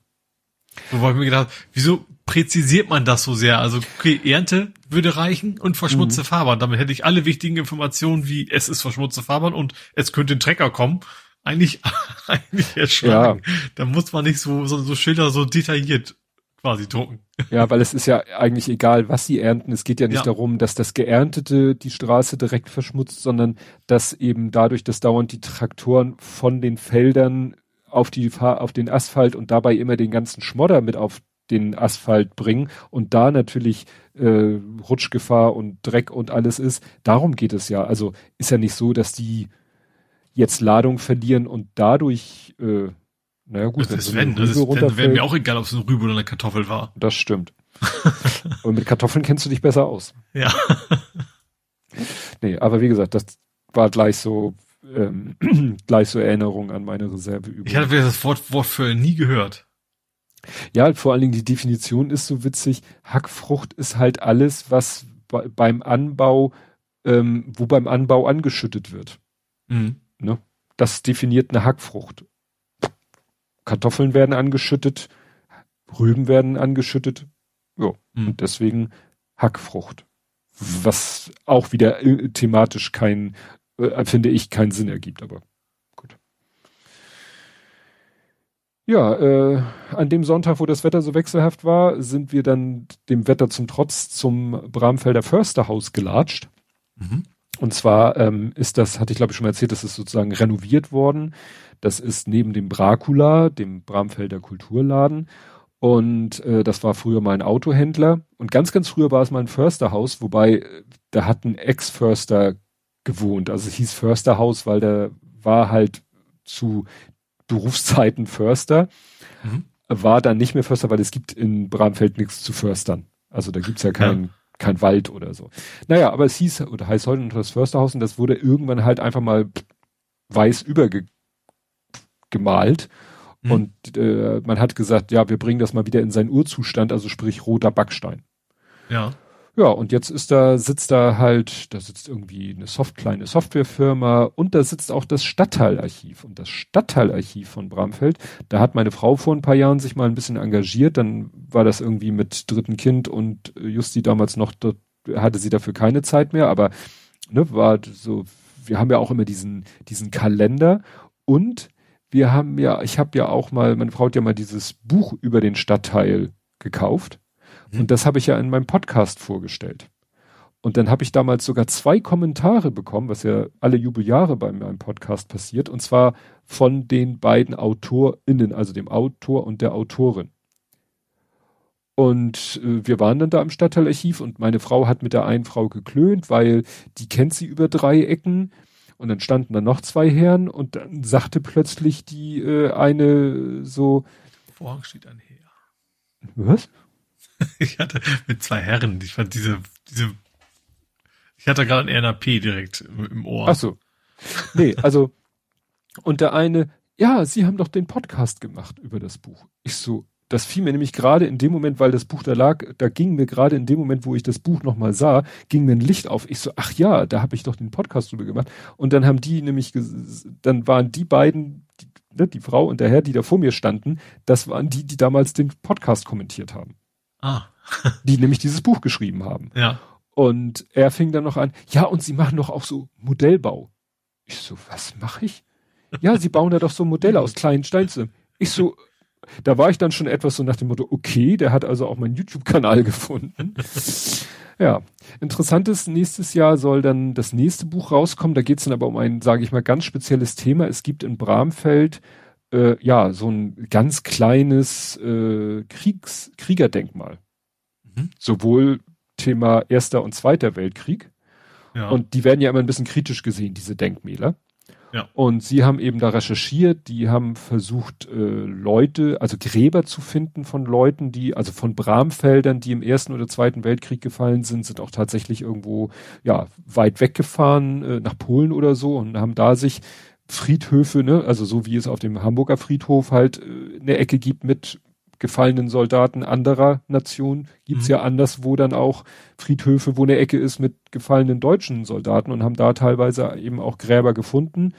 So habe ich mir gedacht, wieso präzisiert man das so sehr? Also, okay, Ernte würde reichen und verschmutzte mhm. Fahrbahn. Damit hätte ich alle wichtigen Informationen wie es ist verschmutzte Fahrbahn und es könnte ein Trecker kommen. Eigentlich, eigentlich erschlagen. Ja. Da muss man nicht so, so, so Schilder so detailliert quasi drucken. Ja, weil es ist ja eigentlich egal, was sie ernten. Es geht ja nicht ja. darum, dass das Geerntete die Straße direkt verschmutzt, sondern dass eben dadurch, dass dauernd die Traktoren von den Feldern auf die auf den Asphalt und dabei immer den ganzen Schmodder mit auf den Asphalt bringen und da natürlich äh, Rutschgefahr und Dreck und alles ist. Darum geht es ja. Also ist ja nicht so, dass die jetzt Ladung verlieren und dadurch äh, naja gut, das ist wenn, das ist, dann wäre mir auch egal, ob es eine Rübe oder eine Kartoffel war. Das stimmt. Und mit Kartoffeln kennst du dich besser aus. Ja. nee, aber wie gesagt, das war gleich so, ähm, gleich so Erinnerung an meine Reserveübung. Ich hatte das Wort, Wort für nie gehört. Ja, vor allen Dingen die Definition ist so witzig. Hackfrucht ist halt alles, was beim Anbau, ähm, wo beim Anbau angeschüttet wird. Mhm. Ne? Das definiert eine Hackfrucht. Kartoffeln werden angeschüttet, Rüben werden angeschüttet. Ja, mhm. und deswegen Hackfrucht. Was auch wieder äh, thematisch kein, äh, finde ich, keinen Sinn ergibt, aber gut. Ja, äh, an dem Sonntag, wo das Wetter so wechselhaft war, sind wir dann dem Wetter zum Trotz zum Bramfelder Försterhaus gelatscht. Mhm. Und zwar ähm, ist das, hatte ich glaube ich schon mal erzählt, das ist sozusagen renoviert worden. Das ist neben dem Bracula, dem Bramfelder Kulturladen. Und äh, das war früher mal ein Autohändler. Und ganz, ganz früher war es mal ein Försterhaus, wobei äh, da hat ein Ex-Förster gewohnt. Also es hieß Försterhaus, weil der war halt zu Berufszeiten Förster. Mhm. War dann nicht mehr Förster, weil es gibt in Bramfeld nichts zu Förstern. Also da gibt's ja kein, ja. kein Wald oder so. Naja, aber es hieß oder heißt heute noch das Försterhaus und das wurde irgendwann halt einfach mal weiß überge gemalt. Mhm. Und äh, man hat gesagt, ja, wir bringen das mal wieder in seinen Urzustand, also sprich roter Backstein. Ja. Ja, und jetzt ist da, sitzt da halt, da sitzt irgendwie eine soft, kleine Softwarefirma und da sitzt auch das Stadtteilarchiv. Und das Stadtteilarchiv von Bramfeld, da hat meine Frau vor ein paar Jahren sich mal ein bisschen engagiert, dann war das irgendwie mit dritten Kind und Justi damals noch, dort hatte sie dafür keine Zeit mehr, aber ne, war so, wir haben ja auch immer diesen, diesen Kalender und wir haben ja, ich habe ja auch mal, meine Frau hat ja mal dieses Buch über den Stadtteil gekauft. Mhm. Und das habe ich ja in meinem Podcast vorgestellt. Und dann habe ich damals sogar zwei Kommentare bekommen, was ja alle Jubeljahre bei meinem Podcast passiert, und zwar von den beiden AutorInnen, also dem Autor und der Autorin. Und äh, wir waren dann da im Stadtteilarchiv und meine Frau hat mit der einen Frau geklönt, weil die kennt sie über drei Ecken und dann standen da noch zwei Herren und dann sagte plötzlich die äh, eine so. Vorhang steht ein Herr. Was? Ich hatte mit zwei Herren, ich fand diese, diese, ich hatte gerade ein RNAP direkt im Ohr. Ach so. Nee, also, und der eine, ja, Sie haben doch den Podcast gemacht über das Buch. Ich so, das fiel mir nämlich gerade in dem Moment, weil das Buch da lag, da ging mir gerade in dem Moment, wo ich das Buch nochmal sah, ging mir ein Licht auf. Ich so, ach ja, da habe ich doch den Podcast drüber gemacht. Und dann haben die nämlich, dann waren die beiden, die, ne, die Frau und der Herr, die da vor mir standen, das waren die, die damals den Podcast kommentiert haben. Ah. die nämlich dieses Buch geschrieben haben. Ja. Und er fing dann noch an, ja, und sie machen doch auch so Modellbau. Ich so, was mache ich? Ja, sie bauen da doch so Modelle aus kleinen Steinzeln. Ich so, da war ich dann schon etwas so nach dem Motto, okay, der hat also auch meinen YouTube-Kanal gefunden. ja, interessant ist, nächstes Jahr soll dann das nächste Buch rauskommen. Da geht es dann aber um ein, sage ich mal, ganz spezielles Thema. Es gibt in Bramfeld äh, ja so ein ganz kleines äh, Kriegs Kriegerdenkmal. Mhm. Sowohl Thema Erster und Zweiter Weltkrieg. Ja. Und die werden ja immer ein bisschen kritisch gesehen, diese Denkmäler. Ja. Und sie haben eben da recherchiert, die haben versucht, äh, Leute, also Gräber zu finden von Leuten, die, also von Bramfeldern, die im Ersten oder Zweiten Weltkrieg gefallen sind, sind auch tatsächlich irgendwo, ja, weit weggefahren, äh, nach Polen oder so und haben da sich Friedhöfe, ne, also so wie es auf dem Hamburger Friedhof halt äh, eine Ecke gibt mit gefallenen Soldaten anderer Nationen gibt's mhm. ja anderswo dann auch Friedhöfe, wo eine Ecke ist mit gefallenen deutschen Soldaten und haben da teilweise eben auch Gräber gefunden.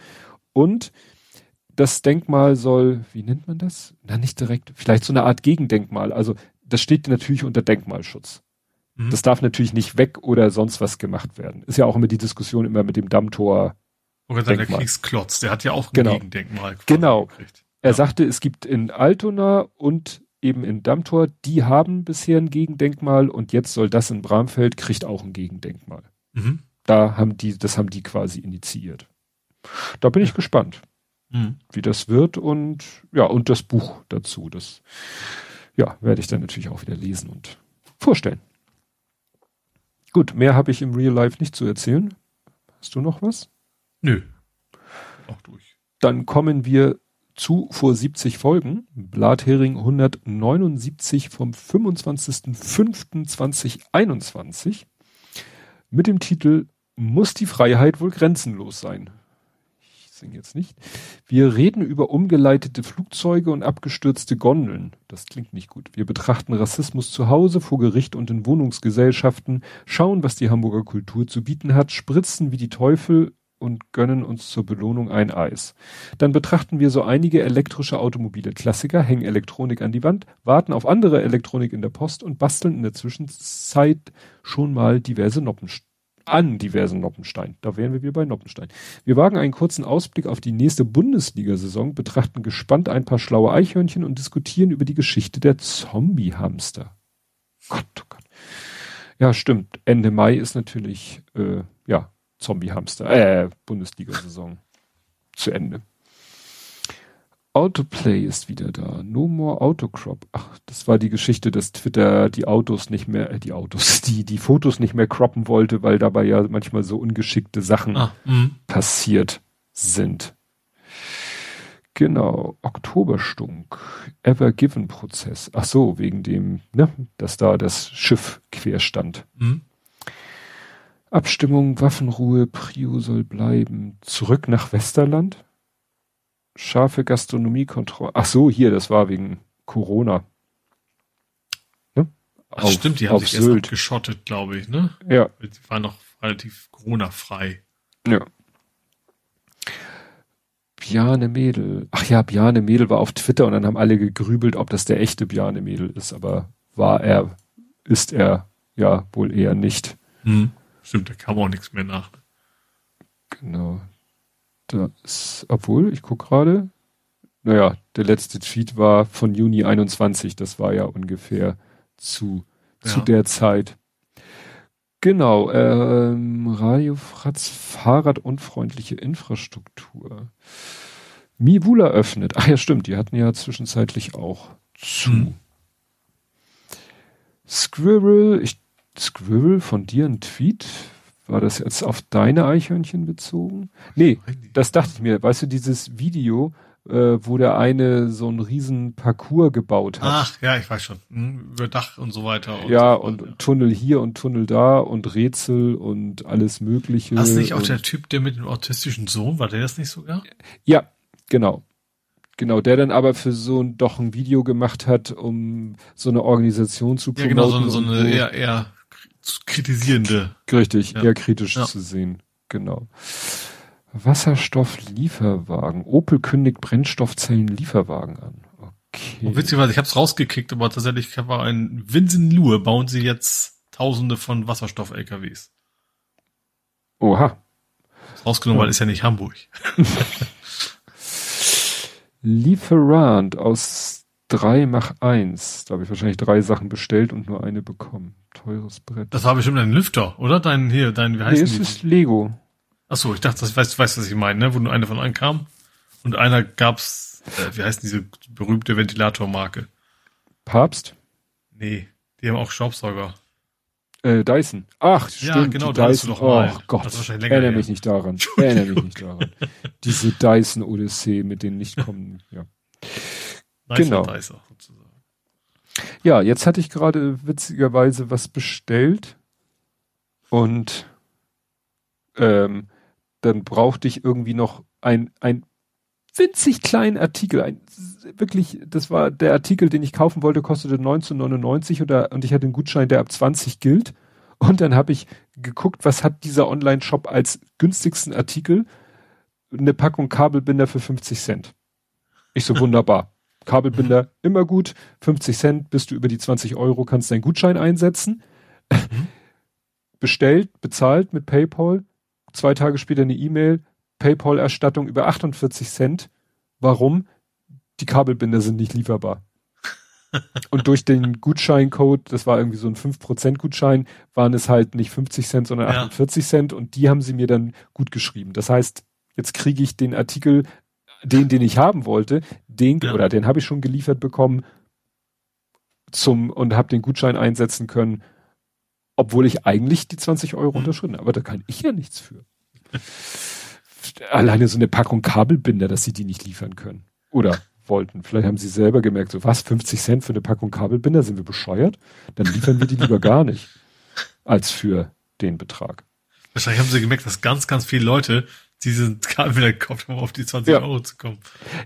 Und das Denkmal soll, wie nennt man das? Na, nicht direkt, vielleicht so eine Art Gegendenkmal. Also das steht natürlich unter Denkmalschutz. Mhm. Das darf natürlich nicht weg oder sonst was gemacht werden. Ist ja auch immer die Diskussion immer mit dem Dammtor. Oder der Kriegsklotz, der hat ja auch ein genau. Gegendenkmal. Genau. Gekriegt. Er ja. sagte, es gibt in Altona und eben in Dammtor, die haben bisher ein Gegendenkmal und jetzt soll das in Bramfeld, kriegt auch ein Gegendenkmal. Mhm. Da haben die, das haben die quasi initiiert. Da bin ich gespannt, mhm. wie das wird und ja, und das Buch dazu. Das ja, werde ich dann natürlich auch wieder lesen und vorstellen. Gut, mehr habe ich im Real Life nicht zu erzählen. Hast du noch was? Nö. Auch durch. Dann kommen wir zu vor 70 Folgen. Blathering 179 vom 25.05.2021 mit dem Titel Muss die Freiheit wohl grenzenlos sein? Ich singe jetzt nicht. Wir reden über umgeleitete Flugzeuge und abgestürzte Gondeln. Das klingt nicht gut. Wir betrachten Rassismus zu Hause, vor Gericht und in Wohnungsgesellschaften, schauen, was die Hamburger Kultur zu bieten hat, spritzen wie die Teufel und gönnen uns zur Belohnung ein Eis. Dann betrachten wir so einige elektrische Automobile Klassiker, hängen Elektronik an die Wand, warten auf andere Elektronik in der Post und basteln in der Zwischenzeit schon mal diverse Noppensteine an diversen Noppenstein. Da wären wir wieder bei Noppenstein. Wir wagen einen kurzen Ausblick auf die nächste Bundesliga-Saison, betrachten gespannt ein paar schlaue Eichhörnchen und diskutieren über die Geschichte der Zombie-Hamster. Gott, oh Gott. Ja, stimmt. Ende Mai ist natürlich, äh, ja, Zombie-Hamster, äh, Bundesliga-Saison zu Ende. Autoplay ist wieder da. No more Autocrop. Ach, das war die Geschichte, dass Twitter die Autos nicht mehr, äh, die Autos, die, die Fotos nicht mehr croppen wollte, weil dabei ja manchmal so ungeschickte Sachen ah, mhm. passiert sind. Genau, Oktoberstunk, Ever Given Prozess. Ach so, wegen dem, ne, dass da das Schiff quer stand. Mhm. Abstimmung, Waffenruhe, Prio soll bleiben. Zurück nach Westerland? Scharfe Gastronomiekontrolle. Ach so, hier, das war wegen Corona. Ne? Ach, auf, stimmt, die haben sich Sylt. erst geschottet, glaube ich, ne? Ja. Die waren noch relativ Corona-frei. Ja. Bjane Mädel. Ach ja, Bjane Mädel war auf Twitter und dann haben alle gegrübelt, ob das der echte Bjane Mädel ist, aber war er, ist er ja wohl eher nicht. Hm. Stimmt, da kam auch nichts mehr nach. Genau. Das, obwohl, ich gucke gerade, naja, der letzte Tweet war von Juni 21, das war ja ungefähr zu, ja. zu der Zeit. Genau, ähm, Radio Fratz, Fahrradunfreundliche Infrastruktur. Mivula öffnet. Ach ja, stimmt, die hatten ja zwischenzeitlich auch zu. Hm. Squirrel, ich Scribble von dir ein Tweet? War das jetzt auf deine Eichhörnchen bezogen? Nee, das dachte ich mir. Weißt du, dieses Video, äh, wo der eine so einen riesen Parcours gebaut hat. Ach, ja, ich weiß schon. Hm, über Dach und so weiter. Und ja, so und ja. Tunnel hier und Tunnel da und Rätsel und alles Mögliche. Hast nicht auch der Typ, der mit dem autistischen Sohn, war der das nicht sogar? Ja, genau. Genau, der dann aber für so ein, doch ein Video gemacht hat, um so eine Organisation zu promoten. Ja, genau, so, so eine eher, eher kritisierende. Richtig, ja. eher kritisch ja. zu sehen. Genau. Wasserstofflieferwagen. Opel kündigt Brennstoffzellen-Lieferwagen an. Okay. Und witzigerweise, ich habe es rausgekickt, aber tatsächlich war ein Winsenlur, bauen sie jetzt tausende von Wasserstoff-LKWs. Oha. Rausgenommen, ja. weil ist ja nicht Hamburg. Lieferant aus drei mach eins. Da habe ich wahrscheinlich drei Sachen bestellt und nur eine bekommen. Teures Brett. Das war bestimmt ein Lüfter, oder? Dein hier, dein, wie heißt nee, es ist Lego. Ach so, ich dachte, das weißt, weißt was ich meine, ne? Wo nur eine von ankam und einer gab's, äh, wie heißt diese berühmte Ventilatormarke? Papst? Nee, die haben auch Staubsauger. Äh, Dyson. Ach, ja, stimmt, genau, die Dyson. Doch oh Gott, erinnere mich nicht daran. Erinnere mich nicht daran. Diese Dyson-Odyssee mit den nicht kommen, ja. Genau. Dyson, ja, jetzt hatte ich gerade witzigerweise was bestellt und ähm, dann brauchte ich irgendwie noch ein, ein winzig kleinen Artikel, ein wirklich, das war der Artikel, den ich kaufen wollte, kostete 19,99 oder und ich hatte einen Gutschein, der ab 20 gilt. Und dann habe ich geguckt, was hat dieser Online-Shop als günstigsten Artikel? Eine Packung Kabelbinder für 50 Cent. Ich so wunderbar. Kabelbinder immer gut, 50 Cent, bist du über die 20 Euro, kannst deinen Gutschein einsetzen. Mhm. Bestellt, bezahlt mit PayPal, zwei Tage später eine E-Mail, PayPal-Erstattung über 48 Cent. Warum? Die Kabelbinder sind nicht lieferbar. Und durch den Gutscheincode, das war irgendwie so ein 5% Gutschein, waren es halt nicht 50 Cent, sondern 48 ja. Cent und die haben sie mir dann gut geschrieben. Das heißt, jetzt kriege ich den Artikel, den, den ich haben wollte, den, ja. oder den habe ich schon geliefert bekommen zum, und habe den Gutschein einsetzen können, obwohl ich eigentlich die 20 Euro mhm. unterschrieben habe. Aber da kann ich ja nichts für alleine so eine Packung Kabelbinder, dass sie die nicht liefern können. Oder wollten. Vielleicht haben sie selber gemerkt, so was, 50 Cent für eine Packung Kabelbinder, sind wir bescheuert? Dann liefern wir die lieber gar nicht, als für den Betrag. Wahrscheinlich haben sie gemerkt, dass ganz, ganz viele Leute diesen Kabelbinder gekauft haben, um auf die 20 ja. Euro zu kommen.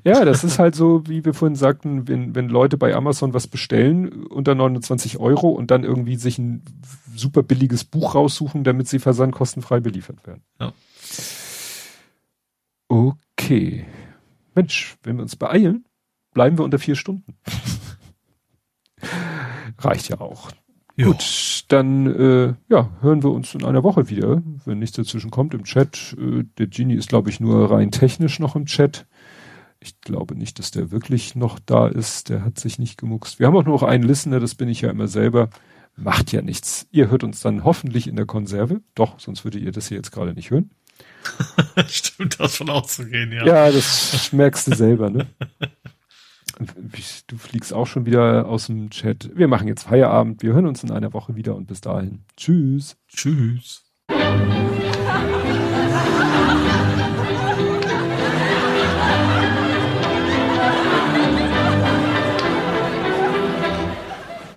Ja, das ist halt so, wie wir vorhin sagten, wenn, wenn Leute bei Amazon was bestellen unter 29 Euro und dann irgendwie sich ein super billiges Buch raussuchen, damit sie versandkostenfrei beliefert werden. Ja. Okay. Mensch, wenn wir uns beeilen, bleiben wir unter vier Stunden. Reicht ja auch. Jo. Gut, dann äh, ja, hören wir uns in einer Woche wieder, wenn nichts dazwischen kommt im Chat. Äh, der Genie ist, glaube ich, nur rein technisch noch im Chat. Ich glaube nicht, dass der wirklich noch da ist. Der hat sich nicht gemuckst. Wir haben auch noch einen Listener, das bin ich ja immer selber. Macht ja nichts. Ihr hört uns dann hoffentlich in der Konserve. Doch, sonst würdet ihr das hier jetzt gerade nicht hören. Stimmt, davon auszugehen, ja. Ja, das merkst du selber, ne? Du fliegst auch schon wieder aus dem Chat. Wir machen jetzt Feierabend. Wir hören uns in einer Woche wieder und bis dahin. Tschüss. Tschüss.